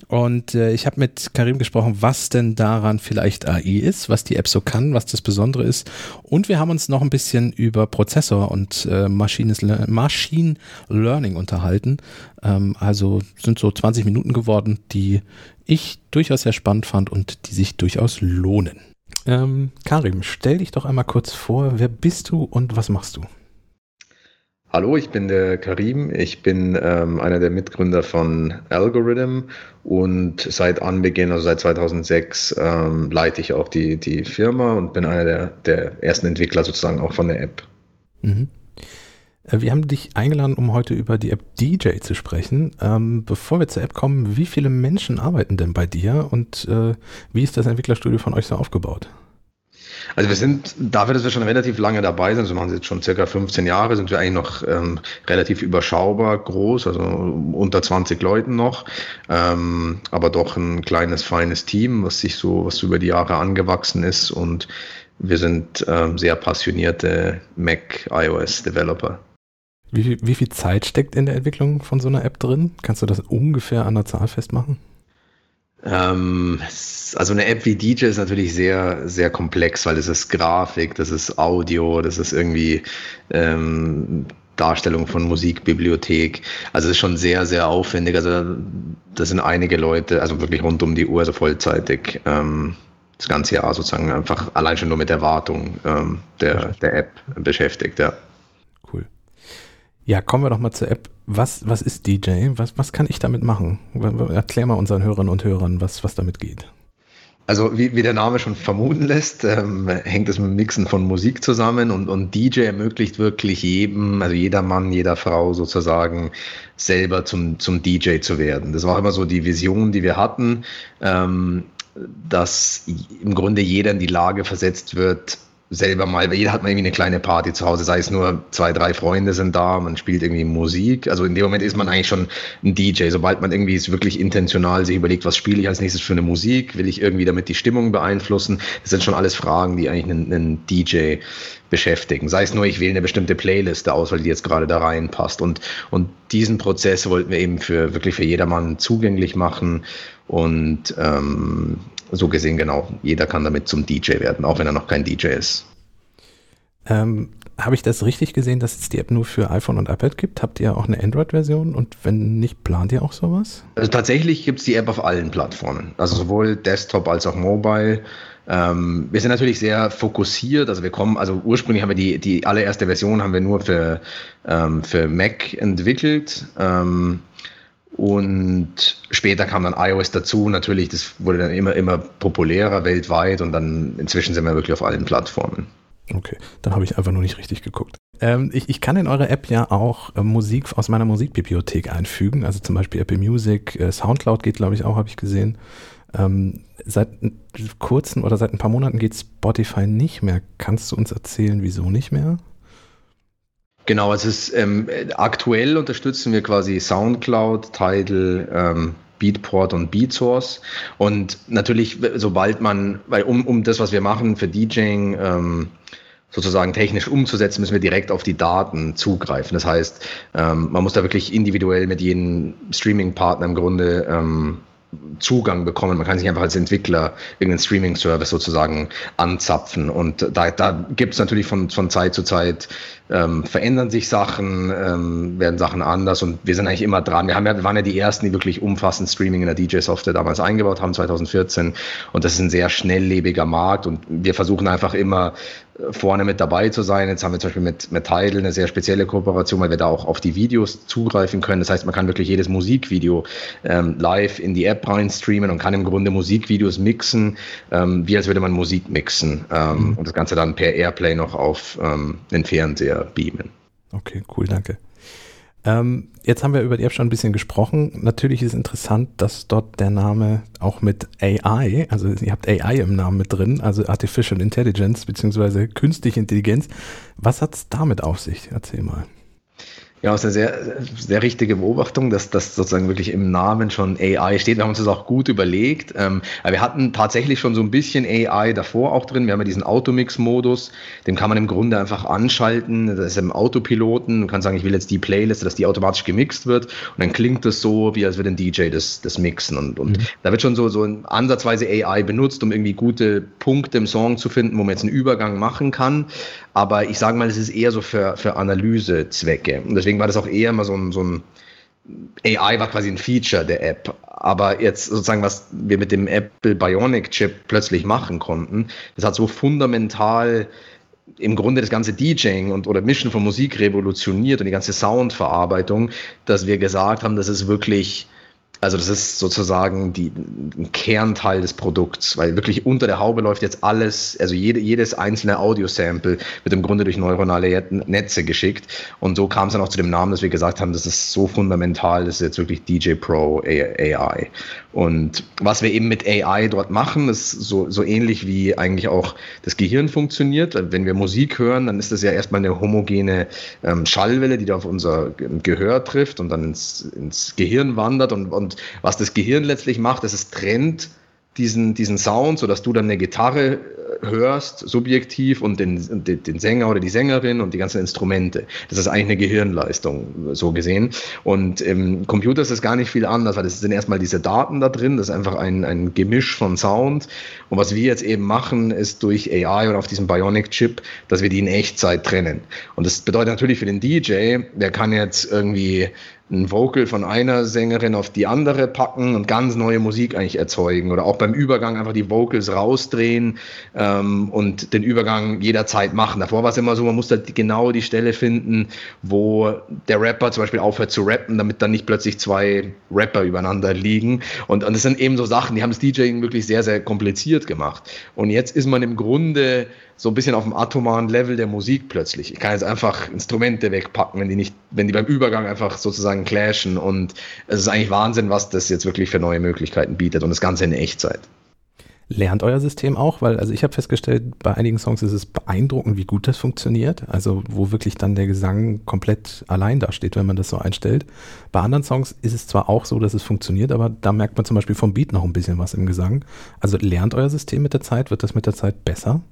Und äh, ich habe mit Karim gesprochen, was denn daran vielleicht AI ist, was die App so kann, was das Besondere ist. Und wir haben uns noch ein bisschen über Prozessor und äh, Machine, Learning unterhalten. Ähm, also sind so 20 Minuten geworden, die ich durchaus sehr spannend fand und die sich durchaus lohnen. Ähm, Karim, stell dich doch einmal kurz vor, wer bist du und was machst du? Hallo, ich bin der Karim. Ich bin ähm, einer der Mitgründer von Algorithm und seit Anbeginn, also seit 2006, ähm, leite ich auch die, die Firma und bin einer der, der ersten Entwickler sozusagen auch von der App. Mhm. Äh, wir haben dich eingeladen, um heute über die App DJ zu sprechen. Ähm, bevor wir zur App kommen, wie viele Menschen arbeiten denn bei dir und äh, wie ist das Entwicklerstudio von euch so aufgebaut? Also wir sind, dafür, dass wir schon relativ lange dabei sind, so machen sie jetzt schon circa 15 Jahre, sind wir eigentlich noch ähm, relativ überschaubar groß, also unter 20 Leuten noch, ähm, aber doch ein kleines, feines Team, was sich so, was über die Jahre angewachsen ist und wir sind ähm, sehr passionierte Mac iOS Developer. Wie, wie viel Zeit steckt in der Entwicklung von so einer App drin? Kannst du das ungefähr an der Zahl festmachen? Ähm, also eine App wie DJ ist natürlich sehr, sehr komplex, weil das ist Grafik, das ist Audio, das ist irgendwie ähm, Darstellung von Musikbibliothek. Also es ist schon sehr, sehr aufwendig. Also das sind einige Leute, also wirklich rund um die Uhr, also vollzeitig, ähm, das ganze Jahr sozusagen einfach allein schon nur mit der Wartung ähm, der, der App beschäftigt, ja. Ja, kommen wir doch mal zur App. Was, was ist DJ? Was, was kann ich damit machen? Erklär mal unseren Hörerinnen und Hörern, was, was damit geht. Also wie, wie der Name schon vermuten lässt, ähm, hängt es mit dem Mixen von Musik zusammen und, und DJ ermöglicht wirklich jedem, also jeder Mann, jeder Frau sozusagen selber zum, zum DJ zu werden. Das war immer so die Vision, die wir hatten, ähm, dass im Grunde jeder in die Lage versetzt wird, selber mal, weil jeder hat mal irgendwie eine kleine Party zu Hause, sei es nur zwei, drei Freunde sind da, man spielt irgendwie Musik. Also in dem Moment ist man eigentlich schon ein DJ. Sobald man irgendwie es wirklich intentional sich überlegt, was spiele ich als nächstes für eine Musik, will ich irgendwie damit die Stimmung beeinflussen. Das sind schon alles Fragen, die eigentlich einen, einen DJ beschäftigen. Sei es nur, ich wähle eine bestimmte Playliste aus, weil die jetzt gerade da reinpasst. Und, und diesen Prozess wollten wir eben für wirklich für jedermann zugänglich machen. Und ähm, so gesehen, genau, jeder kann damit zum DJ werden, auch wenn er noch kein DJ ist. Ähm, Habe ich das richtig gesehen, dass es die App nur für iPhone und iPad gibt? Habt ihr auch eine Android-Version und wenn nicht, plant ihr auch sowas? Also tatsächlich gibt es die App auf allen Plattformen, also sowohl Desktop als auch Mobile. Ähm, wir sind natürlich sehr fokussiert, also wir kommen, also ursprünglich haben wir die, die allererste Version haben wir nur für, ähm, für Mac entwickelt. Ähm, und später kam dann iOS dazu. Natürlich, das wurde dann immer, immer populärer weltweit und dann inzwischen sind wir wirklich auf allen Plattformen. Okay, dann habe ich einfach nur nicht richtig geguckt. Ähm, ich, ich, kann in eure App ja auch äh, Musik aus meiner Musikbibliothek einfügen, also zum Beispiel Apple Music, äh, Soundcloud geht, glaube ich, auch, habe ich gesehen. Ähm, seit kurzem oder seit ein paar Monaten geht Spotify nicht mehr. Kannst du uns erzählen, wieso nicht mehr? Genau, es ist ähm, aktuell unterstützen wir quasi SoundCloud, Tidal, ähm, Beatport und Beatsource. Und natürlich, sobald man, weil um, um das, was wir machen für DJing, ähm, sozusagen technisch umzusetzen, müssen wir direkt auf die Daten zugreifen. Das heißt, ähm, man muss da wirklich individuell mit jedem Streaming-Partner im Grunde ähm, Zugang bekommen. Man kann sich einfach als Entwickler irgendeinen Streaming-Service sozusagen anzapfen. Und da, da gibt es natürlich von, von Zeit zu Zeit ähm, verändern sich Sachen, ähm, werden Sachen anders und wir sind eigentlich immer dran. Wir, haben ja, wir waren ja die Ersten, die wirklich umfassend Streaming in der DJ-Software damals eingebaut haben, 2014. Und das ist ein sehr schnelllebiger Markt und wir versuchen einfach immer äh, vorne mit dabei zu sein. Jetzt haben wir zum Beispiel mit, mit Tidal eine sehr spezielle Kooperation, weil wir da auch auf die Videos zugreifen können. Das heißt, man kann wirklich jedes Musikvideo ähm, live in die App rein streamen und kann im Grunde Musikvideos mixen, ähm, wie als würde man Musik mixen. Ähm, mhm. Und das Ganze dann per Airplay noch auf ähm, den Fernseher beamen. Okay, cool, danke. Ähm, jetzt haben wir über die App schon ein bisschen gesprochen. Natürlich ist interessant, dass dort der Name auch mit AI, also ihr habt AI im Namen mit drin, also Artificial Intelligence beziehungsweise künstliche Intelligenz. Was hat es damit auf sich? Erzähl mal. Ja, ist eine sehr, sehr richtige Beobachtung, dass das sozusagen wirklich im Namen schon AI steht. Wir haben uns das auch gut überlegt. Ähm, aber wir hatten tatsächlich schon so ein bisschen AI davor auch drin. Wir haben ja diesen Automix-Modus, den kann man im Grunde einfach anschalten. Das ist im Autopiloten. Man kann sagen, ich will jetzt die Playlist, dass die automatisch gemixt wird. Und dann klingt das so, wie als würde ein DJ das, das mixen. Und, und mhm. da wird schon so, so ansatzweise AI benutzt, um irgendwie gute Punkte im Song zu finden, wo man jetzt einen Übergang machen kann. Aber ich sage mal, es ist eher so für, für Analysezwecke. Und deswegen war das auch eher immer so ein, so ein AI war quasi ein Feature der App. Aber jetzt sozusagen, was wir mit dem Apple Bionic Chip plötzlich machen konnten, das hat so fundamental im Grunde das ganze DJing und oder Mischen von Musik revolutioniert und die ganze Soundverarbeitung, dass wir gesagt haben, das ist wirklich also das ist sozusagen die, ein Kernteil des Produkts, weil wirklich unter der Haube läuft jetzt alles, also jede, jedes einzelne Audio-Sample wird im Grunde durch neuronale Netze geschickt. Und so kam es dann auch zu dem Namen, dass wir gesagt haben, das ist so fundamental, das ist jetzt wirklich DJ Pro AI. Und was wir eben mit AI dort machen, ist so, so ähnlich wie eigentlich auch das Gehirn funktioniert. Wenn wir Musik hören, dann ist das ja erstmal eine homogene ähm, Schallwelle, die da auf unser Gehör trifft und dann ins, ins Gehirn wandert und, und was das Gehirn letztlich macht, ist es trennt diesen, diesen Sound, sodass du dann eine Gitarre hörst, subjektiv, und den, den, Sänger oder die Sängerin und die ganzen Instrumente. Das ist eigentlich eine Gehirnleistung, so gesehen. Und im Computer ist das gar nicht viel anders, weil das sind erstmal diese Daten da drin, das ist einfach ein, ein Gemisch von Sound. Und was wir jetzt eben machen, ist durch AI und auf diesem Bionic-Chip, dass wir die in Echtzeit trennen. Und das bedeutet natürlich für den DJ, der kann jetzt irgendwie ein Vocal von einer Sängerin auf die andere packen und ganz neue Musik eigentlich erzeugen oder auch beim Übergang einfach die Vocals rausdrehen ähm, und den Übergang jederzeit machen. Davor war es immer so, man musste genau die Stelle finden, wo der Rapper zum Beispiel aufhört zu rappen, damit dann nicht plötzlich zwei Rapper übereinander liegen. Und, und das sind eben so Sachen, die haben das DJing wirklich sehr, sehr kompliziert gemacht. Und jetzt ist man im Grunde so ein bisschen auf dem atomaren Level der Musik plötzlich. Ich kann jetzt einfach Instrumente wegpacken, wenn die nicht, wenn die beim Übergang einfach sozusagen clashen und es ist eigentlich Wahnsinn, was das jetzt wirklich für neue Möglichkeiten bietet und das Ganze in Echtzeit. Lernt euer System auch? Weil, also ich habe festgestellt, bei einigen Songs ist es beeindruckend, wie gut das funktioniert. Also, wo wirklich dann der Gesang komplett allein dasteht, wenn man das so einstellt. Bei anderen Songs ist es zwar auch so, dass es funktioniert, aber da merkt man zum Beispiel vom Beat noch ein bisschen was im Gesang. Also, lernt euer System mit der Zeit? Wird das mit der Zeit besser?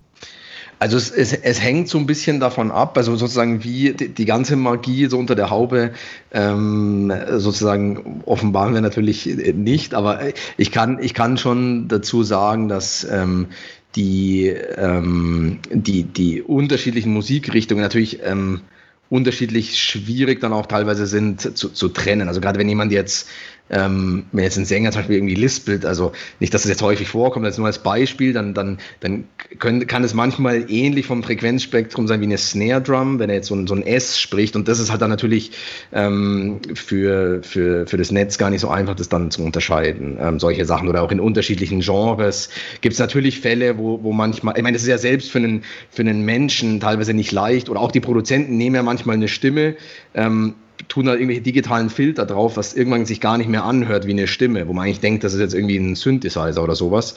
Also es, es, es hängt so ein bisschen davon ab, also sozusagen wie die, die ganze Magie so unter der Haube ähm, sozusagen offenbaren wir natürlich nicht, aber ich kann, ich kann schon dazu sagen, dass ähm, die, ähm, die, die unterschiedlichen Musikrichtungen natürlich ähm, unterschiedlich schwierig dann auch teilweise sind zu, zu trennen. Also gerade wenn jemand jetzt ähm, wenn jetzt ein Sänger zum Beispiel irgendwie lispelt, also nicht, dass das jetzt häufig vorkommt, das nur als Beispiel, dann, dann, dann können, kann es manchmal ähnlich vom Frequenzspektrum sein wie eine Snare Drum, wenn er jetzt so ein, so ein S spricht. Und das ist halt dann natürlich ähm, für, für, für das Netz gar nicht so einfach, das dann zu unterscheiden. Ähm, solche Sachen oder auch in unterschiedlichen Genres gibt es natürlich Fälle, wo, wo manchmal, ich meine, das ist ja selbst für einen, für einen Menschen teilweise nicht leicht oder auch die Produzenten nehmen ja manchmal eine Stimme. Ähm, tun da irgendwelche digitalen Filter drauf, was irgendwann sich gar nicht mehr anhört wie eine Stimme, wo man eigentlich denkt, das ist jetzt irgendwie ein Synthesizer oder sowas.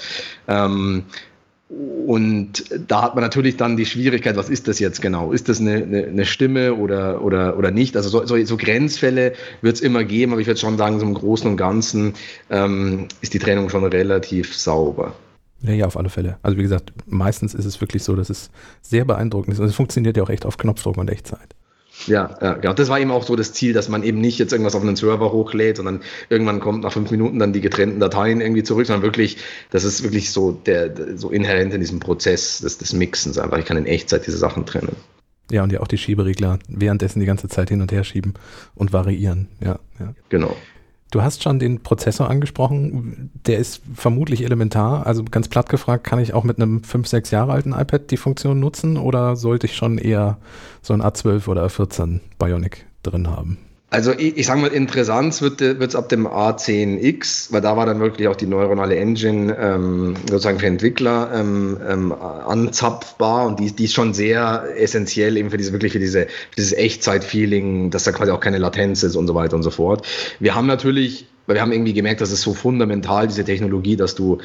Ähm, und da hat man natürlich dann die Schwierigkeit, was ist das jetzt genau? Ist das eine, eine, eine Stimme oder, oder, oder nicht? Also so, so, so Grenzfälle wird es immer geben, aber ich würde schon sagen, so im Großen und Ganzen ähm, ist die Trennung schon relativ sauber. Ja, ja, auf alle Fälle. Also wie gesagt, meistens ist es wirklich so, dass es sehr beeindruckend ist. Und es funktioniert ja auch echt auf Knopfdruck und Echtzeit. Ja, ja, genau. Das war eben auch so das Ziel, dass man eben nicht jetzt irgendwas auf einen Server hochlädt, sondern irgendwann kommt nach fünf Minuten dann die getrennten Dateien irgendwie zurück, sondern wirklich, das ist wirklich so der, so inhärent in diesem Prozess des, des Mixens einfach. Ich kann in Echtzeit diese Sachen trennen. Ja, und ja auch die Schieberegler währenddessen die ganze Zeit hin und her schieben und variieren. Ja, ja. Genau. Du hast schon den Prozessor angesprochen. Der ist vermutlich elementar. Also ganz platt gefragt, kann ich auch mit einem 5, 6 Jahre alten iPad die Funktion nutzen oder sollte ich schon eher so ein A12 oder A14 Bionic drin haben? Also ich, ich sage mal, interessant wird es ab dem A10X, weil da war dann wirklich auch die neuronale Engine ähm, sozusagen für Entwickler ähm, ähm, anzapfbar und die, die ist schon sehr essentiell eben für diese wirklich für diese für dieses Echtzeit-Feeling, dass da quasi auch keine Latenz ist und so weiter und so fort. Wir haben natürlich weil wir haben irgendwie gemerkt, das ist so fundamental, diese Technologie, dass du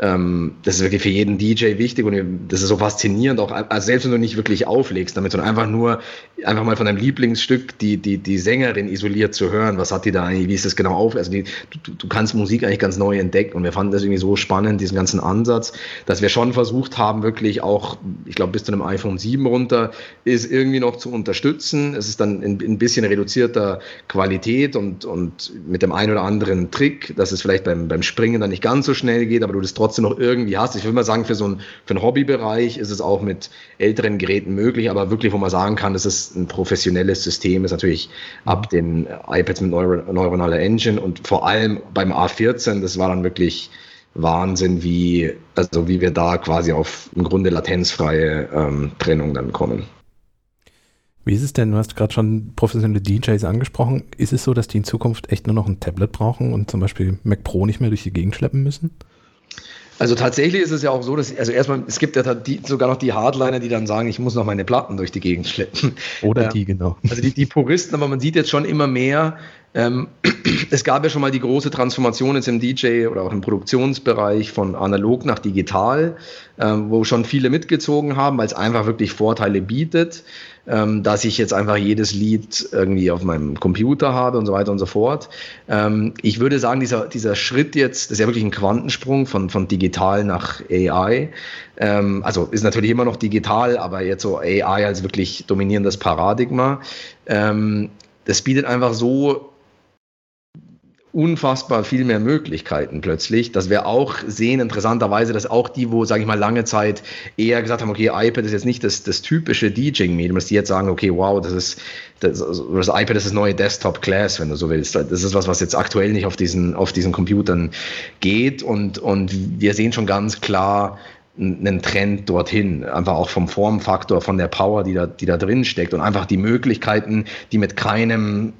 ähm, das ist wirklich für jeden DJ wichtig und das ist so faszinierend, auch also selbst wenn du nicht wirklich auflegst damit, sondern einfach nur, einfach mal von deinem Lieblingsstück die, die, die Sängerin isoliert zu hören, was hat die da eigentlich, wie ist das genau auf, also die, du, du kannst Musik eigentlich ganz neu entdecken und wir fanden das irgendwie so spannend, diesen ganzen Ansatz, dass wir schon versucht haben, wirklich auch, ich glaube bis zu einem iPhone 7 runter, ist irgendwie noch zu unterstützen, es ist dann in, in ein bisschen reduzierter Qualität und, und mit dem einen oder anderen Trick, dass es vielleicht beim, beim Springen dann nicht ganz so schnell geht, aber du das trotzdem trotzdem noch irgendwie hast. Ich würde mal sagen, für so einen, für einen Hobbybereich ist es auch mit älteren Geräten möglich, aber wirklich, wo man sagen kann, das ist ein professionelles System, ist natürlich ab den iPads mit Neuro neuronaler Engine und vor allem beim A14, das war dann wirklich Wahnsinn, wie, also wie wir da quasi auf im Grunde latenzfreie ähm, Trennung dann kommen. Wie ist es denn? Du hast gerade schon professionelle DJs angesprochen. Ist es so, dass die in Zukunft echt nur noch ein Tablet brauchen und zum Beispiel Mac Pro nicht mehr durch die Gegend schleppen müssen? Also tatsächlich ist es ja auch so, dass, also erstmal, es gibt ja die, sogar noch die Hardliner, die dann sagen, ich muss noch meine Platten durch die Gegend schleppen. Oder die, genau. Also die, die Puristen, aber man sieht jetzt schon immer mehr, Ähm, es gab ja schon mal die große Transformation jetzt im DJ oder auch im Produktionsbereich von analog nach digital, ähm, wo schon viele mitgezogen haben, weil es einfach wirklich Vorteile bietet, ähm, dass ich jetzt einfach jedes Lied irgendwie auf meinem Computer habe und so weiter und so fort. Ähm, ich würde sagen, dieser, dieser Schritt jetzt, das ist ja wirklich ein Quantensprung von, von digital nach AI. Ähm, also ist natürlich immer noch digital, aber jetzt so AI als wirklich dominierendes Paradigma. Ähm, das bietet einfach so unfassbar viel mehr Möglichkeiten plötzlich, dass wir auch sehen, interessanterweise, dass auch die, wo, sage ich mal, lange Zeit eher gesagt haben, okay, iPad ist jetzt nicht das, das typische DJing-Medium, dass die jetzt sagen, okay, wow, das ist, das, das iPad ist das neue Desktop-Class, wenn du so willst. Das ist was, was jetzt aktuell nicht auf diesen, auf diesen Computern geht und, und wir sehen schon ganz klar, einen Trend dorthin, einfach auch vom Formfaktor, von der Power, die da, die da drin steckt und einfach die Möglichkeiten, die mit keinem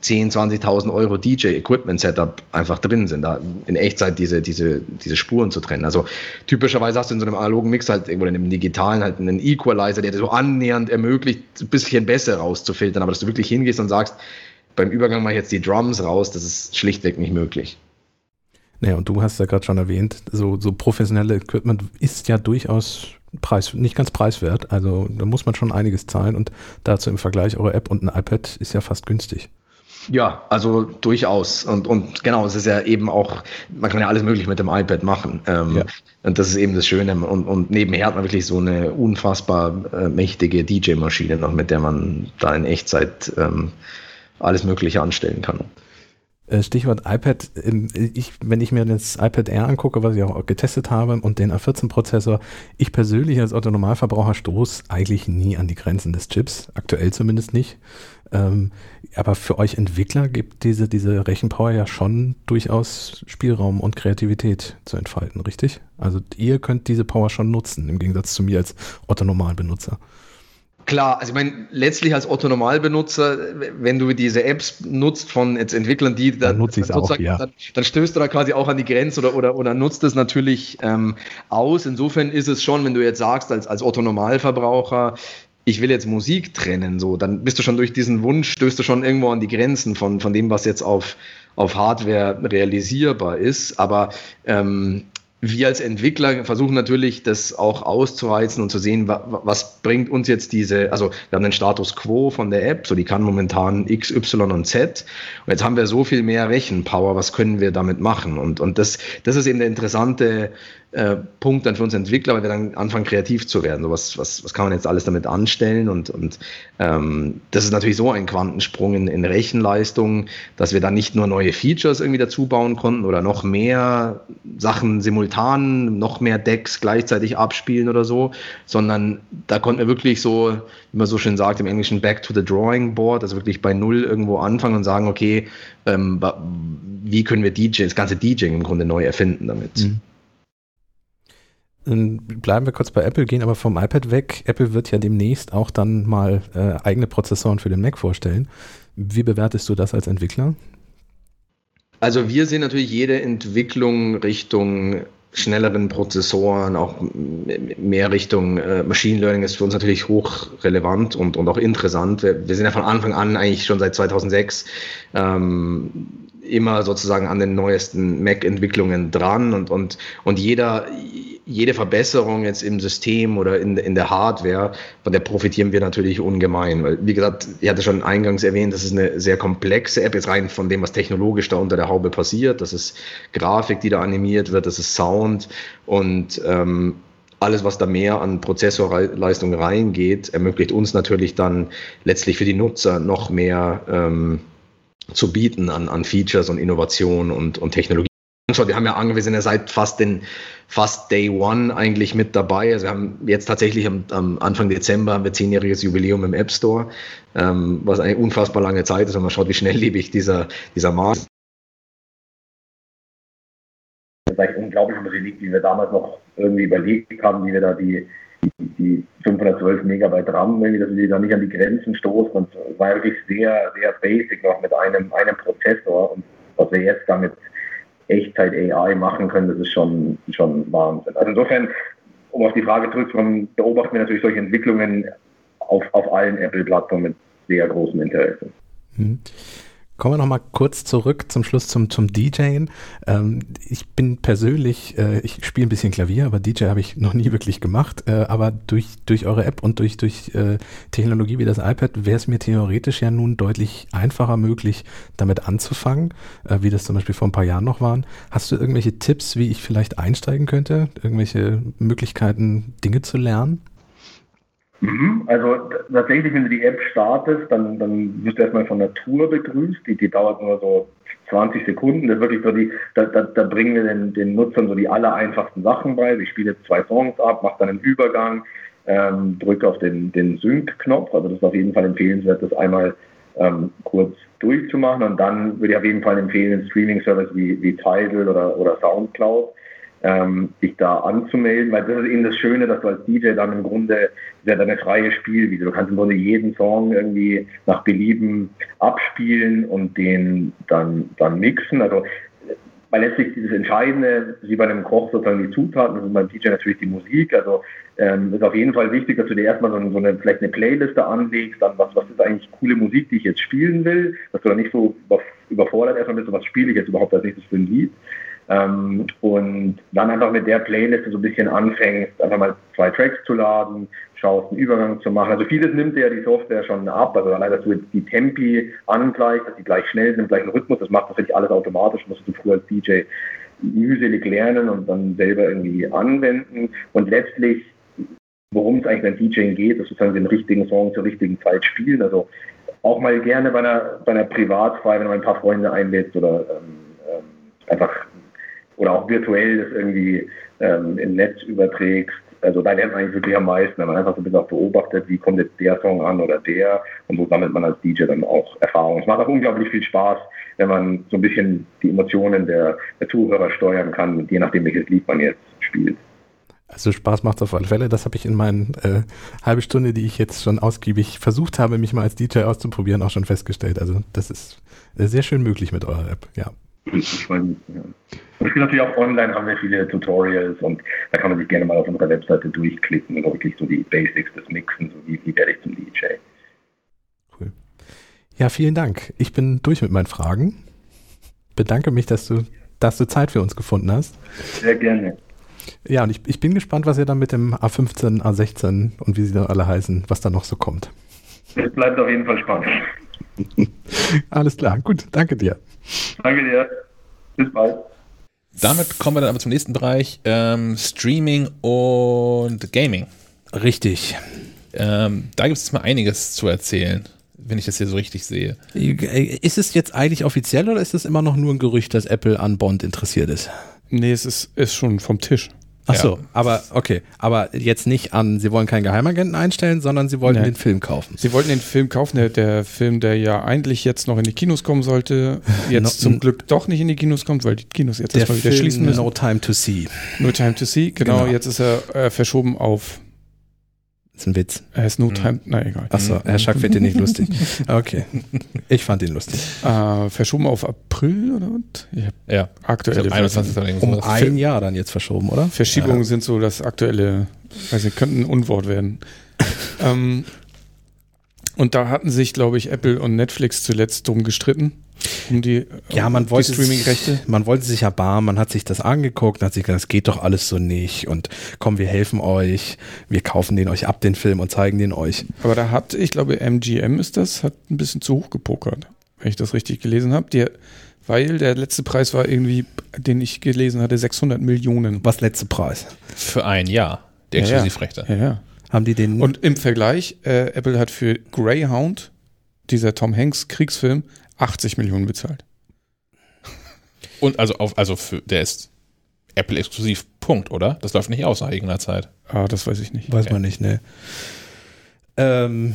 10, 20.000 Euro DJ-Equipment-Setup einfach drin sind, da in Echtzeit diese, diese, diese Spuren zu trennen. Also typischerweise hast du in so einem analogen Mix halt irgendwo in einem digitalen halt einen Equalizer, der dir so annähernd ermöglicht, ein bisschen besser rauszufiltern, aber dass du wirklich hingehst und sagst, beim Übergang mache ich jetzt die Drums raus, das ist schlichtweg nicht möglich. Naja, und du hast ja gerade schon erwähnt, so, so professionelle Equipment ist ja durchaus preis, nicht ganz preiswert. Also da muss man schon einiges zahlen und dazu im Vergleich eure App und ein iPad ist ja fast günstig. Ja, also durchaus. Und, und genau, es ist ja eben auch, man kann ja alles möglich mit dem iPad machen. Ähm, ja. Und das ist eben das Schöne. Und, und nebenher hat man wirklich so eine unfassbar äh, mächtige DJ-Maschine noch, mit der man da in Echtzeit ähm, alles Mögliche anstellen kann. Äh, Stichwort iPad, ich, wenn ich mir das iPad Air angucke, was ich auch getestet habe und den A14-Prozessor, ich persönlich als Autonormalverbraucher stoße eigentlich nie an die Grenzen des Chips, aktuell zumindest nicht. Ähm, aber für euch Entwickler gibt diese, diese Rechenpower ja schon durchaus Spielraum und Kreativität zu entfalten, richtig? Also ihr könnt diese Power schon nutzen, im Gegensatz zu mir als Otto-Normalbenutzer. Klar, also ich meine, letztlich als Otto-Normalbenutzer, wenn du diese Apps nutzt von jetzt Entwicklern, die dann, dann nutze ich auch, ja. Dann, dann, stößt du da quasi auch an die Grenze oder, oder, oder nutzt es natürlich ähm, aus. Insofern ist es schon, wenn du jetzt sagst, als, als Otto-Normalverbraucher, ich will jetzt Musik trennen, so, dann bist du schon durch diesen Wunsch, stößt du schon irgendwo an die Grenzen von, von dem, was jetzt auf, auf Hardware realisierbar ist. Aber ähm, wir als Entwickler versuchen natürlich, das auch auszureizen und zu sehen, was bringt uns jetzt diese, also wir haben den Status quo von der App, so die kann momentan X, Y und Z. Und jetzt haben wir so viel mehr Rechenpower, was können wir damit machen? Und, und das, das ist eben der interessante äh, Punkt dann für uns Entwickler, weil wir dann anfangen, kreativ zu werden. So was, was, was kann man jetzt alles damit anstellen? Und, und ähm, das ist natürlich so ein Quantensprung in, in Rechenleistung, dass wir dann nicht nur neue Features irgendwie dazu bauen konnten oder noch mehr Sachen simultan, noch mehr Decks gleichzeitig abspielen oder so, sondern da konnten wir wirklich so, wie man so schön sagt im Englischen, back to the drawing board, also wirklich bei Null irgendwo anfangen und sagen, okay, ähm, wie können wir DJ, das ganze DJing im Grunde neu erfinden damit. Mhm bleiben wir kurz bei Apple, gehen aber vom iPad weg. Apple wird ja demnächst auch dann mal äh, eigene Prozessoren für den Mac vorstellen. Wie bewertest du das als Entwickler? Also wir sehen natürlich jede Entwicklung Richtung schnelleren Prozessoren, auch mehr Richtung äh, Machine Learning ist für uns natürlich hochrelevant und, und auch interessant. Wir, wir sind ja von Anfang an eigentlich schon seit 2006 ähm, immer sozusagen an den neuesten Mac-Entwicklungen dran und, und, und jeder, jede Verbesserung jetzt im System oder in, in der Hardware, von der profitieren wir natürlich ungemein. Weil, wie gesagt, ich hatte schon eingangs erwähnt, das ist eine sehr komplexe App, jetzt rein von dem, was technologisch da unter der Haube passiert. Das ist Grafik, die da animiert wird, das ist Sound und ähm, alles, was da mehr an Prozessorleistung reingeht, ermöglicht uns natürlich dann letztlich für die Nutzer noch mehr ähm, zu bieten an, an Features und Innovationen und, und Technologie. Wir haben ja angewiesen, ja seit fast den fast Day One eigentlich mit dabei. Also wir haben jetzt tatsächlich am, am Anfang Dezember haben wir zehnjähriges Jubiläum im App Store, ähm, was eine unfassbar lange Zeit ist. Und man schaut, wie schnelllebig dieser, dieser Markt Das ist eigentlich unglaublich die wir damals noch irgendwie überlegt haben, wie wir da die die 512 Megabyte RAM, irgendwie, dass wir da nicht an die Grenzen stoßen. Und es war wirklich sehr, sehr basic noch mit einem, einem Prozessor. Und was wir jetzt damit Echtzeit AI machen können, das ist schon, schon Wahnsinn. Also insofern, um auf die Frage zurückzukommen, beobachten wir natürlich solche Entwicklungen auf, auf allen Apple-Plattformen mit sehr großem Interesse. Hm. Kommen wir nochmal kurz zurück zum Schluss zum, zum DJen. Ähm, ich bin persönlich, äh, ich spiele ein bisschen Klavier, aber DJ habe ich noch nie wirklich gemacht. Äh, aber durch, durch eure App und durch, durch äh, Technologie wie das iPad wäre es mir theoretisch ja nun deutlich einfacher möglich, damit anzufangen, äh, wie das zum Beispiel vor ein paar Jahren noch waren. Hast du irgendwelche Tipps, wie ich vielleicht einsteigen könnte? Irgendwelche Möglichkeiten, Dinge zu lernen? Mhm. Also tatsächlich, wenn du die App startest, dann, dann wirst du erstmal von Tour begrüßt. Die, die dauert nur so 20 Sekunden. Das wirklich so die, da, da, da bringen wir den, den Nutzern so die aller einfachsten Sachen bei. Ich spiele zwei Songs ab, mache dann einen Übergang, ähm, drücke auf den, den Sync-Knopf. Also das ist auf jeden Fall empfehlenswert, das einmal ähm, kurz durchzumachen. Und dann würde ich auf jeden Fall empfehlen, einen Streaming-Service wie, wie Tidal oder, oder Soundcloud ähm, sich da anzumelden, weil das ist eben das Schöne, dass du als DJ dann im Grunde ja deine freie Spielwiese. Du kannst im Grunde jeden Song irgendwie nach Belieben abspielen und den dann, dann mixen. Also weil letztlich dieses Entscheidende, wie bei einem Koch sozusagen die Zutaten, ist beim DJ natürlich die Musik. Also ähm, ist auf jeden Fall wichtig, dass du dir erstmal so, so eine, vielleicht eine Playliste anlegst, dann was, was ist eigentlich coole Musik, die ich jetzt spielen will, dass du dann nicht so überfordert erstmal bist, was spiele ich jetzt überhaupt als nächstes für ein Lied. Ähm, und dann einfach mit der Playlist so ein bisschen anfängst, einfach mal zwei Tracks zu laden, schaust einen Übergang zu machen. Also vieles nimmt ja die Software schon ab. Also allein, dass du jetzt die Tempi angleichst, dass die gleich schnell sind, im gleichen Rhythmus, das macht natürlich alles automatisch, musst du früher als DJ mühselig lernen und dann selber irgendwie anwenden. Und letztlich, worum es eigentlich beim DJing geht, ist sozusagen den richtigen Song zur richtigen Zeit spielen. Also auch mal gerne bei einer, bei einer Privatfeier, wenn du ein paar Freunde einlädst oder ähm, ähm, einfach oder auch virtuell das irgendwie ähm, im Netz überträgst. Also da lernt man eigentlich wirklich am meisten, wenn man einfach so ein bisschen auch beobachtet, wie kommt jetzt der Song an oder der und so sammelt man als DJ dann auch Erfahrung. Es macht auch unglaublich viel Spaß, wenn man so ein bisschen die Emotionen der, der Zuhörer steuern kann, je nachdem welches Lied man jetzt spielt. Also Spaß macht es auf alle Fälle. Das habe ich in meinen äh, halbe Stunde, die ich jetzt schon ausgiebig versucht habe, mich mal als DJ auszuprobieren, auch schon festgestellt. Also das ist sehr schön möglich mit eurer App, ja. Ich meine, ja. Und es gibt natürlich auch online, haben wir viele Tutorials und da kann man sich gerne mal auf unserer Webseite durchklicken und wirklich so die Basics des Mixen, so wie, wie werde ich zum DJ. Cool. Ja, vielen Dank. Ich bin durch mit meinen Fragen. Bedanke mich, dass du, dass du Zeit für uns gefunden hast. Sehr gerne. Ja, und ich, ich bin gespannt, was ihr dann mit dem A15, A16 und wie sie dann alle heißen, was da noch so kommt. Es bleibt auf jeden Fall spannend. Alles klar, gut, danke dir. Danke dir. Bis bald. Damit kommen wir dann aber zum nächsten Bereich, ähm, Streaming und Gaming. Richtig. Ähm, da gibt es mal einiges zu erzählen, wenn ich das hier so richtig sehe. Ist es jetzt eigentlich offiziell oder ist es immer noch nur ein Gerücht, dass Apple an Bond interessiert ist? Nee, es ist, ist schon vom Tisch. Ach so, ja. aber okay, aber jetzt nicht an, Sie wollen keinen Geheimagenten einstellen, sondern Sie wollten nee. den Film kaufen. Sie wollten den Film kaufen, der, der, Film, der ja eigentlich jetzt noch in die Kinos kommen sollte, jetzt no, zum Glück doch nicht in die Kinos kommt, weil die Kinos jetzt erstmal wieder schließen müssen. No Time to See. No Time to See, genau, genau. jetzt ist er äh, verschoben auf das ist ein Witz. Er ist no time, na egal. Achso, Herr Schack findet ihn nicht lustig. Okay. Ich fand ihn lustig. Äh, verschoben auf April oder was? Ja. Aktuelle. 21. Um ein Jahr dann jetzt verschoben, oder? Verschiebungen ja. sind so das aktuelle, nicht, könnten ein Unwort werden. ähm, und da hatten sich, glaube ich, Apple und Netflix zuletzt drum gestritten. Um die, ja, man wollte Streaming-Rechte. Man wollte sich erbarmen, man hat sich das angeguckt, hat sich gesagt, das geht doch alles so nicht und komm, wir helfen euch, wir kaufen den euch ab, den Film und zeigen den euch. Aber da hat, ich glaube, MGM ist das, hat ein bisschen zu hoch gepokert, wenn ich das richtig gelesen habe. weil der letzte Preis war irgendwie, den ich gelesen hatte, 600 Millionen. Was letzte Preis? Für ein Jahr, der Exklusivrechte. Ja, ja. ja. Haben die den? Und im Vergleich, äh, Apple hat für Greyhound, dieser Tom Hanks Kriegsfilm, 80 Millionen bezahlt. Und also auf, also für, der ist Apple exklusiv, Punkt, oder? Das läuft nicht aus nach irgendeiner Zeit. Ah, das weiß ich nicht. Weiß okay. man nicht, ne. Ähm,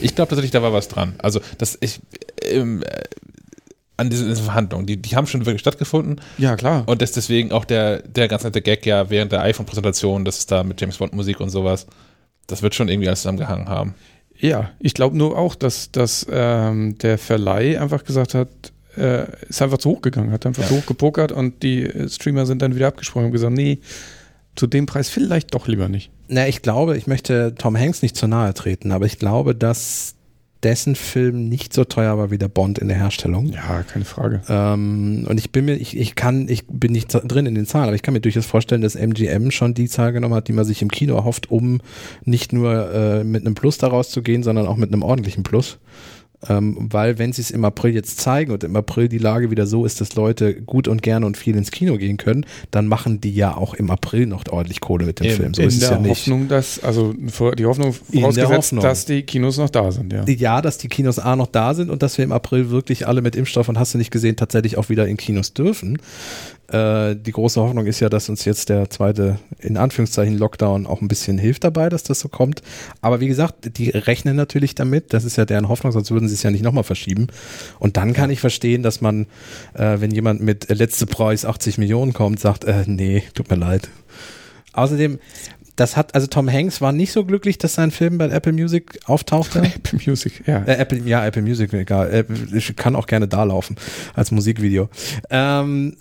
ich glaube tatsächlich, da war was dran. Also, das ich ähm, äh, an diesen Verhandlungen, die, die haben schon wirklich stattgefunden. Ja, klar. Und das deswegen auch der, der ganz nette Gag ja während der iPhone-Präsentation, das ist da mit James Bond Musik und sowas, das wird schon irgendwie alles zusammengehangen haben. Ja, ich glaube nur auch, dass, dass ähm, der Verleih einfach gesagt hat, äh, ist einfach zu hoch gegangen, hat einfach ja. zu hoch gepokert und die Streamer sind dann wieder abgesprungen und gesagt, nee, zu dem Preis vielleicht doch lieber nicht. Na, ich glaube, ich möchte Tom Hanks nicht zu nahe treten, aber ich glaube, dass dessen Film nicht so teuer war wie der Bond in der Herstellung. Ja, keine Frage. Ähm, und ich bin mir, ich, ich kann, ich bin nicht drin in den Zahlen, aber ich kann mir durchaus vorstellen, dass MGM schon die Zahl genommen hat, die man sich im Kino erhofft, um nicht nur äh, mit einem Plus daraus zu gehen, sondern auch mit einem ordentlichen Plus. Ähm, weil wenn sie es im April jetzt zeigen und im April die Lage wieder so ist, dass Leute gut und gerne und viel ins Kino gehen können, dann machen die ja auch im April noch ordentlich Kohle mit dem Eben. Film. So in ist es der ja nicht. Hoffnung, dass, also die Hoffnung vorausgesetzt, Hoffnung. dass die Kinos noch da sind, ja. Ja, dass die Kinos A noch da sind und dass wir im April wirklich alle mit Impfstoff und hast du nicht gesehen, tatsächlich auch wieder in Kinos dürfen. Äh, die große Hoffnung ist ja, dass uns jetzt der zweite, in Anführungszeichen, Lockdown auch ein bisschen hilft dabei, dass das so kommt. Aber wie gesagt, die rechnen natürlich damit. Das ist ja deren Hoffnung, sonst würden sie es ja nicht nochmal verschieben. Und dann kann ich verstehen, dass man, äh, wenn jemand mit äh, letzte Preis 80 Millionen kommt, sagt, äh, nee, tut mir leid. Außerdem, das hat, also Tom Hanks war nicht so glücklich, dass sein Film bei Apple Music auftauchte. Apple Music, ja. Äh, Apple, ja, Apple Music, egal. Apple, ich kann auch gerne da laufen als Musikvideo. Ähm,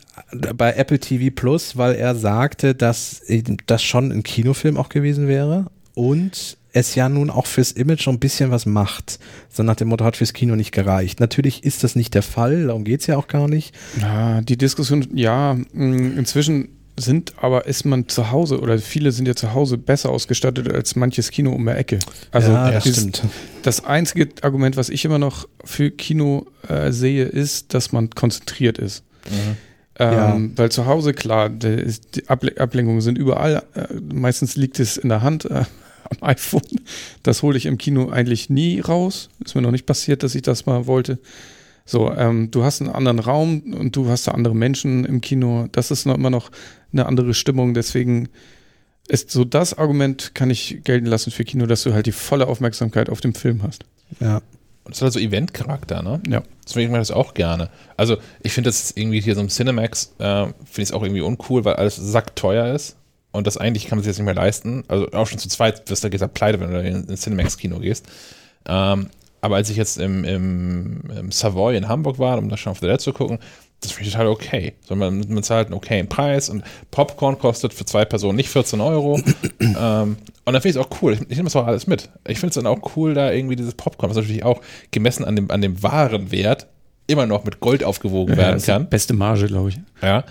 bei Apple TV Plus, weil er sagte, dass das schon ein Kinofilm auch gewesen wäre und es ja nun auch fürs Image schon ein bisschen was macht. So nach dem Motto hat fürs Kino nicht gereicht. Natürlich ist das nicht der Fall, darum geht's ja auch gar nicht. Ja, die Diskussion, ja, mh, inzwischen sind aber ist man zu Hause oder viele sind ja zu Hause besser ausgestattet als manches Kino um der Ecke. Also ja, das dieses- stimmt. das einzige Argument, was ich immer noch für Kino äh, sehe, ist, dass man konzentriert ist. Ähm, Weil zu Hause, klar, ist, die Able Ablenkungen sind überall. Äh, meistens liegt es in der Hand äh, am iPhone. Das hole ich im Kino eigentlich nie raus. Ist mir noch nicht passiert, dass ich das mal wollte. So, ähm, du hast einen anderen Raum und du hast da andere Menschen im Kino. Das ist noch immer noch eine andere Stimmung. Deswegen ist so das Argument, kann ich gelten lassen für Kino, dass du halt die volle Aufmerksamkeit auf dem Film hast. Ja. Und das hat so Event-Charakter, ne? Ja. Deswegen mache ich das auch gerne. Also, ich finde das irgendwie hier so im Cinemax, äh, finde ich es auch irgendwie uncool, weil alles sackteuer ist. Und das eigentlich kann man sich jetzt nicht mehr leisten. Also, auch schon zu zweit wirst du gesagt pleite, wenn du in ins Cinemax-Kino gehst. Ähm, aber als ich jetzt im, im, im Savoy in Hamburg war, um da schon auf der Dead zu gucken, das finde ich total okay. So, man, man zahlt einen okayen Preis und Popcorn kostet für zwei Personen nicht 14 Euro. ähm, und dann finde ich es auch cool. Ich, ich nehme das auch alles mit. Ich finde es dann auch cool, da irgendwie dieses Popcorn, was natürlich auch gemessen an dem, an dem wahren Wert immer noch mit Gold aufgewogen werden das ist die kann. Beste Marge, glaube ich. Ja.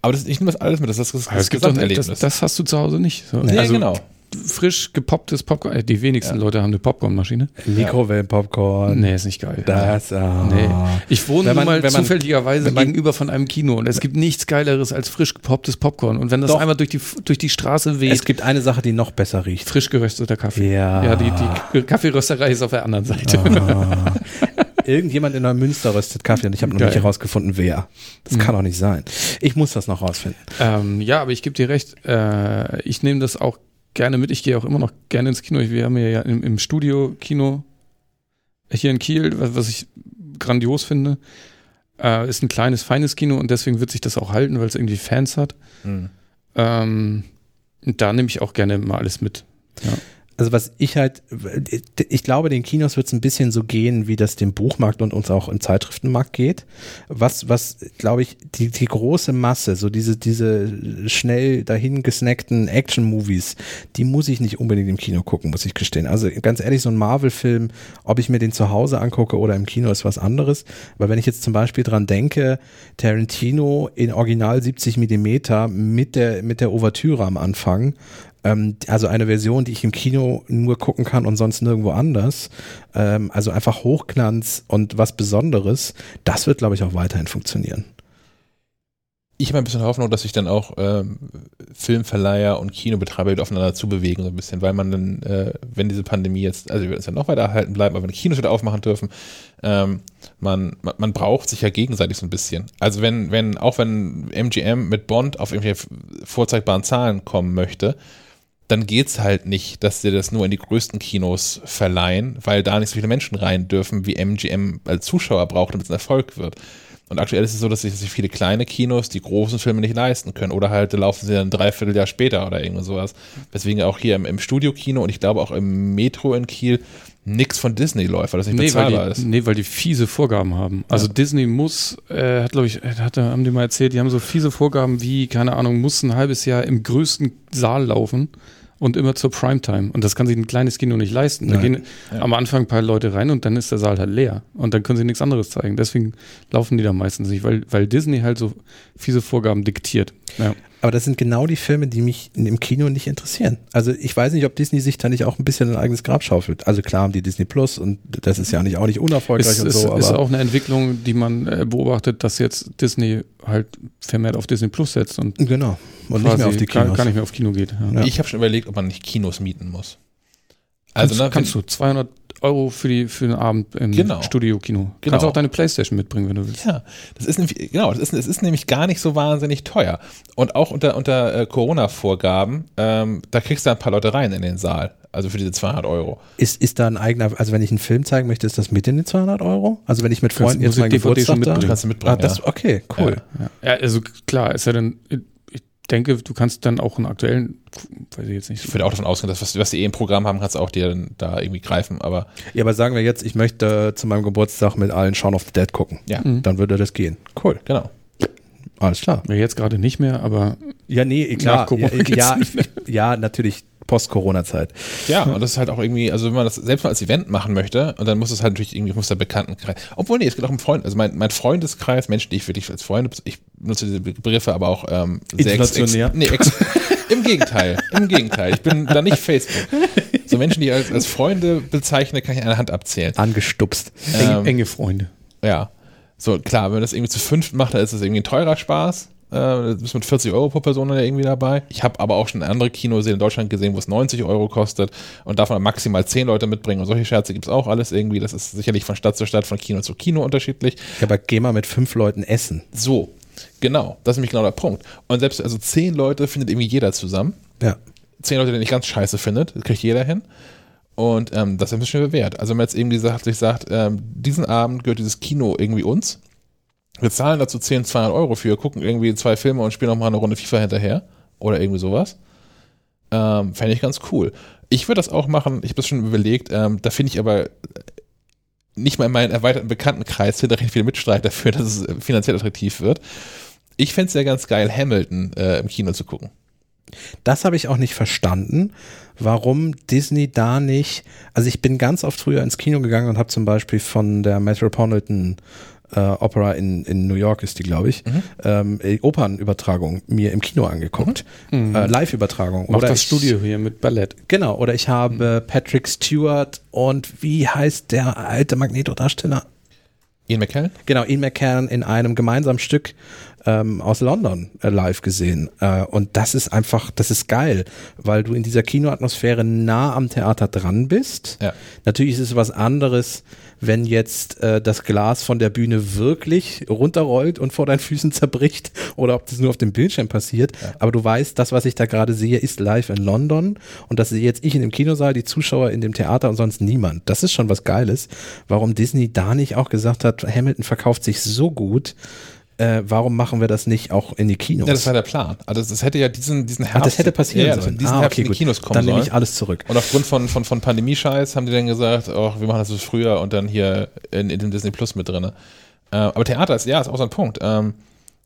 Aber das, ich nehme das alles mit. Das ist das, das, es gibt doch, Gesamterlebnis. das, das hast du zu Hause nicht. So. nee, also genau. Frisch gepopptes Popcorn. äh, Die wenigsten Leute haben eine Popcornmaschine. Mikrowellenpopcorn. Nee, ist nicht geil. Das, ah. Nee. Ich wohne Wenn man- mal man- zufälligerweise man- gegenüber von einem Kino und es gibt nichts Geileres als frisch gepopptes Popcorn. Und wenn das Doch. einmal durch die, durch die Straße weht, Es gibt eine Sache, die noch besser riecht. frisch gerösteter Kaffee. Ja. Ja, die, die Kaffeerösterei ist auf der anderen Seite. Ah. Irgendjemand in Neumünster röstet Kaffee und ich habe noch Geil. nicht herausgefunden, wer. Das kann doch nicht sein. Ich muss das noch rausfinden. Ähm, ja, aber ich gebe dir recht. Äh, ich nehme das auch gerne mit. Ich gehe auch immer noch gerne ins Kino. Wir haben ja im, im Studio Kino hier in Kiel, was, was ich grandios finde. Äh, ist ein kleines, feines Kino und deswegen wird sich das auch halten, weil es irgendwie Fans hat. Hm. Ähm, da nehme ich auch gerne mal alles mit. Also was ich halt, ich glaube, den Kinos wird es ein bisschen so gehen, wie das dem Buchmarkt und uns auch im Zeitschriftenmarkt geht. Was, was, glaube ich, die, die große Masse, so diese, diese schnell dahin gesnackten Action-Movies, die muss ich nicht unbedingt im Kino gucken, muss ich gestehen. Also ganz ehrlich, so ein Marvel-Film, ob ich mir den zu Hause angucke oder im Kino, ist was anderes. Aber wenn ich jetzt zum Beispiel dran denke, Tarantino in Original 70 Millimeter mit der, mit der Ouvertüre am Anfang, ähm, also eine Version, die ich im Kino nur gucken kann und sonst nirgendwo anders. Ähm, also einfach Hochglanz und was Besonderes. Das wird, glaube ich, auch weiterhin funktionieren. Ich habe ein bisschen Hoffnung, dass sich dann auch ähm, Filmverleiher und Kinobetreiber aufeinander zubewegen, so ein bisschen, weil man dann, äh, wenn diese Pandemie jetzt, also wir werden es ja noch weiter erhalten bleiben, aber wenn Kinos wieder aufmachen dürfen, ähm, man, man, man braucht sich ja gegenseitig so ein bisschen. Also wenn, wenn, auch wenn MGM mit Bond auf irgendwelche vorzeigbaren Zahlen kommen möchte, dann geht's halt nicht, dass sie das nur in die größten Kinos verleihen, weil da nicht so viele Menschen rein dürfen, wie MGM als Zuschauer braucht, damit es ein Erfolg wird. Und aktuell ist es so, dass sich viele kleine Kinos die großen Filme nicht leisten können. Oder halt laufen sie dann ein Dreivierteljahr später oder irgend sowas. Weswegen auch hier im, im Studiokino und ich glaube auch im Metro in Kiel nichts von Disney läuft, weil das nicht Nee weil, bezahlbar die, ist. nee, weil die fiese Vorgaben haben. Also Disney muss, äh, hat glaube ich, äh, hat, haben die mal erzählt, die haben so fiese Vorgaben wie, keine Ahnung, muss ein halbes Jahr im größten Saal laufen. und immer zur Primetime. Und das kann sich ein kleines Kino nicht leisten. Da Nein. gehen am Anfang ein paar Leute rein und dann ist der Saal halt leer. Und dann können sie nichts anderes zeigen. Deswegen laufen die da meistens nicht, weil, weil Disney halt so fiese Vorgaben diktiert. Ja. Aber das sind genau die Filme, die mich im Kino nicht interessieren. Also ich weiß nicht, ob Disney sich da nicht auch ein bisschen ein eigenes Grab schaufelt. Also klar haben die Disney Plus und das ist ja nicht auch nicht unerfolgreich Es und ist, so, aber ist auch eine Entwicklung, die man äh, beobachtet, dass jetzt Disney halt vermehrt auf Disney Plus setzt und genau. Und nicht mehr auf die gar, Kinos. gar nicht mehr auf Kino geht. Ja. Ja. Ich habe schon überlegt, ob man nicht Kinos mieten muss. Also, kannst, ne, kannst du 200 Euro für, die, für den Abend im Genau. Studio-Kino. Genau. Kannst auch deine Playstation mitbringen, wenn du willst. Ja, das ist nämlich, genau, das ist, das ist nämlich gar nicht so wahnsinnig teuer. Und auch unter, unter äh, Corona-Vorgaben, ähm, da kriegst du ein paar Leute rein in den Saal. Also für diese 200 Euro. Ist, ist da ein eigener, also wenn ich einen Film zeigen möchte, ist das mit in den 200 Euro? Also wenn ich mit Freunden Kannst- jetzt meinen DVD schon Geburtstag da? mitbringen. Kannst du mitbringen, Ah, das, ja. okay, cool. Ja. ja, also klar, ist ja dann, denke, du kannst dann auch einen aktuellen, weiß ich jetzt nicht. Ich würde auch davon ausgehen, dass was, was die eh im Programm haben, kannst du auch dir dann da irgendwie greifen. Aber Ja, aber sagen wir jetzt, ich möchte äh, zu meinem Geburtstag mit allen Shaun of the Dead gucken. ja, Mhm. Dann würde das gehen. Cool. genau. Alles klar. Ja, jetzt gerade nicht mehr, aber Ja, nee, klar. Ja, ja, mehr. ja, natürlich Post-Corona-Zeit. Ja, und das ist halt auch irgendwie, also wenn man das selbst mal als Event machen möchte, und dann muss es halt natürlich irgendwie, muss der Bekanntenkreis, obwohl nee, es geht auch um Freunde, also mein, mein Freundeskreis, Menschen, die ich wirklich als Freunde, ich nutze diese Begriffe, aber auch ähm, sehr ex- Inflationär. Ex, nee, ex, im Gegenteil, im Gegenteil, ich bin da nicht Facebook. So Menschen, die ich als, als Freunde bezeichne, kann ich an einer Hand abzählen. Angestupst. enge, Ähm, enge Freunde. Ja. So, klar, wenn man das irgendwie zu fünft macht, dann ist das irgendwie ein teurer Spaß. Äh, du bist mit 40 Euro pro Person dann irgendwie dabei. Ich habe aber auch schon andere Kinos in Deutschland gesehen, wo es 90 Euro kostet und davon maximal 10 Leute mitbringen. Und solche Scherze gibt es auch alles irgendwie. Das ist sicherlich von Stadt zu Stadt, von Kino zu Kino unterschiedlich. Ja, aber geh mal mit fünf Leuten essen. So, genau. Das ist nämlich genau der Punkt. Und selbst, also 10 Leute findet irgendwie jeder zusammen. Ja. 10 Leute, die nicht ganz scheiße findet, kriegt jeder hin. Und ähm, das ist ein bisschen bewährt. Also wenn man jetzt irgendwie sagt, sich sagt, ähm, diesen Abend gehört dieses Kino irgendwie uns. Wir zahlen dazu 10, 200 Euro für, gucken irgendwie zwei Filme und spielen nochmal eine Runde FIFA hinterher. Oder irgendwie sowas. Ähm, Fände ich ganz cool. Ich würde das auch machen, ich habe das schon überlegt, ähm, da finde ich aber nicht mal in meinen erweiterten Bekanntenkreis hinterher viel Mitstreit dafür, dass es äh, finanziell attraktiv wird. Ich fände es ja ganz geil, Hamilton äh, im Kino zu gucken. Das habe ich auch nicht verstanden, warum Disney da nicht. Also ich bin ganz oft früher ins Kino gegangen und habe zum Beispiel von der Metropolitan äh, Opera in, in New York ist die, glaube ich, ähm, die Opernübertragung mir im Kino angeguckt. Äh, Live-Übertragung. Auch Oder das ich- Studio hier mit Ballett. Genau, oder ich habe Patrick Stewart und wie heißt der alte Magneto-Darsteller? Ian McKellen? Genau, Ian McCann in einem gemeinsamen Stück ähm, aus London äh, live gesehen. Äh, und das ist einfach, das ist geil, weil du in dieser Kinoatmosphäre nah am Theater dran bist. Ja. Natürlich ist es was anderes, wenn jetzt äh, das Glas von der Bühne wirklich runterrollt und vor deinen Füßen zerbricht oder ob das nur auf dem Bildschirm passiert. Aber du weißt, das, was ich da gerade sehe, ist live in London und das sehe jetzt ich in dem Kinosaal, die Zuschauer in dem Theater und sonst niemand. Das ist schon was Geiles. Warum Disney da nicht auch gesagt hat, Hamilton verkauft sich so gut, äh, warum machen wir das nicht auch in die Kinos? Ja, das war der Plan. Also das hätte ja diesen, diesen Herbst. ah, das hätte passieren ja, sollen. Diesen ah, Herbst okay, in die gut. Kinos kommen Dann nehme ich alles zurück. Und aufgrund von, von, von Pandemie-Scheiß haben die dann gesagt, oh, wir machen das so früher und dann hier in, in dem Disney Plus mit drin. Äh, aber Theater ist, ja, ist auch so ein Punkt. Ähm,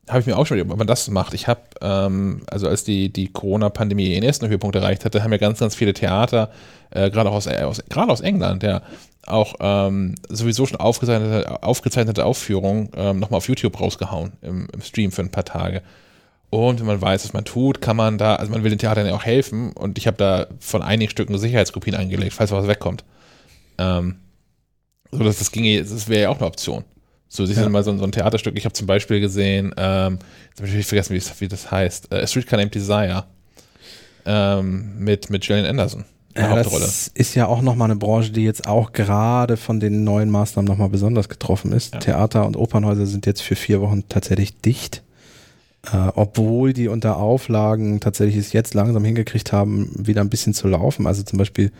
habe ich mir auch schon überlegt, ob man das macht. Ich habe, ähm, also als die, die Corona-Pandemie ihren ersten Höhepunkt erreicht hatte, haben ja ganz, ganz viele Theater, äh, gerade auch aus, äh, aus, gerade aus England, ja, auch ähm, sowieso schon aufgezeichnete, aufgezeichnete Aufführungen ähm, nochmal auf YouTube rausgehauen im, im Stream für ein paar Tage. Und wenn man weiß, was man tut, kann man da, also man will den Theatern ja auch helfen und ich habe da von einigen Stücken Sicherheitskopien angelegt, falls was wegkommt. Ähm, so dass das ginge, das wäre ja auch eine Option. So, sich Ja. dann mal so, so ein Theaterstück, ich habe zum Beispiel gesehen, ähm, jetzt habe ich vergessen, wie, wie das heißt, äh, Streetcar Named Desire ähm, mit, mit Gillian Anderson. in der Ja, Hauptrolle. das ist ja auch nochmal eine Branche, die jetzt auch gerade von den neuen Maßnahmen nochmal besonders getroffen ist. Ja. Theater und Opernhäuser sind jetzt für vier Wochen tatsächlich dicht. Äh, obwohl die unter Auflagen tatsächlich es jetzt langsam hingekriegt haben, wieder ein bisschen zu laufen. Also zum Beispiel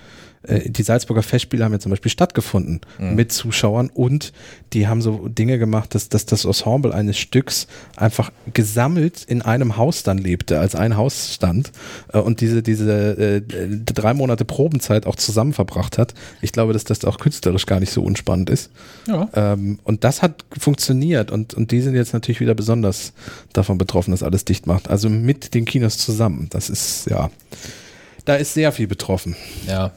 äh, die Salzburger Festspiele haben ja zum Beispiel stattgefunden Mhm. mit Zuschauern und die haben so Dinge gemacht, dass, dass das Ensemble eines Stücks einfach gesammelt in einem Haus dann lebte, als ein Haus stand äh, und diese, diese äh, drei Monate Probenzeit auch zusammen verbracht hat. Ich glaube, dass das auch künstlerisch gar nicht so unspannend ist. ja. Ähm, und das hat funktioniert und, und die sind jetzt natürlich wieder besonders davon betroffen, dass alles dicht macht. Also mit den Kinos zusammen. Das ist, ja. da ist sehr viel betroffen. Ja.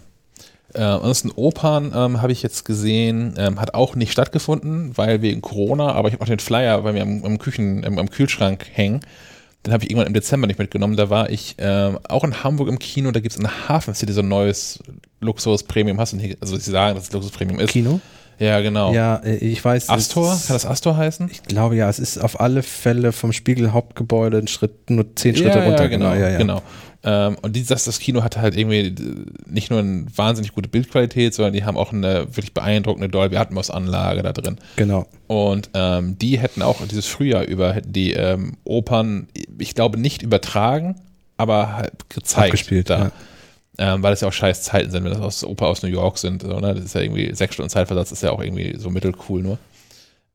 Äh, ansonsten Opern ähm, habe ich jetzt gesehen, ähm, hat auch nicht stattgefunden, weil wegen Corona, aber ich habe auch den Flyer bei mir am, am Küchen, im, am Kühlschrank hängen. Den habe ich irgendwann im Dezember nicht mitgenommen. Da war ich äh, auch in Hamburg im Kino, da gibt es in der Hafen City so ein neues Luxus-Premium. Hast du nicht, also sie sagen, dass es Luxus-Premium ist. Kino? Ja, genau. Ja, äh, ich weiß. Astor? Kann das Astor heißen? Ich glaube ja, es ist auf alle Fälle vom Spiegel Hauptgebäude ein Schritt, nur zehn Schritte ja, runter. Ja, genau, ja, ja. genau. Ähm, und die, das, das Kino hatte halt irgendwie äh, nicht nur eine wahnsinnig gute Bildqualität, sondern die haben auch eine wirklich beeindruckende Dolby Atmos Anlage da drin. Genau. Und ähm, die hätten auch dieses Frühjahr über die ähm, Opern, ich glaube, nicht übertragen, aber halt gezeigt. Abgespielt, da. ja. Ähm, weil das ja auch scheiß Zeiten sind, wenn das aus Oper aus New York sind. So, ne? Das ist ja irgendwie, sechs Stunden Zeitversatz ist ja auch irgendwie so mittelcool nur.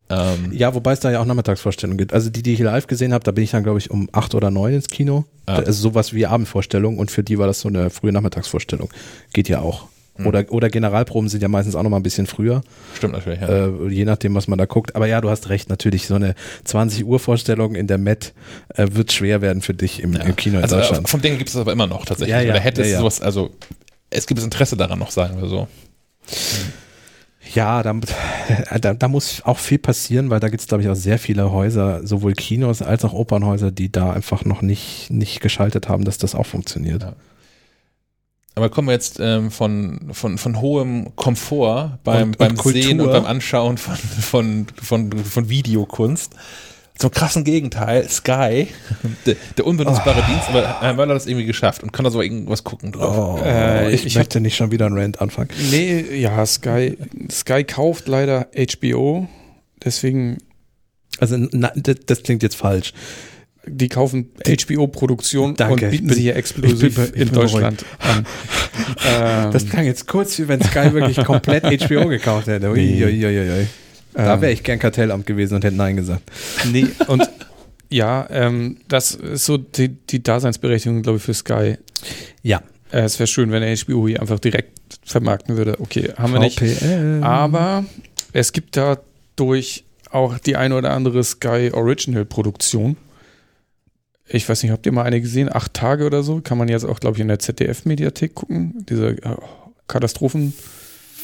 Ähm, Ja, wobei es da ja auch Nachmittagsvorstellungen gibt. Also die, die ich live gesehen habe, da bin ich dann, glaube ich, um acht oder neun ins Kino. Ja. Also sowas wie Abendvorstellung und für die war das so eine frühe Nachmittagsvorstellung. Geht ja auch. Oder, oder Generalproben sind ja meistens auch noch mal ein bisschen früher, Stimmt natürlich, ja. äh, je nachdem, was man da guckt. Aber ja, du hast recht, natürlich, so eine 20 Uhr Vorstellung in der Met äh, wird schwer werden für dich im, im Kino in also Deutschland. äh, vom Ding gibt es aber immer noch tatsächlich. Ja, ja, Oder hätte ja, es ja. sowas, also es gibt das Interesse daran noch, sagen wir so. Ja, da, da, da muss auch viel passieren, weil da gibt es, glaube ich, auch sehr viele Häuser, sowohl Kinos als auch Opernhäuser, die da einfach noch nicht, nicht geschaltet haben, dass das auch funktioniert. Ja. Aber kommen wir jetzt ähm, von, von, von hohem Komfort beim, Und- beim und. Sehen und beim Anschauen von, von, von, von Videokunst zum krassen Gegenteil, Sky, der, der unbenutzbare Dienst, aber Herr Möller hat das irgendwie geschafft und kann da so irgendwas gucken drauf. Oh, Äh, ich, ich möchte nicht schon wieder ein Rant anfangen. Nee, ja, Sky, Sky kauft leider HBO, deswegen, Also na, das, das klingt jetzt falsch. die kaufen HBO-Produktion und ich bieten bin- sie hier ich exklusiv bin- ich bin in Deutschland an. ähm, Das klang jetzt kurz, wie wenn Sky wirklich komplett HBO gekauft hätte. Ui, ui, ui. Da ähm, wäre ich gern Kartellamt gewesen und hätte Nein gesagt. Nee, und ja, ähm, das ist so die, die Daseinsberechtigung, glaube ich, für Sky. Ja. Äh, es wäre schön, wenn HBO hier einfach direkt vermarkten würde. Okay, haben wir nicht. VPN. Aber es gibt dadurch auch die eine oder andere Sky Original Produktion. Ich weiß nicht, habt ihr mal eine gesehen? Acht Tage oder so? Kann man jetzt auch, glaube ich, in der ZDF-Mediathek gucken. Diese äh, Katastrophen.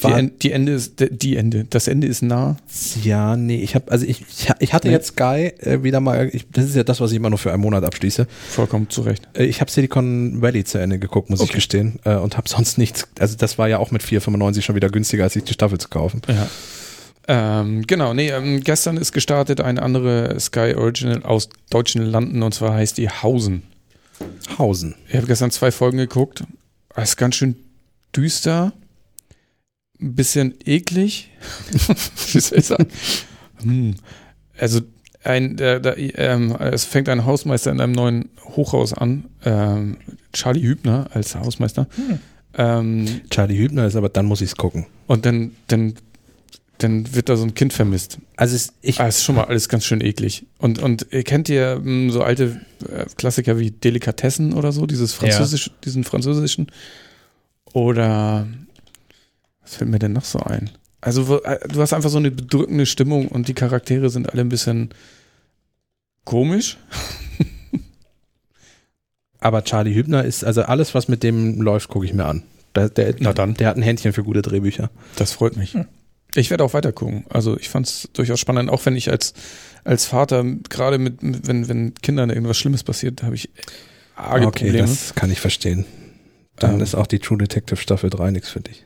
Die, die Ende ist, die Ende, das Ende ist nah. Ja, nee, ich habe also ich, ich, ich hatte Nee. jetzt Sky äh, wieder mal, ich, das ist ja das, was ich immer nur für einen Monat abschließe. Vollkommen zu Recht. Äh, Ich habe Silicon Valley zu Ende geguckt, muss ich Okay. gestehen, äh, und habe sonst nichts. Also das war ja auch mit 4,95 schon wieder günstiger, als sich die Staffel zu kaufen. Ja. Ähm, genau, nee, ähm, gestern ist gestartet eine andere Sky Original aus deutschen Landen und zwar heißt die Hausen. Hausen. Ich habe gestern zwei Folgen geguckt. Es ist ganz schön düster. Ein bisschen eklig. Wie soll ich sagen? Hm. Also, ein, äh, da, ähm, es fängt ein Hausmeister in einem neuen Hochhaus an. Ähm, Charlie Hübner als Hausmeister. Ähm, Charlie Hübner ist aber, dann muss ich's gucken. und dann, dann, dann wird da so ein Kind vermisst. Also es, ich, Ah, ist schon mal alles ganz schön eklig. Und, und ihr kennt ihr mh, so alte äh, Klassiker wie Delikatessen oder so, dieses französisch, diesen französischen? Oder was fällt mir denn noch so ein? Also äh, du hast einfach so eine bedrückende Stimmung und die Charaktere sind alle ein bisschen komisch. aber Charlie Hübner ist, also alles, was mit dem läuft, gucke ich mir an. Der, der, Na dann. der hat ein Händchen für gute Drehbücher. Das freut mich. Ich werde auch weiter gucken. Also ich fand es durchaus spannend, auch wenn ich als, als Vater gerade mit, wenn, wenn Kindern irgendwas Schlimmes passiert, habe ich arge okay, Probleme. das kann ich verstehen. Dann Ähm. ist auch die True Detective Staffel 3 nichts für dich.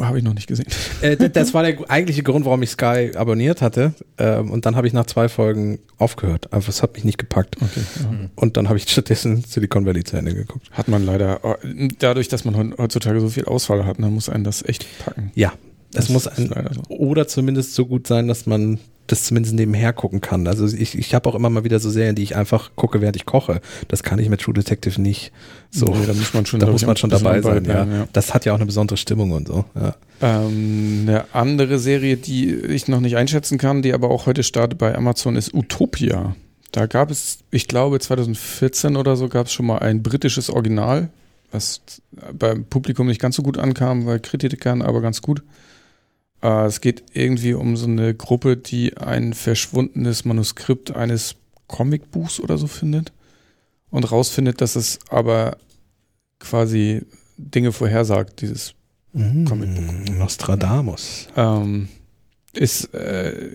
Habe ich noch nicht gesehen. Äh, das war der eigentliche Grund, warum ich Sky abonniert hatte. Ähm, und dann habe ich nach zwei Folgen aufgehört. Einfach, es hat mich nicht gepackt. Okay, ja. Und dann habe ich stattdessen Silicon Valley zu Ende geguckt. Hat man leider, äh, dadurch, dass man heu- heutzutage so viel Auswahl hat, dann muss einen das echt packen. Ja, es muss ist ein, leider so. oder zumindest so gut sein, dass man das zumindest nebenher gucken kann. Also ich, ich habe auch immer mal wieder so Serien, die ich einfach gucke, während ich koche. Das kann ich mit True Detective nicht. So, Nee, da muss man schon, da muss man schon dabei sein. Ja. bleiben, Das hat ja auch eine besondere Stimmung und so. Ja. Ähm, eine andere Serie, die ich noch nicht einschätzen kann, die aber auch heute startet bei Amazon, ist Utopia. Da gab es, ich glaube 2014 oder so, gab es schon mal ein britisches Original, was beim Publikum nicht ganz so gut ankam, bei Kritikern aber ganz gut. Äh, es geht irgendwie um so eine Gruppe, die ein verschwundenes Manuskript eines Comicbuchs oder so findet und rausfindet, dass es aber quasi Dinge vorhersagt, dieses Mm, Comicbook. Nostradamus. ähm, ist äh,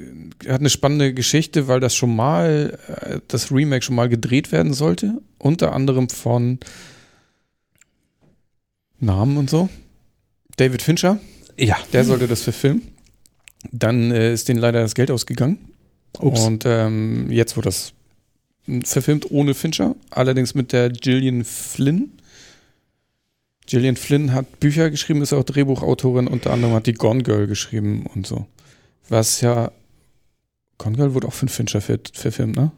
hat eine spannende Geschichte, weil das schon mal äh, das Remake schon mal gedreht werden sollte, unter anderem von Namen und so. David Fincher, Ja. der sollte das verfilmen. Dann äh, ist denen leider das Geld ausgegangen. Ups. Und ähm, jetzt wurde das verfilmt ohne Fincher, allerdings mit der Gillian Flynn. Gillian Flynn hat Bücher geschrieben, ist auch Drehbuchautorin, unter anderem hat die Gone Girl geschrieben und so. Was ja. Gone Girl wurde auch von Fincher ver verfilmt, ne?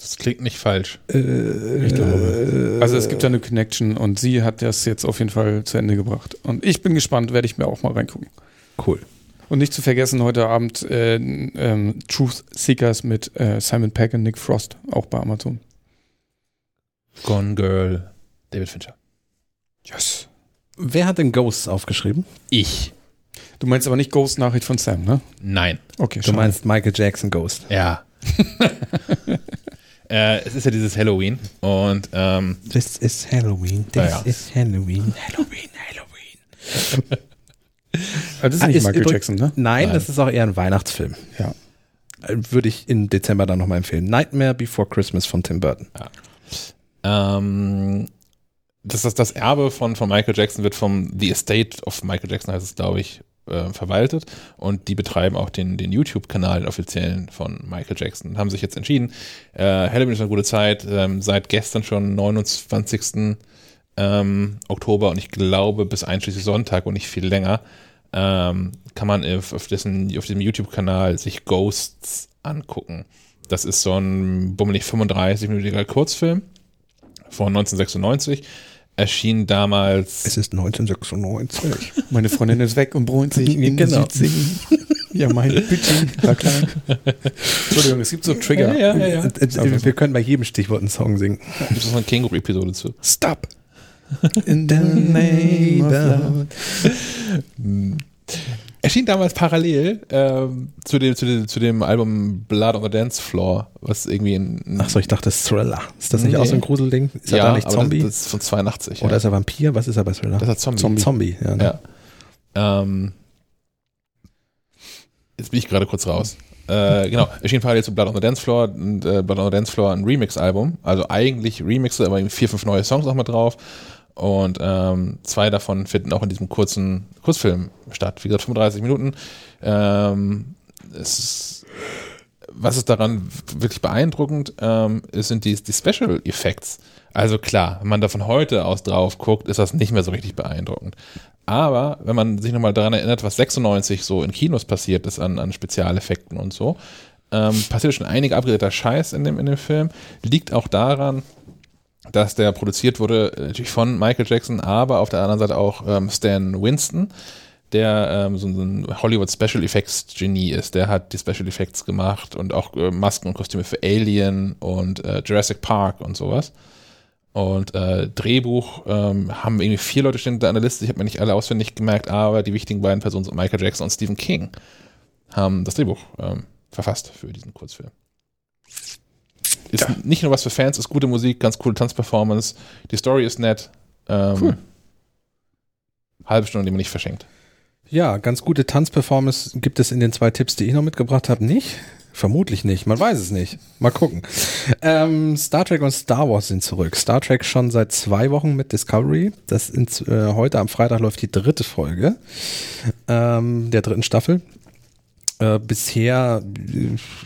Das klingt nicht falsch. Äh, Ich glaube. Also es gibt ja eine Connection und sie hat das jetzt auf jeden Fall zu Ende gebracht. Und ich bin gespannt, werde ich mir auch mal reingucken. Cool. Und nicht zu vergessen, heute Abend äh, ähm, Truth Seekers mit äh, Simon Peck und Nick Frost, auch bei Amazon. Gone Girl, David Fincher. Yes. Wer hat denn Ghosts aufgeschrieben? Ich. Du meinst aber nicht Ghost Nachricht von Sam, ne? Nein. Okay, Du schade. meinst Michael Jackson Ghost. Ja. äh, es ist ja dieses Halloween und ähm, This is Halloween. This Ja, ja. is Halloween. Halloween, Halloween. Das ist Ah, nicht ist Michael übrig- Jackson, ne? Nein, Nein. das ist auch eher ein Weihnachtsfilm. Ja. Äh, Würde ich im Dezember dann nochmal empfehlen. Nightmare Before Christmas von Tim Burton. ähm, das, das, das Erbe von, von Michael Jackson wird vom The Estate of Michael Jackson, heißt es, glaube ich, äh, verwaltet. Und die betreiben auch den, den YouTube-Kanal, den offiziellen von Michael Jackson. Und haben sich jetzt entschieden, äh, Halloween ist eine gute Zeit, ähm, seit gestern schon 29. Ähm, Oktober und ich glaube bis einschließlich Sonntag und nicht viel länger, ähm, kann man auf, auf, dessen, auf dem YouTube-Kanal sich Ghosts angucken. Das ist so ein bummelig 35-minütiger Kurzfilm von 1996. Erschien damals. Es ist 1996. Meine Freundin ist weg und bräunt sich in Genau. Südsingen. Ja, mein Budget war klein. Entschuldigung, es gibt so Trigger. Ja, ja, ja. Äh, äh, Wir können bei jedem Stichwort einen Song singen. Gibt es noch eine Känguru-Episode zu? Stop. In the name of love. Erschien damals parallel ähm, zu, dem, zu, dem, zu dem Album Blood on the Dance Floor, was irgendwie ein. Achso, ich dachte, das ist Thriller. Ist das nicht Nee. auch so ein Gruselding? Ist er ja, da nicht Zombie? Das, das ist von 82. Oder ja. ist er Vampir? Was ist er bei Thriller? das ist Zombie. Zombie. Zombie, ja. Ne? Ja. Ähm, jetzt bin ich gerade kurz raus. Äh, genau, erschien parallel zu Blood on the Dance Floor und äh, Blood on the Dance Floor ein Remix-Album. Also eigentlich Remixe, aber eben vier, fünf neue Songs auch mal drauf. Und ähm, zwei davon finden auch in diesem kurzen Kurzfilm statt. Wie gesagt, 35 Minuten. Ähm, ist, was ist daran wirklich beeindruckend, ähm, sind die, die Special Effects. Also klar, wenn man da von heute aus drauf guckt, ist das nicht mehr so richtig beeindruckend. Aber wenn man sich nochmal daran erinnert, was 96 so in Kinos passiert ist an, an Spezialeffekten und so, ähm, passiert schon einige abgedrehter Scheiß in dem, in dem Film. Liegt auch daran, dass der produziert wurde äh, natürlich von Michael Jackson, aber auf der anderen Seite auch ähm, Stan Winston, der ähm, so ein Hollywood Special Effects Genie ist. Der hat die Special Effects gemacht und auch äh, Masken und Kostüme für Alien und äh, Jurassic Park und sowas. Und äh, Drehbuch ähm, haben irgendwie vier Leute stehen da an der Liste. Ich habe mir nicht alle auswendig gemerkt, aber die wichtigen beiden Personen sind Michael Jackson und Stephen King haben das Drehbuch ähm, verfasst für diesen Kurzfilm. Ist nicht nur was für Fans, ist gute Musik, ganz coole Tanzperformance. Die Story ist nett. Ähm, Cool. Halbe Stunde, die man nicht verschenkt. Ja, ganz gute Tanzperformance gibt es in den zwei Tipps, die ich noch mitgebracht habe, nicht? Vermutlich nicht, man weiß es nicht. Mal gucken. Ähm, Star Trek und Star Wars sind zurück. Star Trek schon seit zwei Wochen mit Discovery. Das sind, äh, heute am Freitag läuft die dritte Folge ähm, der dritten Staffel. Äh, bisher,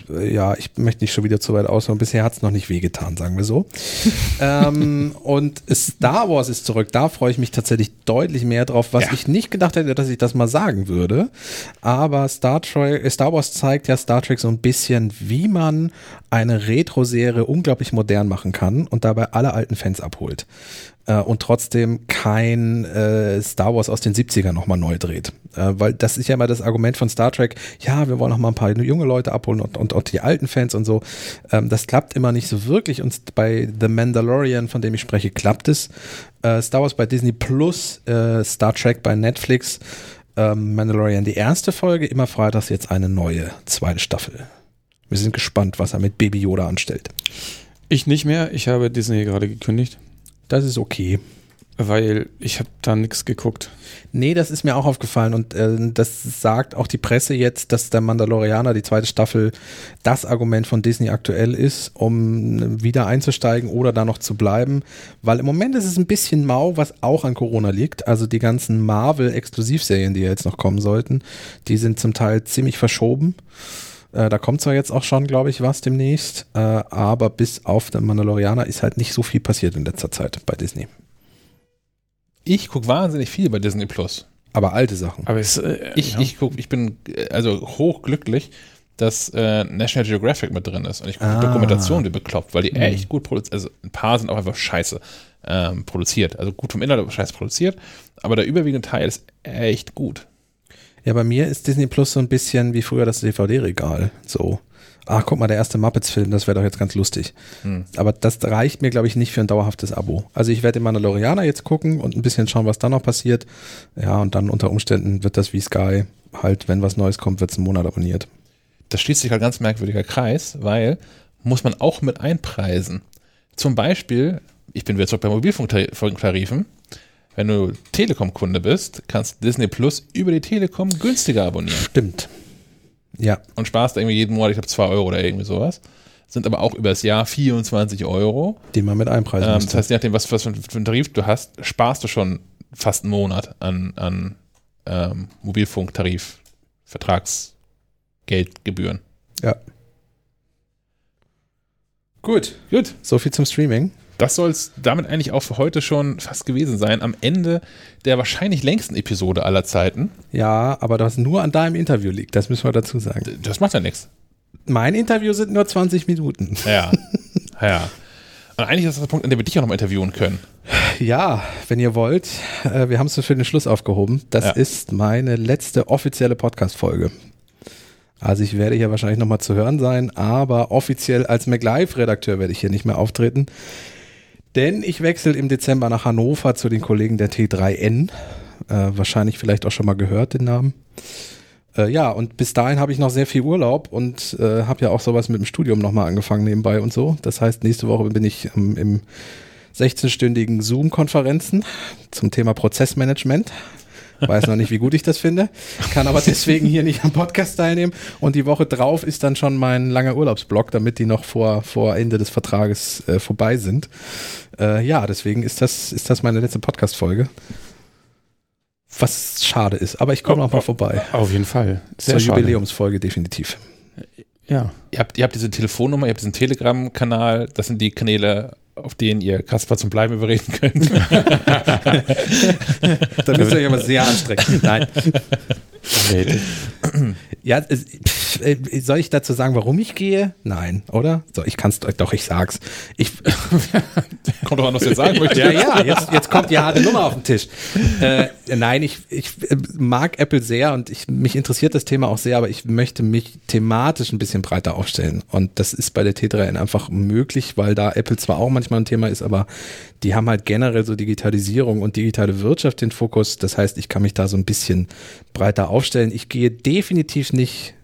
äh, ja, ich möchte nicht schon wieder zu weit ausholen, bisher hat es noch nicht wehgetan, sagen wir so. ähm, und Star Wars ist zurück, da freue ich mich tatsächlich deutlich mehr drauf, was ich nicht gedacht hätte, dass ich das mal sagen würde. Aber Star, Trek, Star Wars zeigt ja Star Trek so ein bisschen, wie man eine Retro-Serie unglaublich modern machen kann und dabei alle alten Fans abholt äh, und trotzdem kein äh, Star Wars aus den 70ern nochmal neu dreht. Äh, weil das ist ja immer das Argument von Star Trek, ja, wir wollen noch mal ein paar junge Leute abholen und, und, und die alten Fans und so. Ähm, das klappt immer nicht so wirklich und bei The Mandalorian, von dem ich spreche, klappt es. Äh, Star Wars bei Disney Plus, äh, Star Trek bei Netflix, ähm, Mandalorian die erste Folge, immer freitags jetzt eine neue zweite Staffel. Wir sind gespannt, was er mit Baby Yoda anstellt. Ich nicht mehr. Ich habe Disney gerade gekündigt, Das ist okay. weil ich habe da nichts geguckt. Nee, das ist mir auch aufgefallen und äh, das sagt auch die Presse jetzt, dass der Mandalorianer, die zweite Staffel, das Argument von Disney aktuell ist, um wieder einzusteigen oder da noch zu bleiben, weil im Moment ist es ein bisschen mau, was auch an Corona liegt. Also die ganzen Marvel-Exklusivserien, die ja jetzt noch kommen sollten, die sind zum Teil ziemlich verschoben. Äh, da kommt zwar jetzt auch schon, glaube ich, was demnächst, äh, aber bis auf den Mandalorianer ist halt nicht so viel passiert in letzter Zeit bei Disney. Ich gucke wahnsinnig viel bei Disney Plus. Aber alte Sachen. Aber es, äh, Ich, ja. ich guck, ich bin äh, also hochglücklich, dass äh, National Geographic mit drin ist. Und ich gucke Ah. Dokumentation wie bekloppt, weil die echt gut produziert. Also ein paar sind auch einfach scheiße ähm, produziert. Also gut vom Inhalt, aber scheiße produziert. Aber der überwiegende Teil ist echt gut. Ja, bei mir ist Disney Plus so ein bisschen wie früher das DVD-Regal. So, ah, guck mal, der erste Muppets-Film, das wäre doch jetzt ganz lustig. Hm. Aber das reicht mir, glaube ich, nicht für ein dauerhaftes Abo. Also ich werde den Mandalorianer jetzt gucken und ein bisschen schauen, was da noch passiert. Ja, und dann unter Umständen wird das wie Sky halt, wenn was Neues kommt, wird es einen Monat abonniert. Das schließt sich halt ganz merkwürdiger Kreis, weil muss man auch mit einpreisen. Zum Beispiel, ich bin wieder zurück bei Mobilfunktarifen. Wenn du Telekom-Kunde bist, kannst du Disney Plus über die Telekom günstiger abonnieren. Stimmt. Ja, und sparst irgendwie jeden Monat, ich glaube, 2 Euro oder irgendwie sowas. Sind aber auch über das Jahr 24 Euro. den man mit einpreisen Ähm, das heißt, je nachdem, was, was für einen für einen Tarif du hast, sparst du schon fast einen Monat an, an ähm, Mobilfunktarif, Vertragsgeldgebühren. ja. Gut. Gut, So viel zum Streaming. Das soll es damit eigentlich auch für heute schon fast gewesen sein. Am Ende der wahrscheinlich längsten Episode aller Zeiten. Ja, aber das nur an deinem Interview liegt, das müssen wir dazu sagen. Das macht ja nichts. Mein Interview sind nur 20 Minuten. Ja. ja. Und eigentlich ist das der Punkt, an dem wir dich auch noch mal interviewen können. Ja, wenn ihr wollt, äh, wir haben es für den Schluss aufgehoben. Das Ja. ist meine letzte offizielle Podcast-Folge. Also ich werde hier wahrscheinlich nochmal zu hören sein, aber offiziell als MacLive-Redakteur werde ich hier nicht mehr auftreten. Denn ich wechsle im Dezember nach Hannover zu den Kollegen der T3N. Äh, wahrscheinlich vielleicht auch schon mal gehört, den Namen. Äh, ja, und bis dahin habe ich noch sehr viel Urlaub und äh, habe ja auch sowas mit dem Studium nochmal angefangen nebenbei und so. Das heißt, nächste Woche bin ich ähm, im 16-stündigen Zoom-Konferenzen zum Thema Prozessmanagement. Weiß noch nicht, wie gut ich das finde, kann aber deswegen hier nicht am Podcast teilnehmen. Und die Woche drauf ist dann schon mein langer Urlaubsblock, damit die noch vor, vor Ende des Vertrages äh, vorbei sind. Äh, ja, deswegen ist das, ist das meine letzte Podcast-Folge. Was schade ist, aber ich komme noch mal vorbei. Auf jeden Fall. Zur schade. Jubiläumsfolge definitiv. Ja. Ihr habt, ihr habt diese Telefonnummer, ihr habt diesen Telegram-Kanal, das sind die Kanäle, auf denen ihr Kaspar zum Bleiben überreden könnt. Da müsst ihr euch aber sehr anstrengen. Nein. Nee, Ja, äh, soll ich dazu sagen, warum ich gehe? Nein, oder? So, ich kann es doch, ich sag's. Ich, Kommt doch an, was ihr jetzt sagen möchtet. ja, ja, jetzt, jetzt kommt die harte Nummer auf den Tisch. Äh, nein, ich, ich äh, mag Apple sehr und ich, mich interessiert das Thema auch sehr, aber ich möchte mich thematisch ein bisschen breiter aufstellen. Und das ist bei der T3N einfach möglich, weil da Apple zwar auch manchmal ein Thema ist, aber die haben halt generell so Digitalisierung und digitale Wirtschaft den Fokus. Das heißt, ich kann mich da so ein bisschen breiter aufstellen. Ich gehe definitiv nicht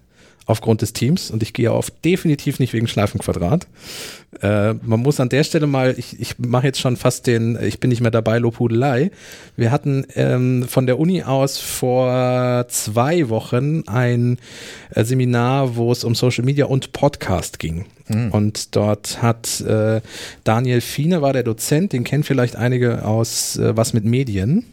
aufgrund des Teams und ich gehe auf definitiv nicht wegen Schleifenquadrat. Äh, man muss an der Stelle mal, ich, ich mache jetzt schon fast den, ich bin nicht mehr dabei, Lobhudelei. Wir hatten ähm, von der Uni aus vor zwei Wochen ein äh, Seminar, wo es um Social Media und Podcast ging. Und dort hat äh, Daniel Fiene war der Dozent, den kennen vielleicht einige aus äh, Was mit Medien.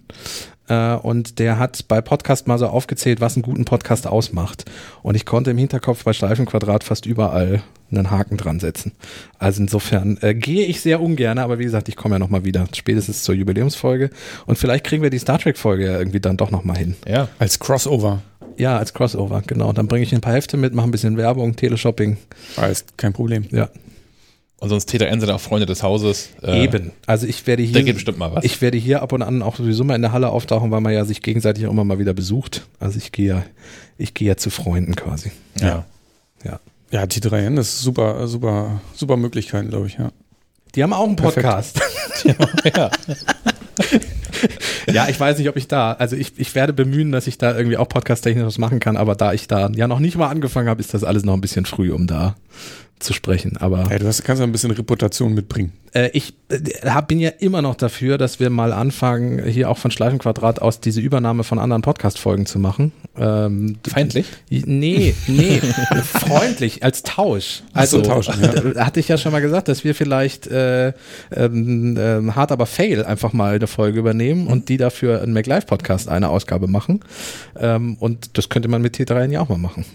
Äh, und der hat bei Podcast mal so aufgezählt, was einen guten Podcast ausmacht. Und ich konnte im Hinterkopf bei Streifenquadrat fast überall einen Haken dran setzen. Also insofern äh, gehe ich sehr ungern, aber wie gesagt, ich komme ja nochmal wieder, spätestens zur Jubiläumsfolge. Und vielleicht kriegen wir die Star Trek-Folge ja irgendwie dann doch nochmal hin. Ja. Als Crossover. Ja, als Crossover, genau. Dann bringe ich ein paar Hefte mit, mache ein bisschen Werbung, Teleshopping. Alles kein Problem. Ja, Und sonst T3N sind auch Freunde des Hauses. Äh, eben. Also ich werde Da hier. geht bestimmt mal was. Ich werde hier ab und an auch sowieso mal in der Halle auftauchen, weil man ja sich gegenseitig auch immer mal wieder besucht. Also ich gehe ja, ich gehe ja zu Freunden quasi. ja. Ja. Ja, T3N ist super, super, super Möglichkeiten, glaube ich, ja. Die haben auch einen. Podcast. ja. ja, ich weiß nicht, ob ich da, also ich, ich werde bemühen, dass ich da irgendwie auch podcast-technisch was machen kann, aber da ich da ja noch nicht mal angefangen habe, ist das alles noch ein bisschen früh, um da zu sprechen. Aber Ja, du hast, kannst ja ein bisschen Reputation mitbringen. äh, ich äh, hab, bin ja immer noch dafür, dass wir mal anfangen, hier auch von Schleifenquadrat aus diese Übernahme von anderen Podcast-Folgen zu machen. Ähm, Feindlich? Nee, nee, freundlich, als Tausch. Also, so, tauschen, ja. hatte ich ja schon mal gesagt, dass wir vielleicht äh, ähm, ähm, hart aber fail einfach mal eine Folge übernehmen und die dafür einen MacLive-Podcast eine Ausgabe machen. Ähm, und das könnte man mit T3 ja auch mal machen.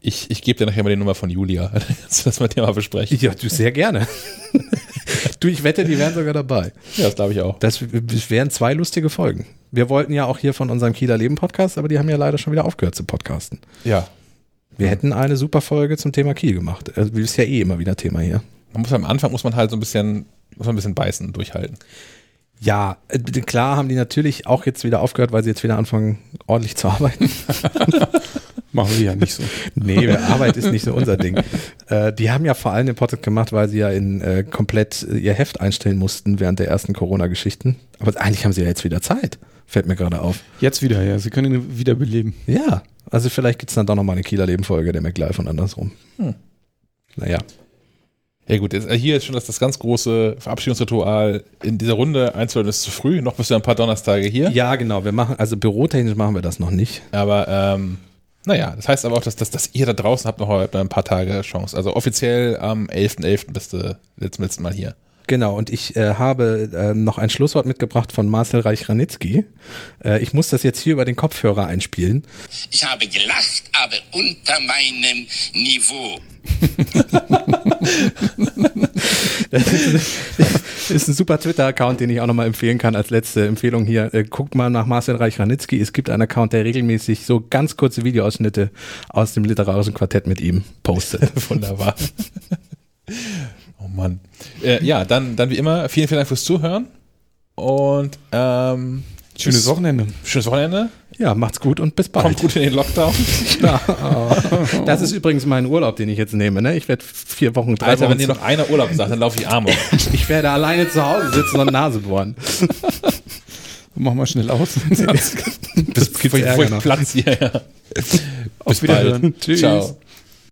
Ich, ich gebe dir nachher mal die Nummer von Julia. Kannst du das mit dir mal besprechen. Ja, du sehr gerne. du, ich wette, die wären sogar dabei. Ja, das glaube ich auch. Das, das wären zwei lustige Folgen. Wir wollten ja auch hier von unserem Kieler Leben Podcast, aber die haben ja leider schon wieder aufgehört zu podcasten. Ja. Wir hätten eine super Folge zum Thema Kiel gemacht. Also, das ist ja eh immer wieder Thema hier. Man muss am Anfang muss man halt so ein bisschen, muss man ein bisschen beißen, durchhalten. Ja, äh, klar haben die natürlich auch jetzt wieder aufgehört, weil sie jetzt wieder anfangen, ordentlich zu arbeiten. Machen wir ja nicht so. nee, Arbeit ist nicht so unser Ding. Äh, die haben ja vor allem den Podcast gemacht, weil sie ja in äh, komplett ihr Heft einstellen mussten während der ersten Corona-Geschichten. Aber eigentlich haben sie ja jetzt wieder Zeit. Fällt mir gerade auf. Jetzt wieder, ja. Sie können ihn wiederbeleben. Ja, also vielleicht gibt's dann doch nochmal eine Kieler Leben-Folge der McLife und andersrum. Hm. Naja. Ja gut, äh, hier ist schon das, das ganz große Verabschiedungsritual in dieser Runde einzuholen ist zu früh. Noch bist du ein paar Donnerstage hier. Ja, genau. Wir machen, also bürotechnisch machen wir das noch nicht. Aber ähm, naja, das heißt aber auch, dass, dass, dass ihr da draußen habt noch ein paar Tage Chance. Also offiziell am 11.11. .11. bist du letzten, letzten Mal hier. Genau, und ich äh, habe äh, noch ein Schlusswort mitgebracht von Marcel Reich-Ranitzky. Äh, ich muss das jetzt hier über den Kopfhörer einspielen. Ich habe gelacht, aber unter meinem Niveau. Das ist ein super Twitter-Account, den ich auch nochmal empfehlen kann als letzte Empfehlung hier. Äh, guckt mal nach Marcel Reich-Ranitzky. Es gibt einen Account, der regelmäßig so ganz kurze Videoausschnitte aus dem literarischen Quartett mit ihm postet. Wunderbar. oh Mann. Äh, ja, dann, dann wie immer, vielen, vielen Dank fürs Zuhören. Und ähm, Schönes Wochenende. Schönes Wochenende. Ja, macht's gut und bis bald. Kommt gut in den Lockdown. Das ist übrigens mein Urlaub, den ich jetzt nehme. Ne? Ich werde vier Wochen, drei Alter, Wochen. wenn dir noch einer Urlaub sagt, dann laufe ich Arm auf. ich werde alleine zu Hause sitzen und Nase bohren. Mach mal schnell aus. Bis, bevor ich, bevor ich platz hier. Ja. Auf Wiederhören. Tschüss. Ciao.